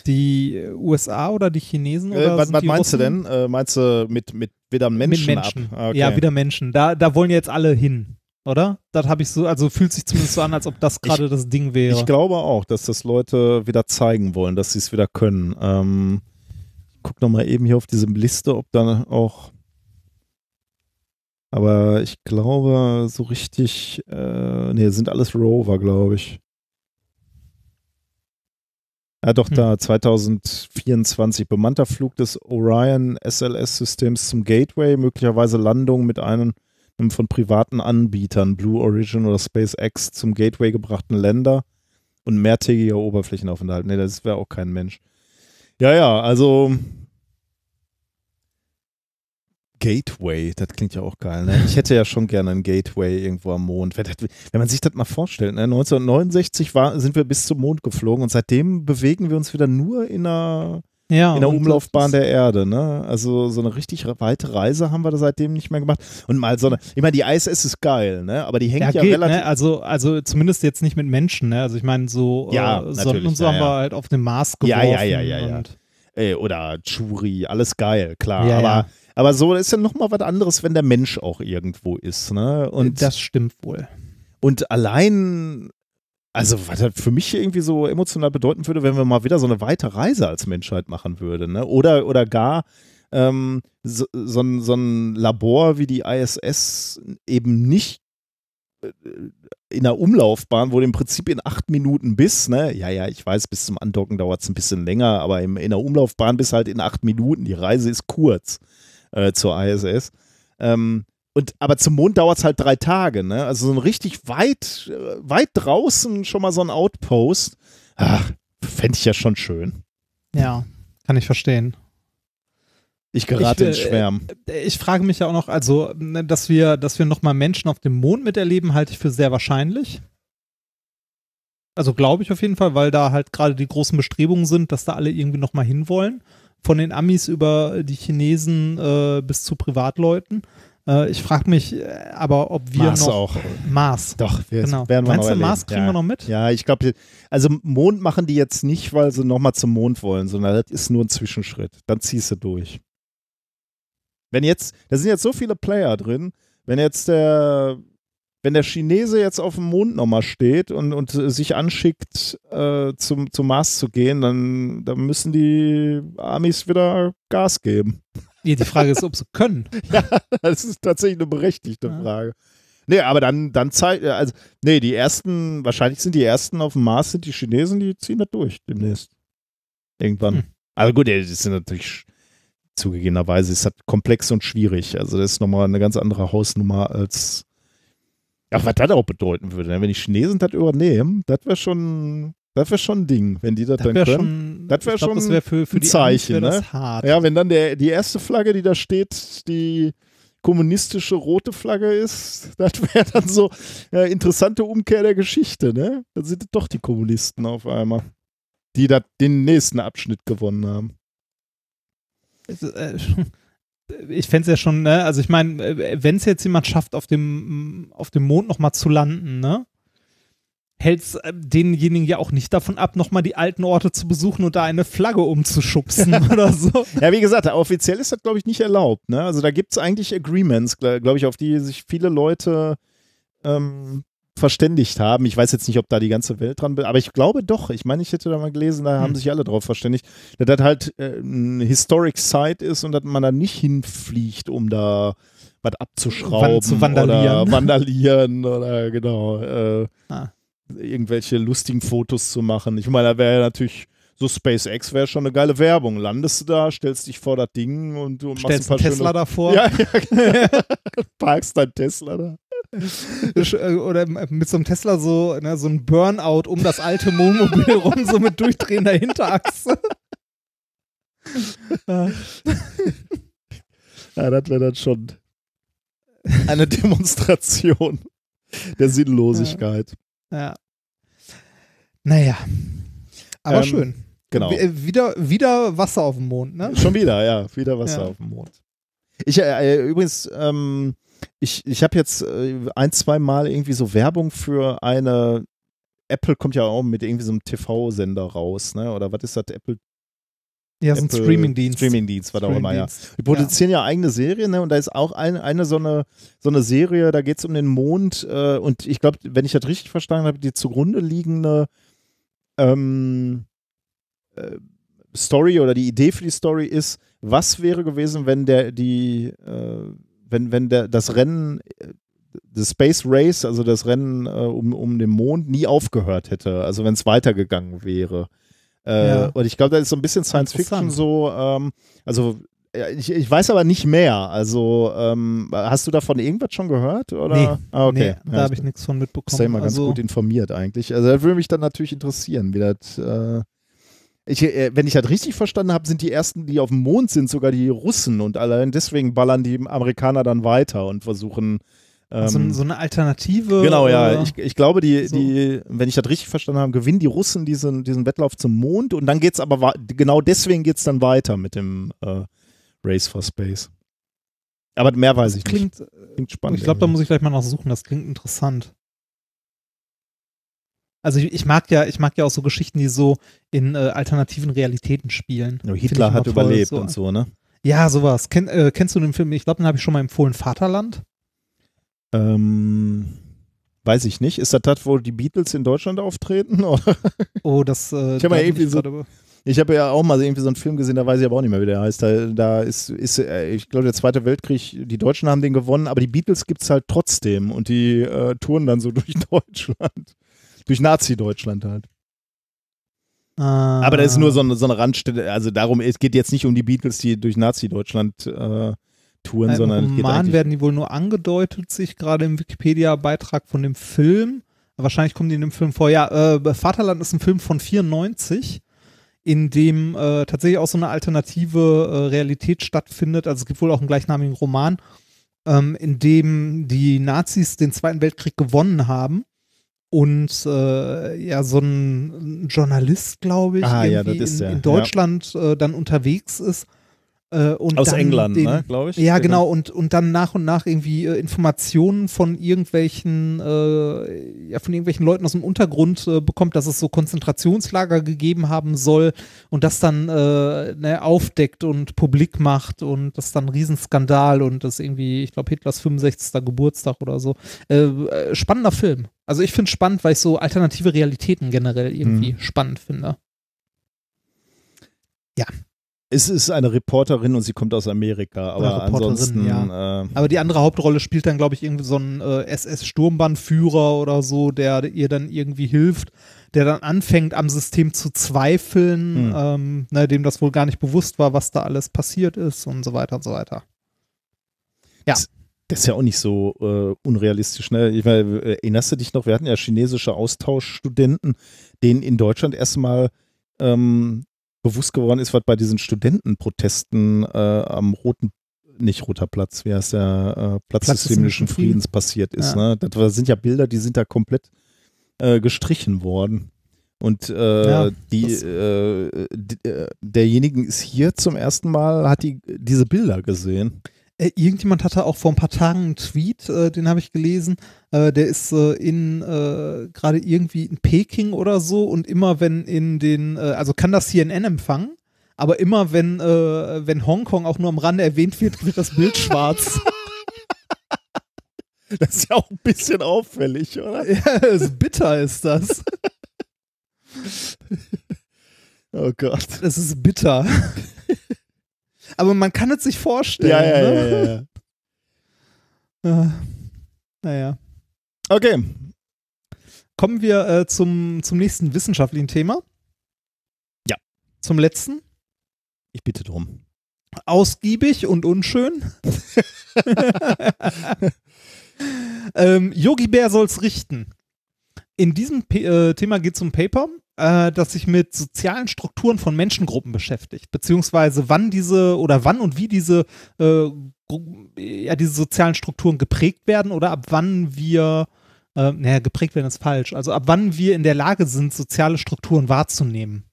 Die äh, USA oder die Chinesen? Äh, Oder was sind was die meinst du Russen? denn? Äh, meinst du mit, mit wieder Menschen, Menschen. ab. Ah, Okay. Ja, wieder Menschen. Da, da wollen jetzt alle hin, oder? Das habe ich so, also fühlt sich zumindest so an, als ob das gerade das Ding wäre. Ich glaube auch, dass das Leute wieder zeigen wollen, dass sie es wieder können. Ähm, ich guck noch mal eben hier auf diese Liste, ob da auch. Aber ich glaube, so richtig, äh, nee, sind alles Rover, glaube ich. Ja, doch, Hm. da 2024 bemannter Flug des Orion SLS-Systems zum Gateway, möglicherweise Landung mit einem von privaten Anbietern, Blue Origin oder SpaceX, zum Gateway gebrachten Länder und mehrtägiger Oberflächenaufenthalt. Nee, das wäre auch kein Mensch. Ja, ja, also Gateway, das klingt ja auch geil. Ne? Ich hätte ja schon gerne ein Gateway irgendwo am Mond. Wenn, wenn man sich das mal vorstellt, ne? 1969 war, sind wir bis zum Mond geflogen und seitdem bewegen wir uns wieder nur in einer, ja, in der Umlaufbahn der Erde. Ne? Also so eine richtig weite Reise haben wir da seitdem nicht mehr gemacht. Und mal so eine, ich meine, die ISS ist geil, ne? aber die hängt Ja, ja, geht, relativ ne? Also, also zumindest jetzt nicht mit Menschen, ne? Also ich meine, so Ja, äh, Sonnen und so ja, haben wir halt auf den Mars geworfen. Ja, ja, ja, ja, ja. Ey, oder Churi, alles geil, klar. Aber. Aber so ist ja nochmal was anderes, wenn der Mensch auch irgendwo ist. Ne? Und, das stimmt wohl. und allein, also was das für mich irgendwie so emotional bedeuten würde, wenn wir mal wieder so eine weite Reise als Menschheit machen würden. Ne? Oder, oder gar ähm, so, so, ein, so ein Labor wie die ISS eben nicht äh, in der Umlaufbahn, wo du im Prinzip in acht Minuten bist, ne? Ja, ja, ich weiß, bis zum Andocken dauert es ein bisschen länger, aber im, in der Umlaufbahn bist halt in acht Minuten. Die Reise ist kurz äh, zur ISS. Ähm, und, aber zum Mond dauert es halt drei Tage, ne? Also so ein richtig weit, äh, weit draußen schon mal so ein Outpost. Ach, fände ich ja schon schön. Ja, kann ich verstehen. Ich gerate Ich, ins äh, Schwärmen. Ich frage mich ja auch noch, also, ne, dass wir, dass wir nochmal Menschen auf dem Mond miterleben, halte ich für sehr wahrscheinlich. Also glaube ich auf jeden Fall, weil da halt gerade die großen Bestrebungen sind, dass da alle irgendwie nochmal hinwollen. Von den Amis über die Chinesen äh, bis zu Privatleuten. Äh, ich frage mich äh, aber, ob wir Mars noch. auch. Mars. Doch, wir Genau. werden wir Meinst noch du, Mars kriegen ja. wir noch mit? Ja, ich glaube, also Mond machen die jetzt nicht, weil sie nochmal zum Mond wollen, sondern das ist nur ein Zwischenschritt. Dann ziehst du durch. Wenn jetzt, da sind jetzt so viele Player drin, wenn jetzt der, wenn der Chinese jetzt auf dem Mond nochmal steht und, und sich anschickt, äh, zum, zum Mars zu gehen, dann, dann müssen die Amis wieder Gas geben. Ja, die Frage ist, ob sie können. Ja, das ist tatsächlich eine berechtigte Ja. Frage. Nee, aber dann, dann zeigt, also, nee, die ersten, wahrscheinlich sind die ersten auf dem Mars, sind die Chinesen, die ziehen das durch demnächst. Irgendwann. Hm. Also gut, das ist natürlich zugegebenerweise ist das komplex und schwierig. Also das ist nochmal eine ganz andere Hausnummer als, ja, was das auch bedeuten würde. ne? Wenn die Chinesen das übernehmen, das wäre schon, das wäre schon ein Ding, wenn die das, Das dann wäre können. schon, Das wär ich glaub, schon das wär für, für ein Zeichen, ne? Ja, wenn dann der, die erste Flagge, die da steht, die kommunistische rote Flagge ist, das wäre dann so ja, interessante Umkehr der Geschichte, ne? Dann sind doch die Kommunisten auf einmal, die da den nächsten Abschnitt gewonnen haben. Es, äh, Ich fände es ja schon, ne, also ich meine, wenn es jetzt jemand schafft, auf dem, auf dem Mond nochmal zu landen, ne, hält es denjenigen ja auch nicht davon ab, nochmal die alten Orte zu besuchen und da eine Flagge umzuschubsen oder so. Ja, wie gesagt, offiziell ist das, glaube ich, nicht erlaubt. Ne? Also da gibt es eigentlich Agreements, glaube ich, auf die sich viele Leute ähm, verständigt haben. Ich weiß jetzt nicht, ob da die ganze Welt dran, aber ich glaube doch. Ich meine, ich hätte da mal gelesen, da haben Hm. sich alle drauf verständigt, dass das halt äh, ein Historic Site ist und dass man da nicht hinfliegt, um da was abzuschrauben zu vandalieren. oder vandalieren oder genau äh, Ah. irgendwelche lustigen Fotos zu machen. Ich meine, da wäre ja natürlich so SpaceX wäre schon eine geile Werbung. Landest du da, stellst dich vor das Ding und du machst ein paar Tesla schöne, davor Ja, ja, genau. Parkst dein Tesla da. äh, oder mit so einem Tesla so, ne, so ein Burnout um das alte Wohnmobil rum, so mit durchdrehender Hinterachse. Ja. Ja, das wäre dann schon eine Demonstration der Sinnlosigkeit. Ja. Naja. Aber Ähm, schön. Genau. Äh, Wieder, wieder Wasser auf dem Mond, ne? Schon wieder, ja, wieder Wasser Ja. auf dem Mond. Ich äh, äh, übrigens, ähm, ich, ich habe jetzt äh, ein, zwei Mal irgendwie so Werbung für eine Apple kommt ja auch mit irgendwie so einem TV-Sender raus, ne? Oder was ist das? Apple Ja, so ein Streamingdienst. Streamingdienst, was auch immer, ja. Die produzieren ja, eigene Serien, ne? Und da ist auch eine, eine so eine so eine Serie, da geht es um den Mond äh, und ich glaube, wenn ich das richtig verstanden habe, die zugrunde liegende ähm, äh, Story oder die Idee für die Story ist, was wäre gewesen, wenn der die äh, wenn wenn der das Rennen äh, das Space Race, also das Rennen äh, um, um den Mond, nie aufgehört hätte, also wenn es weitergegangen wäre. Äh, Ja. Und ich glaube, da ist so ein bisschen Science Fiction so, ähm, also ja, ich, ich weiß aber nicht mehr. Also ähm, hast du davon irgendwas schon gehört? Oder? Nee, ah, okay. Nee, da habe ich nichts von mitbekommen. Sei mal ganz also, gut informiert eigentlich. Also das würde mich dann natürlich interessieren, wie das. Äh, ich, äh, wenn ich das richtig verstanden habe, sind die ersten, die auf dem Mond sind, sogar die Russen und allein deswegen ballern die Amerikaner dann weiter und versuchen. Ähm, so, so eine Alternative. Genau, ja. äh, Ich, ich glaube, die, so. die, wenn ich das richtig verstanden habe, gewinnen die Russen diesen, diesen Wettlauf zum Mond und dann geht es aber genau deswegen geht es dann weiter mit dem äh, Race for Space. Aber mehr weiß ich nicht. klingt, Klingt spannend. ich glaube, da muss ich gleich mal nachsuchen, das klingt interessant. Also ich, ich mag ja, ich mag ja auch so Geschichten, die so in äh, alternativen Realitäten spielen. Ja, Hitler hat überlebt so. und so, ne? Ja, sowas. Kenn, äh, kennst du den Film? Ich glaube, den habe ich schon mal empfohlen. Vaterland. Ähm, weiß ich nicht. Ist das das, wo die Beatles in Deutschland auftreten? Oh, das. Äh, Ich hab mal da bin irgendwie so- Ich habe ja auch mal irgendwie so einen Film gesehen, da weiß ich aber auch nicht mehr, wie der heißt. Da, da ist, ist äh, ich glaube, der Zweite Weltkrieg, die Deutschen haben den gewonnen, aber die Beatles gibt es halt trotzdem und die äh, touren dann so durch Deutschland. Durch Nazi-Deutschland halt. Ah. Aber das ist nur so eine, so eine Randstelle, also darum, es geht jetzt nicht um die Beatles, die durch Nazi-Deutschland äh, touren, Im sondern es geht Roman werden die wohl nur angedeutet, sich gerade im Wikipedia-Beitrag von dem Film. Wahrscheinlich kommen die in dem Film vor. Ja, äh, Vaterland ist ein Film von 94, in dem äh, tatsächlich auch so eine alternative äh, Realität stattfindet. Also es gibt wohl auch einen gleichnamigen Roman, ähm, in dem die Nazis den Zweiten Weltkrieg gewonnen haben. Und äh, ja, so ein Journalist, glaube ich, Ah, ja, irgendwie das ist in, der, in ja. Deutschland äh, dann unterwegs ist. Äh, und Aus England, den, ne, glaube ich. ja, genau, und, und dann nach und nach irgendwie äh, Informationen von irgendwelchen, äh, ja, von irgendwelchen Leuten aus dem Untergrund äh, bekommt, dass es so Konzentrationslager gegeben haben soll und das dann äh, ne, aufdeckt und publik macht und das ist dann ein Riesenskandal und das irgendwie, ich glaube, Hitlers 65. Geburtstag oder so. Äh, äh, spannender Film. Also ich finde es spannend, weil ich so alternative Realitäten generell irgendwie spannend finde. Es ist eine Reporterin und sie kommt aus Amerika, aber ansonsten. ja. Äh, Aber die andere Hauptrolle spielt dann, glaube ich, irgendwie so ein äh, SS-Sturmbannführer oder so, der ihr dann irgendwie hilft, der dann anfängt, am System zu zweifeln, Hm. ähm, ne, dem das wohl gar nicht bewusst war, was da alles passiert ist und so weiter und so weiter. Das ist ja auch nicht so äh, unrealistisch. Ne? Ich meine, erinnerst du dich noch, wir hatten ja chinesische Austauschstudenten, denen in Deutschland erstmal ähm, bewusst geworden ist, was bei diesen Studentenprotesten äh, am roten, nicht roter Platz, wie heißt der, äh, Platz, Platz des himmlischen Friedens passiert ist. Ja. Ne? Das sind ja Bilder, die sind da komplett äh, gestrichen worden. Und äh, Ja, die, äh, äh, derjenigen ist hier zum ersten Mal, hat die diese Bilder gesehen. Äh, irgendjemand hatte auch vor ein paar Tagen einen Tweet, äh, den habe ich gelesen. Äh, der ist äh, in äh, gerade irgendwie in Peking oder so und immer wenn in den, äh, also kann das CNN empfangen, aber immer wenn, wenn Hongkong auch nur am Rande erwähnt wird, wird das Bild schwarz. Das ist ja auch ein bisschen auffällig, oder? ja, also bitter ist das. Oh Gott. Das ist bitter. Aber man kann es sich vorstellen. Ja, ja, ne? ja, ja, ja. Äh, naja. Okay. Kommen wir äh, zum, zum nächsten wissenschaftlichen Thema. Ja. Zum letzten. Ich bitte drum. Ausgiebig und unschön. ähm, Yogi Bär soll's richten. In diesem P äh, Thema geht es um Paper, äh, das sich mit sozialen Strukturen von Menschengruppen beschäftigt, beziehungsweise wann diese oder wann und wie diese, äh, ja, diese sozialen Strukturen geprägt werden oder ab wann wir, äh, naja, geprägt werden ist falsch, also ab wann wir in der Lage sind, soziale Strukturen wahrzunehmen.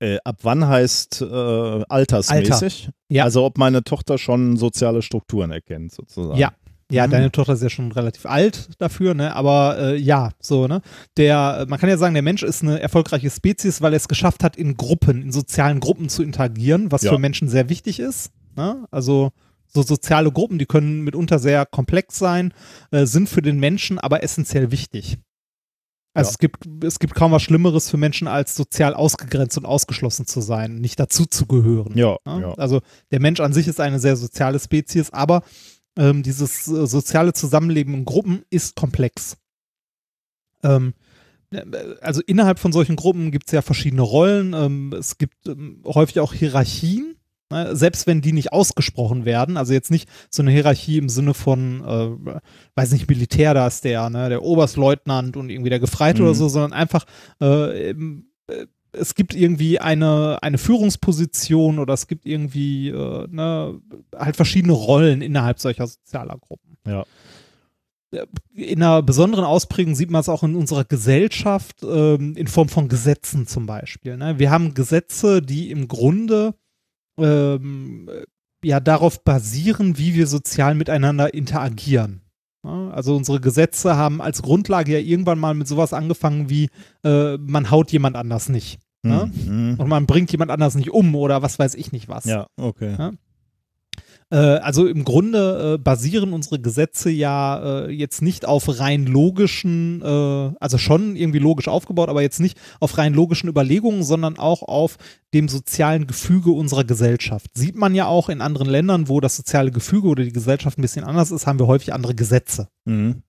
Äh, ab wann heißt äh, altersmäßig? Ja. Also ob meine Tochter schon soziale Strukturen erkennt, sozusagen. Ja. Ja, Mhm. deine Tochter ist ja schon relativ alt dafür, ne? Aber äh, ja, so, ne? Der, man kann ja sagen, der Mensch ist eine erfolgreiche Spezies, weil er es geschafft hat, in Gruppen, in sozialen Gruppen zu interagieren, was Ja. für Menschen sehr wichtig ist. Ne? Also so soziale Gruppen, die können mitunter sehr komplex sein, äh, sind für den Menschen aber essentiell wichtig. Also Ja. es gibt, es gibt kaum was Schlimmeres für Menschen, als sozial ausgegrenzt und ausgeschlossen zu sein, nicht dazu zu gehören. Ja, Ja? ja. Also der Mensch an sich ist eine sehr soziale Spezies, aber ähm, dieses äh, soziale Zusammenleben in Gruppen ist komplex. Ähm, äh, also innerhalb von solchen Gruppen gibt es ja verschiedene Rollen. Ähm, es gibt ähm, häufig auch Hierarchien, ne? selbst wenn die nicht ausgesprochen werden. Also jetzt nicht so eine Hierarchie im Sinne von, äh, weiß nicht, Militär, da ist der, ne, der Oberstleutnant und irgendwie der Gefreite Mhm. oder so, sondern einfach äh, im, äh, es gibt irgendwie eine, eine Führungsposition oder es gibt irgendwie äh, ne, halt verschiedene Rollen innerhalb solcher sozialer Gruppen. Ja. In einer besonderen Ausprägung sieht man es auch in unserer Gesellschaft ähm, in Form von Gesetzen zum Beispiel. Ne? Wir haben Gesetze, die im Grunde ähm, ja darauf basieren, wie wir sozial miteinander interagieren. Ja, also unsere Gesetze haben als Grundlage ja irgendwann mal mit sowas angefangen wie äh, man haut jemand anders nicht. Ja? Mhm. Und man bringt jemand anders nicht um oder was weiß ich nicht was. Ja, okay. Ja. Äh, also im Grunde äh, basieren unsere Gesetze ja äh, jetzt nicht auf rein logischen, also schon irgendwie logisch aufgebaut, aber jetzt nicht auf rein logischen Überlegungen, sondern auch auf dem sozialen Gefüge unserer Gesellschaft. Sieht man ja auch in anderen Ländern, wo das soziale Gefüge oder die Gesellschaft ein bisschen anders ist, haben wir häufig andere Gesetze. Mhm.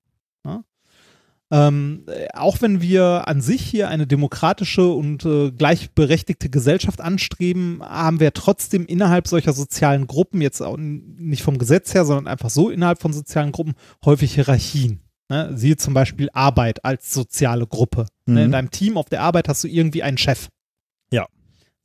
Ähm, äh, auch wenn wir an sich hier eine demokratische und äh, gleichberechtigte Gesellschaft anstreben, haben wir trotzdem innerhalb solcher sozialen Gruppen, jetzt auch nicht vom Gesetz her, sondern einfach so innerhalb von sozialen Gruppen, häufig Hierarchien. Ne? Siehe zum Beispiel Arbeit als soziale Gruppe. Ne? Mhm. In deinem Team auf der Arbeit hast du irgendwie einen Chef.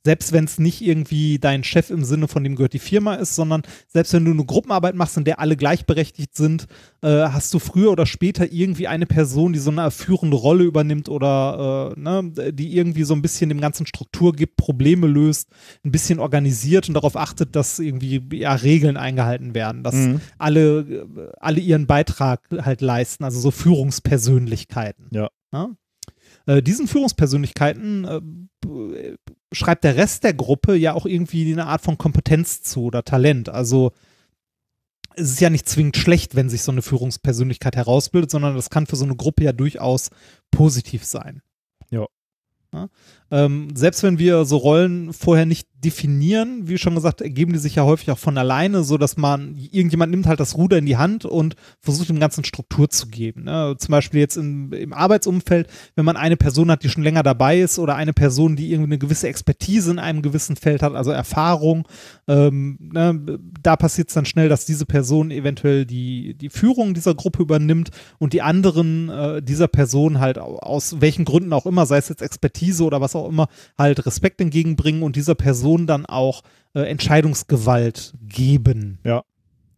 Selbst wenn es nicht irgendwie dein Chef im Sinne von dem gehört die Firma ist, sondern selbst wenn du eine Gruppenarbeit machst, in der alle gleichberechtigt sind, äh, hast du früher oder später irgendwie eine Person, die so eine führende Rolle übernimmt oder äh, ne, die irgendwie so ein bisschen dem ganzen Struktur gibt, Probleme löst, ein bisschen organisiert und darauf achtet, dass irgendwie ja, Regeln eingehalten werden, dass Mhm. alle, alle ihren Beitrag halt leisten, also so Führungspersönlichkeiten. Ja. Ne? Äh, diesen Führungspersönlichkeiten äh, schreibt der Rest der Gruppe ja auch irgendwie eine Art von Kompetenz zu oder Talent. Also es ist ja nicht zwingend schlecht, wenn sich so eine Führungspersönlichkeit herausbildet, sondern das kann für so eine Gruppe ja durchaus positiv sein. Ja. Ja? Ähm, selbst wenn wir so Rollen vorher nicht definieren, wie schon gesagt, ergeben die sich ja häufig auch von alleine, so dass man, irgendjemand nimmt halt das Ruder in die Hand und versucht dem Ganzen Struktur zu geben. Ne? Zum Beispiel jetzt im, im Arbeitsumfeld, wenn man eine Person hat, die schon länger dabei ist oder eine Person, die irgendwie eine gewisse Expertise in einem gewissen Feld hat, also Erfahrung, ähm, ne? da passiert es dann schnell, dass diese Person eventuell die, die Führung dieser Gruppe übernimmt und die anderen äh, dieser Person halt au- aus welchen Gründen auch immer, sei es jetzt Expertise oder was auch immer, halt Respekt entgegenbringen und dieser Person dann auch äh, Entscheidungsgewalt geben. Ja.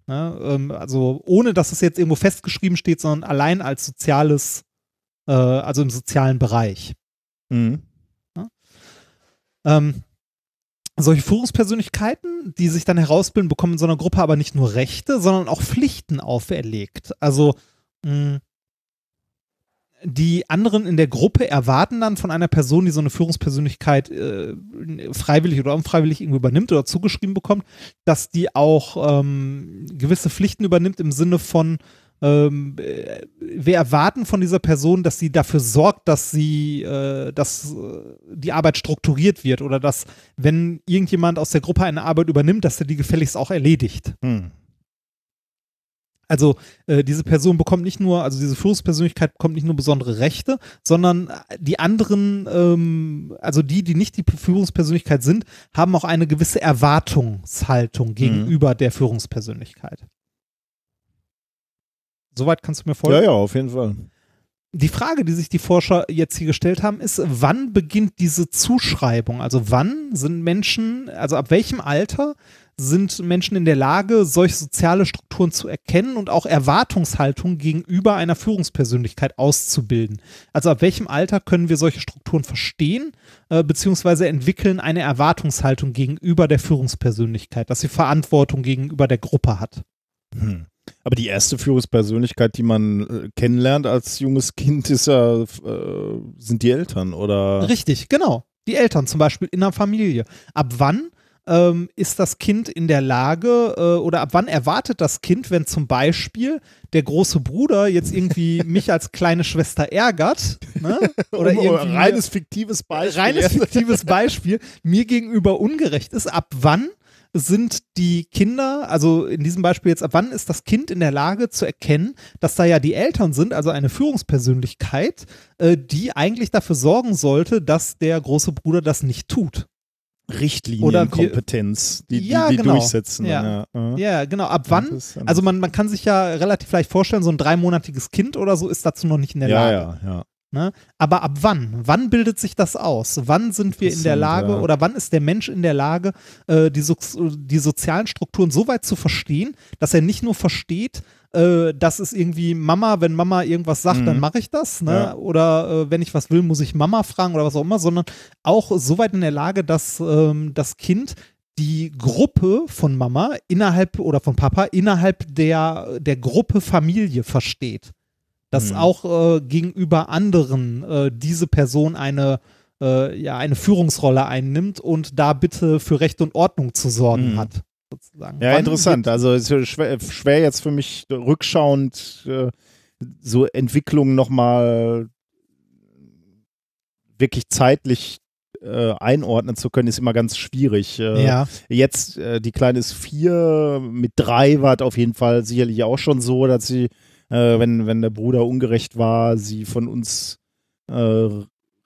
Ne, ähm, also ohne, dass es jetzt irgendwo festgeschrieben steht, sondern allein als soziales, äh, also im sozialen Bereich. Mhm. Ähm, solche Führungspersönlichkeiten, die sich dann herausbilden, bekommen in so einer Gruppe aber nicht nur Rechte, sondern auch Pflichten auferlegt. Also mh, die anderen in der Gruppe erwarten dann von einer Person, die so eine Führungspersönlichkeit äh, freiwillig oder unfreiwillig irgendwie übernimmt oder zugeschrieben bekommt, dass die auch ähm, gewisse Pflichten übernimmt im Sinne von ähm, äh, wir erwarten von dieser Person, dass sie dafür sorgt, dass sie, äh, dass äh, die Arbeit strukturiert wird oder dass, wenn irgendjemand aus der Gruppe eine Arbeit übernimmt, dass er die gefälligst auch erledigt. Mhm. Also äh, diese Person bekommt nicht nur, also diese Führungspersönlichkeit bekommt nicht nur besondere Rechte, sondern die anderen, ähm, also die, die nicht die Führungspersönlichkeit sind, haben auch eine gewisse Erwartungshaltung gegenüber der Führungspersönlichkeit. Soweit kannst du mir folgen? Ja, ja, auf jeden Fall. Die Frage, die sich die Forscher jetzt hier gestellt haben, ist, wann beginnt diese Zuschreibung? Also wann sind Menschen, also ab welchem Alter sind Menschen in der Lage, solche soziale Strukturen zu erkennen und auch Erwartungshaltung gegenüber einer Führungspersönlichkeit auszubilden? Also ab welchem Alter können wir solche Strukturen verstehen, äh, beziehungsweise entwickeln eine Erwartungshaltung gegenüber der Führungspersönlichkeit, dass sie Verantwortung gegenüber der Gruppe hat? Hm. Aber die erste Führungspersönlichkeit, die man äh, kennenlernt als junges Kind, ist ja, äh, sind die Eltern, oder? Richtig, genau. Die Eltern zum Beispiel in der Familie. Ab wann ähm, ist das Kind in der Lage äh, oder ab wann erwartet das Kind, wenn zum Beispiel der große Bruder jetzt irgendwie mich als kleine Schwester ärgert, ne? oder um- irgendwie reines fiktives Beispiel. reines fiktives Beispiel, mir gegenüber ungerecht ist, ab wann sind die Kinder, also in diesem Beispiel jetzt, ab wann ist das Kind in der Lage zu erkennen, dass da ja die Eltern sind, also eine Führungspersönlichkeit, äh, die eigentlich dafür sorgen sollte, dass der große Bruder das nicht tut. Richtlinienkompetenz, die, die, Ja, die genau. durchsetzen. Ja. Ja. Ja, genau. Ab wann? Also man, man kann sich ja relativ leicht vorstellen, so ein dreimonatiges Kind oder so ist dazu noch nicht in der Lage. ja, ja. Ne? Aber ab wann? Wann bildet sich das aus? Wann sind wir in der Lage oder wann ist der Mensch in der Lage, äh, die, so die sozialen Strukturen so weit zu verstehen, dass er nicht nur versteht, äh, das ist irgendwie Mama, wenn Mama irgendwas sagt, Mhm. dann mache ich das, ne? Ja. Oder äh, wenn ich was will, muss ich Mama fragen oder was auch immer, sondern auch so weit in der Lage, dass ähm, das Kind die Gruppe von Mama innerhalb oder von Papa innerhalb der, der Gruppe Familie versteht. Dass Mhm. auch äh, gegenüber anderen äh, diese Person eine, äh, ja, eine Führungsrolle einnimmt und da bitte für Recht und Ordnung zu sorgen Mhm. hat. Sozusagen. Ja, Wann interessant. Also es ist schwer, schwer jetzt für mich rückschauend äh, so Entwicklungen nochmal wirklich zeitlich äh, einordnen zu können, ist immer ganz schwierig. Äh, Ja, Jetzt, äh, die Kleine ist vier, mit drei war es auf jeden Fall sicherlich auch schon so, dass sie, äh, wenn, wenn der Bruder ungerecht war, sie von uns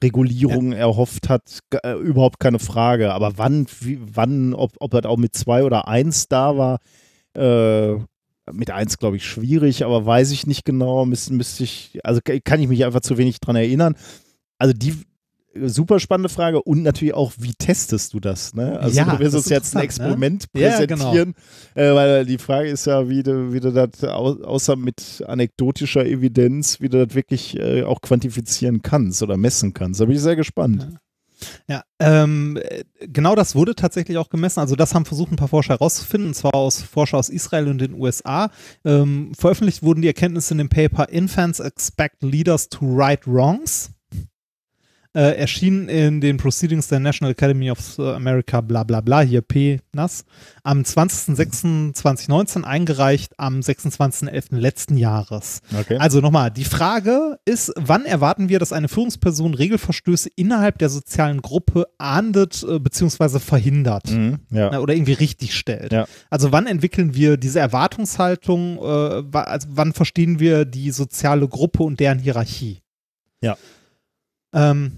Regulierung erhofft hat, äh, überhaupt keine Frage. Aber wann, wie, wann, ob, ob das auch mit zwei oder eins da war, äh, mit eins glaube ich schwierig, aber weiß ich nicht genau, müsste, müsste ich, also kann ich mich einfach zu wenig dran erinnern. Also die super spannende Frage und natürlich auch, wie testest du das? Ne? Also Ja, du wirst uns jetzt ein ne? Experiment Ja, genau. präsentieren, äh, weil die Frage ist ja, wie du, wie du das au außer mit anekdotischer Evidenz, wie du das wirklich äh, auch quantifizieren kannst oder messen kannst. Da bin ich sehr gespannt. Ja, ähm, äh, genau das wurde tatsächlich auch gemessen. Also das haben versucht ein paar Forscher herauszufinden, und zwar aus Forscher aus Israel und den USA. Ähm, veröffentlicht wurden die Erkenntnisse in dem Paper Infants Expect Leaders to Right Wrongs. Äh, erschien in den Proceedings der National Academy of America, bla bla bla, hier P, NAS, am 20.06.2019 eingereicht, am 26.11. letzten Jahres. Okay. Also nochmal, die Frage ist, wann erwarten wir, dass eine Führungsperson Regelverstöße innerhalb der sozialen Gruppe ahndet äh, bzw. verhindert Mhm, ja. äh, oder irgendwie richtig stellt? Ja. Also wann entwickeln wir diese Erwartungshaltung, äh, also wann verstehen wir die soziale Gruppe und deren Hierarchie? Ja. Ähm,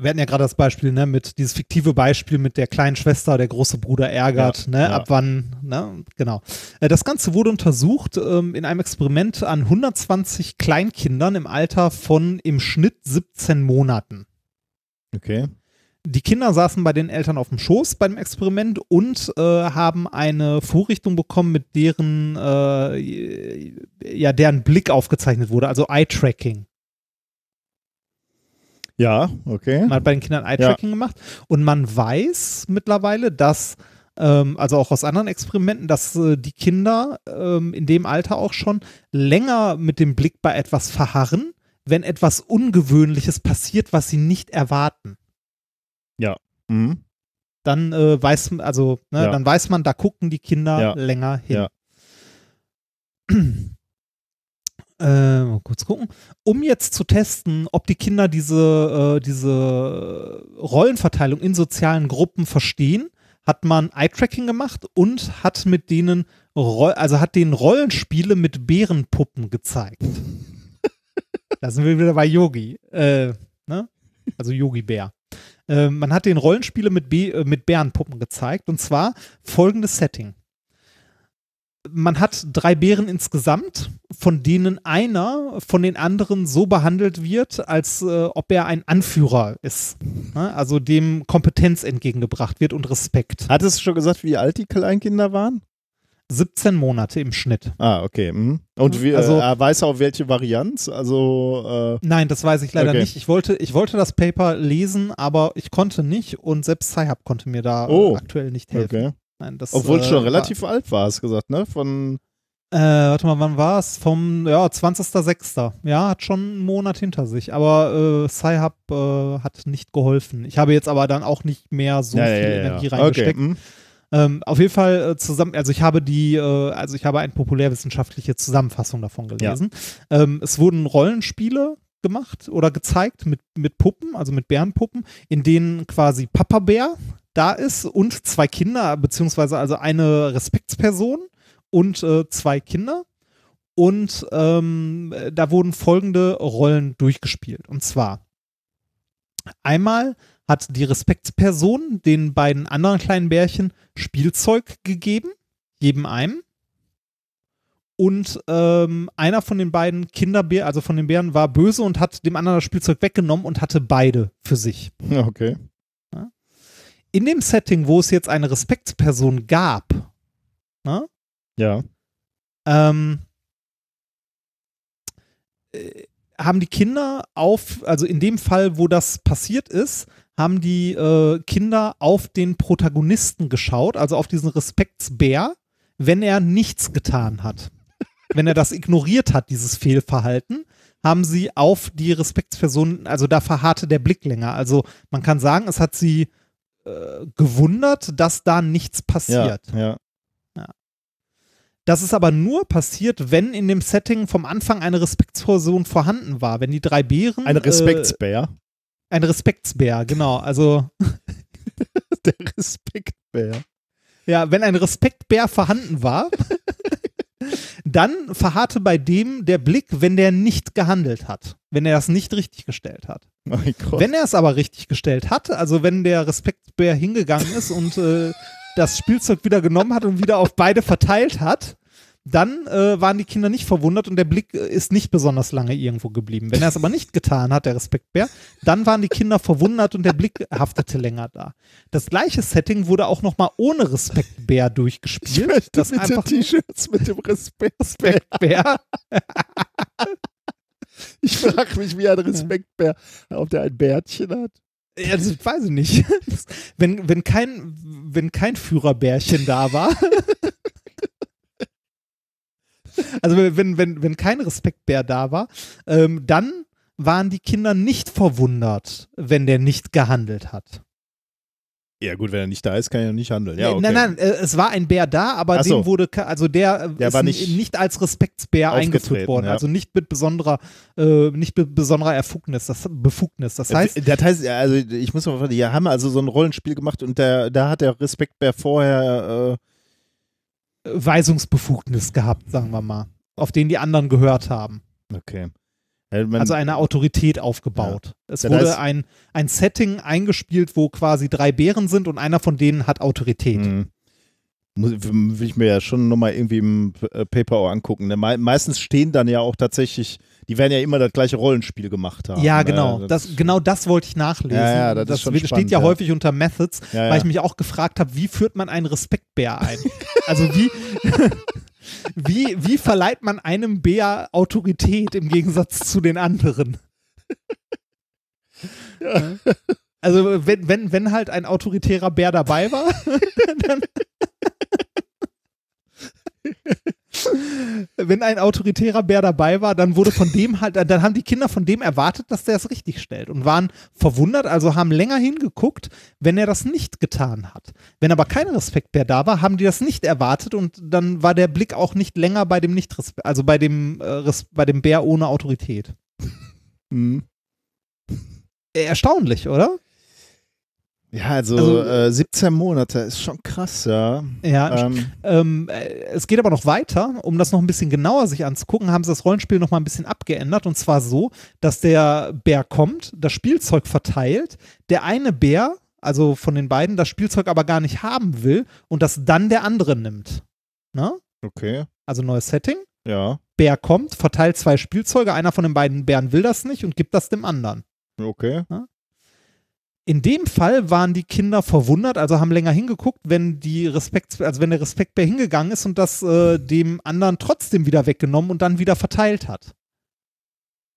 wir hatten ja gerade das Beispiel, ne, mit dieses fiktive Beispiel mit der kleinen Schwester, der große Bruder ärgert, Ja, ne, ja. ab wann, ne, genau. Äh, Das Ganze wurde untersucht ähm, in einem Experiment an 120 Kleinkindern im Alter von im Schnitt 17 Monaten. Okay. Die Kinder saßen bei den Eltern auf dem Schoß beim Experiment und äh, haben eine Vorrichtung bekommen, mit deren, äh, ja, deren Blick aufgezeichnet wurde, also Eye-Tracking. Ja, okay. Man hat bei den Kindern Eye-Tracking gemacht und man weiß mittlerweile, dass, ähm, also auch aus anderen Experimenten, dass äh, die Kinder ähm, in dem Alter auch schon länger mit dem Blick bei etwas verharren, wenn etwas Ungewöhnliches passiert, was sie nicht erwarten. Mhm. Dann äh, weiß man, also, ne, Ja. dann weiß man, da gucken die Kinder Ja. länger hin. Ja. Äh, mal kurz gucken. Um jetzt zu testen, ob die Kinder diese, äh, diese Rollenverteilung in sozialen Gruppen verstehen, hat man Eye-Tracking gemacht und hat mit denen, also hat denen Rollenspiele mit Bärenpuppen gezeigt. da sind wir wieder bei Yogi. Äh, ne? Also Yogi-Bär. Äh, man hat den Rollenspiele mit, Bä äh, mit Bärenpuppen gezeigt und zwar folgendes Setting. Man hat drei Bären insgesamt, von denen einer von den anderen so behandelt wird, als äh, ob er ein Anführer ist. Ne? Also dem Kompetenz entgegengebracht wird und Respekt. Hattest du schon gesagt, wie alt die Kleinkinder waren? 17 Monate im Schnitt. Ah, okay. Mhm. Und wie, Also- äh, weiß er auf welche Varianz? Also, äh, Nein, das weiß ich leider Okay. nicht. Ich wollte, ich wollte das Paper lesen, aber ich konnte nicht und selbst Sci-Hub konnte mir da Oh, äh, aktuell nicht helfen. okay. Nein, das, Obwohl es äh, schon war- relativ alt war, hast du gesagt, ne? Von, Äh, warte mal, wann war es? Vom ja, 20.06. Ja, hat schon einen Monat hinter sich. Aber äh, Sci-Hub äh, hat nicht geholfen. Ich habe jetzt aber dann auch nicht mehr so ja, viel ja, ja, Energie ja. reingesteckt. Okay. hm. Ähm, auf jeden Fall äh, zusammen, also ich habe die, äh, also ich habe eine populärwissenschaftliche Zusammenfassung davon gelesen. Ähm, es wurden Rollenspiele gemacht oder gezeigt mit, mit Puppen, also mit Bärenpuppen, in denen quasi Papa Bär da ist und zwei Kinder, beziehungsweise also eine Respektsperson und äh, zwei Kinder. Und ähm, da wurden folgende Rollen durchgespielt. Und zwar einmal hat die Respektsperson den beiden anderen kleinen Bärchen Spielzeug gegeben, jedem einem. Und ähm, einer von den beiden Kinderbären, also von den Bären, war böse und hat dem anderen das Spielzeug weggenommen und hatte beide für sich. Okay. In dem Setting, wo es jetzt eine Respektsperson gab, ne, Ja. ähm, äh, haben die Kinder auf, also in dem Fall, wo das passiert ist, haben die äh, Kinder auf den Protagonisten geschaut, also auf diesen Respektsbär, wenn er nichts getan hat. wenn er das ignoriert hat, dieses Fehlverhalten, haben sie auf die Respektsperson, also da verharrte der Blick länger. Also man kann sagen, es hat sie äh, gewundert, dass da nichts Ja. passiert. ja. Das ist aber nur passiert, wenn in dem Setting vom Anfang eine Respektsperson vorhanden war. Wenn die drei Bären. Ein Respektsbär. Äh, ein Respektsbär, genau. Also, Der Respektbär. ja, wenn ein Respektbär vorhanden war, dann verharrte bei dem der Blick, wenn der nicht gehandelt hat. Wenn er das nicht richtig gestellt hat. Gott. Wenn er es aber richtig gestellt hat, also wenn der Respektbär hingegangen ist und äh, das Spielzeug wieder genommen hat und wieder auf beide verteilt hat, dann äh, waren die Kinder nicht verwundert und der Blick äh, ist nicht besonders lange irgendwo geblieben. Wenn er es aber nicht getan hat, der Respektbär, dann waren die Kinder verwundert und der Blick haftete länger da. Das gleiche Setting wurde auch nochmal ohne Respektbär ich durchgespielt. möchte das bitte T-Shirts mit dem Respektbär. Respektbär. Ich frage mich, wie ein Respektbär, ob der ein Bärtchen hat. Ja, das weiß ich nicht. Wenn, wenn, kein, wenn kein Führerbärchen da war. Also wenn, wenn, wenn kein Respektbär da war, ähm, dann waren die Kinder nicht verwundert, wenn der nicht gehandelt hat. Ja, gut, wenn er nicht da ist, kann er nicht handeln. Ja, okay. Nein, nein, äh, es war ein Bär da, aber so. dem wurde, also der, äh, Der ist nicht nicht als Respektsbär eingeführt worden. ja. Also nicht mit besonderer, äh, nicht mit besonderer Erfugnis, das, Befugnis. Das heißt, Äh, das heißt, also ich muss mal fragen, die haben also so ein Rollenspiel gemacht und der, da hat der Respektbär vorher, Weisungsbefugnis gehabt, sagen wir mal, auf den die anderen gehört haben. äh, okay. Ja, man- also eine Autorität aufgebaut. Es Ja, wurde ein, ein Setting eingespielt, wo quasi drei Bären sind und einer von denen hat Autorität. Mhm. Muss, will ich mir ja schon nochmal irgendwie im äh, Paper angucken. Ne? Me meistens stehen dann ja auch tatsächlich, die werden ja immer das gleiche Rollenspiel gemacht haben. Ja, ne? genau. Das, genau das wollte ich nachlesen. Ja, ja, das ist schon steht spannend, ja, ja. häufig unter Methods, Ja, weil ja. ich mich auch gefragt habe, wie führt man einen Respektbär ein? also wie, wie, wie verleiht man einem Bär Autorität im Gegensatz zu den anderen? Also wenn, wenn, wenn halt ein autoritärer Bär dabei war, dann wenn ein autoritärer Bär dabei war, dann wurde von dem halt, dann haben die Kinder von dem erwartet, dass der es richtig stellt und waren verwundert, also haben länger hingeguckt, wenn er das nicht getan hat. Wenn aber kein Respektbär da war, haben die das nicht erwartet und dann war der Blick auch nicht länger bei dem nicht also bei dem äh, bei dem Bär ohne Autorität. Mhm. Erstaunlich, oder? Ja, also, Also- äh, 17 Monate ist schon krass, ja. Ja, Ähm, Ähm, äh, es geht aber noch weiter. Um das noch ein bisschen genauer sich anzugucken, haben sie das Rollenspiel noch mal ein bisschen abgeändert. Und zwar so, dass der Bär kommt, das Spielzeug verteilt, der eine Bär, also von den beiden, das Spielzeug aber gar nicht haben will und das dann der andere nimmt. Ne? okay, Also neues Setting. ja, Bär kommt, verteilt zwei Spielzeuge, einer von den beiden Bären will das nicht und gibt das dem anderen. okay. In dem Fall waren die Kinder verwundert, also haben länger hingeguckt, wenn die Respekt, also wenn der Respektbär hingegangen ist und das äh, dem anderen trotzdem wieder weggenommen und dann wieder verteilt hat.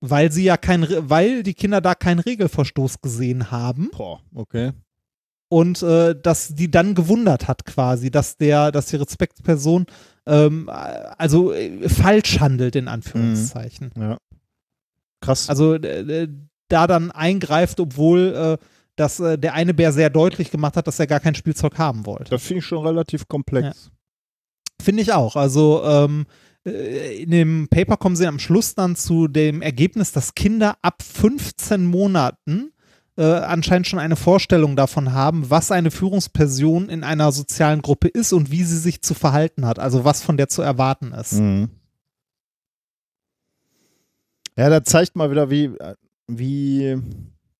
Weil sie ja kein, weil die Kinder da keinen Regelverstoß gesehen haben. Boah, okay. und äh, dass die dann gewundert hat quasi, dass der, dass die Respektsperson ähm, also äh, falsch handelt in Anführungszeichen. Ja. Krass. Also äh, da dann eingreift, obwohl äh, dass äh, der eine Bär sehr deutlich gemacht hat, dass er gar kein Spielzeug haben wollte. das finde ich schon relativ komplex. Finde ich auch. Also ähm, äh, in dem Paper kommen sie am Schluss dann zu dem Ergebnis, dass Kinder ab 15 Monaten äh, anscheinend schon eine Vorstellung davon haben, was eine Führungsperson in einer sozialen Gruppe ist und wie sie sich zu verhalten hat, also was von der zu erwarten ist. Mhm. Ja, da zeigt mal wieder, wie, wie,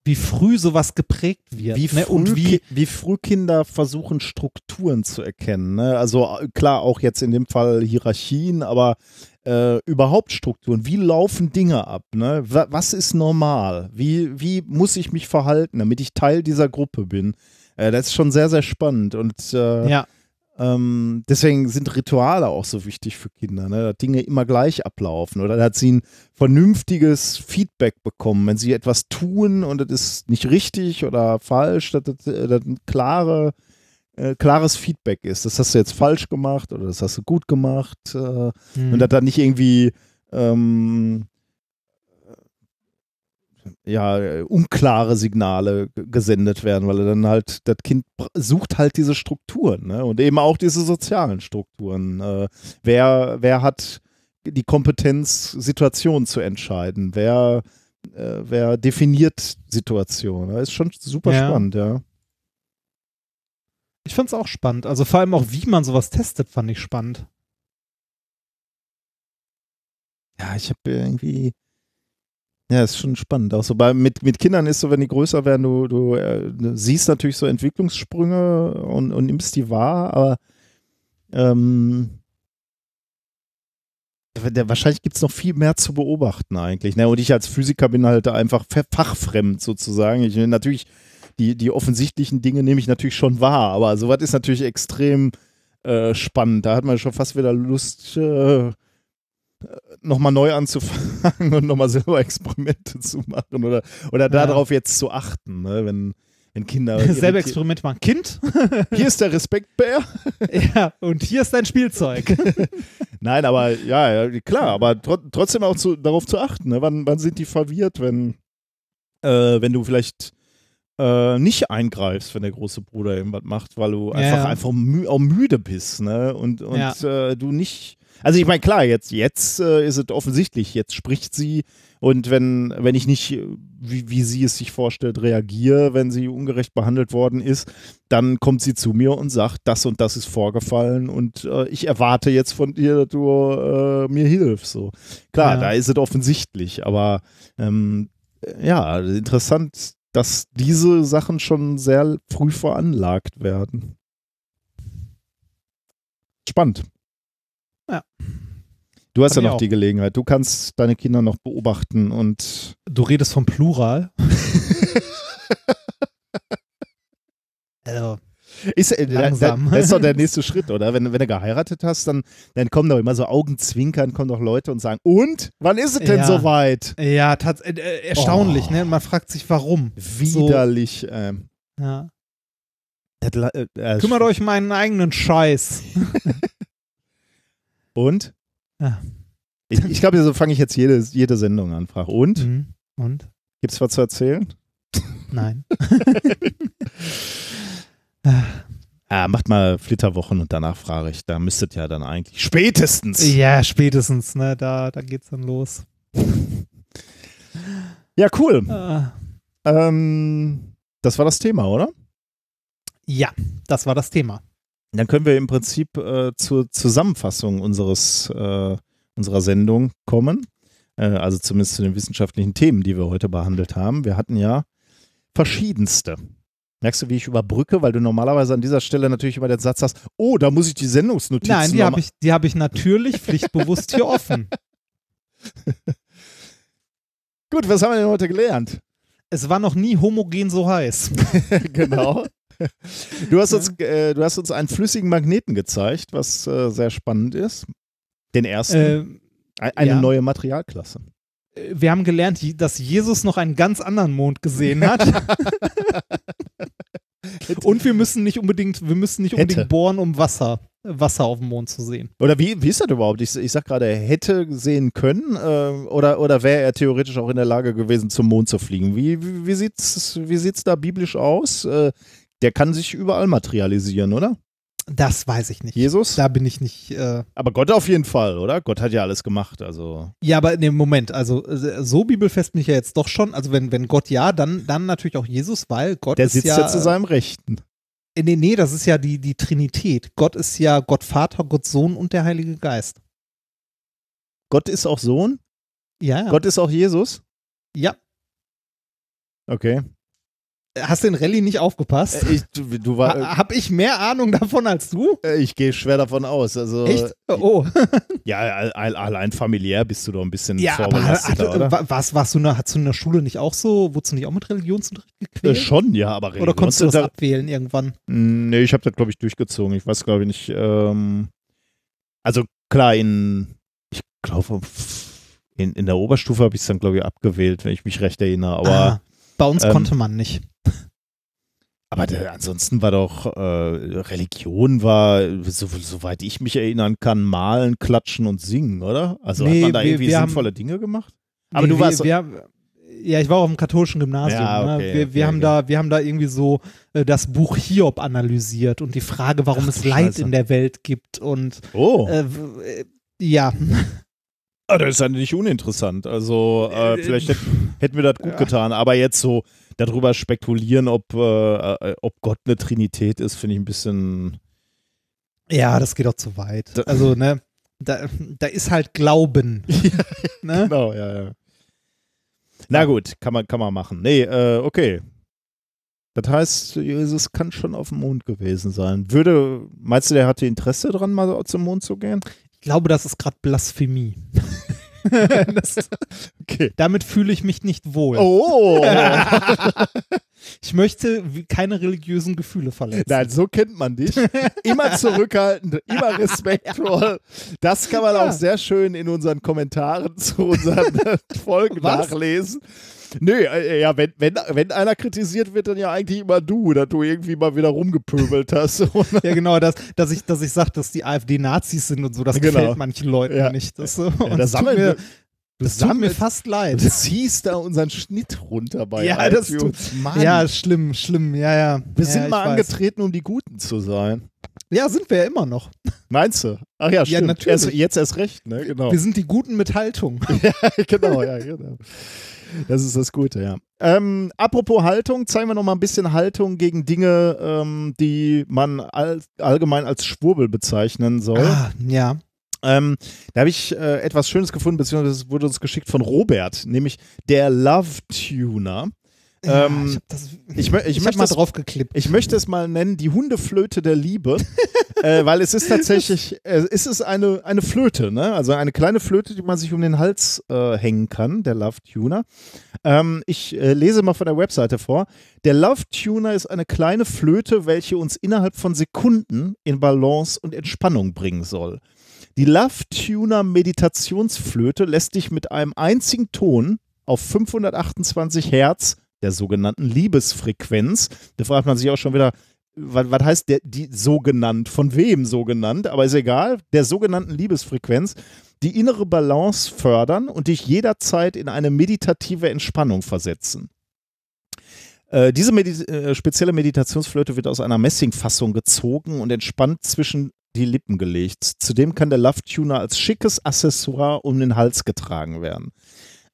Wie früh sowas geprägt wird. wie, früh, ne? Und wie, wie früh Kinder versuchen, Strukturen zu erkennen. Ne? Also äh, klar, auch jetzt in dem Fall Hierarchien, aber äh, überhaupt Strukturen. Wie laufen Dinge ab? Ne? Wa- Was ist normal? Wie, wie muss ich mich verhalten, damit ich Teil dieser Gruppe bin? Äh, das ist schon sehr, sehr spannend. Und äh, ja, Ähm, deswegen sind Rituale auch so wichtig für Kinder, ne? dass Dinge immer gleich ablaufen oder dass sie ein vernünftiges Feedback bekommen, wenn sie etwas tun und das ist nicht richtig oder falsch, dass das, äh, ein klare, äh, klares Feedback ist. Das hast du jetzt falsch gemacht oder das hast du gut gemacht äh, hm. und dass da nicht irgendwie ähm, ja, äh, unklare Signale gesendet werden, weil er dann halt, das Kind sucht halt diese Strukturen ne? und eben auch diese sozialen Strukturen. Äh, wer, wer hat die Kompetenz, Situationen zu entscheiden? Wer, äh, wer definiert Situationen? Das ist schon super Ja. spannend, ja. ich fand es auch spannend. Also vor allem auch, wie man sowas testet, fand ich spannend. Ja, ich habe irgendwie. Ja, ist schon spannend. Auch so bei, mit, mit Kindern ist so, wenn die größer werden, du, du, äh, siehst natürlich so Entwicklungssprünge und, und nimmst die wahr, aber ähm, der, wahrscheinlich gibt es noch viel mehr zu beobachten eigentlich. Ne? Und ich als Physiker bin halt einfach fachfremd sozusagen. Ich natürlich die, die offensichtlichen Dinge nehme ich natürlich schon wahr, aber sowas ist natürlich extrem äh, spannend. Da hat man schon fast wieder Lust, äh, nochmal neu anzufangen und nochmal selber Experimente zu machen oder, oder darauf jetzt zu achten, ne? wenn, wenn Kinder. Selber Experiment machen. Kind? Hier ist der Respektbär. ja, und hier ist dein Spielzeug. Nein, aber ja, klar, aber tro trotzdem auch zu, darauf zu achten. Ne? Wann, wann sind die verwirrt, wenn, äh, wenn du vielleicht äh, nicht eingreifst, wenn der große Bruder irgendwas macht, weil du Ja, einfach, ja. einfach mü auch müde bist, ne? Und, und Ja. äh, du nicht. Also ich meine, klar, jetzt, jetzt äh, ist es offensichtlich, jetzt spricht sie und wenn, wenn ich nicht, äh, wie, wie sie es sich vorstellt, reagiere, wenn sie ungerecht behandelt worden ist, dann kommt sie zu mir und sagt, das und das ist vorgefallen und äh, ich erwarte jetzt von dir, dass du äh, mir hilfst. So. Klar, Ja. da ist es offensichtlich, aber ähm, ja, interessant, dass diese Sachen schon sehr früh veranlagt werden. Spannend. Ja. Du hast Fand ja noch die Gelegenheit. Du kannst deine Kinder noch beobachten und Du redest vom Plural. also, ist, äh, Langsam. Da, das ist doch der nächste Schritt, oder? Wenn, wenn du geheiratet hast, dann, dann kommen doch immer so Augenzwinkern, kommen doch Leute und sagen, und? Wann ist es denn Ja. soweit? ja, äh, äh, erstaunlich, Oh. ne? Man fragt sich, warum. Widerlich. ähm, Ja. äh, äh, Kümmert euch um einen eigenen Scheiß. Und? Ja. Ich, ich glaube, so fange ich jetzt jede, jede Sendung an. Frag, und? Mhm. Und? Gibt's was zu erzählen? Nein. Ah, macht mal Flitterwochen und danach frage ich. Da müsstet ja dann eigentlich spätestens. ja, spätestens, ne? Da, da geht's dann los. Ja, cool. Äh, Ähm, das war das Thema, oder? ja, das war das Thema. Dann können wir im Prinzip äh, zur Zusammenfassung unseres, äh, unserer Sendung kommen. Äh, also zumindest zu den wissenschaftlichen Themen, die wir heute behandelt haben. Wir hatten ja verschiedenste. Merkst du, wie ich überbrücke? Weil du normalerweise an dieser Stelle natürlich immer den Satz hast, oh, da muss ich die Sendungsnotizen Nein, die habe ich, die hab ich natürlich pflichtbewusst hier offen. Gut, was haben wir denn heute gelernt? Es war noch nie homogen so heiß. genau. Du hast, uns, äh, du hast uns einen flüssigen Magneten gezeigt, was äh, sehr spannend ist. Den ersten. Ein- eine ja. neue Materialklasse. wir haben gelernt, dass Jesus noch einen ganz anderen Mond gesehen hat. Und wir müssen nicht unbedingt, wir müssen nicht unbedingt Hätte. bohren, um Wasser, Wasser auf dem Mond zu sehen. Oder wie, wie ist das überhaupt? Ich, ich sag gerade, er hätte sehen können äh, oder, oder wäre er theoretisch auch in der Lage gewesen, zum Mond zu fliegen? Wie, wie, wie sieht es wie sieht's da biblisch aus? Äh, der kann sich überall materialisieren, oder? Das weiß ich nicht. Jesus? Da bin ich nicht. Äh Aber Gott auf jeden Fall, oder? Gott hat ja alles gemacht, also. ja, aber in dem Moment, also so bibelfest bin ich ja jetzt doch schon. Also wenn, wenn Gott ja, dann, dann natürlich auch Jesus, weil Gott Der ist sitzt ja. ja, zu seinem Rechten. äh, nee, nee, das ist ja die, die Trinität. Gott ist ja Gott Vater, Gott Sohn und der Heilige Geist. Gott ist auch Sohn? Ja, ja. Gott ist auch Jesus? ja. Okay. Hast du in Rallye nicht aufgepasst? Äh, Ich, du, du war, Ha, hab ich mehr Ahnung davon als du? äh, ich gehe schwer davon aus. Also, Echt? Oh. Ja, all- all- allein familiär bist du doch ein bisschen Ja, aber hat, oder? wa- was, warst du, in der- hast du in der Schule nicht auch so, wurdest du nicht auch mit Religionsunterricht Äh, gequält? schon, ja, aber Oder konntest du das abwählen irgendwann? Mm, Nee, ich habe das, glaube ich, durchgezogen. Ich weiß, glaube ich, nicht. Ähm, also klar, in, ich glaube, in, in der Oberstufe habe ich es dann, glaube ich, abgewählt, wenn ich mich recht erinnere. Aber, ah, bei uns ähm, konnte man nicht. aber der, ansonsten war doch, äh, Religion war, so, soweit ich mich erinnern kann, malen, klatschen und singen, oder? Also Nee, hat man da wir- irgendwie wir haben- sinnvolle Dinge gemacht? Aber Nee, du wir, warst. Wir, haben- ja, ich war auf dem katholischen Gymnasium. Ja, ne? okay, wir, okay, wir, haben okay. da, wir haben da irgendwie so äh, das Buch Hiob analysiert und die Frage, warum Ach es Leid Scheiße. in der Welt gibt. Und oh, äh, äh, ja, ah, das ist ja nicht uninteressant. Also, äh, Äh, vielleicht hätt, hätten wir das gut ja. getan. Aber jetzt so darüber spekulieren, ob, äh, äh, ob Gott eine Trinität ist, finde ich ein bisschen. ja, das geht auch zu weit. Da- Also, ne, da, da ist halt Glauben. ne? Genau, ja, ja. Na gut, kann man, kann man machen. Nee, äh, okay. Das heißt, Jesus kann schon auf dem Mond gewesen sein. Würde, meinst du, der hatte Interesse dran, mal zum Mond zu gehen? Ich glaube, das ist gerade Blasphemie. das, Okay. damit fühle ich mich nicht wohl. Oh! Ich möchte keine religiösen Gefühle verletzen. Nein, so kennt man dich. Immer zurückhaltend, immer respektvoll. Das kann man Ja. auch sehr schön in unseren Kommentaren zu unseren Folgen Was? nachlesen. Nö, äh, ja, wenn, wenn, wenn einer kritisiert wird, dann ja eigentlich immer du, dass du irgendwie mal wieder rumgepöbelt hast. Ja, genau, dass, dass ich, dass ich sage, dass die AfD Nazis sind und so, das Genau. gefällt manchen Leuten Ja. nicht. Das, so. Ja, das tut sammeln mir, wir- das tut mir fast leid. Du ziehst da unseren Schnitt runter bei Ja, das iTunes. Mann, Ja, schlimm, schlimm, ja, ja. wir ja, sind mal weiß. angetreten, um die Guten zu sein. Ja, sind wir ja immer noch. Meinst du? Ach ja, stimmt. natürlich. Erst, jetzt erst recht, ne? Genau. Wir sind die Guten mit Haltung. genau, ja, genau. Das ist das Gute, ja. Ähm, apropos Haltung, zeigen wir noch mal ein bisschen Haltung gegen Dinge, ähm, die man all, allgemein als Schwurbel bezeichnen soll. Ah, ja. Ähm, da habe ich äh, etwas Schönes gefunden, beziehungsweise es wurde uns geschickt von Robert, nämlich der Love Tuner. Ja Ähm, ich hab, das, ich mö- ich ich hab möchte mal drauf geklippt. Ich möchte es mal nennen, die Hundeflöte der Liebe, äh, weil es ist tatsächlich, äh, es ist eine, eine Flöte, ne? also eine kleine Flöte, die man sich um den Hals äh, hängen kann, der Love Tuner. Ähm, ich äh, lese mal von der Webseite vor. Der Love Tuner ist eine kleine Flöte, welche uns innerhalb von Sekunden in Balance und Entspannung bringen soll. Die Love Tuner Meditationsflöte lässt dich mit einem einzigen Ton auf 528 Hertz der sogenannten Liebesfrequenz. Da fragt man sich auch schon wieder, was, was heißt der, die so genannt? Von wem so genannt? Aber ist egal. Der sogenannten Liebesfrequenz, die innere Balance fördern und dich jederzeit in eine meditative Entspannung versetzen. Äh, diese Medi äh, spezielle Meditationsflöte wird aus einer Messingfassung gezogen und entspannt zwischen die Lippen gelegt. Zudem kann der Love Tuner als schickes Accessoire um den Hals getragen werden.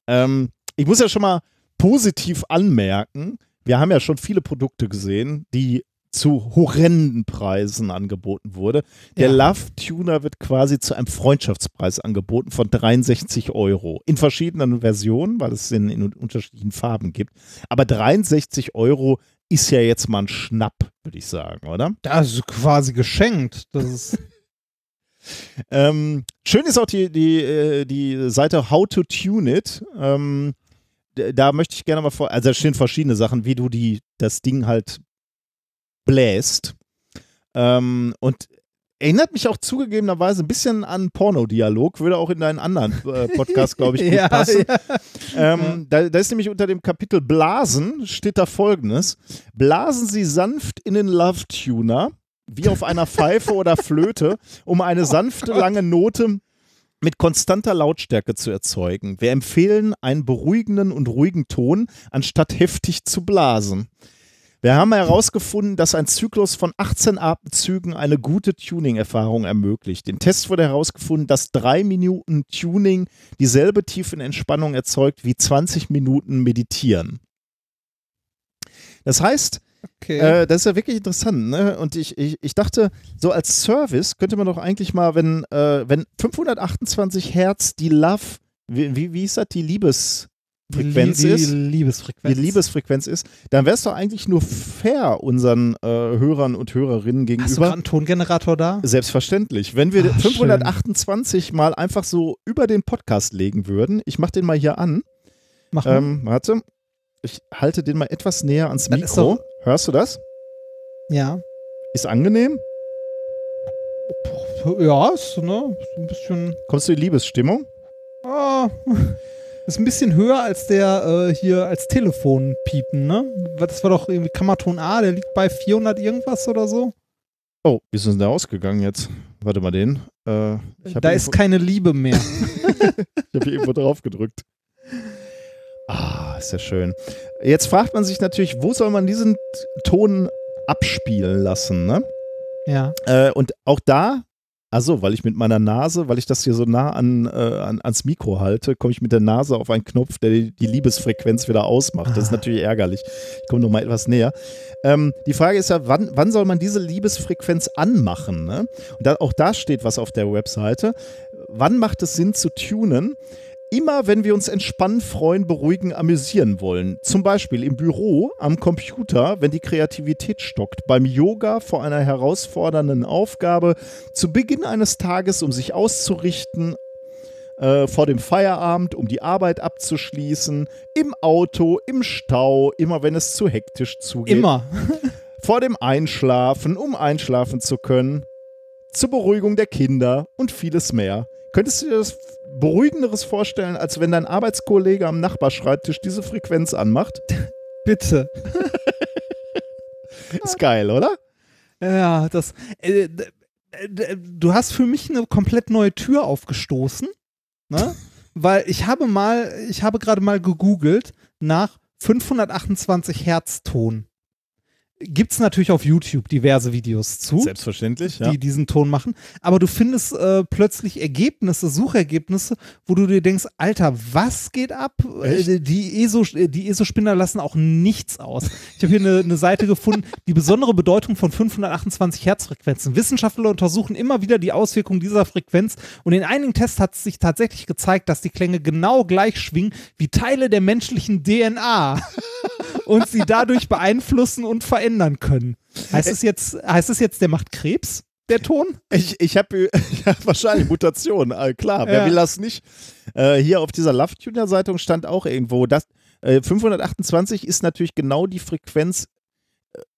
Ähm, ich muss ja schon mal positiv anmerken, wir haben ja schon viele Produkte gesehen, die zu horrenden Preisen angeboten wurde. Der Ja. Love Tuner wird quasi zu einem Freundschaftspreis angeboten von 63 Euro. In verschiedenen Versionen, weil es in, in unterschiedlichen Farben gibt. Aber 63 Euro ist ja jetzt mal ein Schnapp, würde ich sagen, oder? Das ist quasi geschenkt. Das ist, Ähm, schön ist auch die, die, äh, die Seite How to Tune It. Ähm, da möchte ich gerne mal vor, also da stehen verschiedene Sachen, wie du die, das Ding halt bläst. Ähm, und Erinnert mich auch zugegebenerweise ein bisschen an Pornodialog, würde auch in deinen anderen äh, Podcast, glaube ich, gut Ja, passen. ja. Ähm, da, da ist nämlich unter dem Kapitel Blasen steht da folgendes: Blasen Sie sanft in den Love Tuner, wie auf einer Pfeife oder Flöte, um eine sanfte, lange Note mit konstanter Lautstärke zu erzeugen. Wir empfehlen einen beruhigenden und ruhigen Ton, anstatt heftig zu blasen. Wir haben herausgefunden, dass ein Zyklus von 18 Atemzügen eine gute Tuning-Erfahrung ermöglicht. Im Test wurde herausgefunden, dass drei Minuten Tuning dieselbe Tiefenentspannung erzeugt wie 20 Minuten Meditieren. Das heißt, Okay. äh, das ist ja wirklich interessant, ne? Und ich, ich, ich dachte, so als Service könnte man doch eigentlich mal, wenn, äh, wenn 528 Hertz die Love, wie, wie, wie ist das, die Liebesfrequenz die, ist? Die Liebesfrequenz. die Liebesfrequenz ist, dann wäre es doch eigentlich nur fair unseren äh, Hörern und Hörerinnen Hast du gegenüber. einen Tongenerator da? Selbstverständlich. Wenn wir Ach, 528 mal einfach so über den Podcast legen würden, ich mache den mal hier an. Mach mal. Ähm, warte, ich halte den mal etwas näher ans Das ist Mikro. doch- Hörst du das? ja. Ist angenehm? Ja, ist, ne, ist ein bisschen. Kommst du in Liebesstimmung? Ah, ist ein bisschen höher als der äh, hier als Telefonpiepen, ne? Das war doch irgendwie Kammerton A, der liegt bei 400 irgendwas oder so. Oh, wie ist denn der ausgegangen jetzt? Warte mal den. Äh, Da ist keine Liebe mehr. Ich habe hier irgendwo drauf gedrückt. Ah, ist ja schön. Jetzt fragt man sich natürlich, wo soll man diesen Ton abspielen lassen, ne? ja. Äh, und auch da, also weil ich mit meiner Nase, weil ich das hier so nah an, äh, an, ans Mikro halte, komme ich mit der Nase auf einen Knopf, der die, die Liebesfrequenz wieder ausmacht. Das ist Ah. natürlich ärgerlich. Ich komme noch mal etwas näher. Ähm, die Frage ist ja, wann, wann soll man diese Liebesfrequenz anmachen? Ne? Und da, auch da steht was auf der Webseite. Wann macht es Sinn zu tunen? Immer wenn wir uns entspannen, freuen, beruhigen, amüsieren wollen. Zum Beispiel im Büro, am Computer, wenn die Kreativität stockt, beim Yoga vor einer herausfordernden Aufgabe, zu Beginn eines Tages, um sich auszurichten, äh, vor dem Feierabend, um die Arbeit abzuschließen, im Auto, im Stau, immer wenn es zu hektisch zugeht, Immer. vor dem Einschlafen, um einschlafen zu können, zur Beruhigung der Kinder und vieles mehr. Könntest du dir das Beruhigenderes vorstellen, als wenn dein Arbeitskollege am Nachbarschreibtisch diese Frequenz anmacht? Bitte. Ist geil, oder? Ja, das. Äh, d- du hast für mich eine komplett neue Tür aufgestoßen, ne? Weil ich habe mal, ich habe gerade mal gegoogelt nach 528 Hertz Ton. Gibt's natürlich auf YouTube diverse Videos zu. Selbstverständlich, ja. die diesen Ton machen. Aber du findest äh, plötzlich Ergebnisse, Suchergebnisse, wo du dir denkst, Alter, was geht ab? Echt? Äh, die ESO, äh, die ESO-Spinner lassen auch nichts aus. Ich habe hier eine, eine Seite gefunden, die besondere Bedeutung von 528 Herzfrequenzen. Wissenschaftler untersuchen immer wieder die Auswirkungen dieser Frequenz und in einigen Tests hat es sich tatsächlich gezeigt, dass die Klänge genau gleich schwingen wie Teile der menschlichen DNA und sie dadurch beeinflussen und verändern können. Heißt es jetzt, heißt es jetzt, der macht Krebs, der Ton? Ich, ich habe ja, wahrscheinlich Mutationen, äh, klar, wer Ja. will das nicht? Äh, hier auf dieser Love Tuner Zeitung stand auch irgendwo, dass äh, 528 ist natürlich genau die Frequenz,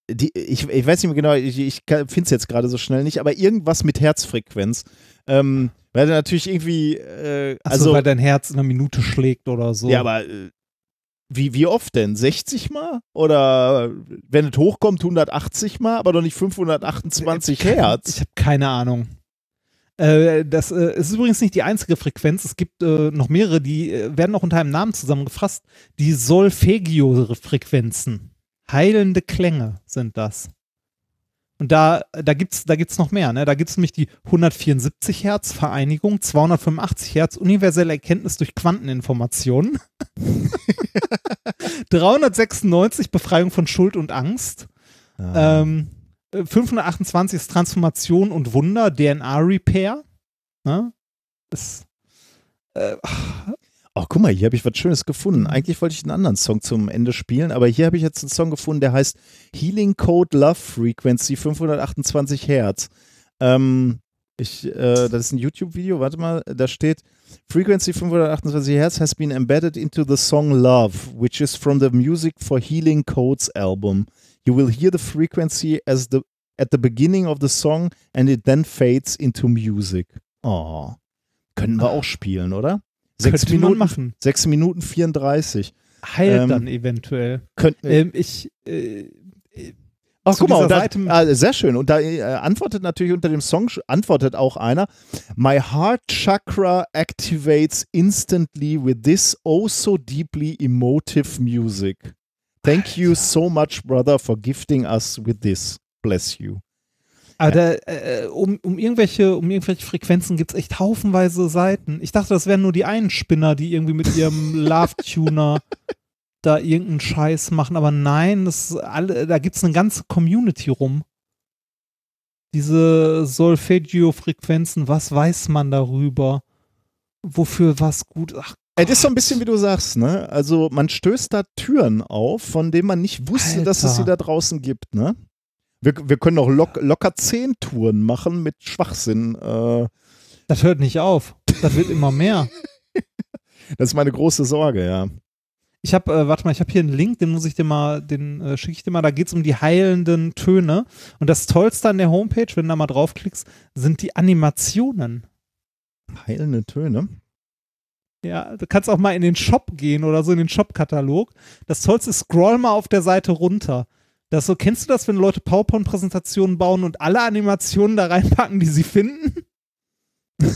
äh, die, ich, ich weiß nicht mehr genau, ich, ich finde es jetzt gerade so schnell nicht, aber irgendwas mit Herzfrequenz. Ähm, weil natürlich irgendwie, äh, Also, also, weil dein Herz in einer Minute schlägt oder so. ja, aber äh, wie, wie oft denn? 60 Mal? Oder wenn es hochkommt, 180 Mal, aber doch nicht 528 Hertz? Ich habe keine Ahnung. Äh, das äh, ist übrigens nicht die einzige Frequenz. Es gibt äh, noch mehrere, die werden auch unter einem Namen zusammengefasst. Die Solfeggio-Frequenzen. Heilende Klänge sind das. Und da, da gibt es da gibt's noch mehr. Ne? Da gibt es nämlich die 174 Hertz Vereinigung, 285 Hertz universelle Erkenntnis durch Quanteninformationen, 396 Befreiung von Schuld und Angst, Ah. ähm, äh, 528 ist Transformation und Wunder, DNA-Repair. Ne? Ist, äh, Oh, guck mal, hier habe ich was Schönes gefunden. Eigentlich wollte ich einen anderen Song zum Ende spielen, aber hier habe ich jetzt einen Song gefunden, der heißt Healing Code Love Frequency 528 Hertz. Ähm, ich, äh, das ist ein YouTube-Video, warte mal, da steht Frequency 528 Hertz has been embedded into the song Love, which is from the Music for Healing Codes album. You will hear the frequency as the at the beginning of the song and it then fades into music. Oh. Können wir auch spielen, oder? Sechs Minuten, machen. 6 Minuten 34. Heilt Ähm, dann eventuell. Könnten, Ähm, ich, äh, Ach, guck mal, da, ah, sehr schön. Und da äh, antwortet natürlich unter dem Song, antwortet auch einer, My heart chakra activates instantly with this oh so deeply emotive music. Thank you so much, brother, for gifting us with this. Bless you. Aber da, äh, um, um, irgendwelche, um irgendwelche Frequenzen gibt es echt haufenweise Seiten. Ich dachte, das wären nur die einen Spinner, die irgendwie mit ihrem Love-Tuner da irgendeinen Scheiß machen, aber nein, das alle, da gibt es eine ganze Community rum. Diese Solfeggio-Frequenzen, was weiß man darüber? Wofür was gut? Ach, Es ist so ein bisschen, wie du sagst, ne? Also man stößt da Türen auf, von denen man nicht wusste, dass es sie Alter. da draußen gibt, ne? Wir, wir können auch lock, locker zehn Touren machen mit Schwachsinn. Äh, das hört nicht auf. Das wird immer mehr. das ist meine große Sorge, ja. Ich habe, äh, warte mal, ich habe hier einen Link, den muss ich dir mal, den äh, schicke ich dir mal. Da geht es um die heilenden Töne. Und das Tollste an der Homepage, wenn du da mal draufklickst, sind die Animationen. Heilende Töne. Ja, du kannst auch mal in den Shop gehen oder so in den Shop-Katalog. Das Tollste ist, scroll mal auf der Seite runter. Das so, kennst du das, wenn Leute PowerPoint-Präsentationen bauen und alle Animationen da reinpacken, die sie finden?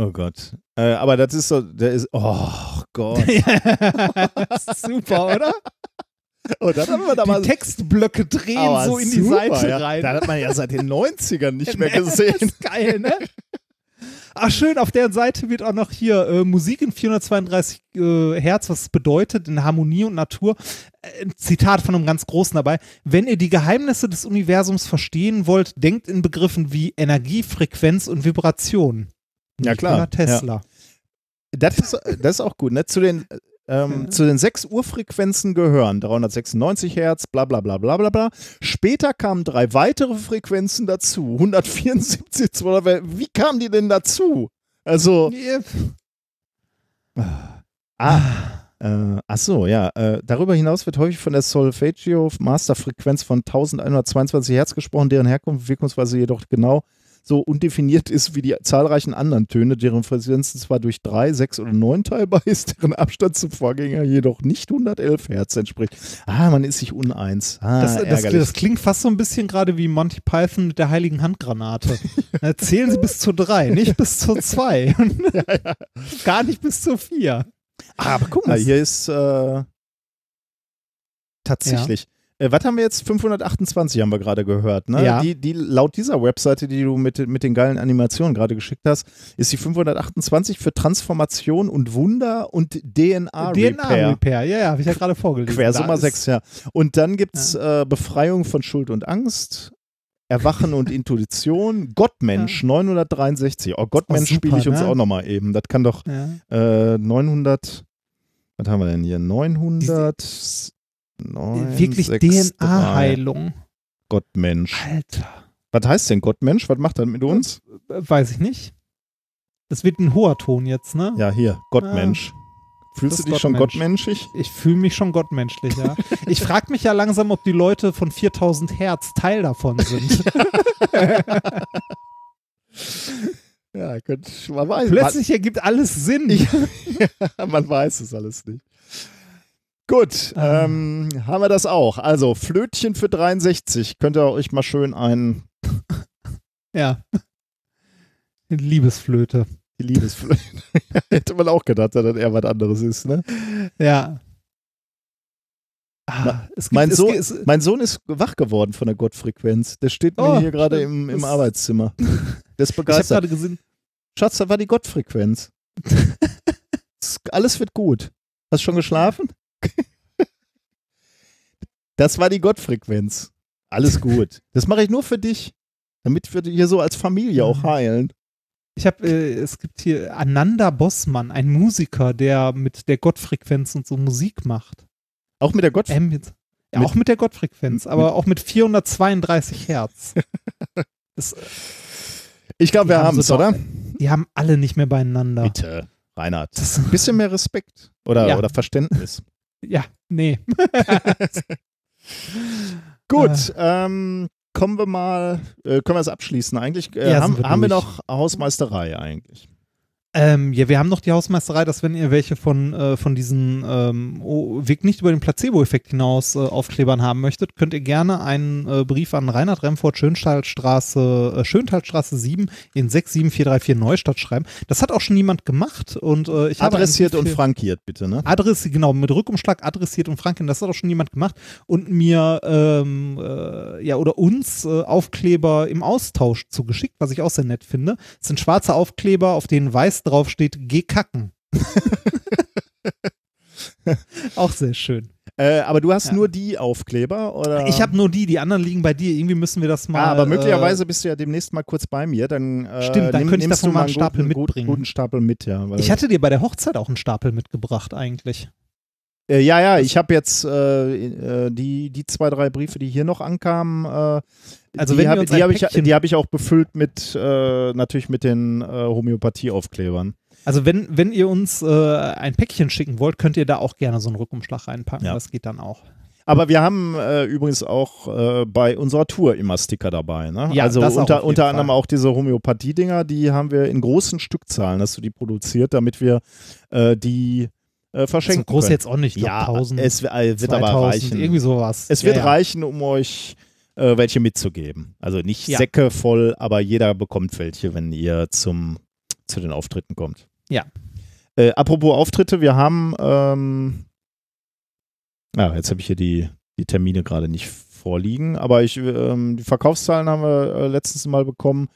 Oh Gott. Äh, aber das ist so, der ist, oh Gott. Super, oder? Oh, das haben wir da mal Die Textblöcke drehen Aber so in die super, Seite ja. rein. Da hat man ja seit den 90ern nicht mehr gesehen. geil, ne? Ach schön, auf der Seite wird auch noch hier äh, Musik in 432 äh, Hertz, was es bedeutet, in Harmonie und Natur. Äh, ein Zitat von einem ganz Großen dabei. Wenn ihr die Geheimnisse des Universums verstehen wollt, denkt in Begriffen wie Energie, Frequenz und Vibration. Ja, klar, Nikola Tesla. Das ist, das ist auch gut. Ne? Zu, den, ähm, Ja. zu den sechs Urfrequenzen gehören 396 Hertz, bla bla bla bla bla bla. Später kamen drei weitere Frequenzen dazu. 174, 200, wie kamen die denn dazu? Also, ah, äh, ach so, ja. Äh, darüber hinaus wird häufig von der Solfeggio Masterfrequenz von 1122 Hertz gesprochen, deren Herkunft und Wirkungsweise jedoch genau so undefiniert ist wie die zahlreichen anderen Töne, deren Frequenzen zwar durch drei, sechs oder neun teilbar ist, deren Abstand zum Vorgänger jedoch nicht 111 Hertz entspricht. Ah, man ist sich uneins. Ah, Das, das, das klingt fast so ein bisschen gerade wie Monty Python mit der heiligen Handgranate. Na, Zählen Sie bis zu drei, nicht bis zu zwei. Gar nicht bis zu vier. Ah, aber guck mal, hier ist äh, tatsächlich. Äh, was haben wir jetzt? 528 haben wir gerade gehört. Ne? Ja. Die, die, laut dieser Webseite, die du mit, mit den geilen Animationen gerade geschickt hast, ist die 528 für Transformation und Wunder und DNA-Repair. DNA-Repair, ja, ja, habe ich ja gerade vorgelesen. Quersummer ist- 6, ja. Und dann gibt es äh, Befreiung von Schuld und Angst, Erwachen und Intuition, Gottmensch 963. Oh, Gottmensch Oh, spiele ich uns ne? auch nochmal eben. Das kann doch Ja. äh, 900, was haben wir denn hier? 900, Wirklich 963. DNA-Heilung. Gottmensch. Alter. Was heißt denn Gottmensch? Was macht das mit uns? Äh, Weiß ich nicht. Das wird ein hoher Ton jetzt, ne? Ja, hier, Gottmensch. Fühlst das du dich ist schon Gottmensch. gottmenschig? Ich fühle mich schon gottmenschlich, ja. ich frage mich ja langsam, ob die Leute von 4000 Hertz Teil davon sind. Ja, könnt, man weiß. Plötzlich ergibt alles Sinn. Man, man weiß es alles nicht. Gut, Ah. ähm, haben wir das auch. Also, Flötchen für 63. Könnt ihr euch mal schön ein, Ja. Eine Liebesflöte. die Liebesflöte. Hätte man auch gedacht, dass das eher was anderes ist, ne? Ja. Ah, gibt, Mein es, Sohn, es, mein Sohn ist wach geworden von der Gottfrequenz. Der steht mir Oh, hier gerade im, im Das- Arbeitszimmer. Der ist ich habe begeistert. gerade gesehen, Schatz, das war die Gottfrequenz. Es- Alles wird gut. Hast du schon geschlafen? Das war die Gottfrequenz. Alles gut. Das mache ich nur für dich, damit wir hier so als Familie auch heilen. ich habe, äh, es gibt hier Ananda Bossmann, ein Musiker, der mit der Gottfrequenz und so Musik macht. Auch mit der Gottfrequenz. Ambient. Ja, Mit- auch mit der Gottfrequenz, aber mit- auch mit 432 Hertz. Das, Ich glaube, wir haben es, oder? die haben alle nicht mehr beieinander. Bitte, Reinhard. Das, Ein bisschen mehr Respekt oder, Ja. oder Verständnis. Ja, nee. Gut, ähm, kommen wir mal, äh, können wir es abschließen eigentlich? Äh, Ja, haben, wir haben wir noch Hausmeisterei eigentlich? Ähm, ja, wir haben noch die Hausmeisterei, dass wenn ihr welche von, äh, von diesen ähm, Weg nicht über den Placebo-Effekt hinaus äh, Aufklebern haben möchtet, könnt ihr gerne einen äh, Brief an Reinhard Remford, Schöntalstraße, äh, Schöntalstraße 7 in 67434 Neustadt schreiben. Das hat auch schon jemand gemacht und äh, ich habe Adressiert und frankiert, bitte, ne? Adressiert, genau, mit Rückumschlag adressiert und Franken, das hat auch schon jemand gemacht und mir, ähm, äh, ja, oder uns äh, Aufkleber im Austausch zugeschickt, was ich auch sehr nett finde. Es sind schwarze Aufkleber, auf denen weiß drauf steht, geh kacken. auch sehr schön. Äh, aber du hast Ja. nur die Aufkleber, oder? Ich habe nur die, die anderen liegen bei dir. Irgendwie müssen wir das mal. Ah, aber möglicherweise Äh, bist du ja demnächst mal kurz bei mir. Dann, äh, Stimmt, dann nimm- könnte ich davon mal einen Stapel guten, mitbringen. guten Stapel mit, ja. Ich hatte dir bei der Hochzeit auch einen Stapel mitgebracht, eigentlich. Äh, ja, ja, ich habe jetzt äh, äh, die, die zwei, drei Briefe, die hier noch ankamen, äh, Also die habe hab ich, die hab ich auch befüllt mit, äh, natürlich mit den Homöopathie-Aufklebern. Also wenn, wenn ihr uns ein Päckchen schicken wollt, könnt ihr da auch gerne so einen Rückumschlag reinpacken. Ja. Das geht dann auch. Aber wir haben äh, übrigens auch äh, bei unserer Tour immer Sticker dabei. Ne? Ja, also unter, unter Fall. anderem auch diese Homöopathie-Dinger, die haben wir in großen Stückzahlen, hast du die produziert, damit wir äh, die äh, So verschenken groß können. jetzt auch nicht. Ja, 1000, es äh, wird 2000, aber reichen. Irgendwie sowas. Es Ja, wird ja. reichen, um euch äh, welche mitzugeben. Also nicht Ja. Säcke voll, aber jeder bekommt welche, wenn ihr zum, zu den Auftritten kommt. Ja. Äh, apropos Auftritte, wir haben, ähm, ja, jetzt habe ich hier die, die Termine gerade nicht vorliegen, aber ich, ähm, die Verkaufszahlen haben wir äh, letztens mal bekommen.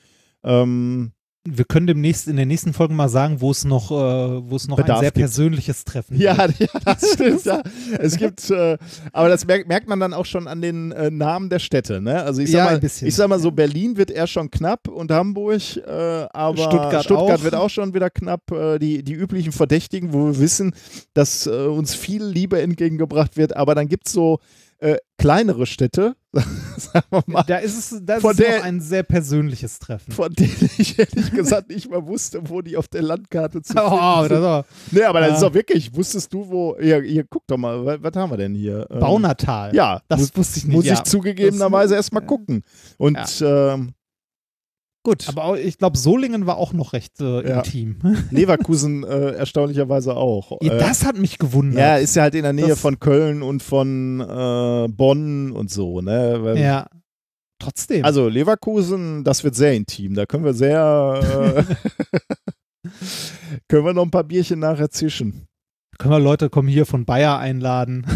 Ähm, Wir können demnächst in der nächsten Folge mal sagen, wo es noch, äh, wo es noch Bedarf ein sehr gibt. persönliches Treffen Ja, gibt. ja, das stimmt. Ja. Es gibt, äh, aber das merkt, merkt man dann auch schon an den äh, Namen der Städte. Ne? Also ich sag, Ja, mal, ein bisschen. ich sag mal so, Berlin wird eher schon knapp und Hamburg, äh, aber Stuttgart Stuttgart auch. wird auch schon wieder knapp. Äh, die, die üblichen Verdächtigen, wo wir wissen, dass äh, uns viel Liebe entgegengebracht wird, aber dann gibt es so kleinere Städte, sagen wir mal, Da ist es, da ist Von der- noch ein sehr persönliches Treffen. von denen ich ehrlich gesagt nicht mal wusste, wo die auf der Landkarte zu finden Oh, sind. das war Nee, aber das Ja. ist doch wirklich, wusstest du, wo, hier, hier guck doch mal, was, was haben wir denn hier? Ähm, Baunatal. Ja, Das muss, wusste ich nicht. muss ja. ich zugegebenerweise Das- erstmal gucken. Und ähm, gut, Aber auch, ich glaube, Solingen war auch noch recht äh, Ja. intim. Leverkusen äh, erstaunlicherweise auch. Ja, Äh, das hat mich gewundert. ja, ist ja halt in der Nähe Das- von Köln und von äh, Bonn und so, ne? Weil- ja. Trotzdem. Also Leverkusen, das wird sehr intim. Da können wir sehr, äh, können wir noch ein paar Bierchen nachher zischen. können wir Leute kommen hier von Bayer einladen.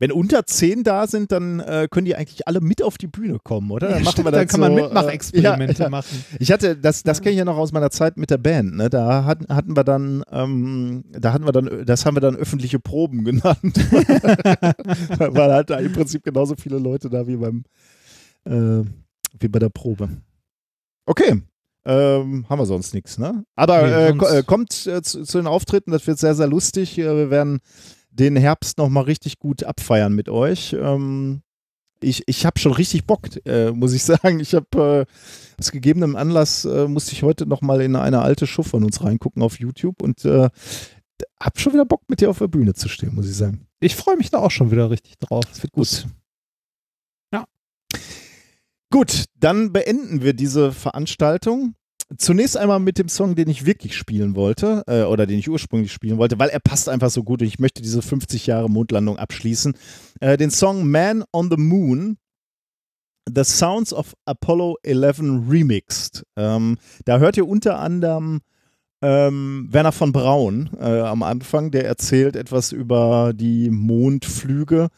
Wenn unter zehn da sind, dann äh, können die eigentlich alle mit auf die Bühne kommen, oder? Dann Ja, stimmt, dann das kann man so, Mitmachexperimente äh, ja, ja. machen. Ich hatte, das, das kenne ich ja noch aus meiner Zeit mit der Band, ne? Da hatten, hatten wir dann, ähm, da hatten wir dann, das haben wir dann öffentliche Proben genannt. Weil halt da im Prinzip genauso viele Leute da wie beim, äh, wie bei der Probe. Okay. Ähm, haben wir sonst nichts, ne? Aber Nee, äh, äh, kommt äh, zu, zu den Auftritten, das wird sehr, sehr lustig. Äh, wir werden den Herbst nochmal richtig gut abfeiern mit euch. Ähm, ich ich habe schon richtig Bock, äh, muss ich sagen. Ich habe äh, aus gegebenem Anlass äh, musste ich heute nochmal in eine alte Show von uns reingucken auf YouTube und äh, hab schon wieder Bock, mit dir auf der Bühne zu stehen, muss ich sagen. Ich freue mich da auch schon wieder richtig drauf. Das wird gut. Ja. Gut, dann beenden wir diese Veranstaltung. Zunächst einmal mit dem Song, den ich wirklich spielen wollte, äh, oder den ich ursprünglich spielen wollte, weil er passt einfach so gut und ich möchte diese 50 Jahre Mondlandung abschließen. Äh, den Song Man on the Moon, The Sounds of Apollo 11 Remixed. Ähm, da hört ihr unter anderem ähm, Werner von Braun äh, am Anfang, der erzählt etwas über die Mondflüge.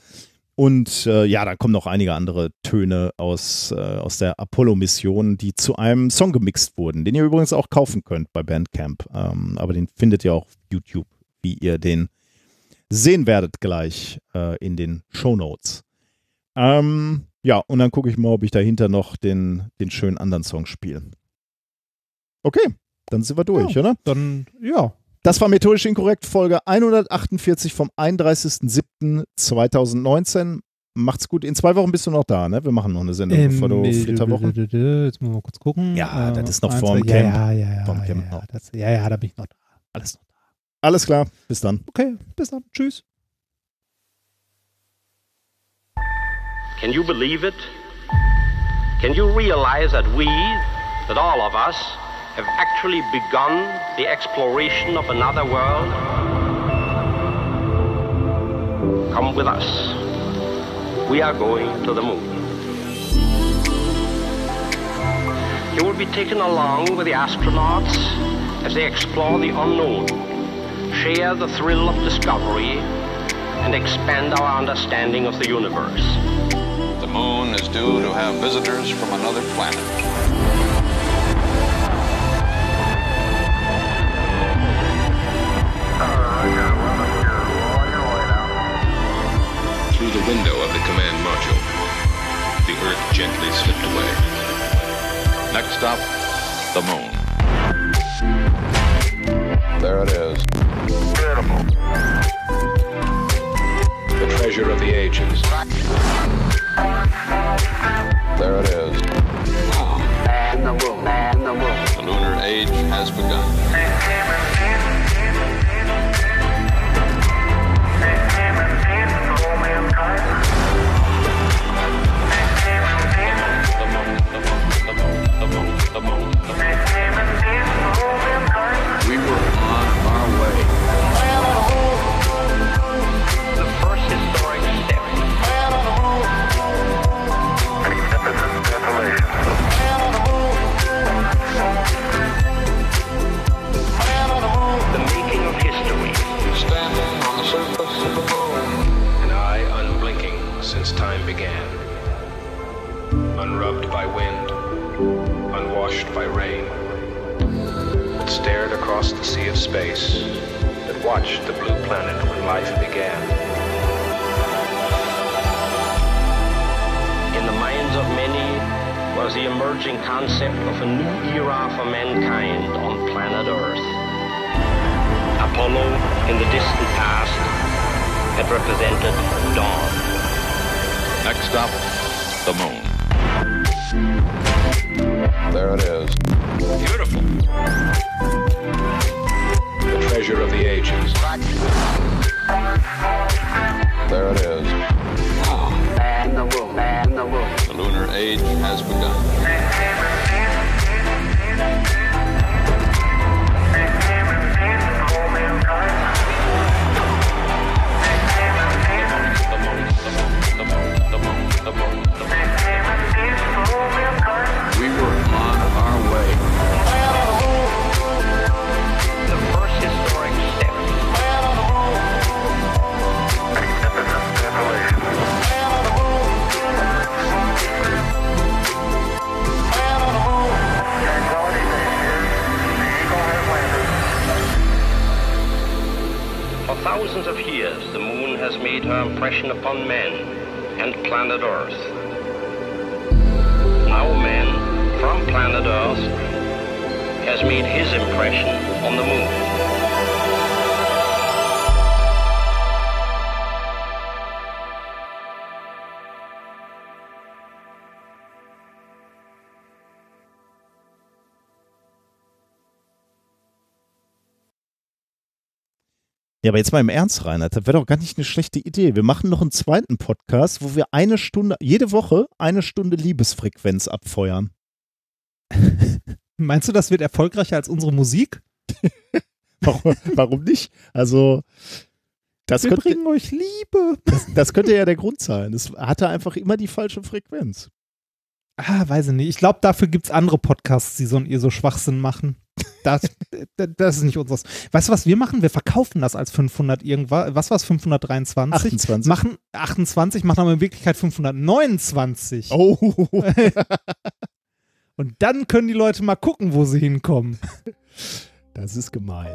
Und äh, ja, da kommen noch einige andere Töne aus, äh, aus der Apollo-Mission, die zu einem Song gemixt wurden, den ihr übrigens auch kaufen könnt bei Bandcamp. Ähm, aber den findet ihr auch auf YouTube, wie ihr den sehen werdet gleich äh, in den Show Notes. Ähm, ja, und dann gucke ich mal, ob ich dahinter noch den, den schönen anderen Song spiele. Okay, dann sind wir durch, Ja. oder? Dann, ja. Das war methodisch inkorrekt, Folge 148 vom 31.07.2019. Macht's gut. In zwei Wochen bist du noch da, ne? Wir machen noch eine Sendung Ähm, bevor du äh, Flitterwoche. Jetzt müssen wir mal kurz gucken. Ja, das ist noch vorm Camp. Ja, ja, ja. Vorm ja, Camp ja, das, ja, ja, da bin ich noch da. Alles noch da. Alles klar, bis dann. Okay, bis dann. Tschüss. Can you believe it? Can you realize that we, that all of us, have actually begun the exploration of another world? Come with us. We are going to the moon. You will be taken along with the astronauts as they explore the unknown, share the thrill of discovery, and expand our understanding of the universe. The moon is due to have visitors from another planet. The window of the command module, the Earth gently slipped away. Next stop, the moon. There it is. The treasure of the ages. There it is. Man the moon, man the moon. The lunar age has begun. The by wind, unwashed by rain. That stared across the sea of space. That watched the blue planet when life began. In the minds of many was the emerging concept of a new era for mankind on planet Earth. Apollo, in the distant past, had represented dawn. Next up, the moon. There it is. Beautiful. The treasure of the ages. There it is. Man the moon, man the moon. The lunar age has begun. Thousands of years, the moon has made her impression upon men and planet Earth. Now man, from planet Earth, has made his impression on the moon. Ja, aber jetzt mal im Ernst, Reinhard, das wäre doch gar nicht eine schlechte Idee. Wir machen noch einen zweiten Podcast, wo wir eine Stunde, jede Woche eine Stunde Liebesfrequenz abfeuern. Meinst du, das wird erfolgreicher als unsere Musik? Warum, warum nicht? Also, das Wir könnte, bringen euch Liebe. das, das könnte ja der Grund sein. Es hatte einfach immer die falsche Frequenz. Ah, weiß ich nicht. Ich glaube, dafür gibt es andere Podcasts, die so, ihr so Schwachsinn machen. Das, das ist nicht unseres. Weißt du, was wir machen? Wir verkaufen das als 500 irgendwas. Was war es? 523? 28. Machen 28, machen aber in Wirklichkeit 529. Oh, Und dann können die Leute mal gucken, wo sie hinkommen. das ist gemein.